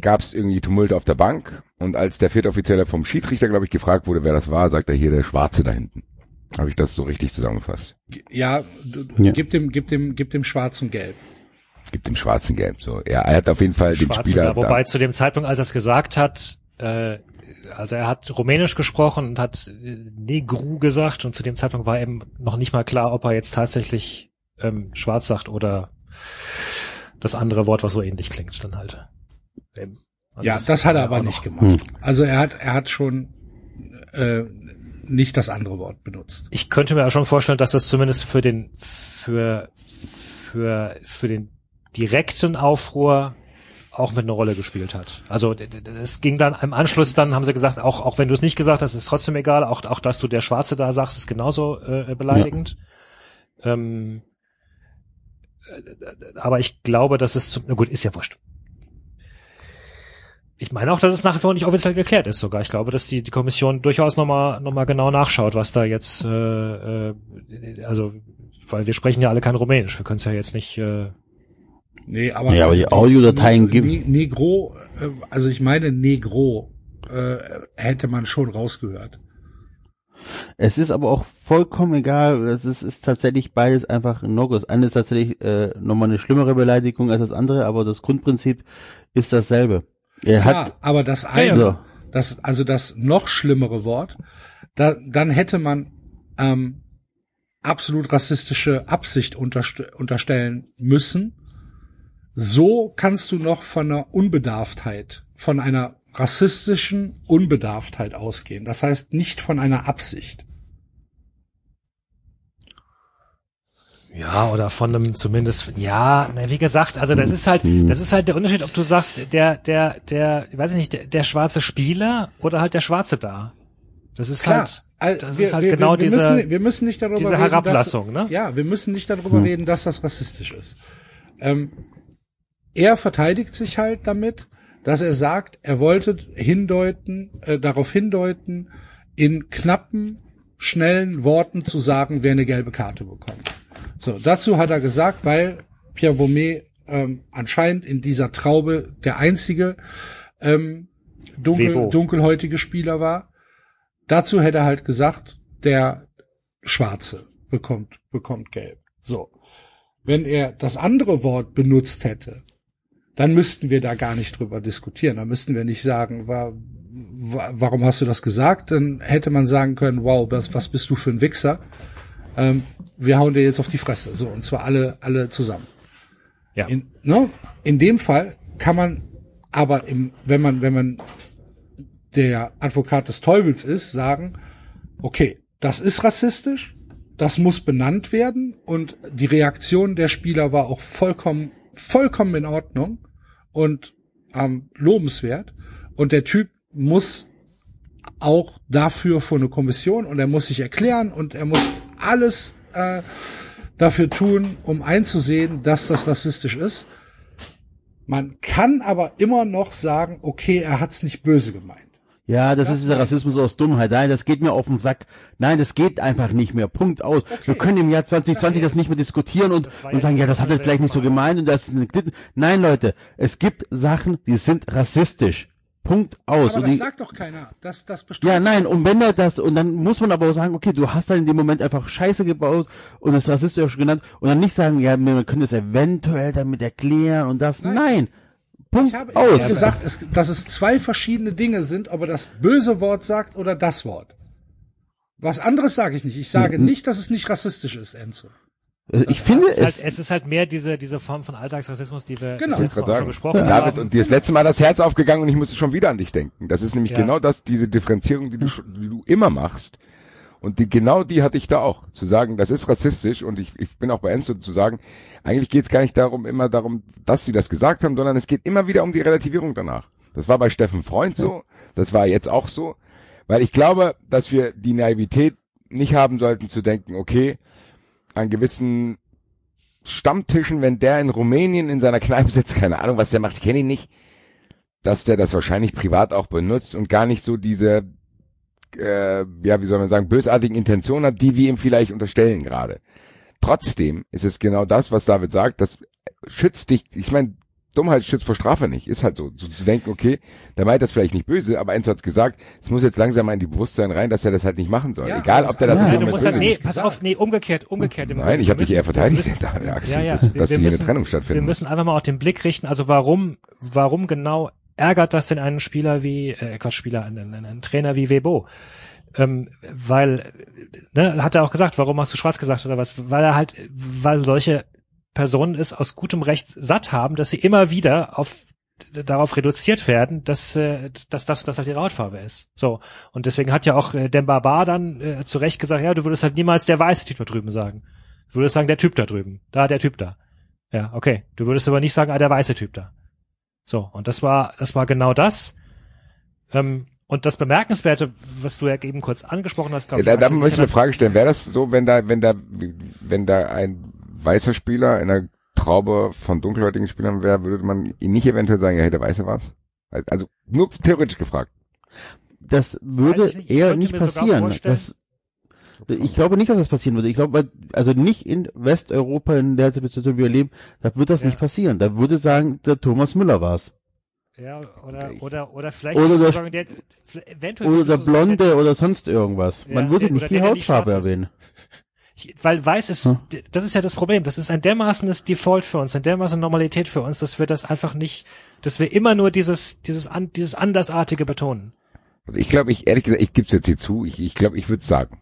gab es irgendwie Tumulte auf der Bank und als der vierte Offizielle vom Schiedsrichter, glaube ich, gefragt wurde, wer das war, sagt er hier der Schwarze da hinten. Habe ich das so richtig zusammengefasst? Ja, du, du, Ja. gib dem, gib dem, gib dem schwarzen Gelb. gibt dem Schwarzen gelb. So, ja, er hat auf jeden Fall den Schwarze Spieler. da, wobei da, zu dem Zeitpunkt, als er es gesagt hat, äh, also er hat Rumänisch gesprochen und hat äh, Negru gesagt und zu dem Zeitpunkt war eben noch nicht mal klar, ob er jetzt tatsächlich ähm, schwarz sagt oder das andere Wort, was so ähnlich klingt, dann halt. Also Ja, das hat er aber nicht gemacht. Also er hat, er hat schon äh, nicht das andere Wort benutzt. Ich könnte mir auch schon vorstellen, dass das zumindest für den für für für den direkten Aufruhr auch mit einer Rolle gespielt hat. Also es ging dann im Anschluss dann haben sie gesagt, auch auch wenn du es nicht gesagt hast, ist trotzdem egal. Auch auch dass du der Schwarze da sagst, ist genauso äh, beleidigend. Ähm, äh, aber ich glaube, dass es zum na gut ist ja wurscht. Ich meine auch, dass es nach wie vor nicht offiziell geklärt ist sogar. Ich glaube, dass die, die Kommission durchaus nochmal noch mal genau nachschaut, was da jetzt, äh, äh, also, weil wir sprechen ja alle kein Rumänisch. Wir können es ja jetzt nicht, äh, Nee, aber, Ja, aber die Audiodateien gibt- Ne- Negro, äh, also ich meine Negro äh, hätte man schon rausgehört. Es ist aber auch vollkommen egal. Es ist, ist tatsächlich beides einfach ein No-Go. Das eine ist tatsächlich äh, nochmal eine schlimmere Beleidigung als das andere, aber das Grundprinzip ist dasselbe. Er Ja, hat aber das eine, So. das, also das noch schlimmere Wort, da, dann hätte man ähm, absolut rassistische Absicht unterst unterstellen müssen. So kannst du noch von einer Unbedarftheit, von einer rassistischen Unbedarftheit ausgehen. Das heißt nicht von einer Absicht. Ja, oder von einem zumindest, ja, na, wie gesagt, also das ist halt, das ist halt der Unterschied, ob du sagst, der, der, der, ich weiß nicht, der, der schwarze Spieler oder halt der Schwarze da. Das ist Klar, halt, Al- das wir, ist halt wir, genau wir, diese, müssen, wir müssen nicht darüber diese reden, Herablassung, dass, ne? Ja, wir müssen nicht darüber reden, dass das rassistisch ist. Ähm, er verteidigt sich halt damit, dass er sagt, er wollte hindeuten, äh, darauf hindeuten, in knappen, schnellen Worten zu sagen, wer eine gelbe Karte bekommt. So, dazu hat er gesagt, weil Pierre Vaumet ähm, anscheinend in dieser Traube der einzige ähm, dunkel, dunkelhäutige Spieler war. Dazu hätte er halt gesagt, der Schwarze bekommt, bekommt gelb. So. Wenn er das andere Wort benutzt hätte, dann müssten wir da gar nicht drüber diskutieren. Da müssten wir nicht sagen, wa, wa, warum hast du das gesagt? Dann hätte man sagen können, wow, was, was bist du für ein Wichser? Ähm, wir hauen dir jetzt auf die Fresse. So, und zwar alle, alle zusammen. ja. In, ne? in dem Fall kann man aber im, wenn man, wenn man der Advokat des Teufels ist, sagen, okay, das ist rassistisch, das muss benannt werden und die Reaktion der Spieler war auch vollkommen, vollkommen in Ordnung und ähm, lobenswert und der Typ muss auch dafür vor eine Kommission und er muss sich erklären und er muss alles äh, dafür tun, um einzusehen, dass das rassistisch ist. Man kann aber immer noch sagen, okay, er hat's nicht böse gemeint. Ja, das ist der Rassismus aus Dummheit. Nein, das geht mir auf den Sack. Nein, das geht einfach nicht mehr. Punkt aus. Wir können im Jahr 2020 das, nicht mehr diskutieren und, Das und sagen, ja, das, das hat er vielleicht nicht so gemeint und das ist Nein, Leute, es gibt Sachen, die sind rassistisch. Punkt aus. Aber und das die, sagt doch keiner. Das, das bestimmt. ja, nein, und wenn er das, und dann muss man aber auch sagen, okay, du hast dann in dem Moment einfach Scheiße gebaut und das rassistisch genannt und dann nicht sagen, ja, wir können das eventuell damit erklären und das. Nein. Punkt Ich habe, ich aus. habe gesagt, es, dass es zwei verschiedene Dinge sind, ob er das böse Wort sagt oder das Wort. Was anderes sage ich nicht. Ich sage nicht, dass es nicht rassistisch ist, Enzo. Also ich finde es, ist halt, es, es ist halt mehr diese, diese Form von Alltagsrassismus, die wir Genau. letzte Gerade besprochen David, haben. und dir ist letzte Mal das Herz aufgegangen und ich musste schon wieder an dich denken. Das ist nämlich Ja. genau das, diese Differenzierung, die du, sch- die du immer machst. Und die, genau die hatte ich da auch. Zu sagen, das ist rassistisch und ich, ich bin auch bei Enzo zu sagen, eigentlich geht es gar nicht darum, immer darum, dass sie das gesagt haben, sondern es geht immer wieder um die Relativierung danach. Das war bei Steffen Freund so, das war jetzt auch so, weil ich glaube, dass wir die Naivität nicht haben sollten zu denken, okay, an gewissen Stammtischen, wenn der in Rumänien in seiner Kneipe sitzt, keine Ahnung, was der macht, ich kenne ihn nicht, dass der das wahrscheinlich privat auch benutzt und gar nicht so diese, äh, ja, wie soll man sagen, bösartigen Intentionen hat, die wir ihm vielleicht unterstellen gerade. Trotzdem ist es genau das, was David sagt, das schützt dich, ich meine, Dummheit schützt vor Strafe nicht. Ist halt so. so zu denken, okay, der meint das vielleicht nicht böse, aber Enzo hat's gesagt, es muss jetzt langsam mal in die Bewusstsein rein, dass er das halt nicht machen soll. Ja, Egal, ob der das Ja, dem du musst halt, nee, nicht pass gesagt. auf, nee, umgekehrt, umgekehrt. Nein, ich Wir habe dich eher verteidigt, wir müssen- da, Axel, Ja, ja, dass, wir- dass wir hier müssen- eine Trennung Wir stattfindet. müssen einfach mal auf den Blick richten, also warum, warum genau ärgert das denn einen Spieler wie, äh, Quatsch, Spieler, einen, einen, einen Trainer wie Webo? Ähm, weil, ne, hat er auch gesagt, warum hast du schwarz gesagt oder was? Weil er halt, weil solche Personen es aus gutem Recht satt haben, dass sie immer wieder auf darauf reduziert werden, dass, äh, dass das das halt ihre Hautfarbe ist. So. Und deswegen hat ja auch äh, Demba Ba dann äh, zu Recht gesagt, ja, du würdest halt niemals der weiße Typ da drüben sagen. Du würdest sagen, der Typ da drüben. Da, der Typ da. Ja, okay. Du würdest aber nicht sagen, ah, der weiße Typ da. So, und das war, das war genau das. Ähm, und das Bemerkenswerte, was du ja eben kurz angesprochen hast, glaube Ja, da, ich. da Axel, möchte ich eine Frage stellen. Wäre das so, wenn da, wenn da, wenn da ein weißer Spieler in einer Traube von dunkelhäutigen Spielern wäre, würde man ihn nicht eventuell sagen, ja, hey, der Weiße war's? Also nur theoretisch gefragt. Das würde nicht, ich eher nicht passieren. Das, ich glaube nicht, dass das passieren würde. Ich glaube, also nicht in Westeuropa, in der Situation, wie wir leben, da wird das Ja. nicht passieren. Da würde sagen, der Thomas Müller war's. Ja, oder, oder, oder vielleicht Oder der- sagen, der, eventuell Oder der du sagen, Blonde oder sonst irgendwas. Ja, Man würde der- nicht die der, der nicht Hautfarbe schwarz ist. Weil weiß ist, Hm. das ist ja das Problem. Das ist ein dermaßenes Default für uns, ein dermaßen Normalität für uns, dass wir das einfach nicht, dass wir immer nur dieses, dieses, an, dieses Andersartige betonen. Also ich glaube, ich ehrlich gesagt, ich gebe es jetzt hier zu, ich ich, glaube, ich würde sagen.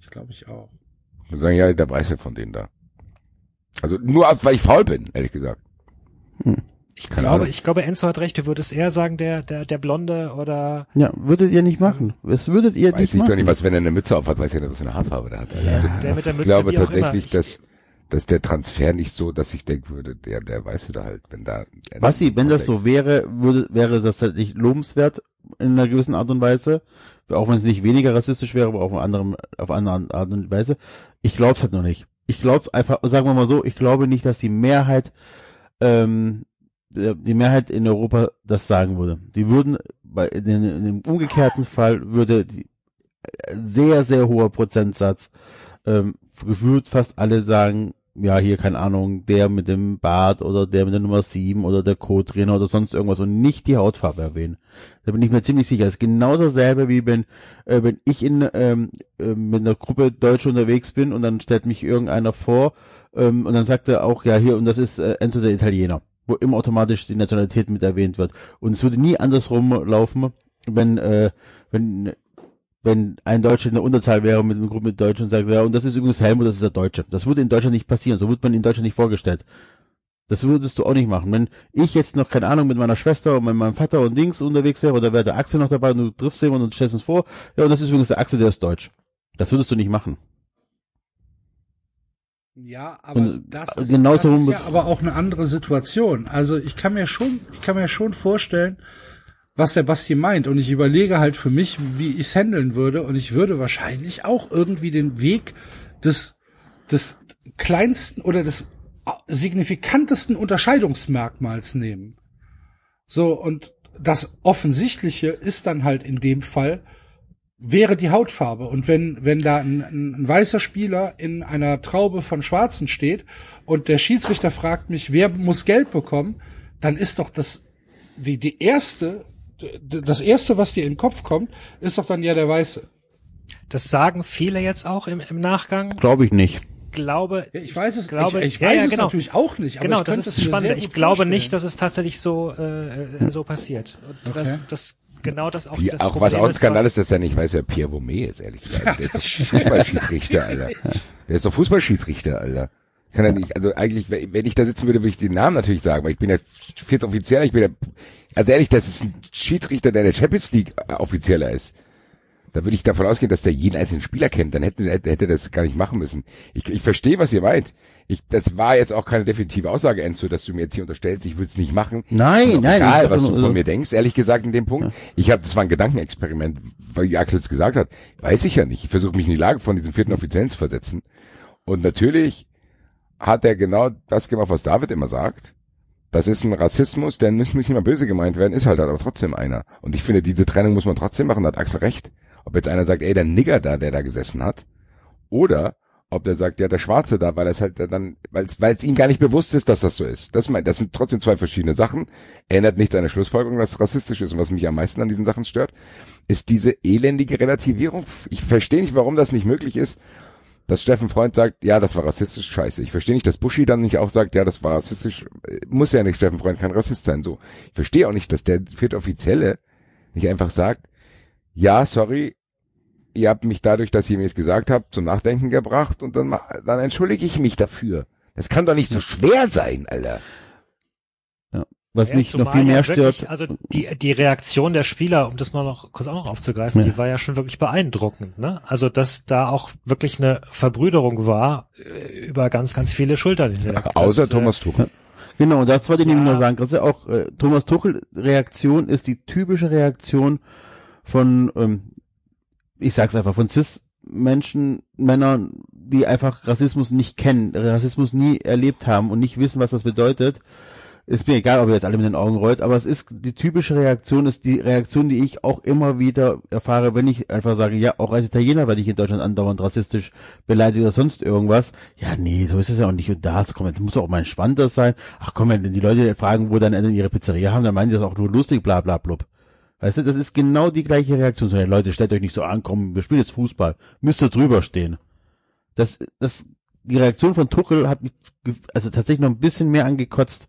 Ich glaube ich auch. Ich würde sagen, ja, der Weiße von denen da. Also nur, ab- weil ich faul bin, ehrlich gesagt. Ich Keine glaube, Ahnung. ich glaube, Enzo hat recht. Du würdest eher sagen, der, der, der Blonde oder, Ja, würdet ihr nicht machen. Das würdet ihr Weiß nicht ich doch machen. nicht, was, wenn er eine Mütze aufhat, weiß ich nicht, was für eine Haarfarbe der hat. Alter. der mit der Mütze, ich glaube tatsächlich, dass, dass der Transfer nicht so, dass ich denken würde, der, der Weiße da halt, wenn da. Basti, wenn das so wäre, würde, wäre das halt nicht lobenswert in einer gewissen Art und Weise. Auch wenn es nicht weniger rassistisch wäre, aber auf eine andere, auf eine andere Art und Weise. Ich glaube es halt noch nicht. Ich glaube einfach, sagen wir mal so, ich glaube nicht, dass die Mehrheit, ähm, die Mehrheit in Europa das sagen würde. Die würden, bei, in, in dem umgekehrten Fall würde die, äh, sehr, sehr hoher Prozentsatz, ähm, gefühlt fast alle sagen, ja, hier, keine Ahnung, der mit dem Bart oder der mit der Nummer 7 oder der Co-Trainer oder sonst irgendwas und nicht die Hautfarbe erwähnen. Da bin ich mir ziemlich sicher. Das ist genau dasselbe, wie wenn, äh, wenn ich in, ähm, äh, mit einer Gruppe Deutsche unterwegs bin und dann stellt mich irgendeiner vor ähm, und dann sagt er auch, ja, hier, und das ist äh, Enzo der Italiener, wo immer automatisch die Nationalität mit erwähnt wird. Und es würde nie andersrum laufen, wenn, äh, wenn wenn ein Deutscher in der Unterzahl wäre mit einer Gruppe mit Deutschen und sagt, ja, und das ist übrigens Helmut, das ist der Deutsche. Das würde in Deutschland nicht passieren. So wird man in Deutschland nicht vorgestellt. Das würdest du auch nicht machen. Wenn ich jetzt noch, keine Ahnung, mit meiner Schwester und mit meinem Vater und Dings unterwegs wäre, oder wäre der Axel noch dabei und du triffst jemanden und stellst uns vor, ja, und das ist übrigens der Axel, der ist deutsch. Das würdest du nicht machen. Ja, aber Und das ist, genauso das ist ja aber auch eine andere Situation. Also ich kann mir schon, ich kann mir schon vorstellen, was der Basti meint. Und ich überlege halt für mich, wie ich es handeln würde. Und ich würde wahrscheinlich auch irgendwie den Weg des, des kleinsten oder des signifikantesten Unterscheidungsmerkmals nehmen. So, und das Offensichtliche ist dann halt in dem Fall, wäre die Hautfarbe. Und wenn, wenn da ein, ein, ein weißer Spieler in einer Traube von Schwarzen steht und der Schiedsrichter fragt mich, wer muss Geld bekommen, dann ist doch das, die, die erste, das erste, was dir in den Kopf kommt, ist doch dann ja der Weiße. das sagen viele jetzt auch im, im Nachgang. Glaube ich nicht. Glaube, Ja, ich weiß es, glaube, ich, ich ja, weiß ja, es genau. natürlich auch nicht, aber genau, ich das ist es mir spannend. sehr Ich glaube vorstellen. nicht, dass es tatsächlich so äh, äh, so passiert. Und das, Okay. das genau das auch Wie, das auch was Problem auch ein Skandal was- ist, dass er nicht weiß, wer Pierre Vomé ist, ehrlich gesagt. Der ist doch Fußballschiedsrichter, Alter. Der ist doch Fußballschiedsrichter, Alter. Kann er nicht, also eigentlich, wenn ich da sitzen würde, würde ich den Namen natürlich sagen, weil ich bin ja viert Offizieller, ich bin ja, also ehrlich, das ist ein Schiedsrichter, der der Champions League äh, Offizieller ist. Da würde ich davon ausgehen, dass der jeden einzelnen Spieler kennt, dann hätte, hätte, hätte er das gar nicht machen müssen. Ich, ich verstehe, was ihr meint. Ich, das war jetzt auch keine definitive Aussage, Enzo, dass du mir jetzt hier unterstellst, ich würde es nicht machen. Nein, nein, Egal, was du von mir denkst, ehrlich gesagt, in dem Punkt. Ich habe, das war ein Gedankenexperiment, weil Axel es gesagt hat. Weiß ich ja nicht. Ich versuche mich in die Lage von diesem vierten Offiziellen zu versetzen. Und natürlich hat er genau das gemacht, was David immer sagt. Das ist ein Rassismus, der nicht, nicht immer böse gemeint werden, ist halt, halt aber trotzdem einer. Und ich finde, diese Trennung muss man trotzdem machen, da hat Axel recht. Ob jetzt einer sagt, ey, der Nigger da, der da gesessen hat, oder ob der sagt, ja, der Schwarze da, weil es halt dann, weil es ihm gar nicht bewusst ist, dass das so ist. Das, mein, das sind trotzdem zwei verschiedene Sachen. Ändert nicht seine Schlussfolgerung, dass es rassistisch ist. Und was mich am meisten an diesen Sachen stört, ist diese elendige Relativierung. Ich verstehe nicht, warum das nicht möglich ist, dass Steffen Freund sagt, ja, das war rassistisch, scheiße. Ich verstehe nicht, dass Buschi dann nicht auch sagt, ja, das war rassistisch. Muss ja nicht, Steffen Freund kann Rassist sein. So. Ich verstehe auch nicht, dass der vierte Offizielle nicht einfach sagt, ja, sorry, ihr habt mich dadurch, dass ihr mir es gesagt habt, zum Nachdenken gebracht und dann, dann entschuldige ich mich dafür. Das kann doch nicht so schwer sein, Alter. Ja. Was Ja, mich noch viel mehr ja wirklich, stört, Also die, die Reaktion der Spieler, um das mal noch kurz auch noch aufzugreifen, Ja. die war ja schon wirklich beeindruckend. Ne? Also dass da auch wirklich eine Verbrüderung war äh, über ganz, ganz viele Schultern hinweg. Das, Außer äh, Thomas Tuchel. Genau, das wollte ich Ja. nämlich nur sagen. Das ist ja auch, äh, Thomas Tuchel Reaktion ist die typische Reaktion von, ähm, ich sag's einfach, von Cis-Menschen, Männern, die einfach Rassismus nicht kennen, Rassismus nie erlebt haben und nicht wissen, was das bedeutet. Ist mir egal, ob ihr jetzt alle mit den Augen rollt, aber es ist die typische Reaktion, ist die Reaktion, die ich auch immer wieder erfahre, wenn ich einfach sage, ja, auch als Italiener werde ich in Deutschland andauernd rassistisch beleidigt oder sonst irgendwas. Ja, nee, so ist es ja auch nicht. Und da komm, jetzt muss auch mal Schwander sein. Ach komm, wenn die Leute fragen, wo dann ihre Pizzeria haben, dann meinen die das auch nur lustig, bla bla blub. Weißt du, das ist genau die gleiche Reaktion. So, ja, Leute, stellt euch nicht so an, komm, wir spielen jetzt Fußball. Müsst ihr drüber stehen. Das, das, die Reaktion von Tuchel hat mich, also tatsächlich noch ein bisschen mehr angekotzt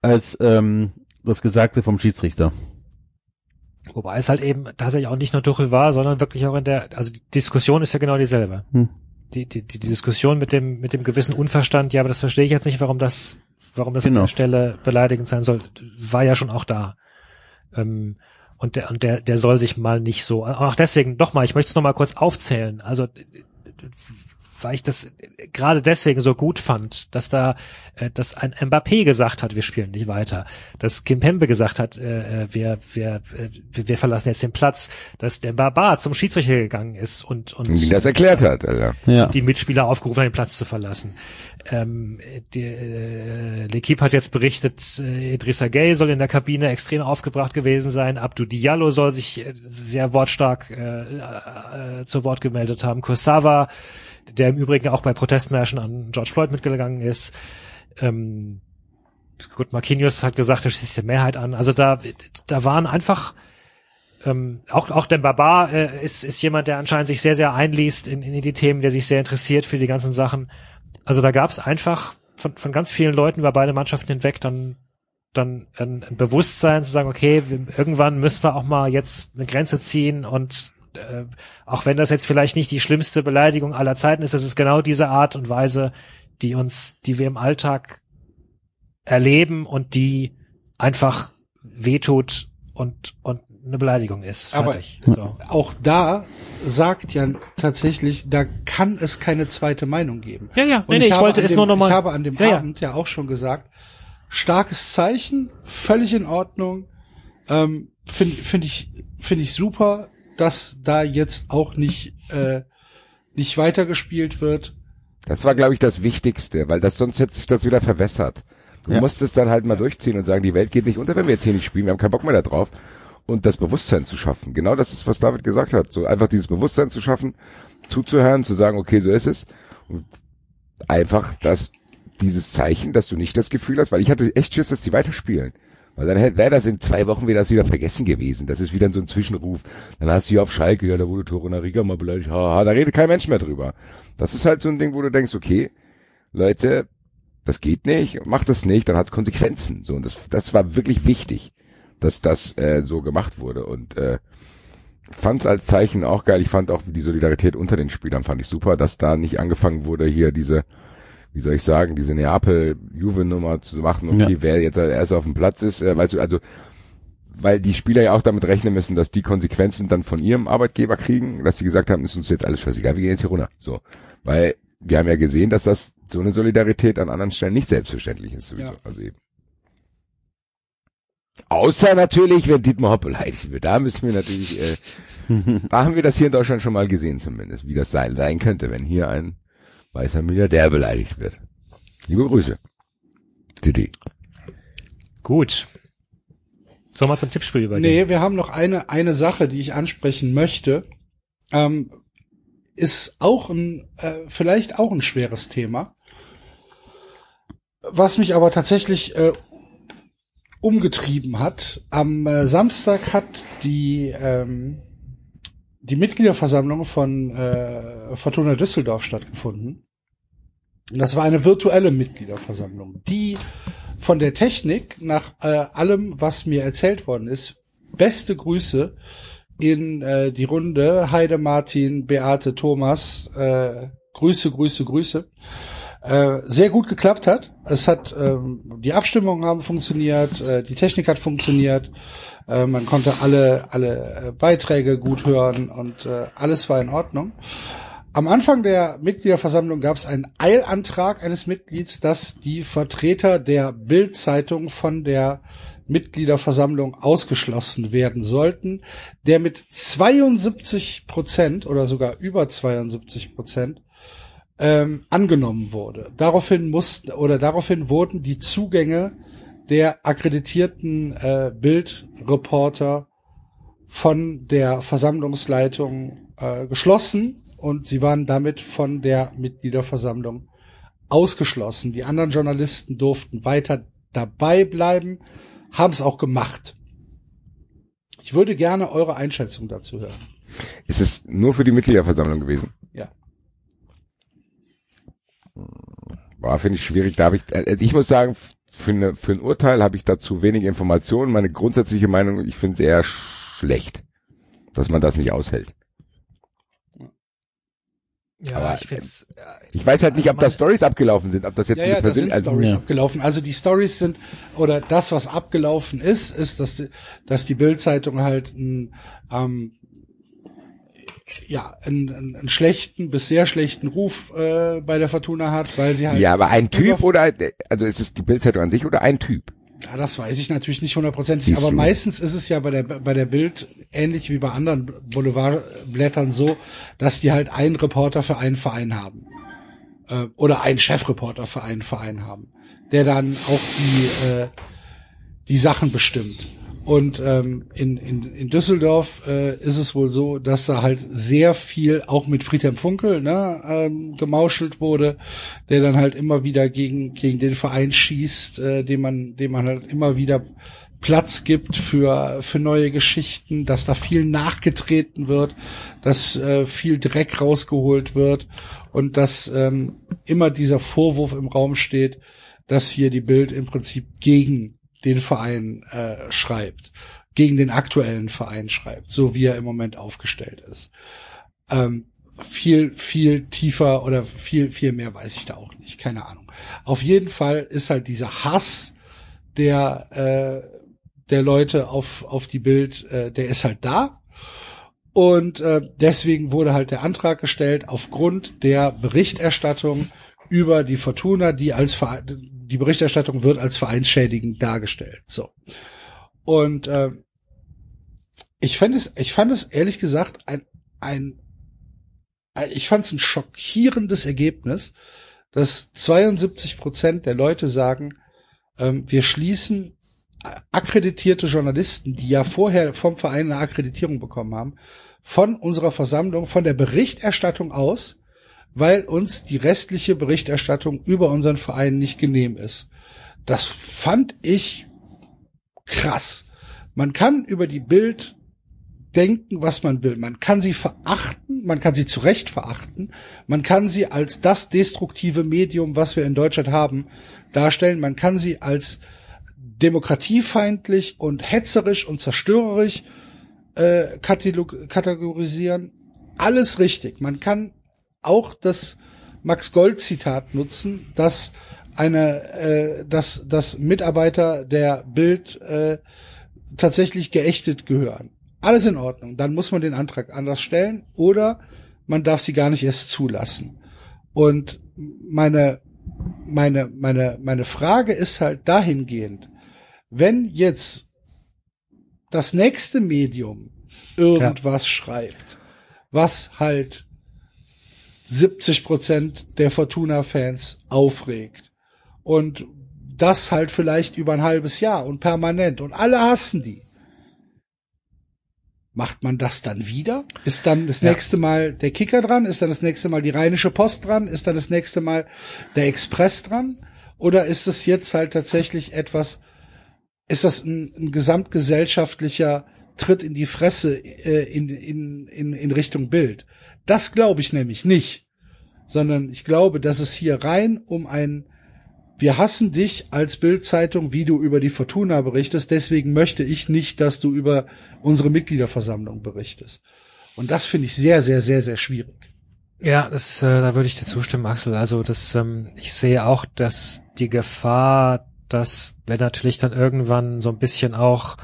als ähm, das Gesagte vom Schiedsrichter. Wobei es halt eben tatsächlich auch nicht nur Tuchel war, sondern wirklich auch in der, also die Diskussion ist ja genau dieselbe. Hm. Die, die, die Diskussion mit dem, mit dem gewissen Unverstand, ja, aber das verstehe ich jetzt nicht, warum das, warum das Genau. an der Stelle beleidigend sein soll, war ja schon auch da. Ähm, und der, und der, der soll sich mal nicht so, auch deswegen, doch mal, ich möchte es noch mal kurz aufzählen. Also, weil ich das gerade deswegen so gut fand, dass da, äh, dass ein Mbappé gesagt hat, wir spielen nicht weiter, dass Kim Pembe gesagt hat, äh, äh, wir, wir, äh, wir, wir verlassen jetzt den Platz, dass der Baba zum Schiedsrichter gegangen ist und, und Und wie das erklärt hat, Alter. Ja. die Mitspieler aufgerufen, den Platz zu verlassen. Ähm, die, äh, L'Equipe hat jetzt berichtet, äh, Idrissa Gay soll in der Kabine extrem aufgebracht gewesen sein. Abdou Diallo soll sich äh, sehr wortstark äh, äh, zu Wort gemeldet haben. Kursawa, der im Übrigen auch bei Protestmärschen an George Floyd mitgegangen ist. Ähm, gut, Marquinhos hat gesagt, er schließt die Mehrheit an. Also da, da waren einfach ähm, auch auch der Baba äh, ist ist jemand, der anscheinend sich sehr sehr einliest in, in die Themen, der sich sehr interessiert für die ganzen Sachen. Also da gab es einfach von von ganz vielen Leuten über beide Mannschaften hinweg dann dann ein, ein Bewusstsein zu sagen, okay, wir, irgendwann müssen wir auch mal jetzt eine Grenze ziehen und äh, auch wenn das jetzt vielleicht nicht die schlimmste Beleidigung aller Zeiten ist, es ist genau diese Art und Weise, die uns, die wir im Alltag erleben und die einfach wehtut und und eine Beleidigung ist. Aber- Fertig. so. Auch da sagt ja tatsächlich, da kann es keine zweite Meinung geben. Ja, ja, Und nee, nee, ich habe wollte an es dem, nur noch mal- Ich habe an dem Ja, ja. Abend ja auch schon gesagt, starkes Zeichen, völlig in Ordnung. Ähm, Finde find ich, finde ich super, dass da jetzt auch nicht, äh, nicht weitergespielt wird. Das war, glaube ich, das Wichtigste, weil das sonst hätte sich das wieder verwässert. Du Ja. musst es dann halt mal durchziehen und sagen, die Welt geht nicht unter, wenn wir jetzt hier nicht spielen, wir haben keinen Bock mehr da drauf. Und das Bewusstsein zu schaffen. Genau das ist, was David gesagt hat. So einfach dieses Bewusstsein zu schaffen, zuzuhören, zu sagen, okay, so ist es. Und einfach das, dieses Zeichen, dass du nicht das Gefühl hast, weil ich hatte echt Schiss, dass die weiterspielen. Weil dann wäre das in zwei Wochen wieder das wieder vergessen gewesen. Das ist wieder so ein Zwischenruf. Dann hast du hier auf Schalke, ja, da wurde Tore nach Riga mal beleidigt, haha, da redet kein Mensch mehr drüber. Das ist halt so ein Ding, wo du denkst, okay, Leute, das geht nicht, macht das nicht, dann hat es Konsequenzen. So, und das, das war wirklich wichtig, dass das äh, so gemacht wurde. Und äh, fand es als Zeichen auch geil. Ich fand auch die Solidarität unter den Spielern fand ich super, dass da nicht angefangen wurde, hier diese, wie soll ich sagen, diese Neapel-Juve-Nummer zu machen, okay, Ja. wer jetzt erst auf dem Platz ist, äh, weißt du, also weil die Spieler ja auch damit rechnen müssen, dass die Konsequenzen dann von ihrem Arbeitgeber kriegen, dass sie gesagt haben, ist uns jetzt alles scheißegal, wir gehen jetzt hier runter. So. Weil wir haben ja gesehen, dass das so eine Solidarität an anderen Stellen nicht selbstverständlich ist. Sowieso. Ja. Also eben. Außer natürlich, wenn Dietmar Hopp beleidigt wird. Da müssen wir natürlich, äh, da haben wir das hier in Deutschland schon mal gesehen zumindest, wie das sein, sein könnte, wenn hier ein weißer Milliardär beleidigt wird. Liebe Grüße. Didi. Gut. Sollen wir zum Tippspiel übergehen? Nee, wir haben noch eine, eine Sache, die ich ansprechen möchte. Ähm, ist auch ein, äh, vielleicht auch ein schweres Thema. Was mich aber tatsächlich äh, umgetrieben hat. Am äh, Samstag hat die ähm, die Mitgliederversammlung von äh, Fortuna Düsseldorf stattgefunden. Und das war eine virtuelle Mitgliederversammlung, die von der Technik nach äh, allem, was mir erzählt worden ist, beste Grüße in äh, die Runde. Heide, Martin, Beate, Thomas, äh, Grüße, Grüße, Grüße. Äh, sehr gut geklappt hat. Es hat ähm, die Abstimmungen haben funktioniert, äh, die Technik hat funktioniert, äh, man konnte alle alle äh, Beiträge gut hören und äh, alles war in Ordnung. Am Anfang der Mitgliederversammlung gab es einen Eilantrag eines Mitglieds, dass die Vertreter der Bild-Zeitung von der Mitgliederversammlung ausgeschlossen werden sollten, der mit 72 Prozent oder sogar über 72 Prozent ähm, angenommen wurde. Daraufhin mussten oder daraufhin wurden die Zugänge der akkreditierten äh, Bildreporter von der Versammlungsleitung äh, geschlossen und sie waren damit von der Mitgliederversammlung ausgeschlossen. Die anderen Journalisten durften weiter dabei bleiben, haben es auch gemacht. Ich würde gerne eure Einschätzung dazu hören. Ist es nur für die Mitgliederversammlung gewesen? Ja. War finde ich schwierig. Da habe ich, äh, ich muss sagen, für, eine, für ein Urteil habe ich dazu wenig Informationen. Meine grundsätzliche Meinung, ich finde es eher schlecht, dass man das nicht aushält. Ja, Aber, ich find's, äh, Ich weiß halt nicht, Also ob da Stories abgelaufen sind, ob das jetzt Ja, eine ja, da sind also, Stories ja. abgelaufen. Also die Stories sind, oder das, was abgelaufen ist, ist, dass die, dass die Bildzeitung halt ein, ähm, ja, einen, einen, einen schlechten bis sehr schlechten Ruf äh, bei der Fortuna hat, weil sie halt. Ja, aber ein Typ oder, also ist es die Bildzeitung an sich oder ein Typ? Ja, das weiß ich natürlich nicht hundertprozentig, aber du. meistens ist es ja bei der bei der Bild ähnlich wie bei anderen Boulevardblättern so, dass die halt einen Reporter für einen Verein haben äh, oder einen Chefreporter für einen Verein haben, der dann auch die äh, die Sachen bestimmt. Und ähm, in, in, in Düsseldorf äh, ist es wohl so, dass da halt sehr viel auch mit Friedhelm Funkel ne, ähm, gemauschelt wurde, der dann halt immer wieder gegen gegen den Verein schießt, äh, dem man dem man halt immer wieder Platz gibt für für neue Geschichten, dass da viel nachgetreten wird, dass äh, viel Dreck rausgeholt wird und dass ähm, immer dieser Vorwurf im Raum steht, dass hier die Bild im Prinzip gegen den Verein äh, schreibt, gegen den aktuellen Verein schreibt, so wie er im Moment aufgestellt ist. Ähm, viel, viel tiefer oder viel, viel mehr weiß ich da auch nicht, keine Ahnung. Auf jeden Fall ist halt dieser Hass der, äh, der Leute auf, auf die Bild, äh, der ist halt da. Und äh, deswegen wurde halt der Antrag gestellt aufgrund der Berichterstattung über die Fortuna, die als Verein, die Berichterstattung wird als vereinsschädigend dargestellt. So. Und äh, ich fand es, ich fand es ehrlich gesagt ein, ein, ein ich fand es ein schockierendes Ergebnis, dass 72 Prozent der Leute sagen, ähm, wir schließen akkreditierte Journalisten, die ja vorher vom Verein eine Akkreditierung bekommen haben, von unserer Versammlung, von der Berichterstattung aus, weil uns die restliche Berichterstattung über unseren Verein nicht genehm ist. Das fand ich krass. Man kann über die Bild denken, was man will. Man kann sie verachten, man kann sie zu Recht verachten, man kann sie als das destruktive Medium, was wir in Deutschland haben, darstellen. Man kann sie als demokratiefeindlich und hetzerisch und zerstörerisch äh, kategorisieren. Alles richtig. Man kann auch das Max Gold Zitat nutzen, dass eine, äh, dass, dass Mitarbeiter der Bild äh, tatsächlich geächtet gehören. Alles in Ordnung. Dann muss man den Antrag anders stellen oder man darf sie gar nicht erst zulassen. Und meine, meine, meine, meine Frage ist halt dahingehend, wenn jetzt das nächste Medium irgendwas schreibt, was halt 70 Prozent der Fortuna-Fans aufregt und das halt vielleicht über ein halbes Jahr und permanent und alle hassen die. Macht man das dann wieder? Ist dann das nächste Mal der Kicker dran? Ist dann das nächste Mal die Rheinische Post dran? Ist dann das nächste Mal der Express dran? Oder ist es jetzt halt tatsächlich etwas, ist das ein, ein gesamtgesellschaftlicher Tritt in die Fresse äh, in, in, in, in Richtung Bild? Das glaube ich nämlich nicht. Sondern ich glaube, dass es hier rein um ein wir hassen dich als Bildzeitung, wie du über die Fortuna berichtest, deswegen möchte ich nicht, dass du über unsere Mitgliederversammlung berichtest. Und das finde ich sehr, sehr, sehr, sehr schwierig. Ja, das, äh, da würde ich dir zustimmen, Axel. Also das, ähm, ich sehe auch, dass die Gefahr, dass wir natürlich dann irgendwann so ein bisschen auch,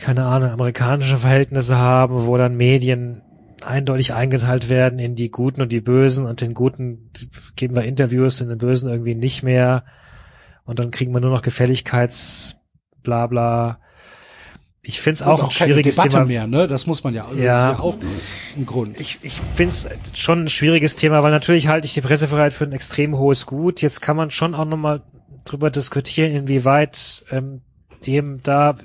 keine Ahnung, amerikanische Verhältnisse haben, wo dann Medien eindeutig eingeteilt werden in die Guten und die Bösen und den Guten geben wir Interviews, in den Bösen irgendwie nicht mehr und dann kriegen wir nur noch Gefälligkeits blabla. Ich finde es auch, Und ein schwieriges Debatte Thema. mehr, ne? Das muss man ja, Ja. ist ja auch ein Grund. Ich, ich finde es schon ein schwieriges Thema, weil natürlich halte ich die Pressefreiheit für ein extrem hohes Gut. Jetzt kann man schon auch nochmal drüber diskutieren, inwieweit ähm, dem da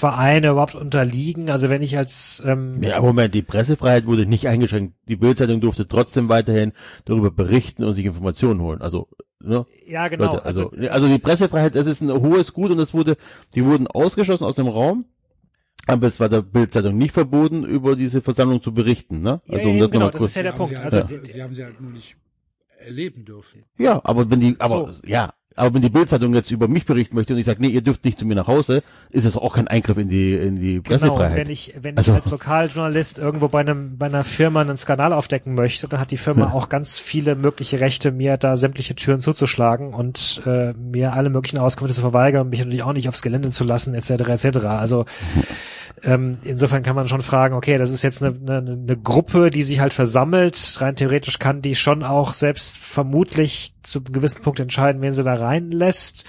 Vereine überhaupt unterliegen. Also wenn ich als ähm, Ja, Moment, die Pressefreiheit wurde nicht eingeschränkt. Die Bildzeitung durfte trotzdem weiterhin darüber berichten und sich Informationen holen. Also, ne? ja genau, Leute, also, also die Pressefreiheit, das ist ein hohes Gut und das wurde, die wurden ausgeschlossen aus dem Raum. Aber es war der Bildzeitung nicht verboten, über diese Versammlung zu berichten, ne? Ja, Also ja, um das genau, nochmal das ist ja der Punkt. Sie Also die- sie haben sie halt nur nicht erleben dürfen. Ja, aber wenn die, aber ja, aber wenn die Bildzeitung jetzt über mich berichten möchte und ich sage, nee, ihr dürft nicht zu mir nach Hause, ist das auch kein Eingriff in die in die Genau, und Pressefreiheit. wenn ich, wenn Also- ich als Lokaljournalist irgendwo bei einem, bei einer Firma einen Skandal aufdecken möchte, dann hat die Firma Ja. auch ganz viele mögliche Rechte, mir da sämtliche Türen zuzuschlagen und äh, mir alle möglichen Auskünfte zu verweigern, mich natürlich auch nicht aufs Gelände zu lassen, etc. etc. Also ähm, insofern kann man schon fragen, okay, das ist jetzt eine, eine, eine Gruppe, die sich halt versammelt. Rein theoretisch kann die schon auch selbst vermutlich zu einem gewissen Punkt entscheiden, wen sie da reinlässt.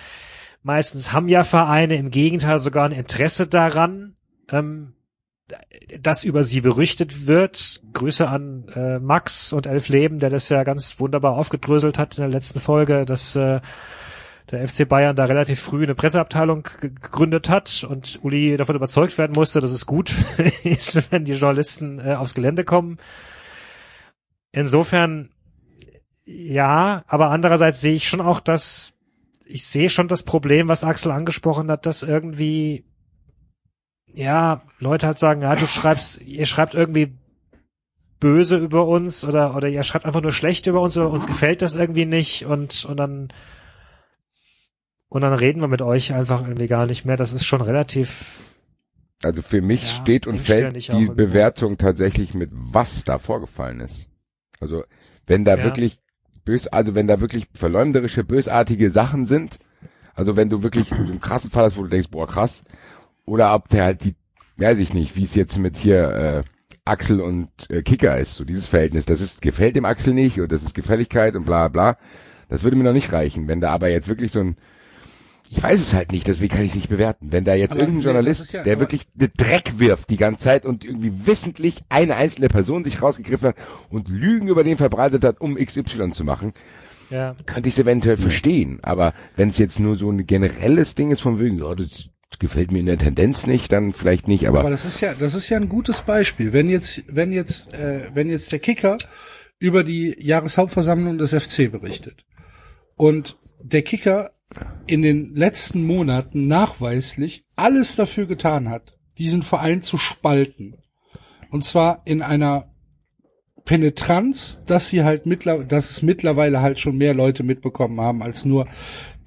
Meistens haben ja Vereine im Gegenteil sogar ein Interesse daran, ähm, dass über sie berichtet wird. Grüße an äh, Max und Elf Leben, der das ja ganz wunderbar aufgedröselt hat in der letzten Folge, dass äh, der FC Bayern da relativ früh eine Presseabteilung ge- gegründet hat und Uli davon überzeugt werden musste, dass es gut ist, wenn die Journalisten äh, aufs Gelände kommen. Insofern ja, aber andererseits sehe ich schon auch das, ich sehe schon das Problem, was Axel angesprochen hat, dass irgendwie ja, Leute halt sagen, ja, du schreibst, ihr schreibt irgendwie böse über uns oder oder ihr schreibt einfach nur schlecht über uns oder uns gefällt das irgendwie nicht und und dann und dann reden wir mit euch einfach irgendwie gar nicht mehr. Das ist schon relativ Also für mich Ja, steht und fällt die. Bewertung tatsächlich mit, was da vorgefallen ist. Also wenn da Ja. wirklich bös, also wenn da wirklich verleumderische, bösartige Sachen sind, also wenn du wirklich einen krassen Fall hast, wo du denkst, boah krass, oder ob der halt die, weiß ich nicht, wie es jetzt mit hier äh, Axel und äh, Kicker ist, so dieses Verhältnis, das ist gefällt dem Axel nicht und das ist Gefälligkeit und bla bla. Das würde mir noch nicht reichen. Wenn da aber jetzt wirklich so ein ich weiß es halt nicht, deswegen kann ich es nicht bewerten. Wenn da jetzt Aber irgendein nee, Journalist, ja- der wirklich den Dreck wirft die ganze Zeit und irgendwie wissentlich eine einzelne Person sich rausgegriffen hat und Lügen über den verbreitet hat, um XY zu machen, ja könnte ich es eventuell verstehen. Aber wenn es jetzt nur so ein generelles Ding ist von wegen, ja, das gefällt mir in der Tendenz nicht, dann vielleicht nicht. Aber, Aber das ist ja, das ist ja ein gutes Beispiel. Wenn jetzt, wenn jetzt, äh, wenn jetzt der Kicker über die Jahreshauptversammlung des FC berichtet und der Kicker in den letzten Monaten nachweislich alles dafür getan hat, diesen Verein zu spalten. Und zwar in einer Penetranz, dass sie halt mittlerweile, dass es mittlerweile halt schon mehr Leute mitbekommen haben als nur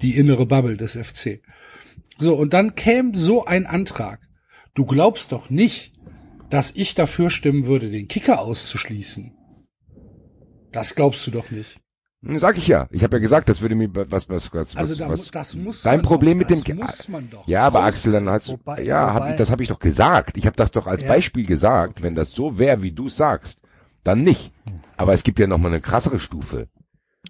die innere Bubble des FC. So, und dann käme so ein Antrag. Du glaubst doch nicht, dass ich dafür stimmen würde, den Kicker auszuschließen. Das glaubst du doch nicht. Sag ich ja. Ich habe ja gesagt, das würde mir was, was, was, Also was, da, was das muss Dein man Problem doch, mit das dem, muss man doch. ja, aber Axel, dann hast du, ja, hab wobei- ich, das habe ich doch gesagt. Ich habe das doch als Ja. Beispiel gesagt. Wenn das so wäre, wie du sagst, dann nicht. Aber es gibt ja noch mal eine krassere Stufe.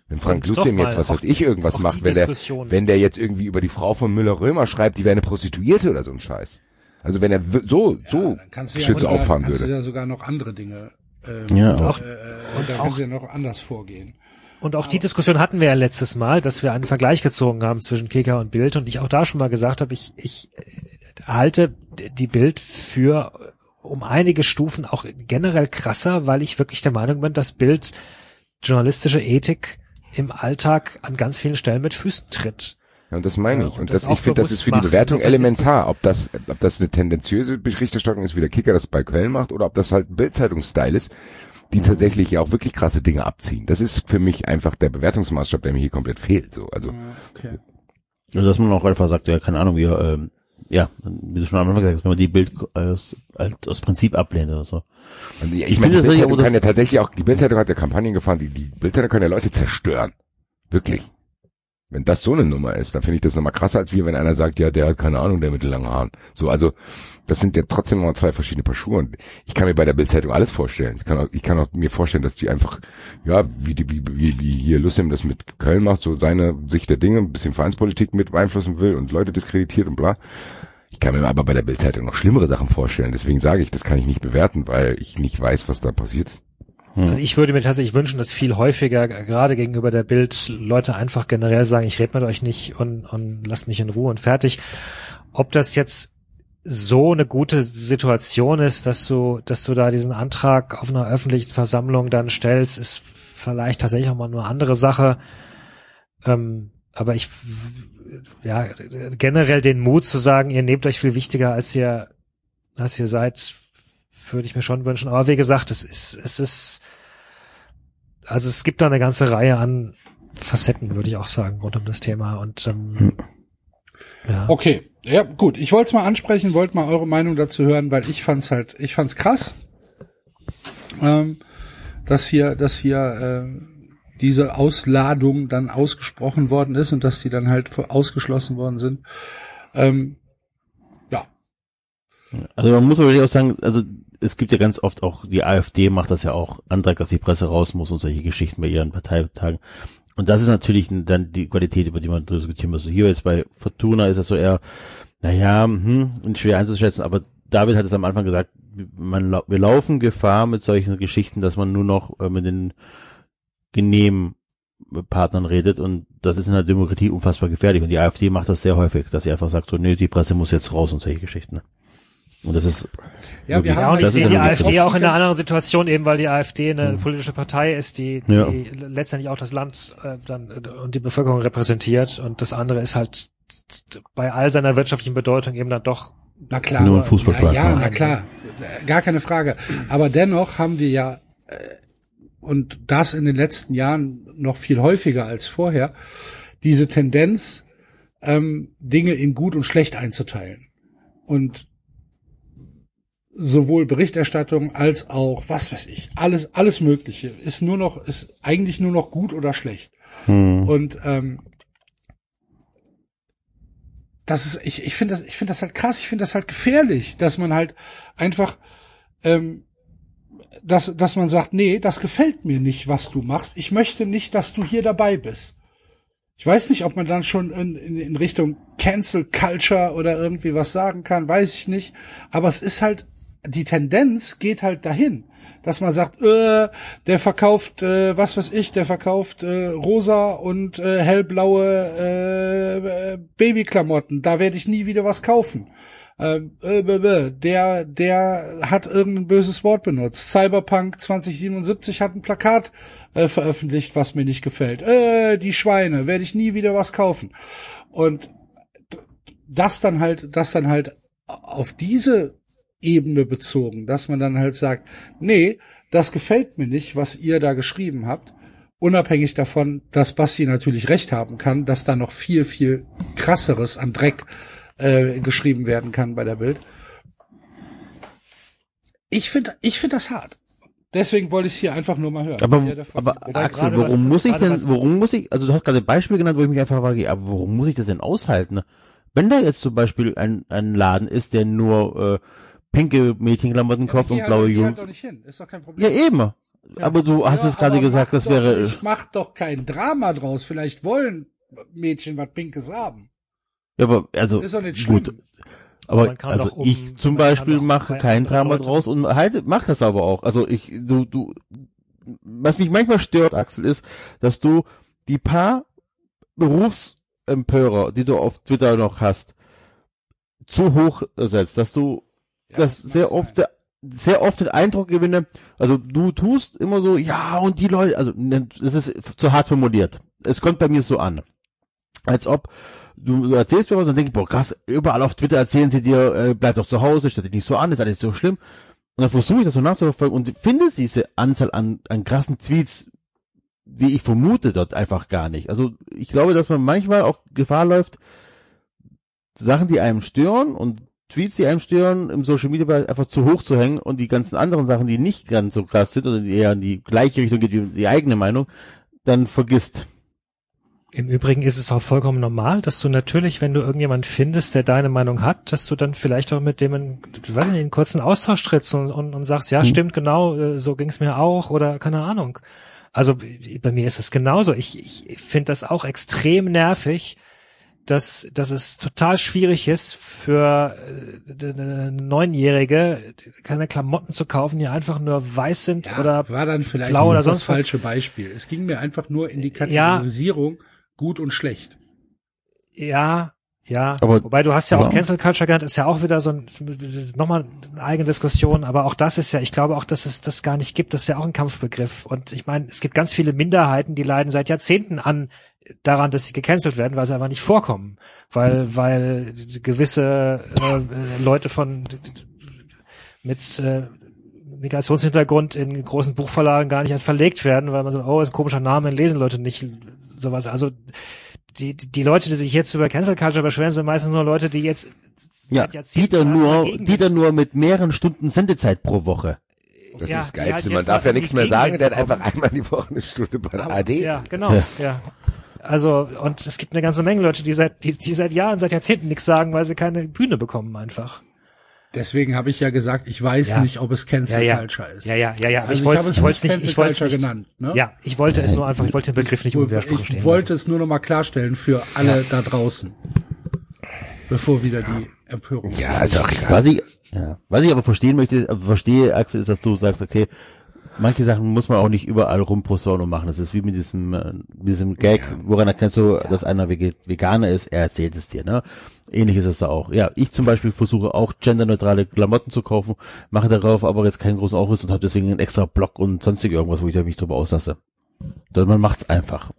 Wenn Frank Lucien jetzt, was auch- weiß ich, irgendwas auch macht, wenn der, Diskussion. wenn der jetzt irgendwie über die Frau von Müller-Römer schreibt, die wäre eine Prostituierte oder so ein Scheiß. Also wenn er so, so dann kannst du ja, auffahren kannst du würde. ja sogar noch andere Dinge. Ähm, Ja, auch- äh, und da kannst du ja noch anders vorgehen. Und auch die Diskussion hatten wir ja letztes Mal, dass wir einen Vergleich gezogen haben zwischen Kicker und Bild und ich auch da schon mal gesagt habe, ich, ich, halte die Bild für um einige Stufen auch generell krasser, weil ich wirklich der Meinung bin, dass Bild journalistische Ethik im Alltag an ganz vielen Stellen mit Füßen tritt. Ja, und das meine Ja, ich. und Und das das, ich finde, das ist für die macht. Bewertung ist elementar, ob das, ob das eine tendenziöse Berichterstattung ist, wie der Kicker das bei Köln macht, oder ob das halt Bildzeitungsstyle ist, die tatsächlich ja auch wirklich krasse Dinge abziehen. Das ist für mich einfach der Bewertungsmaßstab, der mir hier komplett fehlt. So, also Okay. Also, dass man auch einfach sagt, ja, keine Ahnung, wie, ähm, ja, wie du schon am Anfang gesagt hast, wenn man die Bild aus, halt aus Prinzip ablehnt oder so. Also ja, Ich ich meine, die Bildzeitung kann ja tatsächlich auch, die Bildzeitung hat ja Kampagnen gefahren, die, die Bildzeitung kann ja Leute zerstören. Wirklich. Wenn das so eine Nummer ist, dann finde ich das nochmal krasser, als wie wenn einer sagt, ja, der hat keine Ahnung, der mit den langen Haaren. So, also, das sind ja trotzdem noch zwei verschiedene Paar Schuhe. Und ich kann mir bei der Bildzeitung alles vorstellen. Ich kann auch, ich kann auch mir vorstellen, dass die einfach, ja, wie, die, wie, wie, wie hier Lucim das mit Köln macht, so seine Sicht der Dinge, ein bisschen Vereinspolitik mit beeinflussen will und Leute diskreditiert und bla. Ich kann mir aber bei der Bildzeitung noch schlimmere Sachen vorstellen. Deswegen sage ich, das kann ich nicht bewerten, weil ich nicht weiß, was da passiert. Also ich würde mir tatsächlich wünschen, dass viel häufiger, gerade gegenüber der Bild, Leute einfach generell sagen, ich rede mit euch nicht und, und lasst mich in Ruhe und fertig. Ob das jetzt so eine gute Situation ist, dass du, dass du da diesen Antrag auf einer öffentlichen Versammlung dann stellst, ist vielleicht tatsächlich auch mal eine andere Sache. Ähm, aber ich, ja, generell den Mut zu sagen, ihr nehmt euch viel wichtiger, als ihr, als ihr seid, würde ich mir schon wünschen. Aber wie gesagt, es ist, es ist, also es gibt da eine ganze Reihe an Facetten, würde ich auch sagen, rund um das Thema. Und ähm, ja. Okay, ja gut. Ich wollte es mal ansprechen, wollte mal eure Meinung dazu hören, weil ich fand's halt, ich fand's krass, ähm, dass hier, dass hier äh, diese Ausladung dann ausgesprochen worden ist und dass die dann halt ausgeschlossen worden sind. Ähm, ja, Also man muss aber auch sagen, also es gibt ja ganz oft auch, die AfD macht das ja auch, Antrag, dass die Presse raus muss und solche Geschichten bei ihren Parteitagen. Und das ist natürlich dann die Qualität, über die man diskutieren muss. Hier jetzt bei Fortuna ist das so eher, naja, hm, schwer einzuschätzen, aber David hat es am Anfang gesagt, man, wir laufen Gefahr mit solchen Geschichten, dass man nur noch äh, mit den genehmen Partnern redet und das ist in der Demokratie unfassbar gefährlich und die AfD macht das sehr häufig, dass sie einfach sagt so, nee, die Presse muss jetzt raus und solche Geschichten. Und das ist ja, wir haben Ja, und ich sehe die AfD auch in einer anderen Situation, eben weil die AfD eine politische Partei ist, die, die Ja. letztendlich auch das Land äh, dann äh, und die Bevölkerung repräsentiert. Und das andere ist halt bei all seiner wirtschaftlichen Bedeutung eben dann doch Na klar. Nur ein Fußballplatz, Ja, ja, na klar. Gar keine Frage. Aber dennoch haben wir ja, äh, und das in den letzten Jahren noch viel häufiger als vorher, diese Tendenz, ähm, Dinge in gut und schlecht einzuteilen. Und sowohl Berichterstattung als auch, was weiß ich, alles, alles Mögliche ist nur noch, ist eigentlich nur noch gut oder schlecht. Und ähm, das ist, ich, ich finde das, ich finde das halt krass, ich finde das halt gefährlich, dass man halt einfach, ähm, dass, dass man sagt, nee, das gefällt mir nicht, was du machst. Ich möchte nicht, dass du hier dabei bist. Ich weiß nicht, ob man dann schon in, in, in Richtung Cancel Culture oder irgendwie was sagen kann, weiß ich nicht. Aber es ist halt, die Tendenz geht halt dahin, dass man sagt, äh, der verkauft, äh, was weiß ich, der verkauft äh, rosa und äh, hellblaue äh, Babyklamotten. Da werde ich nie wieder was kaufen. Ähm, äh, der, der hat irgendein böses Wort benutzt. Cyberpunk 2077 hat ein Plakat äh, veröffentlicht, was mir nicht gefällt. Äh, die Schweine, werde ich nie wieder was kaufen. Und das dann halt, das dann halt auf diese Ebene bezogen, dass man dann halt sagt, nee, das gefällt mir nicht, was ihr da geschrieben habt. Unabhängig davon, dass Basti natürlich recht haben kann, dass da noch viel, viel krasseres an Dreck äh, geschrieben werden kann bei der Bild. Ich finde, ich finde das hart. Deswegen wollte ich es hier einfach nur mal hören. Aber, aber Axel, warum was- muss ich denn, warum muss ich, also du hast gerade ein Beispiel genannt, wo ich mich einfach frage, aber warum muss ich das denn aushalten? Wenn da jetzt zum Beispiel ein, ein Laden ist, der nur äh, pinke Mädchenklamotten Ja, kauft geh und halt- blaue halt Jungs. doch nicht hin. Ist doch kein Ja, Problem. eben. Aber du hast Ja, es gerade gesagt, das doch wäre. Nicht, mach doch kein Drama draus. Vielleicht wollen Mädchen was Pinkes haben. Ja, aber also Ist doch nicht schlimm. gut. Aber also um- ich zum Beispiel mache kein Drama Leuten- draus und halt mach das aber auch. Also ich du du was mich manchmal stört, Axel, ist, dass du die paar Berufsempörer, die du auf Twitter noch hast, zu hoch setzt, dass du Ja, das sehr oft sehr oft den Eindruck gewinne, also du tust immer so, ja, und die Leute, also ne, das ist zu hart formuliert. Es kommt bei mir so an. Als ob du, du erzählst mir was und denkst, boah, krass, überall auf Twitter erzählen sie dir, äh, bleib doch zu Hause, stell dich nicht so an, ist alles so schlimm. Und dann versuche ich das so nachzuverfolgen und finde diese Anzahl an, an krassen Tweets, wie ich vermute, dort einfach gar nicht. Also ich glaube, dass man manchmal auch Gefahr läuft, Sachen, die einem stören und Tweets, die einem stören, im Social Media Bereich einfach zu hoch zu hängen und die ganzen anderen Sachen, die nicht ganz so krass sind oder die eher in die gleiche Richtung geht wie die eigene Meinung, dann vergisst. Im Übrigen ist es auch vollkommen normal, dass du natürlich, wenn du irgendjemand findest, der deine Meinung hat, dass du dann vielleicht auch mit dem in, weiß nicht, in einen kurzen Austausch trittst und, und, und sagst, ja, Hm. stimmt, genau, äh, so ging's mir auch oder keine Ahnung. Also bei mir ist es genauso. Ich, ich finde das auch extrem nervig, dass, dass es total schwierig ist für äh, eine Neunjährige keine Klamotten zu kaufen, die einfach nur weiß sind Ja, oder war dann vielleicht blau oder das sonst was. falsche Beispiel. Es ging mir einfach nur in die Ja. Kategorisierung gut und schlecht. Ja, ja. Aber- Wobei du hast ja auch ja. Cancel Culture genannt, ist ja auch wieder so ein, das nochmal eine eigene Diskussion, aber auch das ist ja, ich glaube auch, dass es das gar nicht gibt, das ist ja auch ein Kampfbegriff. Und ich meine, es gibt ganz viele Minderheiten, die leiden seit Jahrzehnten an daran, dass sie gecancelt werden, weil sie einfach nicht vorkommen. Weil, weil gewisse äh, Leute von mit äh, Migrationshintergrund in großen Buchverlagen gar nicht erst verlegt werden, weil man so, oh, ist ein komischer Name, lesen Leute nicht sowas. Also die, die, Leute, die sich jetzt über Cancel Culture beschweren, sind meistens nur Leute, die jetzt Ja, seit die dann nur, die dann nur mit mehreren Stunden Sendezeit pro Woche. Das Ja, ist die halt Man darf ja nichts mehr sagen. Der hat einfach einmal die Woche eine Stunde bei der AD. Ja, genau, ja. Also, und es gibt eine ganze Menge Leute, die seit, die, die seit Jahren, seit Jahrzehnten nichts sagen, weil sie keine Bühne bekommen einfach. Deswegen habe ich ja gesagt, ich weiß Ja. nicht, ob es Cancel Ja, ja. Culture ist. Ja, ja, ja, ja. Also ich ich wollte habe ich es wollte nicht nicht, ich Cancel wollte nicht, genannt, ne? Ja, ich wollte es nur einfach, ich wollte den Begriff nicht Ich, unwidersprüchlich stehen ich wollte lassen. es nur noch mal klarstellen für alle da draußen, bevor wieder die Empörung. Ja, ist auch egal. Was ich, ja, was ich aber verstehen möchte, verstehe, Axel, ist, dass du sagst, okay, manche Sachen muss man auch nicht überall rumposaunen und machen. Das ist wie mit diesem, äh, mit diesem Gag, woran erkennst du, dass einer Veganer ist, er erzählt es dir, ne? Ähnlich ist es da auch. Ja, ich zum Beispiel versuche auch genderneutrale Klamotten zu kaufen, mache darauf aber jetzt keinen großen Aufriss und habe deswegen einen extra Blog und sonstig irgendwas, wo ich mich drüber auslasse. Man macht's einfach.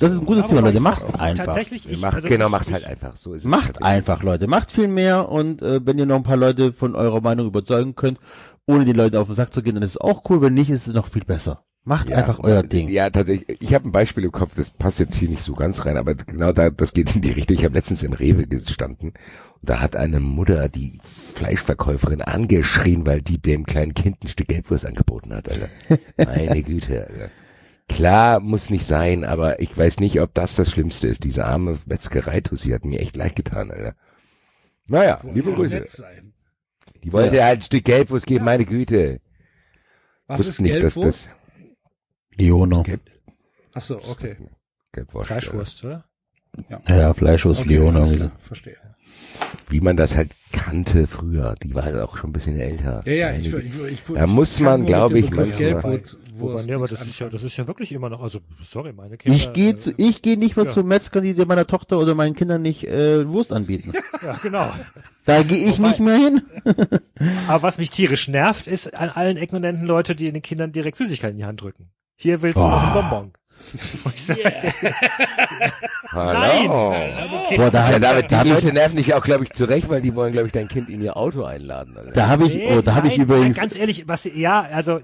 Das ist ein gutes Aber Thema, Leute. Macht einfach. Tatsächlich, ich, Mach, also genau, ich- halt einfach. So ist es. Macht einfach, Leute. Macht viel mehr und äh, wenn ihr noch ein paar Leute von eurer Meinung überzeugen könnt, ohne die Leute auf den Sack zu gehen, dann ist es auch cool. Wenn nicht, ist es noch viel besser. Macht Ja, einfach euer Ding. Ja, tatsächlich. Ich habe ein Beispiel im Kopf, das passt jetzt hier nicht so ganz rein, aber genau da, das geht in die Richtung. Ich habe letztens im Rewe gestanden und da hat eine Mutter die Fleischverkäuferin angeschrien, weil die dem kleinen Kind ein Stück Gelbwurst angeboten hat. Alter. Meine Güte. Alter. Klar, muss nicht sein, aber ich weiß nicht, ob das das Schlimmste ist. Diese arme Metzgerei-Tussi hat mir echt leid getan, Alter. Naja, liebe Grüße. nett sein. Die wollte halt ein Stück Gelbwurst geben, meine Güte. Was Wusste ist nicht, dass Gelbwurst? das Leono. Gelb, Ach so, okay. Gelbwurst. Fleischwurst, oder? Ja, Fleischwurst, okay klar, verstehe. wie man das halt kannte früher. Die war halt auch schon ein bisschen älter. Ja, ja, ich, ich, ich, ich Da muss man, glaube ich, manchmal- Gelbwurst Wobei, Wurst nee, aber das ist ja, das ist ja wirklich immer noch, also, sorry, meine Kinder. Ich gehe zu, äh, ich gehe nicht mehr Ja. zu Metzgern, die meiner Tochter oder meinen Kindern nicht äh, Wurst anbieten. Ja, genau. Da gehe ich Wobei- nicht mehr hin. Aber was mich tierisch nervt, ist an allen Ecken und Enden Leute, die den Kindern direkt Süßigkeiten in die Hand drücken. Hier willst du Oh. noch ein Bonbon. Ich sag, Hallo. Boah, da, Ja, hab- David, da die Leute nerven dich auch, glaube ich, zurecht, weil die wollen, glaube ich, dein Kind in ihr Auto einladen. Alter. da habe ich, Nee, oh, da habe ich übrigens, Nein, ganz ehrlich, was, ja, also,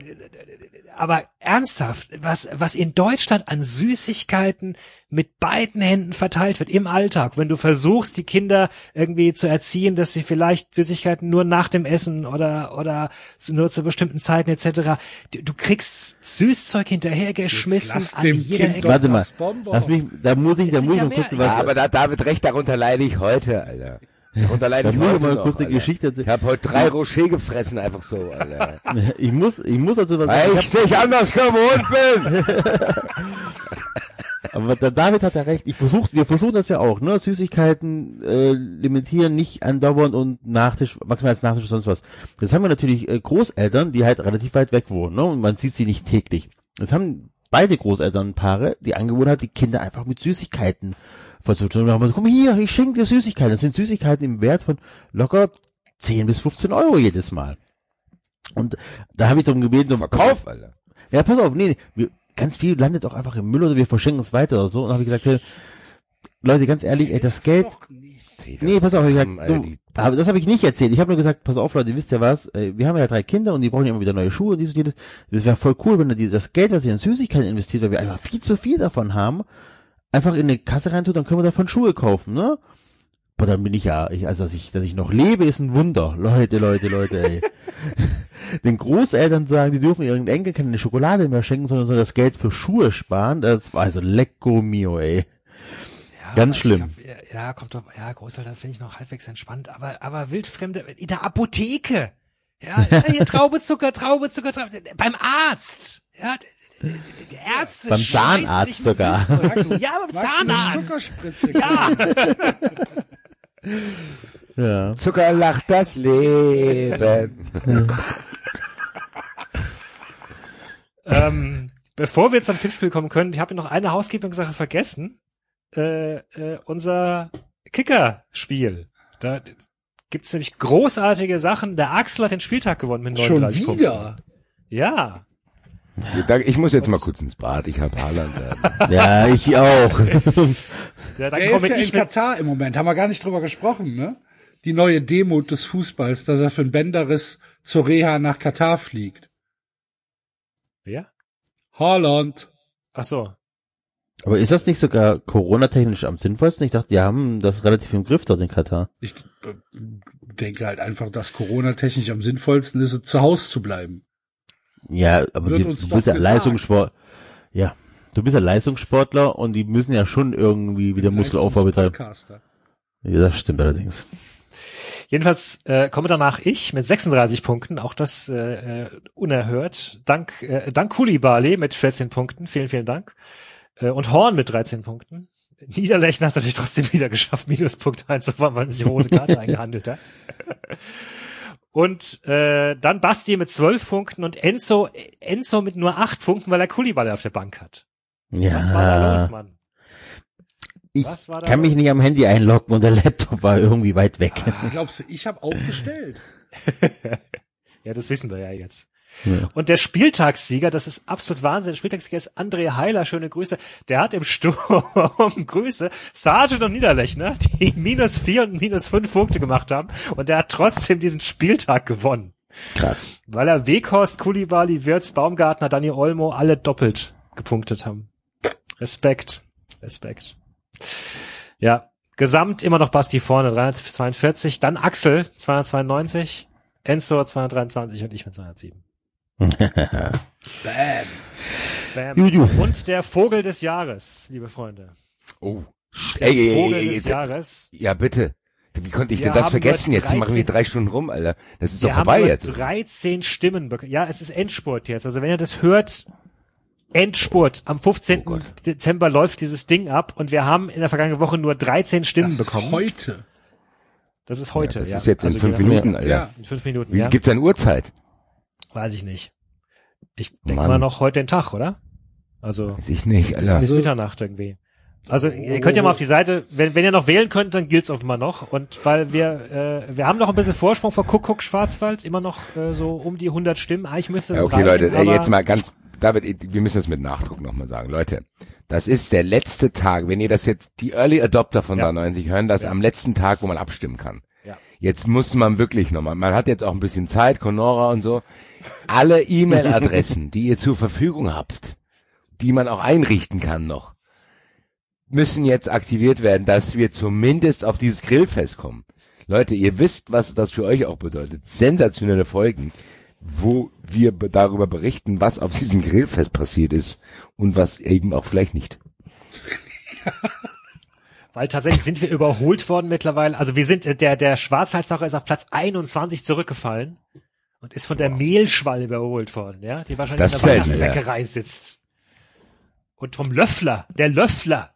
aber ernsthaft, was, was in Deutschland an Süßigkeiten mit beiden Händen verteilt wird im Alltag, wenn du versuchst, die Kinder irgendwie zu erziehen, dass sie vielleicht Süßigkeiten nur nach dem Essen oder, oder nur zu bestimmten Zeiten etc. Du, du kriegst Süßzeug hinterhergeschmissen Lass an dem jeder Kind warte mal, das Bonbon. lass mich, da muss ich, da muss ich ja kurz mehr- was, Ja, aber da, David recht, darunter leide ich heute, Alter. Leide Da ich muss ich mal noch, kurz eine. Geschichte erzählen. Ich habe heute drei Rocher gefressen, einfach so, Alter. ich muss, ich muss also was Weil sagen. ich dich anders gewohnt bin. Aber der David hat ja recht. Ich versuch, wir versuchen das ja auch, ne? Süßigkeiten äh, limitieren, nicht andauernd und Nachtisch, maximal als Nachtisch sonst was. Jetzt haben wir natürlich äh, Großeltern, die halt relativ weit weg wohnen, ne? Und man sieht sie nicht täglich. Jetzt haben beide Großelternpaare die Angewohnheit, die Kinder einfach mit Süßigkeiten zwei Stunden haben wir so, komm hier, ich schenke dir Süßigkeiten. Das sind Süßigkeiten im Wert von locker 10 bis 15 Euro jedes Mal. Und da habe ich darum gebeten, so, Verkauf, Alter. ja, pass auf, nee, nee ganz viel landet auch einfach im Müll oder wir verschenken es weiter oder so. Und dann habe ich gesagt, hey, Leute, ganz ehrlich, ey, das Geld. Nee, pass auf, ich Haben, gesagt, du, aber das habe ich nicht erzählt. Ich habe nur gesagt, pass auf, Leute, wisst ihr was? äh, Wir haben ja drei Kinder und die brauchen ja immer wieder neue Schuhe und dies und jenes. Das wäre voll cool, wenn ihr das Geld, was ihr in Süßigkeiten investiert, weil wir einfach viel zu viel davon haben, einfach in eine Kasse reintut, dann können wir davon Schuhe kaufen, ne? Aber dann bin ich ja, ich, also dass ich, dass ich noch lebe, ist ein Wunder. Leute, Leute, Leute, ey. Den Großeltern sagen, die dürfen ihren Enkel keine Schokolade mehr schenken, sondern sollen das Geld für Schuhe sparen. Das war also lecko mio, ey. Ja, Ganz schlimm. Glaub, ja, kommt doch, ja, Großeltern finde ich noch halbwegs entspannt, aber, aber Wildfremde in der Apotheke. Ja, ja hier Traube, Zucker, Traube, Zucker, Traube, beim Arzt. Ja, Ärzte Beim Zahnarzt sogar. Ja, beim Zahnarzt. Zuckerspritze? Ja. Ja. Zucker lacht das Leben. ähm, bevor wir zum Tippspiel kommen können, ich habe noch eine Housekeeping-Sache vergessen. Äh, äh, unser Kicker-Spiel. Da gibt's nämlich großartige Sachen. Der Axel hat den Spieltag gewonnen mit Schon 39 Punkten. wieder. Ja. Ich muss jetzt mal kurz ins Bad. Ich habe Haaland. äh, Ja, ich auch. ja dann Der ist ja in Katar im Moment. Haben wir gar nicht drüber gesprochen, ne? Die neue Demut des Fußballs, dass er für einen Bänderriss zur Reha nach Katar fliegt. Wer? Haaland. Ach so. Aber ist das nicht sogar Corona-technisch am sinnvollsten? Ich dachte, die haben das relativ im Griff dort in Katar. Ich äh, denke halt einfach, dass Corona-technisch am sinnvollsten ist, zu Hause zu bleiben. Ja, aber Wird die, uns du bist ja gesagt. Leistungssport. Ja, du bist ja Leistungssportler und die müssen ja schon irgendwie wieder Muskelaufbau betreiben. Ja, das stimmt allerdings. Jedenfalls äh, komme danach ich mit 36 Punkten, auch das äh, äh, unerhört. Dank, äh, dank Kulibali mit 14 Punkten, vielen, vielen Dank. Äh, und Horn mit 13 Punkten. Niederlechner hat es natürlich trotzdem wieder geschafft, Minuspunkt einzufahren, weil sich eine rote Karte eingehandelt hat. Und äh, dann Basti mit 12 Punkten und Enzo, Enzo mit nur 8 Punkten, weil er Kulibali auf der Bank hat. Was war da los, Ja, Mann? ich Was war da kann mich los? nicht am Handy einloggen und der Laptop war irgendwie weit weg. Ah, glaubst du, ich habe aufgestellt? Ja, das wissen wir ja jetzt. Ja. Und der Spieltagssieger, das ist absolut Wahnsinn. Der Spieltagssieger ist André Heiler, schöne Grüße. Der hat im Sturm Grüße Sargent und Niederlechner, die minus vier und minus fünf Punkte gemacht haben. Und der hat trotzdem diesen Spieltag gewonnen. Krass. Weil er Weghorst, Kulibali, Wirtz, Baumgartner, Dani Olmo alle doppelt gepunktet haben. Respekt. Respekt. Ja. Gesamt immer noch Basti vorne, 342. Dann Axel, 292. Enzo, 223 und ich mit 207. Bam. Bam. Und der Vogel des Jahres, liebe Freunde. Oh. Ey, ey, Vogel ey, ey, des Jahres. Ja, bitte. Wie konnte ich Wir denn das vergessen? Jetzt machen wir 13 drei Stunden rum, Alter. Das ist Wir doch haben vorbei nur jetzt. 13 Stimmen bekommen. Ja, es ist Endspurt jetzt. Also wenn ihr das hört, Endspurt. Am 15. Oh. Dezember läuft dieses Ding ab und wir haben in der vergangenen Woche nur 13 Stimmen Das bekommen. ist heute. das ist heute. Das ja. ist jetzt in Also fünf jeder- Minuten, Alter. Ja. In fünf Minuten, Wie ja. gibt's denn Uhrzeit? Weiß ich nicht. Ich denke mal noch heute den Tag, oder? Also Weiß ich nicht, bis, Alter. bis Mitternacht irgendwie. Also ihr könnt ja mal auf die Seite, wenn, wenn ihr noch wählen könnt, dann gilt's auch immer noch. Und weil wir äh, wir haben noch ein bisschen Vorsprung vor Kuckuck Schwarzwald, immer noch äh, so um die 100 Stimmen. Eigentlich müsste Ja, das okay, reichen, Leute, ey, jetzt mal ganz, David, wir müssen das mit Nachdruck nochmal sagen. Leute, das ist der letzte Tag, wenn ihr das jetzt, die Early Adopter von Ja. da 90 hören, das am letzten Tag, wo man abstimmen kann. Jetzt muss man wirklich nochmal, man hat jetzt auch ein bisschen Zeit, Conora und so, alle E-Mail-Adressen, die ihr zur Verfügung habt, die man auch einrichten kann noch, müssen jetzt aktiviert werden, dass wir zumindest auf dieses Grillfest kommen. Leute, ihr wisst, was das für euch auch bedeutet. Sensationelle Folgen, wo wir be- darüber berichten, was auf diesem Grillfest passiert ist und was eben auch vielleicht nicht. Weil tatsächlich sind wir überholt worden mittlerweile. Also wir sind, äh, der, der Schwarzhalssacher ist auf Platz 21 zurückgefallen und ist von der Mehlschwall überholt worden, ja, die wahrscheinlich Das in der selten, ja. Weihnachtsbäckerei sitzt. Und vom Löffler, der Löffler.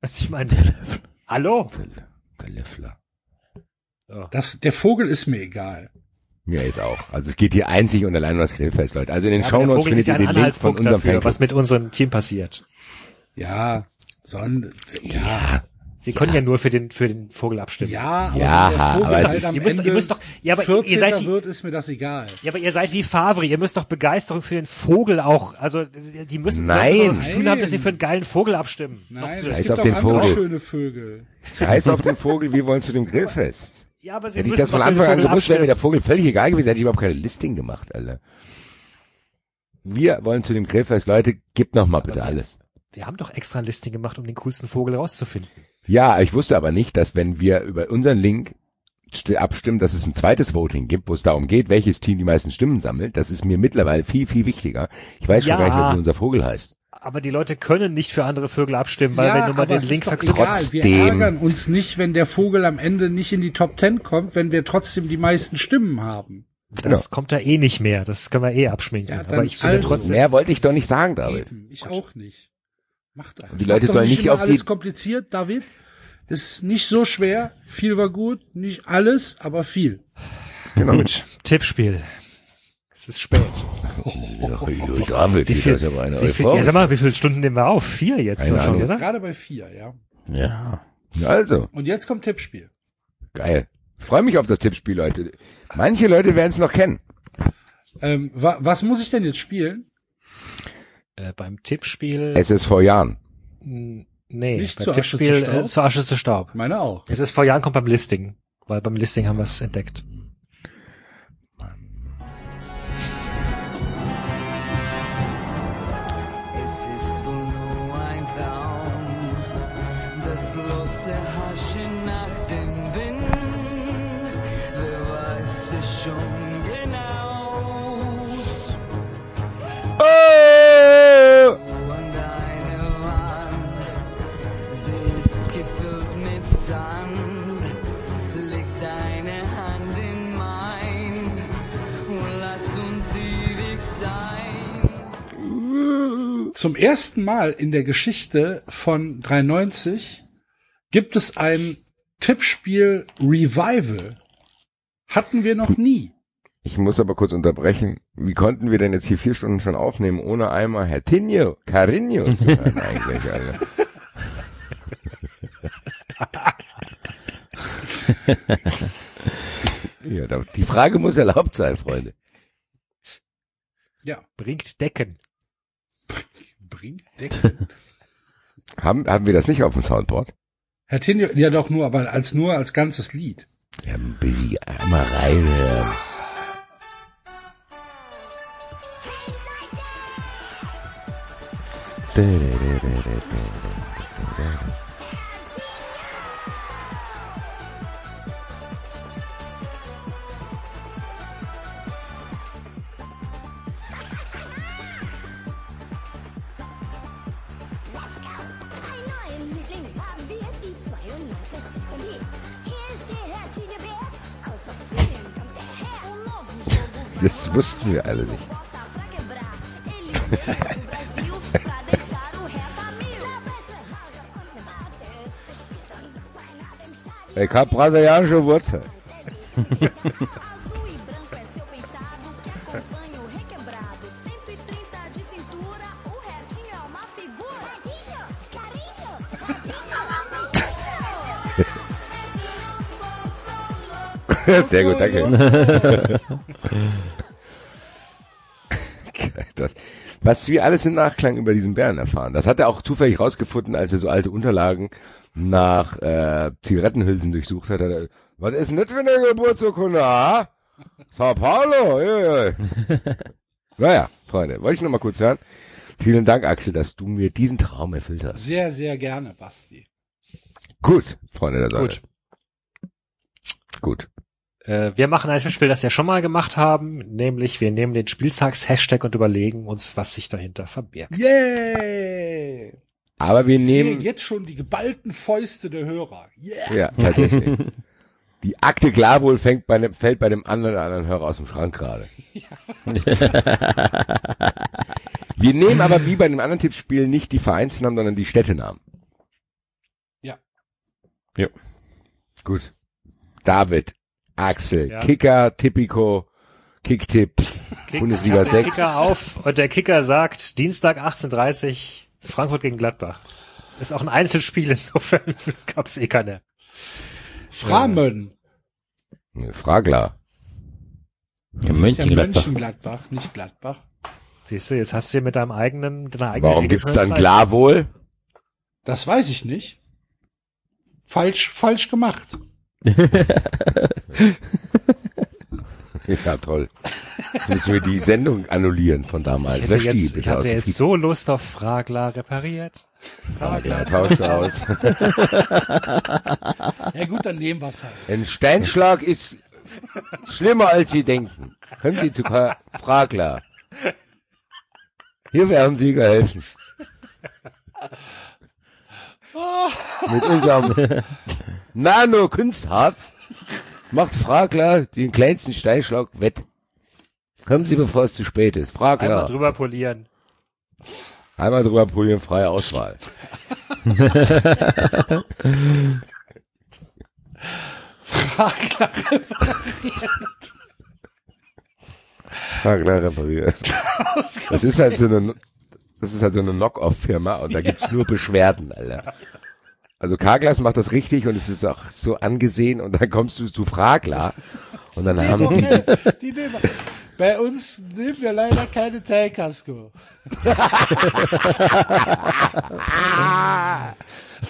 Was ich meine. Hallo? Der Löffler. Das, der Vogel ist mir egal. Mir jetzt auch. Also es geht hier einzig und allein um das Grillfest, Leute. Also in den Ja, der Shownotes findet ihr ein den Link von Anhaltspunkt unserem dafür, Fanclub. was mit unserem Team passiert. Ja, son, ja, Sie können ja nur für den, für den Vogel abstimmen. Ja, aber Ja, der Vogel aber halt ist- am Ihr müsst- Ende ihr müsst doch- ja, aber ihr 14. seid die- wird, ist mir das egal. Ja, aber ihr seid wie Favre, ihr müsst doch Begeisterung für den Vogel auch, also die müssen Nein. Das Gefühl haben, dass sie Nein. für einen geilen Vogel abstimmen. Nein, es gibt auf auch den Vogel. schöne Vögel. Scheiß auf den Vogel, wir wollen zu dem Grillfest. ja, aber sie Hätte ich müssen das von doch Anfang an gewusst, wäre mir der Vogel völlig egal gewesen, hätte ich überhaupt keine Listing gemacht, Alter. Wir wollen zu dem Grillfest. Leute, gebt noch mal bitte alles. Wir haben doch extra ein Listing gemacht, um den coolsten Vogel rauszufinden. Ja, ich wusste aber nicht, dass wenn wir über unseren Link st- abstimmen, dass es ein zweites Voting gibt, wo es darum geht, welches Team die meisten Stimmen sammelt. Das ist mir mittlerweile viel, viel wichtiger. Ich weiß schon Ja. gar nicht wie unser Vogel heißt. Aber die Leute können nicht für andere Vögel abstimmen, weil ja, wenn du mal den Link ist doch verknüpft. egal. Wir ärgern uns nicht, wenn der Vogel am Ende nicht in die Top Ten kommt, wenn wir trotzdem die meisten Stimmen haben. Das kommt da eh nicht mehr. Das können wir eh abschminken. Ja, aber ich finde also- trotzdem, Mehr wollte ich doch nicht sagen, David. Eben, ich auch nicht. Macht doch. Und die Leute sollen nicht immer auf die- alles kompliziert, David. Ist nicht so schwer. Viel war gut, nicht alles, aber viel. Genau. Gut, Tippspiel. Es ist spät. Ja, David, Wie viel, das ist aber eine wie viel, ja, sag mal, wie viele Stunden nehmen wir auf? Vier jetzt schon, Jetzt oder? gerade bei vier, ja. Ja. Also, Und jetzt kommt Tippspiel. geil. Freue mich auf das Tippspiel, Leute. Manche Leute werden es noch kennen. Ähm, wa was muss ich denn jetzt spielen? Äh, beim Tippspiel, Es ist vor Jahren. nee, Nicht beim zu Asche Tippspiel zu Staub? äh, zu Asche zu Staub. Meine auch. Es ist vor Jahren kommt beim Listing, weil beim Listing haben wir es entdeckt. Zum ersten Mal in der Geschichte von 93 gibt es ein Tippspiel Revival. Hatten wir noch nie. Ich muss aber kurz unterbrechen. Wie konnten wir denn jetzt hier vier Stunden schon aufnehmen, ohne einmal Herr Tinio, Carinho zu hören eigentlich, Alter? ja, die Frage muss erlaubt sein, Freunde. Ja. Bringt Decken. Decken. Haben, haben wir das nicht auf dem Soundboard? Herr Tinio, ja doch nur, aber als nur als ganzes Lied. Ja, ein bisschen einmal reinhören. Einen Das wussten wir alle nicht. volta pra quebrar. Ele Sehr gut, danke. das, was wir alles im Nachklang über diesen Bären erfahren. Das hat er auch zufällig rausgefunden, als er so alte Unterlagen nach äh, Zigarettenhülsen durchsucht hat. Hat er, Was ist denn das für eine Geburtsurkunde, ah? Sao Paulo? Ja, ja. naja, Freunde, wollte ich noch mal kurz hören. Vielen Dank, Axel, dass du mir diesen Traum erfüllt hast. Sehr, sehr gerne, Basti. Gut, Freunde der Sonne. Gut. Gut. Äh, wir machen ein Tippspiel, das wir schon mal gemacht haben, nämlich wir nehmen den Spieltags-Hashtag und überlegen uns, was sich dahinter verbirgt. Yay! Aber wir Ich sehe nehmen... jetzt schon die geballten Fäuste der Hörer. Yeah! Ja, tatsächlich. Die Akte Glarwohl fängt bei dem, fällt bei dem anderen oder anderen Hörer aus dem Schrank gerade. Wir nehmen aber wie bei dem anderen Tippspiel nicht die Vereinsnamen, sondern die Städtenamen. Ja. Ja. Gut. David, Axel, Ja. Kicker, Tipico, Kicktipp, Bundesliga Der 6. Kicker auf und der Kicker sagt Dienstag 18.30 Frankfurt gegen Gladbach. ist auch ein Einzelspiel, insofern gab's eh keine. Framön. Nee, Fragler. Ja, ja Mönchengladbach. Mönchengladbach, nicht Gladbach. Siehst du, jetzt hast du mit deinem eigenen, deiner eigenen Warum Regel gibt's schon dann frei. klar wohl? Das weiß ich nicht. Falsch, falsch gemacht. Ja, toll. Jetzt müssen wir die Sendung annullieren von damals. Ich Wer hätte jetzt, stieb? ich hatte jetzt so Lust auf Fragler repariert. Fragler, tausch aus. Ja gut, dann nehmen wir's halt. Ein Steinschlag ist schlimmer als Sie denken. Können Sie zu Fragler. Hier werden Sie geholfen. Mit unserem Nano-Kunstharz macht Fragler den kleinsten Steinschlag wett. Kommen Sie, bevor es zu spät ist. Einmal Fragler. drüber polieren. Einmal drüber polieren, freie Auswahl. Fragler repariert. Das ist halt so eine, das ist halt so eine Knock-off-Firma und da gibt's nur Beschwerden, Alter. Also Karglas macht das richtig und es ist auch so angesehen und dann kommst du zu Fragler und dann haben die, Die nehmen wir. Bei uns nehmen wir leider keine Teilkasko.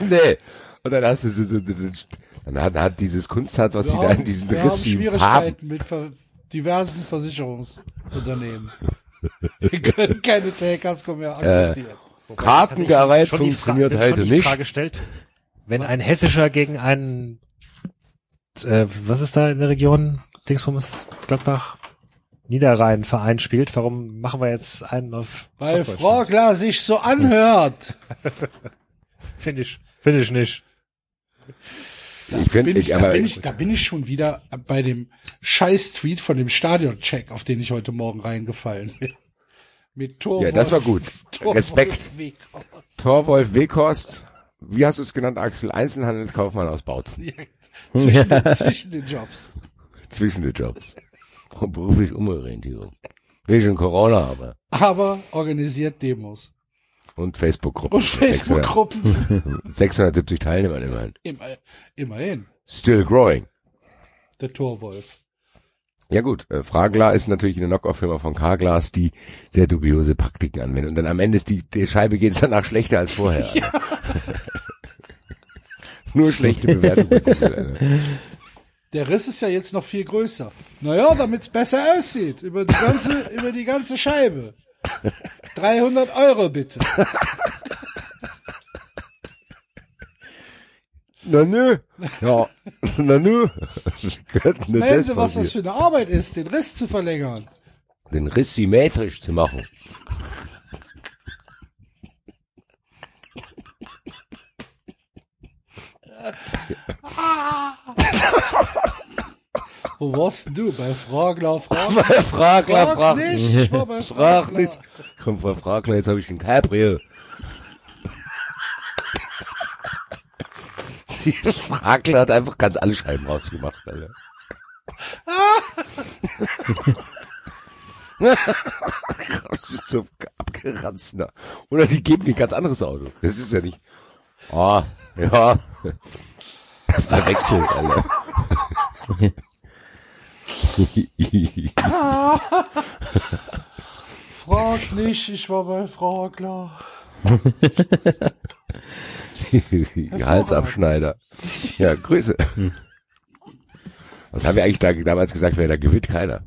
nee. Und dann hast du so, so dann hat, hat dieses Kunstharz, was sie da in diesen wir haben rissigen Farben Schwierigkeiten mit ver diversen Versicherungsunternehmen. Wir können keine Teilkasko mehr akzeptieren. Kartengerät Schon die Fra- funktioniert heute die nicht. Frage stellt, wenn ein Hessischer gegen einen, äh, was ist da in der Region? Dingsbums, Gladbach, Niederrhein Verein spielt, warum machen wir jetzt einen auf Weil? Frogler sich so anhört. Finde ich, finde ich nicht. Ich finde, bin ich, ich, da, aber bin ich, da bin ich schon wieder bei dem Scheiß-Tweet von dem Stadion-Check, auf den ich heute Morgen reingefallen bin. Mit Torwolf. Ja, das war gut. Torwolf Respekt. Weghorst. Torwolf Weghorst, wie hast du es genannt, Axel? Einzelhandelskaufmann aus Bautzen. Ja, zwischen, den, zwischen den Jobs. Zwischen den Jobs. Und beruflich Umorientierung. Wegen Corona aber. Aber organisiert Demos. Und Facebook-Gruppen. Und Facebook-Gruppen. 670 Teilnehmer immerhin. Immer, immerhin. Still growing. Der Torwolf. Ja gut, äh, Fragler ist natürlich eine Knockoff-Firma von Carglass, die sehr dubiose Praktiken anwendet. Und dann am Ende ist die, die Scheibe geht es danach schlechter als vorher. Nur schlechte Bewertungen. Der Riss ist ja jetzt noch viel größer. Naja, damit's besser aussieht. Über die ganze, über die ganze Scheibe. 300 Euro bitte. Na nö. Ja, na nö. Das Sie, was das für eine Arbeit ist, den Riss zu verlängern? Den Riss symmetrisch zu machen. Wo warst denn du? Bei Fragler, Fragler? Fragler, Frag frag nicht, ich war bei Frag Fragler. nicht. Komm, Frau Fragler, jetzt habe ich ein Cabrio. Die Fragler hat einfach ganz alle Scheiben rausgemacht, Alter. das ist so abgeranzt. ne? Oder die geben dir ein ganz anderes Auto. Das ist ja nicht. Ah, ja. Verwechselt, Alter. Frag nicht, ich war bei Fragler. Halsabschneider. Ja, Grüße. Was haben wir eigentlich da damals gesagt, wer da gewinnt? Keiner.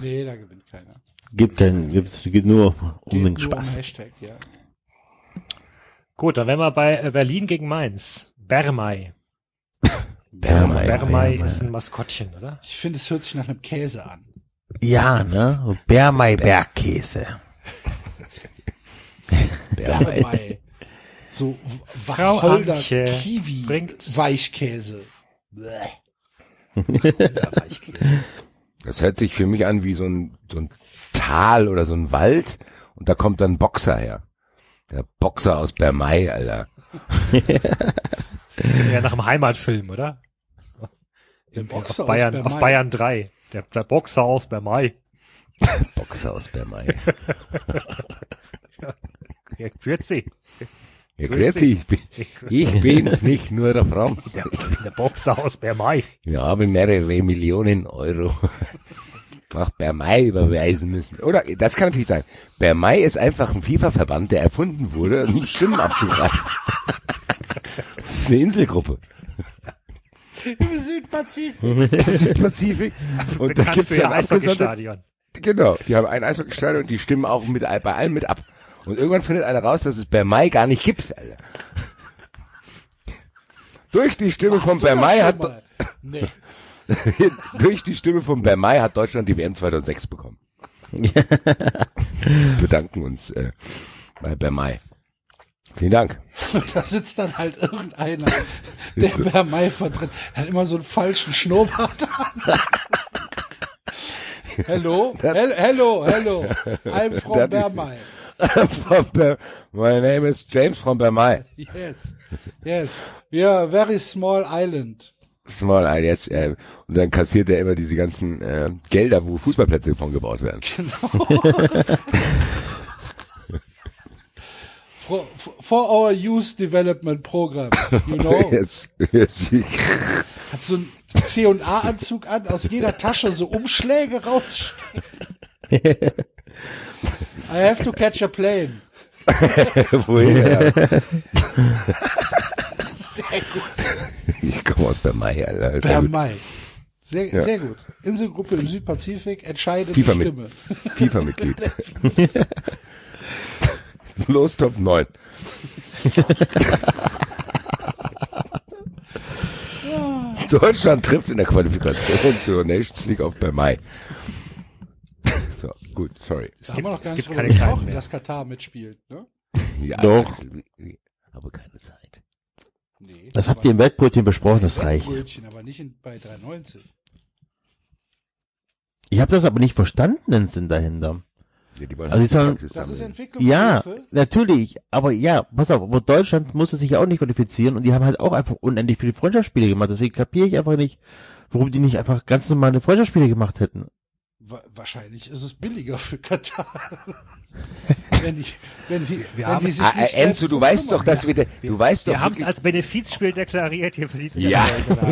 Nee, da gewinnt keiner. Gibt kein, gibt's, geht nur um Geht den nur Spaß. Um Hashtag, ja. Gut, dann wären wir bei äh, Berlin gegen Mainz. Bermei. Bermei. Bermei ist ein Maskottchen, oder? Ich finde, es hört sich nach einem Käse an. Ja, ne? Bärmei Bergkäse. Bermei. So Wacholder Antje Kiwi bringt- Weichkäse. Weichkäse. Das hört sich für mich an wie so ein, so ein Tal oder so ein Wald und da kommt dann ein Boxer her. Der Boxer aus Bermei, Alter. ja nach dem Heimatfilm, oder? Der Boxer auf Bayern, aus auf Bermei. Bayern 3. Der, der Boxer aus Bermei. Boxer aus Bermei. Ja, 40. Ja, dich. Ich bin, ich bin nicht nur der Franz. Ja, ich bin der Boxer aus Bermay. Wir haben mehrere Millionen Euro nach Bermay überweisen müssen. Oder, das kann natürlich sein. Bermay ist einfach ein FIFA-Verband, der erfunden wurde, um Stimmen abzugreifen. Das ist eine Inselgruppe. Im Südpazifik. Im Südpazifik. Und da Bekannt gibt's ihr dann abgesondert, Eishockeystadion. Genau, die haben ein Eishockeystadion und die stimmen auch mit, bei allem mit ab. Und irgendwann findet einer raus, dass es Bermay gar nicht gibt, Alter. Durch die Stimme Warst von da schon hat? Nee. durch die Stimme von Bermay hat Deutschland die WM 2006 bekommen. Wir bedanken uns äh, bei Bermay. Vielen Dank. Da sitzt dann halt irgendeiner, der Bermay vertritt. Er hat immer so einen falschen Schnurrbart an. Hello, hel hello, hello. I'm from. From Ber My name is James from Bermay. Yes, yes. We are a very small island. Small Eye, jetzt, äh, und dann kassiert er immer diese ganzen äh, Gelder, wo Fußballplätze von gebaut werden. For, for our youth development program, you know. yes, yes. Hat so einen C&A-Anzug an, aus jeder Tasche so Umschläge rausstecken. I have to catch a plane. Woher? Sehr gut. Ich komme aus Bermay, Alter. Mai. Sehr, Ja. sehr gut. Inselgruppe im Südpazifik, entscheidende FIFA mit- Stimme. FIFA-Mitglied. Los, Top 9. Deutschland trifft in der Qualifikation zur Nations League auf Bermay. So, gut, sorry. Da haben wir noch gar es nicht gibt keine Kleinen gesprochen, mehr. dass Katar mitspielt, ne? Ja, Doch. Aber keine Zeit. Nee. Das habt ihr im Wettbrötchen besprochen, das reicht. Brötchen, aber nicht in, bei 3,90. Ich habe das aber nicht verstanden, den Sinn dahinter. Ja, die wollen Also die sollen- Das ist. Ja, natürlich, aber ja, pass auf, aber Deutschland musste sich ja auch nicht qualifizieren und die haben halt auch einfach unendlich viele Freundschaftsspiele gemacht. Deswegen kapiere ich einfach nicht, warum die nicht einfach ganz normale Freundschaftsspiele gemacht hätten. Wa wahrscheinlich ist es billiger für Katar. wenn die, wenn die, wenn haben die sich Ah, nicht äh, Enzo, du weißt doch, dass wir, de- du weißt doch, Wir haben es als Benefizspiel deklariert, hier verdient ja,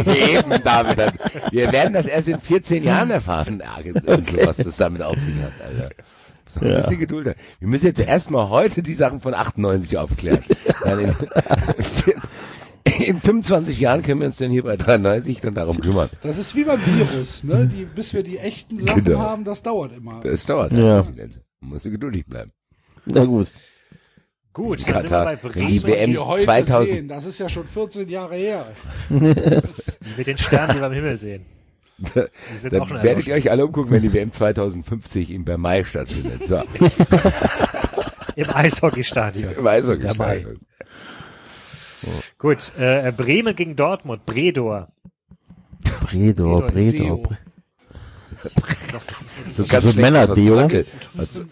Geld. eben, David. dann- Wir werden das erst in 14 Jahren erfahren, Enzo, was das damit auf sich hat, Alter. So ein Ja. bisschen Geduld. haben. Wir müssen jetzt erstmal heute die Sachen von 98 aufklären. In, in 25 Jahren können wir uns dann hier bei 93 dann darum kümmern. Das ist wie beim Virus, ne? Die, bis wir die echten Sachen Genau. haben, das dauert immer. Das dauert. Ja. Enzo. Man muss geduldig bleiben. Na gut. Gut, dann sind wir Katar, bei wenn die WM wir heute 2000 sehen, das ist ja schon 14 Jahre her. mit den Sternen, die wir am Himmel sehen. Die sind auch Dann werdet ihr euch alle umgucken, wenn die WM 2050 in Bermay stattfindet. So, im Eishockeystadion. im Eishockey. Dabei. Gut, äh, Bremen gegen Dortmund, Bredor. Bredor, Seo. Bredor. So Also ganz schlecht, Männer-Deo. Was, so,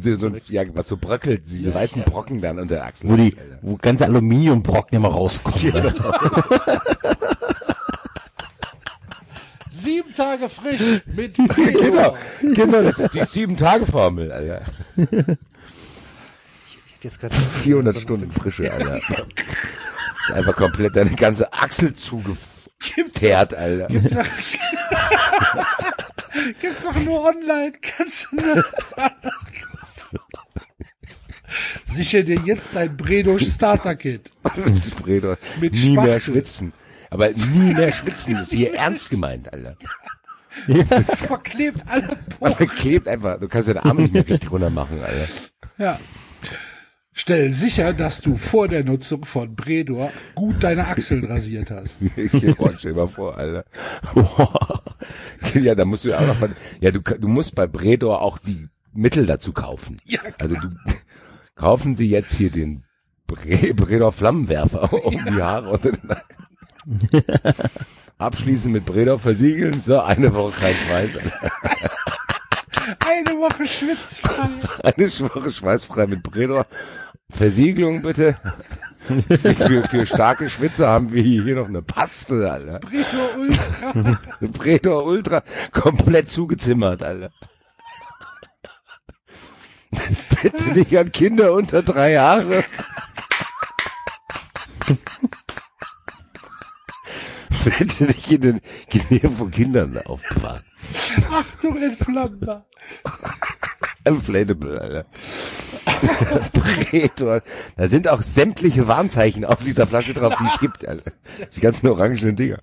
so, so, ja, was so bröckelt, diese weißen Brocken dann unter der Achsel. Wo die, Alter. wo ganze Aluminiumbrocken immer rauskommen. Ne? Sieben Tage frisch mit Genau, genau, das ist die Sieben-Tage-Formel, Alter. Ich hätte jetzt gerade 400 Stunden Frische, Alter. ist einfach komplett deine ganze Achsel zugeteert, Alter. Gibt's gibt's doch nur online. Kannst du nur Sicher dir jetzt dein Bredo Starter Kit. Bredor. Mit nie mehr Spachtel. schwitzen. Aber nie mehr schwitzen ist hier ernst gemeint, Alter. Verklebt alle Poren. Aber klebt einfach, du kannst deine Arme nicht mehr richtig runter machen, Alter. Ja. Stell sicher, dass du vor der Nutzung von Bredor gut deine Achseln rasiert hast. Ich oh, stell mal vor, Alter. ja, da musst du ja auch noch mal, ja, du, du musst bei Bredor auch die Mittel dazu kaufen. Ja, Also du, kaufen Sie jetzt hier den Bre Bredor Flammenwerfer um die Haare unter den Abschließen mit Bredor versiegeln, so eine Woche kein Schweiß. Eine Woche schwitzfrei. Eine Woche schweißfrei mit Bredor. Versiegelung bitte. für, für starke Schwitze haben wir hier noch eine Paste, Alter. Pretor Ultra. Pretor Ultra, komplett zugezimmert, Alter. bitte nicht an Kinder unter drei Jahre. bitte nicht in den Genähe von Kindern aufbewahren. Achtung, entflammbar. Inflatable, Alter. Pretor. Da sind auch sämtliche Warnzeichen auf dieser Flasche drauf, die es gibt, Alter. Die ganzen orangenen Dinger.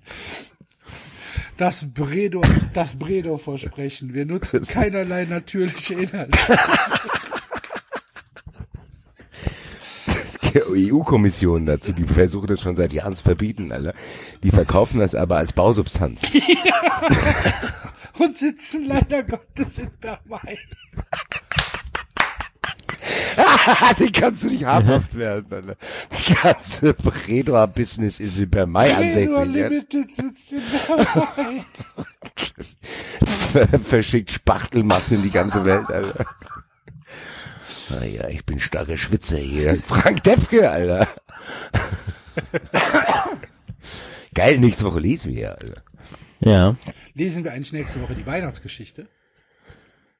Das Bredo, das Bredo-Versprechen. Wir nutzen keinerlei natürliche Inhalte. EU-Kommission dazu, die versuchen das schon seit Jahren zu verbieten, Alter. Die verkaufen das aber als Bausubstanz. Und sitzen leider Gottes in Bermai. Die kannst du nicht habhaft werden, Alter. Die ganze Predra-Business ist in Bermai Bredo ansässig. Limited sitzt in Bermai. Verschickt Spachtelmasse in die ganze Welt, Alter. Naja, ich bin starker Schwitzer hier. Frank Defke, Alter. Geil, nächste Woche lesen wir, Alter. Ja. Lesen wir eigentlich nächste Woche die Weihnachtsgeschichte?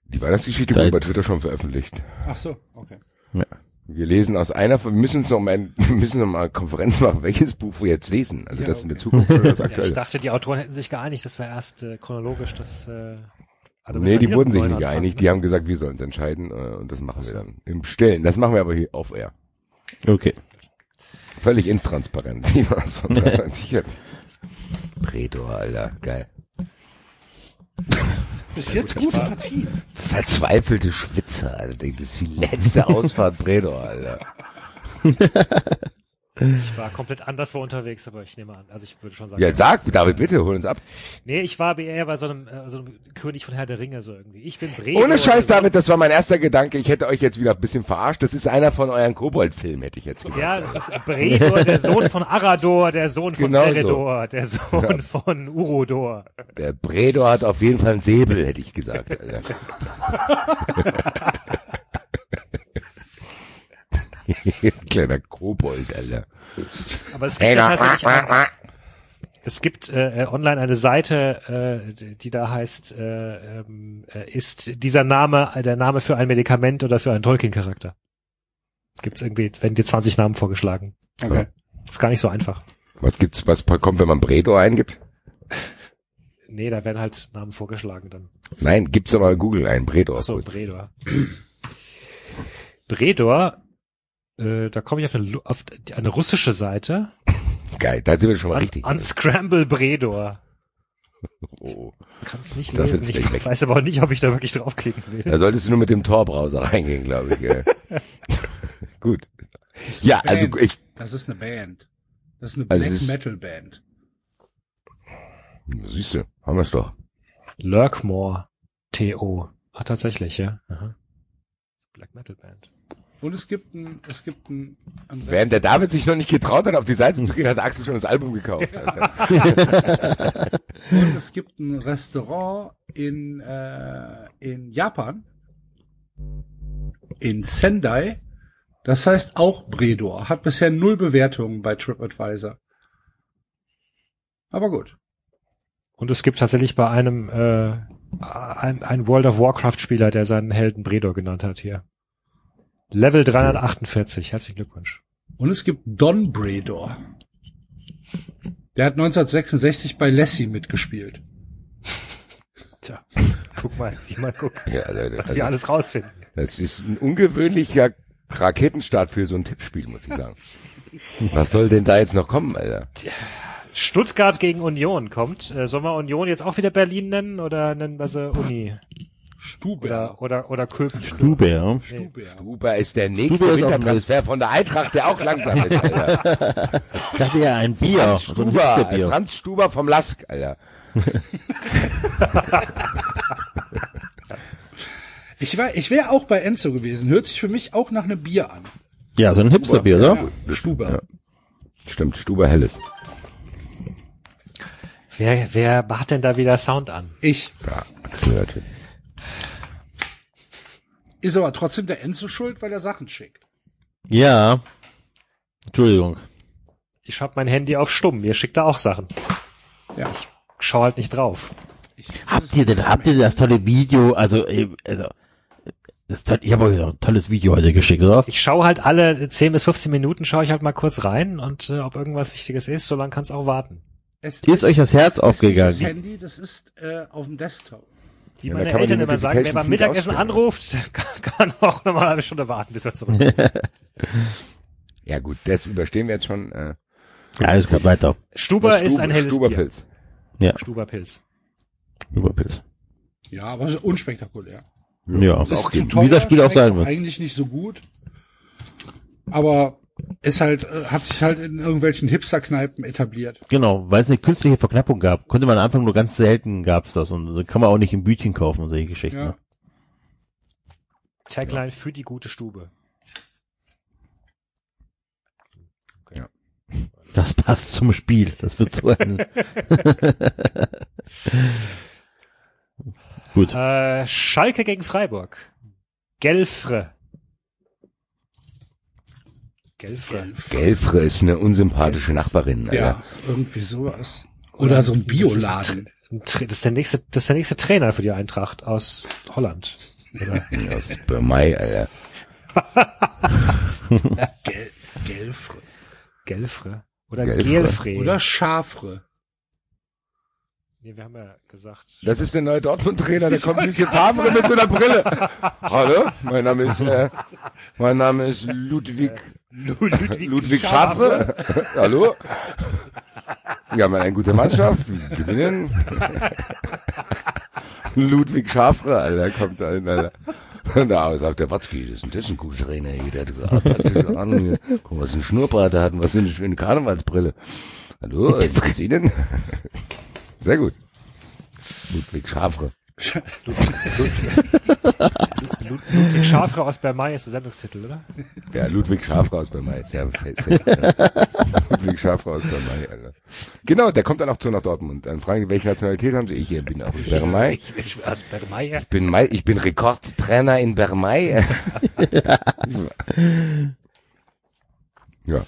Die Weihnachtsgeschichte wurde bei Twitter schon veröffentlicht. Ach so, okay. ja. Wir lesen aus einer, von- wir müssen uns noch mal, wir müssen noch mal eine Konferenz machen, welches Buch wir jetzt lesen. Also Ja, das in der okay. Zukunft oder das Ja, ich aktuelle. dachte, die Autoren hätten sich geeinigt, dass wir erst äh, chronologisch das. Äh, also nee, die wurden sich nicht ne? Die haben gesagt, wir sollen es entscheiden äh, und das machen wir dann im Stillen. Das machen wir aber hier auf Air. Okay. Völlig intransparent. Wie man es von 93 hat. Predor, Alter. Geil. Bis jetzt gute Partie. Verzweifelte Schwitzer, Alter. Das ist die letzte Ausfahrt Predor, Alter. Ich war komplett anderswo unterwegs, aber ich nehme an. Also ich würde schon sagen. Ja, sag, David, bitte, hol uns ab. Nee, ich war eher bei so einem, äh, so einem König von Herr der Ringe so irgendwie. Ich bin Bredo. Ohne Scheiß, David, das war mein erster Gedanke. Ich hätte euch jetzt wieder ein bisschen verarscht. Das ist einer von euren Kobold-Filmen, hätte ich jetzt gesagt. Ja, das ist Bredor, der Sohn von Arador, der Sohn von Genau so. Ceredor, der Sohn von Urodor. Der Predor hat auf jeden Fall einen Säbel, hätte ich gesagt. Kleiner Kobold, Alter. Aber es gibt tatsächlich auch, es gibt äh, äh, online eine Seite, äh, die da heißt, äh, ähm, äh, ist dieser Name äh, der Name für ein Medikament oder für einen Tolkien-Charakter? Gibt's irgendwie, werden dir 20 Namen vorgeschlagen. Okay. Ist gar nicht so einfach. Was gibt's, was kommt, wenn man Predor eingibt? Nee, da werden halt Namen vorgeschlagen dann. Nein, gibt's doch mal Google ein, Predor. Ach so, Bredor. Bredor, äh, da komme ich auf eine, auf eine russische Seite. Geil, da sind wir schon mal Un richtig. Unscramble Bredor. Oh. Kannst nicht Da lesen. Ich weg. weiß aber auch nicht, ob ich da wirklich draufklicken will. Da solltest du nur mit dem Tor-Browser reingehen, glaube ich. Gut. Ja, also Band. ich, Das ist eine Band. Das ist eine Also Black es Metal Band. siehst du, haben wir's doch. Lurkmore TO. Ah, tatsächlich, ja. Aha. Black Metal Band. Und es gibt ein, es gibt ein, ein Während der David sich noch nicht getraut hat, auf die Seite zu gehen, hat Axel schon das Album gekauft. Alter. Und es gibt ein Restaurant in, äh, in Japan, in Sendai, das heißt auch Bredor, hat bisher null Bewertungen bei TripAdvisor. Aber gut. Und es gibt tatsächlich bei einem äh, ein, ein World of Warcraft Spieler, der seinen Helden Bredor genannt hat hier. Level 348. Herzlichen Glückwunsch. Und es gibt Don Bredor. Der hat 1966 bei Lassie mitgespielt. Tja, guck mal, sieh mal, guck, Ja, Leute, was also, wir alles rausfinden. das ist ein ungewöhnlicher Raketenstart für so ein Tippspiel, muss ich sagen. Was soll denn da jetzt noch kommen, Alter? Stuttgart gegen Union kommt. Äh, sollen wir Union jetzt auch wieder Berlin nennen oder nennen wir sie Uni? Stuber. Oder, oder, oder Köpen? Stube, ja. Stuber. Huber ist der nächste Stuber ist Wintertransfer von der Eintracht, der auch langsam ist, Alter. Ich dachte ja, ein Bier. Franz so ein Stuber. Franz Stuber vom Lask, Alter. Ich war, ich wäre auch bei Enzo gewesen. Hört sich für mich auch nach einem Bier an. Ja, so ein Hipsterbier, oder? Stuber. Stimmt, Stuber Helles. Wer, wer macht denn da wieder Sound an? Ich. Ja, Axel natürlich. Ist aber trotzdem der Enzo schuld, weil er Sachen schickt. Ja. Entschuldigung. Ich hab mein Handy auf stumm. Ihr schickt da auch Sachen. Ja. Schau halt nicht drauf. Ich, Habt ihr denn, habt ihr das tolle Video, also, äh, also, das, toll- ich habe euch ein tolles Video heute geschickt, oder? Ich schaue halt alle 10 bis 15 Minuten, schaue ich halt mal kurz rein und äh, ob irgendwas Wichtiges ist, so lange kann es auch warten. Es Hier ist euch das Herz es ist nicht Das aufgegangen. Handy, das ist äh, auf dem Desktop. Wie Ja, meine kann man die Eltern immer sagen, wer beim Mittagessen anruft, der kann auch noch mal eine halbe Stunde warten, bis er zurück Ja gut, das überstehen wir jetzt schon. Äh, Ja, alles gut, weiter. Stuber Stube- ist ein helles Bier. Stuberpilz. Ja, Stuberpilz. Überpilz. Ja, aber unspektakulär. Ja, Es ist auch zu wie teuer, das Spiel auch sein wird. Eigentlich nicht so gut. Aber ist halt, äh, hat sich halt in irgendwelchen Hipster-Kneipen etabliert. Genau, weil es eine künstliche Verknappung gab. Konnte man am Anfang nur ganz selten gab's das und kann man auch nicht im Bütchen kaufen und solche Geschichten. Ja. Ne? Tagline für die gute Stube. Das passt zum Spiel. Das wird so ein. Gut. Äh, Schalke gegen Freiburg. Gelfre. Gelfre. Gelfre ist eine unsympathische Nachbarin. Alter. Ja, irgendwie sowas. Oder so ein Bioladen. Das ist der nächste, das ist der nächste Trainer für die Eintracht aus Holland. Oder? Aus Burmai, Alter. Gel Gelfre. Gelfre. Oder Gelfre. Gelfre. Oder Schafre. Nee, wir haben ja gesagt. Das ist der neue Dortmund-Trainer, der kommt Lucien Favre mit so einer Brille. Hallo, mein Name ist, äh, mein Name ist Ludwig, Ludwig, Ludwig Schafre. Hallo. Wir haben eine gute Mannschaft, wir gewinnen. Ludwig Schafre, Alter, kommt da hin, Alter. Da sagt der Watzki, das ist ein, das ist ein guter Trainer hier, der hat taktische Ahnung. Guck mal, was ein Schnurrbart hat und was für eine schöne Karnevalsbrille. Hallo, wie geht's Ihnen? Sehr gut. Ludwig Schafre. Lud Ludwig Schafre aus Bermay ist der Sendungstitel, oder? Ja, Ludwig Schafre aus Bermay. Sehr, sehr, ja. Ludwig Schafre aus Bermay, Alter. Genau, der kommt dann auch zu nach Dortmund. Dann fragen die, welche Nationalität haben sie? Ich bin aus Bermay. Ich bin aus Bermay. Ich bin, Mai, ich bin Rekordtrainer in Bermay. ja.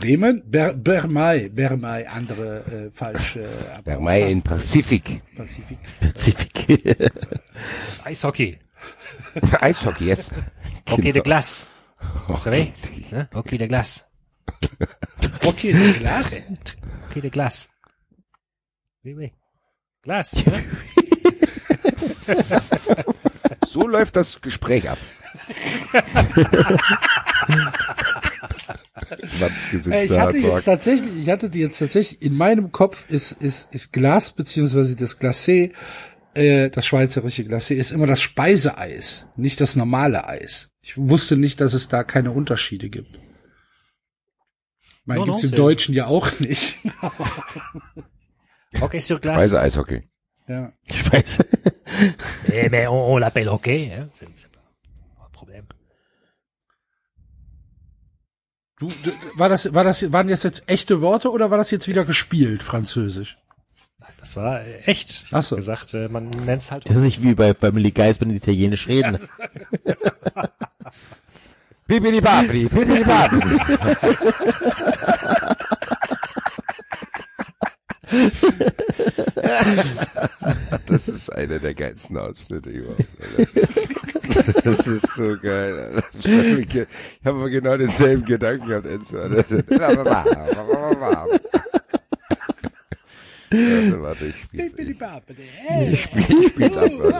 Bremen? Ber Bermay. Bermay, andere äh, falsche. aber Bermay in Pazifik. Pazifik. Pazifik. Eishockey. Eishockey, yes. Hockey de Glace. Vous savez? Ne? Hockey de Glace. Okay, der Glas. Hockey de Glace. Oui, oui. Glace. Ne? So läuft das Gespräch ab. Ich hatte jetzt tatsächlich, ich hatte die jetzt tatsächlich, in meinem Kopf ist, ist, ist Glas, beziehungsweise das Glacé, äh, das schweizerische Glacé, ist immer das Speiseeis, nicht das normale Eis. Ich wusste nicht, dass es da keine Unterschiede gibt. Meine, No, no, gibt's im c'est- Deutschen ja auch nicht. Hockey sur Glace. Weise Eishockey. ja. Ich weiß. Eh, mais on, on l'appelle Hockey. Hein? C'est c'est pas pas un problème. Du, du, war das, war das, waren das jetzt echte Worte oder war das jetzt wieder gespielt, Französisch? Das war äh, echt. Ich Ach hab so. gesagt, äh, man nennt's halt Das ist nicht wie bei Family Guys, wenn die Italienisch reden. Bibidi Babidi, Bibidi Babidi. Das ist einer der geilsten Ausschnitte überhaupt. Alter. Das ist so geil. Alter. Ich habe aber genau denselben Gedanken gehabt, Enzo. Warte, warte, ich spiel's. Ich spiel, ich spiel's ab, Leute.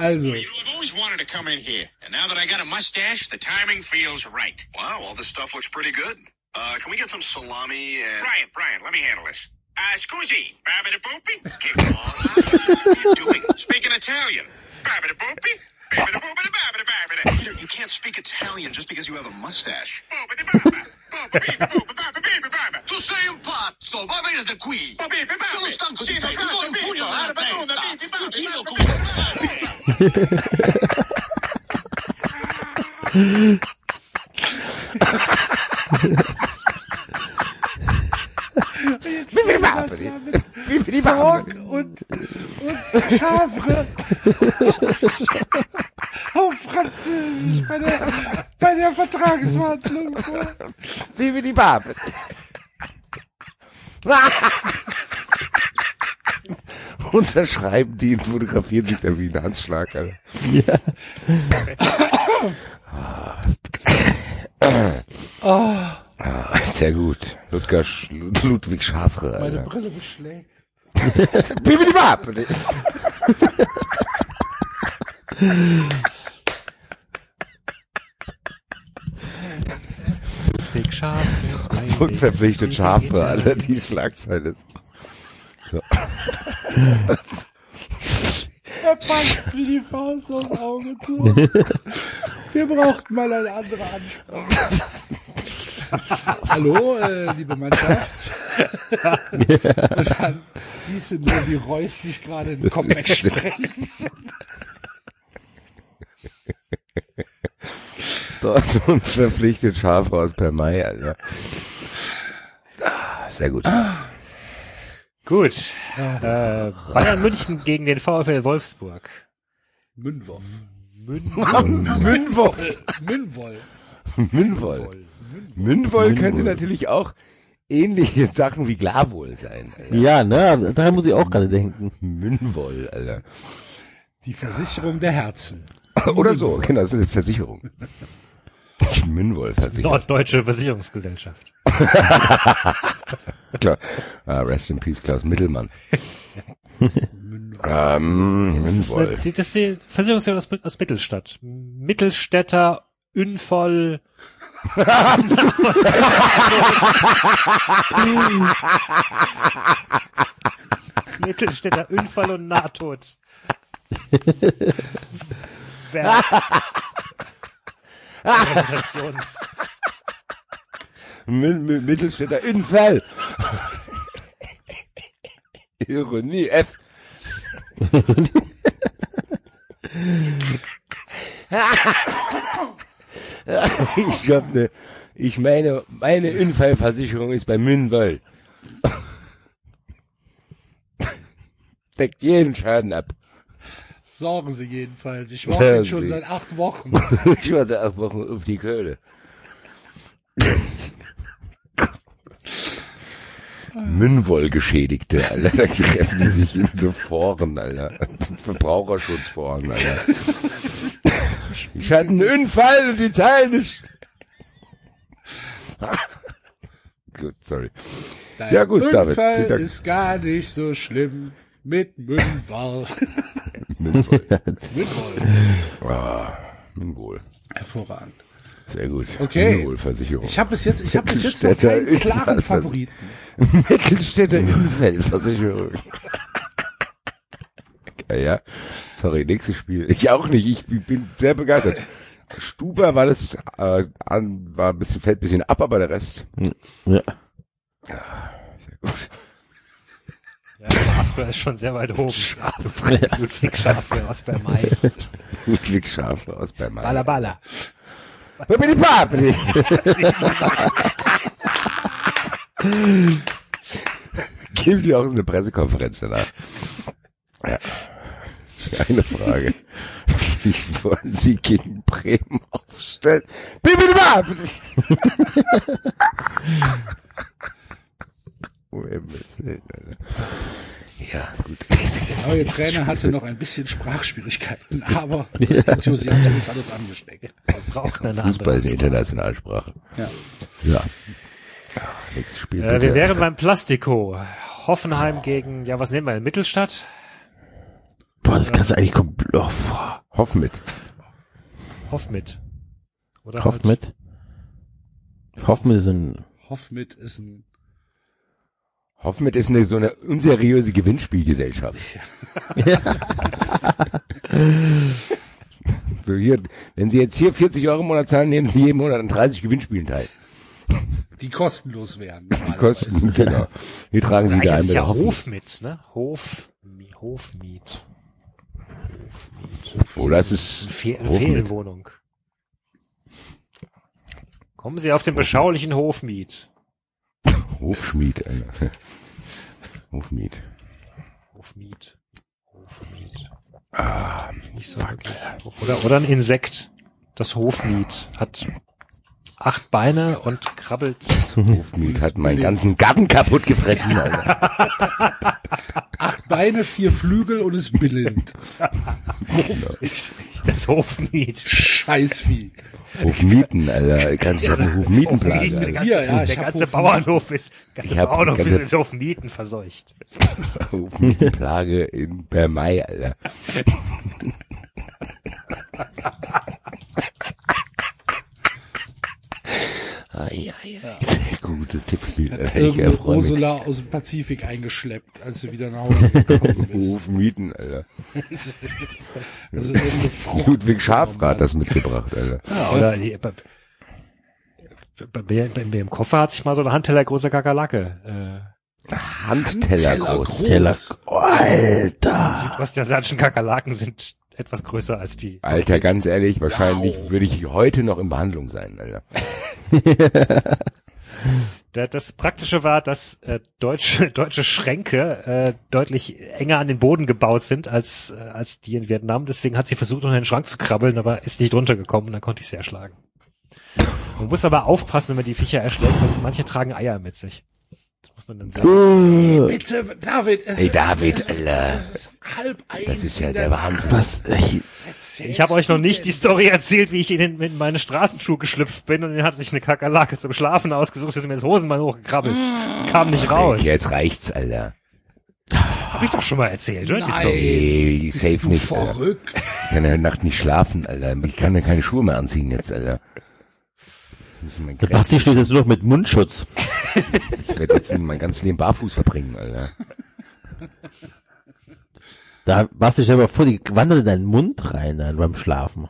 Also, I've always wanted to come in here, and now that I got a mustache, the timing feels right. Wow, all this stuff looks pretty good. Uh, can we get some salami and... Brian, Brian, let me handle this. Uh, scusi, babida boopy? Che cosa? What are you doing? Speaking Italian. Babida boopy? Babida boopida babida babida. Peter, you can't speak Italian just because you have a mustache. Boopity baba. Boopity boopa baba. Tu sei un pazzo, va via da qui. Sono stanco di te, ti do un pugno nella testa. Fucilo con questa... Bibidi Sorg Babidi. und, und Schafre auf Französisch bei der, bei der Vertragsverhandlung. Bibidi Babidi. unterschreiben die und fotografieren sich dann wie ein Handschlag. Alter. Ah, sehr gut. Ludger, Sch- Lud- Ludwig Schafre. Meine Alter. Brille beschlägt. Big Shark is waiting. Unverpflichtet Schafre, Alter, die Schlagzeile. So. Er passt wie die Faust aufs Auge zu. Wir brauchten mal eine andere Ansprache. Hallo, äh, liebe Mannschaft. Und dann siehst du nur, wie Reus sich gerade den Kopf wegsprengt. Dort unverpflichtet Schafre aus per Mai, Alter. Ah, Sehr gut. Gut. Äh, Bayern München gegen den VfL Wolfsburg. Münwurf. Münwoll. Münwoll. Münwoll. Münwoll könnte natürlich auch ähnliche Sachen wie Glavol sein. Alter. Ja, ne, daran muss ich auch gerade denken. Münwoll, Alter. Die Versicherung der Herzen. Oder so, genau, das ist eine Versicherung. Münwoll-Versicherung. Norddeutsche Versicherungsgesellschaft. Klar. Ah, rest in peace, Klaus Mittelmann. ähm, Das ist, eine, das ist die Versicherungsgesellschaft aus, aus Mittelstadt. Mittelstädter, Unfall. Mittelstädter Unfall und Nahtod. Wer Mi- Mittelstädter Unfall. Ironie F. ich hab ne, ich meine, meine Unfallversicherung ist bei Münwoll. Deckt jeden Schaden ab. Sorgen Sie jedenfalls. Ich warte jetzt schon seit acht Wochen. ich warte acht Wochen auf die Köhle. Münnwoll-Geschädigte, Alter. Da treffen die sich in so Foren, Alter. Verbraucherschutzforen, Alter. Ich hatte einen Unfall und die zahlen nicht. gut, sorry. Dein Ja, gut, David, Unfall vielen Dank. ist gar nicht so schlimm mit Münwall. Münnwoll. Münwoll. Ah, Münnwohl. Hervorragend. Sehr gut. Okay. Münnwohl-Versicherung. Ich habe bis jetzt, ich habe bis jetzt noch keinen klaren Favoriten. Mittelstädter Unfallversicherung. Ja, ja. Sorry, nächstes Spiel. Ich auch nicht. Ich bin sehr begeistert. Stuber war das, äh, an, war ein bisschen, fällt ein bisschen ab, aber der Rest. Ja. Sehr gut. Ja, Schafre ist schon sehr weit oben. Ludwig Schafre aus Bermay. Ludwig Schafe aus Berlin. Balla Balla. Babidi Babidi. Geben Sie auch eine Pressekonferenz danach. Ja. Eine Frage. Wie wollen Sie gegen Bremen aufstellen? Babidi Babidi. Ja, gut. Der neue Trainer hatte noch ein bisschen Sprachschwierigkeiten, aber Enthusiasmus ist alles angesteckt. Braucht eine Fußball ist eine Internationalsprache. Ja. Ja. ja nächstes Spiel. Äh, wir wären beim Plastiko. Hoffenheim gegen, ja, was nehmen wir? Mittelstadt? Boah, das kannst du eigentlich komplett, oh. Hoff mit. Hoff mit. Oder Hoff halt- mit. Hoff mit ist ein, Hoffmit ist ein, Hoff mit ist eine so eine unseriöse Gewinnspielgesellschaft. so hier, wenn Sie jetzt hier 40 Euro im Monat zahlen, nehmen Sie jeden Monat an 30 Gewinnspielen teil. die kostenlos wären. Die kosten, genau. Die tragen Sie da ein ist es mit ja der Hoff. Hof mit, ne? Hof, Mi- Hofmiet. Oh, das ist Eine Fe. Ferienwohnung. Kommen Sie auf den beschaulichen Hofmiet. Hofschmied, Alter. Hofmied. Hofmiet. Hofmiet. Ah, Nicht so wirklich. Oder, oder ein Insekt. Das Hofmiet hat acht Beine und krabbelt. Hofmied hat meinen ganzen Garten kaputt gefressen, Alter. Beine, vier Flügel und ist blind. Das Hofmiet. Scheißvieh. Hofmieten, Alter. Kannst du eine Hofmietenplage, Der Alter. ganze, ja, ich der ganze. Bauernhof ist, ganze Ich hab Bauernhof ganze- ist ins Hofmieten verseucht. Hofmietenplage in Bermei, Alter. Ai, ai, ai. Sehr gutes Tippspiel. Alter. Ich mich. Ursula aus dem Pazifik eingeschleppt, als sie wieder nach Hause gekommen ist. Hofmieten, Alter. Also. Ludwig Schafrat hat das mitgebracht, Alter. Oder die, bei, bei, mir, bei mir im Koffer hat sich mal so eine Handteller große Kakerlake. Äh, Handteller Handteller groß. groß. Teller. Oh, Alter. südostasiatischen Kakerlaken sind etwas größer als die. Alter, ganz ehrlich, wahrscheinlich würde ich heute noch in Behandlung sein, Alter. Das Praktische war, dass äh, deutsche, deutsche Schränke äh, deutlich enger an den Boden gebaut sind als, äh, als die in Vietnam. Deswegen hat sie versucht, unter den Schrank zu krabbeln, aber ist nicht runtergekommen und dann konnte ich sie erschlagen. Man muss aber aufpassen, wenn man die Viecher erschlägt, weil manche tragen Eier mit sich. Man dann sagen. Bitte, David, es Ey, David, es ist, Alter. Es ist halb eins. Das ist ja der Wahnsinn. Was? Ich, Ich habe euch noch nicht die Story erzählt, wie ich in, den, in meine Straßenschuhe geschlüpft bin und dann hat sich eine Kakerlake zum Schlafen ausgesucht, ist mir das Hosenbein hochgekrabbelt. Kam nicht raus. Jetzt reicht's, Alter. Hab ich doch schon mal erzählt, oder? Die Nein. Story. Ey, Bist safe du nicht, Alter. verrückt? Ich kann ja Nacht nicht schlafen, Alter. Ich kann ja keine Schuhe mehr anziehen jetzt, Alter. Jetzt Basti steht jetzt nur noch mit Mundschutz. Ich werde jetzt mein ganzes Leben barfuß verbringen, Alter. Da Basti, stell dir mal vor, die wandert in deinen Mund rein dann beim Schlafen.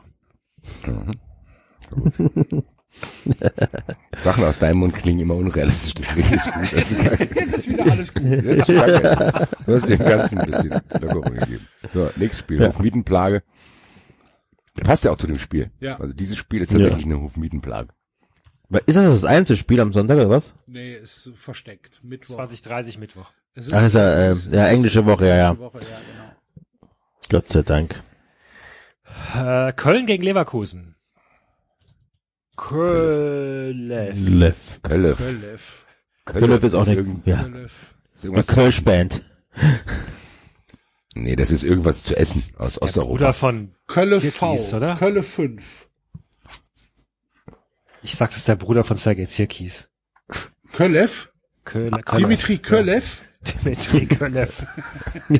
Sachen aus deinem Mund klingen immer unrealistisch, deswegen ist gut. Das ist Jetzt ist wieder alles gut. Jetzt ist. Du hast dem Ganzen ein bisschen Lockerung gegeben. So, nächstes Spiel. Hofmietenplage. Der passt ja auch zu dem Spiel. Ja. Also dieses Spiel ist tatsächlich eine Hofmietenplage. Ist das das einzige Spiel am Sonntag oder was? Nee, ist versteckt. Mittwoch. 2030 Mittwoch. Es ist, Ach, ist ja, äh, es ist- ja, englische Woche, ja, ja. Woche, ja, genau. Gott sei Dank. Äh, Köln gegen Leverkusen. Köln. Kölle. Köllev. Köln ist auch nicht, ja. Eine Kölsch-Band. nee, das ist irgendwas zu essen aus Der Osteuropa. Bruder von, Kölle Zirkis, V. oder? Kölle 5. ich sag, das ist der Bruder von Sergei Zirkis. Köllev? Köln, Dimitri Köllev? Dimitri Kölev.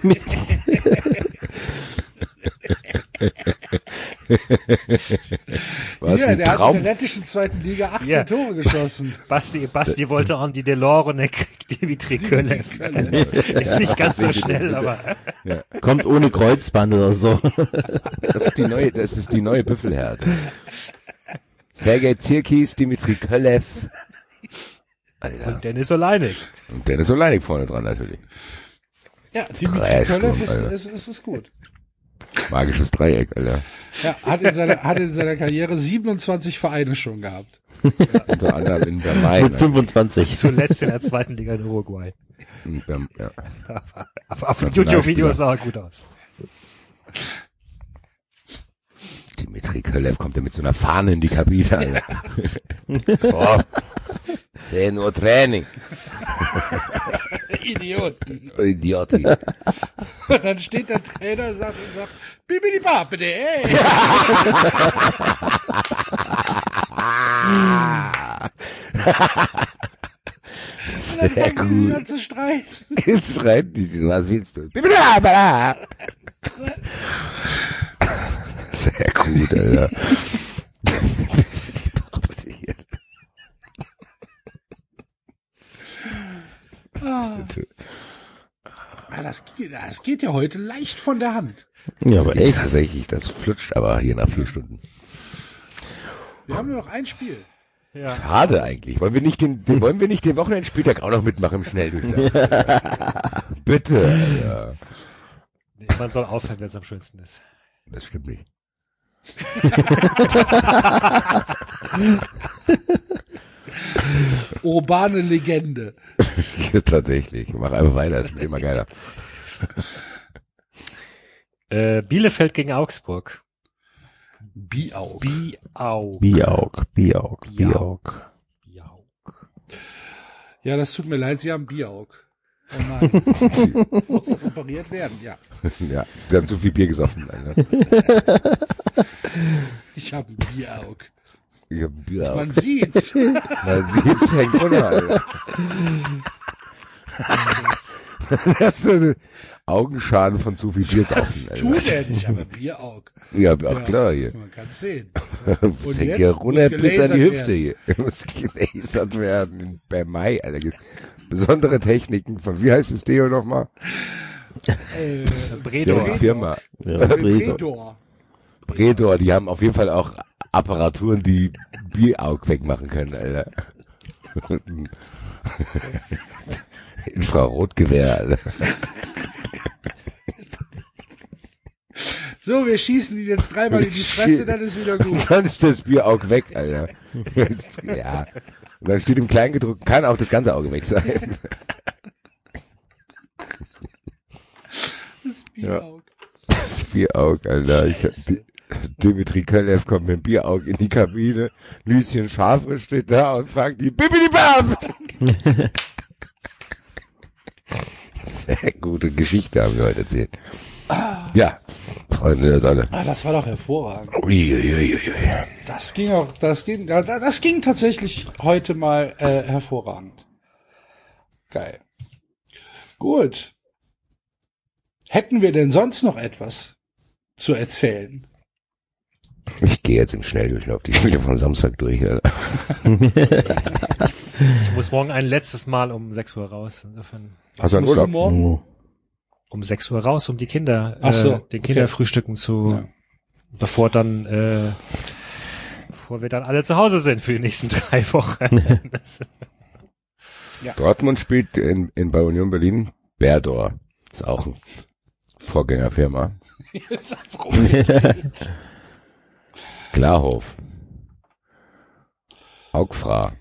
Was ja, ein der hat in Traum. der lettischen zweiten Liga 18 Ja. Tore geschossen. Basti, Basti wollte an die Delors und er kriegt Dimitri Kölev. Ist nicht ganz so schnell, aber Kommt ohne Kreuzband oder so. Das ist die neue, das ist die neue Büffelherde. Sergei Zirkis, Dimitri Kölev. Alter. Dennis Oleinik. Und Dennis Oleinik vorne dran natürlich. Ja, Dimitri Köllev ist, ist, ist, ist gut. Magisches Dreieck, Alter. Ja, hat in seiner, hat in seiner Karriere 27 Vereine schon gehabt. Unter anderem in Berlin. Mit 25. Zuletzt in der zweiten Liga in Uruguay. In Berm- ja. Aber auf dem YouTube-Video sah er gut aus. Dimitri Kölev kommt ja mit so einer Fahne in die Kabine, Alter. oh, 10 Uhr Training. Idioten. Idioten. Und dann steht der Trainer und sagt, und sagt Bibidi Babidi, ey. Und dann Sehr fangen die gut. an zu streiten. Jetzt schreien die sich, was willst du? Sehr gut, Alter. Ah, das, geht, das geht ja heute leicht von der Hand. Ja, aber echt. Tatsächlich, das flutscht aber hier nach vier Stunden. Wir haben nur noch ein Spiel. Schade eigentlich. Wollen wir nicht den, den wollen wir nicht den Wochenendspieltag auch noch mitmachen im Schnelldurchlauf? Bitte. Alter. Nee, Man soll aufhören, wenn es am schönsten ist. Das stimmt nicht. Urbane Legende. Tatsächlich. Mach einfach weiter, es wird immer geiler. Äh, Bielefeld gegen Augsburg. Biau. Biau. Biauk, Biauk, Biauk. Biau. Ja, das tut mir leid, Sie haben Biauk. Oh nein. Muss repariert werden, ja. ja, wir haben zu viel Bier gesoffen. Alter. Ich habe ein Bieraug. Ich hab ein Bier Man sieht's. Man sieht's, hängt runter, Alter. Das ist so ein Augenschaden von zu viel Bier Was saufen, tut er nicht? Aber Bieraug. Ja, auch klar hier. Man kann's sehen. Das Und hängt jetzt hier runter bis an die Hüfte hier. Muss gelasert werden. Bei Mai, Alter. Besondere Techniken von, wie heißt das Deo nochmal? Äh, Bredor. Die Firma. Ja, Bredor. Bredor. Bredor, die haben auf jeden Fall auch Apparaturen, die Bieraug wegmachen können, Alter. Infrarotgewehr, Alter. So, wir schießen ihn jetzt dreimal in die Fresse, dann ist wieder gut. Dann ist das Bieraug weg, Alter. Ja. Und dann steht im Kleingedruckten, kann auch das ganze Auge weg sein. Das Bieraug. Das Bieraug, Alter. Ich. Dimitri Köllev kommt mit dem Bieraug in die Kabine. Lucien Schafre steht da und fragt die Bibidi Bab. Sehr gute Geschichte haben wir heute erzählt. Ja, Freunde der Sonne. Ah, das war doch hervorragend. Uiuiuiui. Das ging auch, das ging, das ging tatsächlich heute mal äh, hervorragend. Geil. Gut. Hätten wir denn sonst noch etwas zu erzählen? Ich gehe jetzt im Schnelldurchlauf die Spiele von Samstag durch. Alter. Ich muss morgen ein letztes Mal um 6 Uhr raus. Insofern Hast du einen Urlaub? morgen? Um 6 Uhr raus, um die Kinder, Ach so, äh, den okay. Kinderfrühstücken zu, Ja. bevor dann, äh, bevor wir dann alle zu Hause sind für die nächsten drei Wochen. Dortmund spielt in, in bei Union Berlin Berdor. Ist auch ein Vorgängerfirma. Klarhof. Augfra.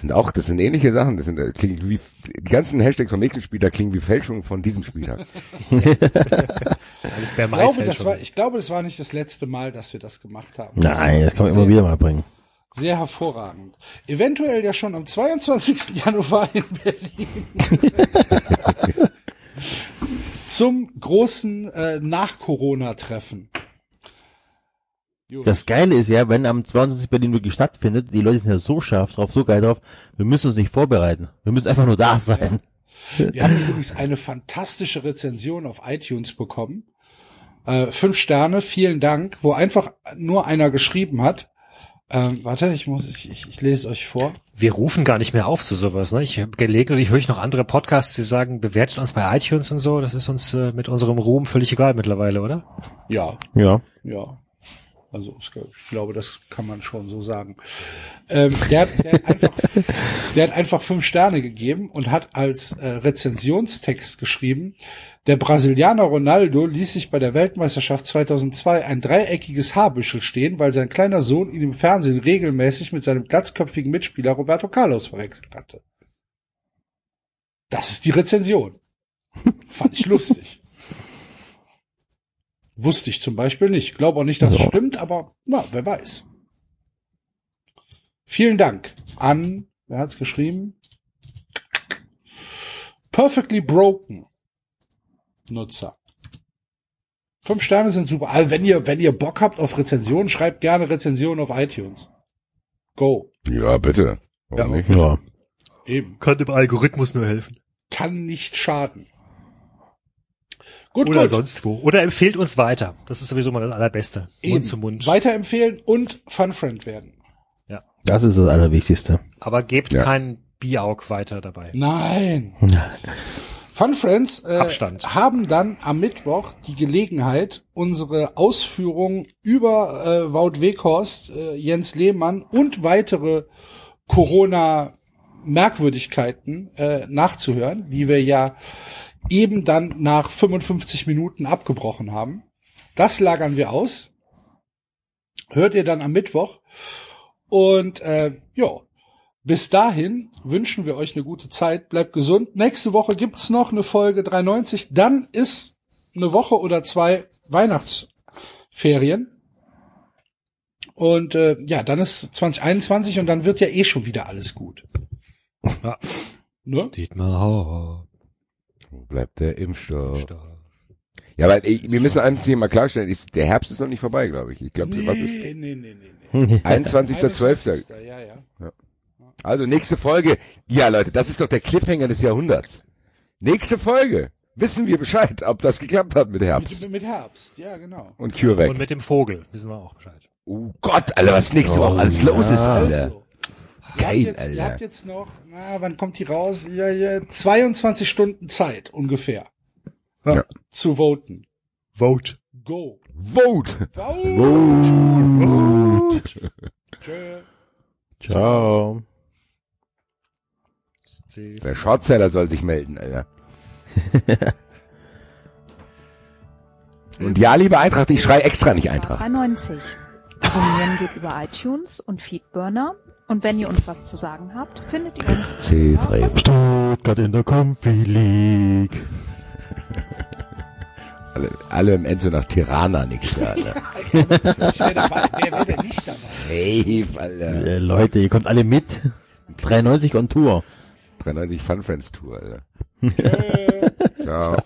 Das sind auch, das sind ähnliche Sachen. Das sind, äh, klingt wie, die ganzen Hashtags vom nächsten Spieltag klingen wie Fälschungen von diesem Spieltag. Alles Ich glaube, das war, ich glaube, das war nicht das letzte Mal, dass wir das gemacht haben. Nein, das kann man immer wieder mal bringen. Sehr hervorragend. Eventuell ja schon am 22. Januar in Berlin. Zum großen äh, Nach-Corona-Treffen. Das Geile ist ja, wenn am 22. Berlin wirklich stattfindet, die Leute sind ja so scharf drauf, so geil drauf, wir müssen uns nicht vorbereiten. Wir müssen einfach nur da sein. Wir haben übrigens eine fantastische Rezension auf iTunes bekommen. Äh, fünf Sterne, vielen Dank, wo einfach nur einer geschrieben hat. Ähm, warte, ich muss, ich, ich, ich lese es euch vor. Wir rufen gar nicht mehr auf zu sowas. Ne? Ich habe gelegentlich höre ich noch andere Podcasts, die sagen, bewertet uns bei iTunes und so. Das ist uns äh, mit unserem Ruhm völlig egal mittlerweile, oder? Ja, Ja. ja. Also ich glaub- ich glaube, das kann man schon so sagen. Ähm, der, hat, der, hat einfach, der hat einfach fünf Sterne gegeben und hat als äh, Rezensionstext geschrieben, der Brasilianer Ronaldo ließ sich bei der Weltmeisterschaft 2002 ein dreieckiges Haarbüschel stehen, weil sein kleiner Sohn ihn im Fernsehen regelmäßig mit seinem glatzköpfigen Mitspieler Roberto Carlos verwechselt hatte. Das ist die Rezension. Fand ich lustig. Wusste ich zum Beispiel nicht. Glaube auch nicht, dass es stimmt, aber na, wer weiß. Vielen Dank an, wer hat's geschrieben? Perfectly Broken Nutzer. Fünf Sterne sind super. Also wenn ihr, wenn ihr Bock habt auf Rezensionen, schreibt gerne Rezensionen auf iTunes. Go. Ja, bitte. Warum Ja. nicht? Ja. Eben. Kann dem Algorithmus nur helfen. Kann nicht schaden. Gut, Oder gut. sonst wo. Oder empfehlt uns weiter. Das ist sowieso mal das Allerbeste. Eben. Mund zu Mund. Weiterempfehlen und Funfriend werden. Das ist das Allerwichtigste. Aber gebt Ja. keinen Biauk weiter dabei. Nein. Fun Friends äh, Abstand. haben dann am Mittwoch die Gelegenheit, unsere Ausführungen über äh, Wout Weghorst, äh, Jens Lehmann und weitere Corona-Merkwürdigkeiten äh, nachzuhören, die wir ja eben dann nach 55 Minuten abgebrochen haben. Das lagern wir aus. Hört ihr dann am Mittwoch. Und äh, ja, bis dahin wünschen wir euch eine gute Zeit. Bleibt gesund. Nächste Woche gibt's noch eine Folge 93. Dann ist eine Woche oder zwei Weihnachtsferien. Und äh, ja, dann ist 2021 und dann wird ja eh schon wieder alles gut. Ja. Ne? Dietmar Hopp. Wo bleibt der Impfstoff? Ja, aber ich, wir müssen ein Thema klarstellen. Ist, der Herbst ist noch nicht vorbei, glaube ich. Ich glaube, was ist Nee, nee, nee, nee, nee. 21.12. Ja, ja. Also nächste Folge. Ja, Leute, das ist doch der Cliffhanger des Jahrhunderts. Nächste Folge. Wissen wir Bescheid, ob das geklappt hat mit Herbst. Mit, mit Herbst, ja, genau. Und CureVac. Und mit dem Vogel wissen wir auch Bescheid. Oh Gott, Alter, was nächste Woche alles los ist, Alter. Ihr Geil, habt jetzt, Ihr Alter. habt jetzt noch, na, wann kommt die raus? Ja, ja, 22 Stunden Zeit ungefähr. Ja. Zu voten. Vote. Go. Vote. Vote. Tschö. Ciao. Der Shortseller soll sich melden, Alter. Und ja, liebe Eintracht, ich schrei extra nicht Eintracht. 93. Abonnieren geht über iTunes und Feedburner. Und wenn ihr uns was zu sagen habt, findet ihr uns C. Frey. Stuttgart in der Comfy League. Alle, alle im Enzo nach Tirana nächstes Jahr, Alter. Ich wäre dabei. Wer wäre denn nicht dabei? Safe, Alter. Äh, Leute, ihr kommt alle mit. 93 on Tour. 93 Fun Friends Tour, Alter. Ciao.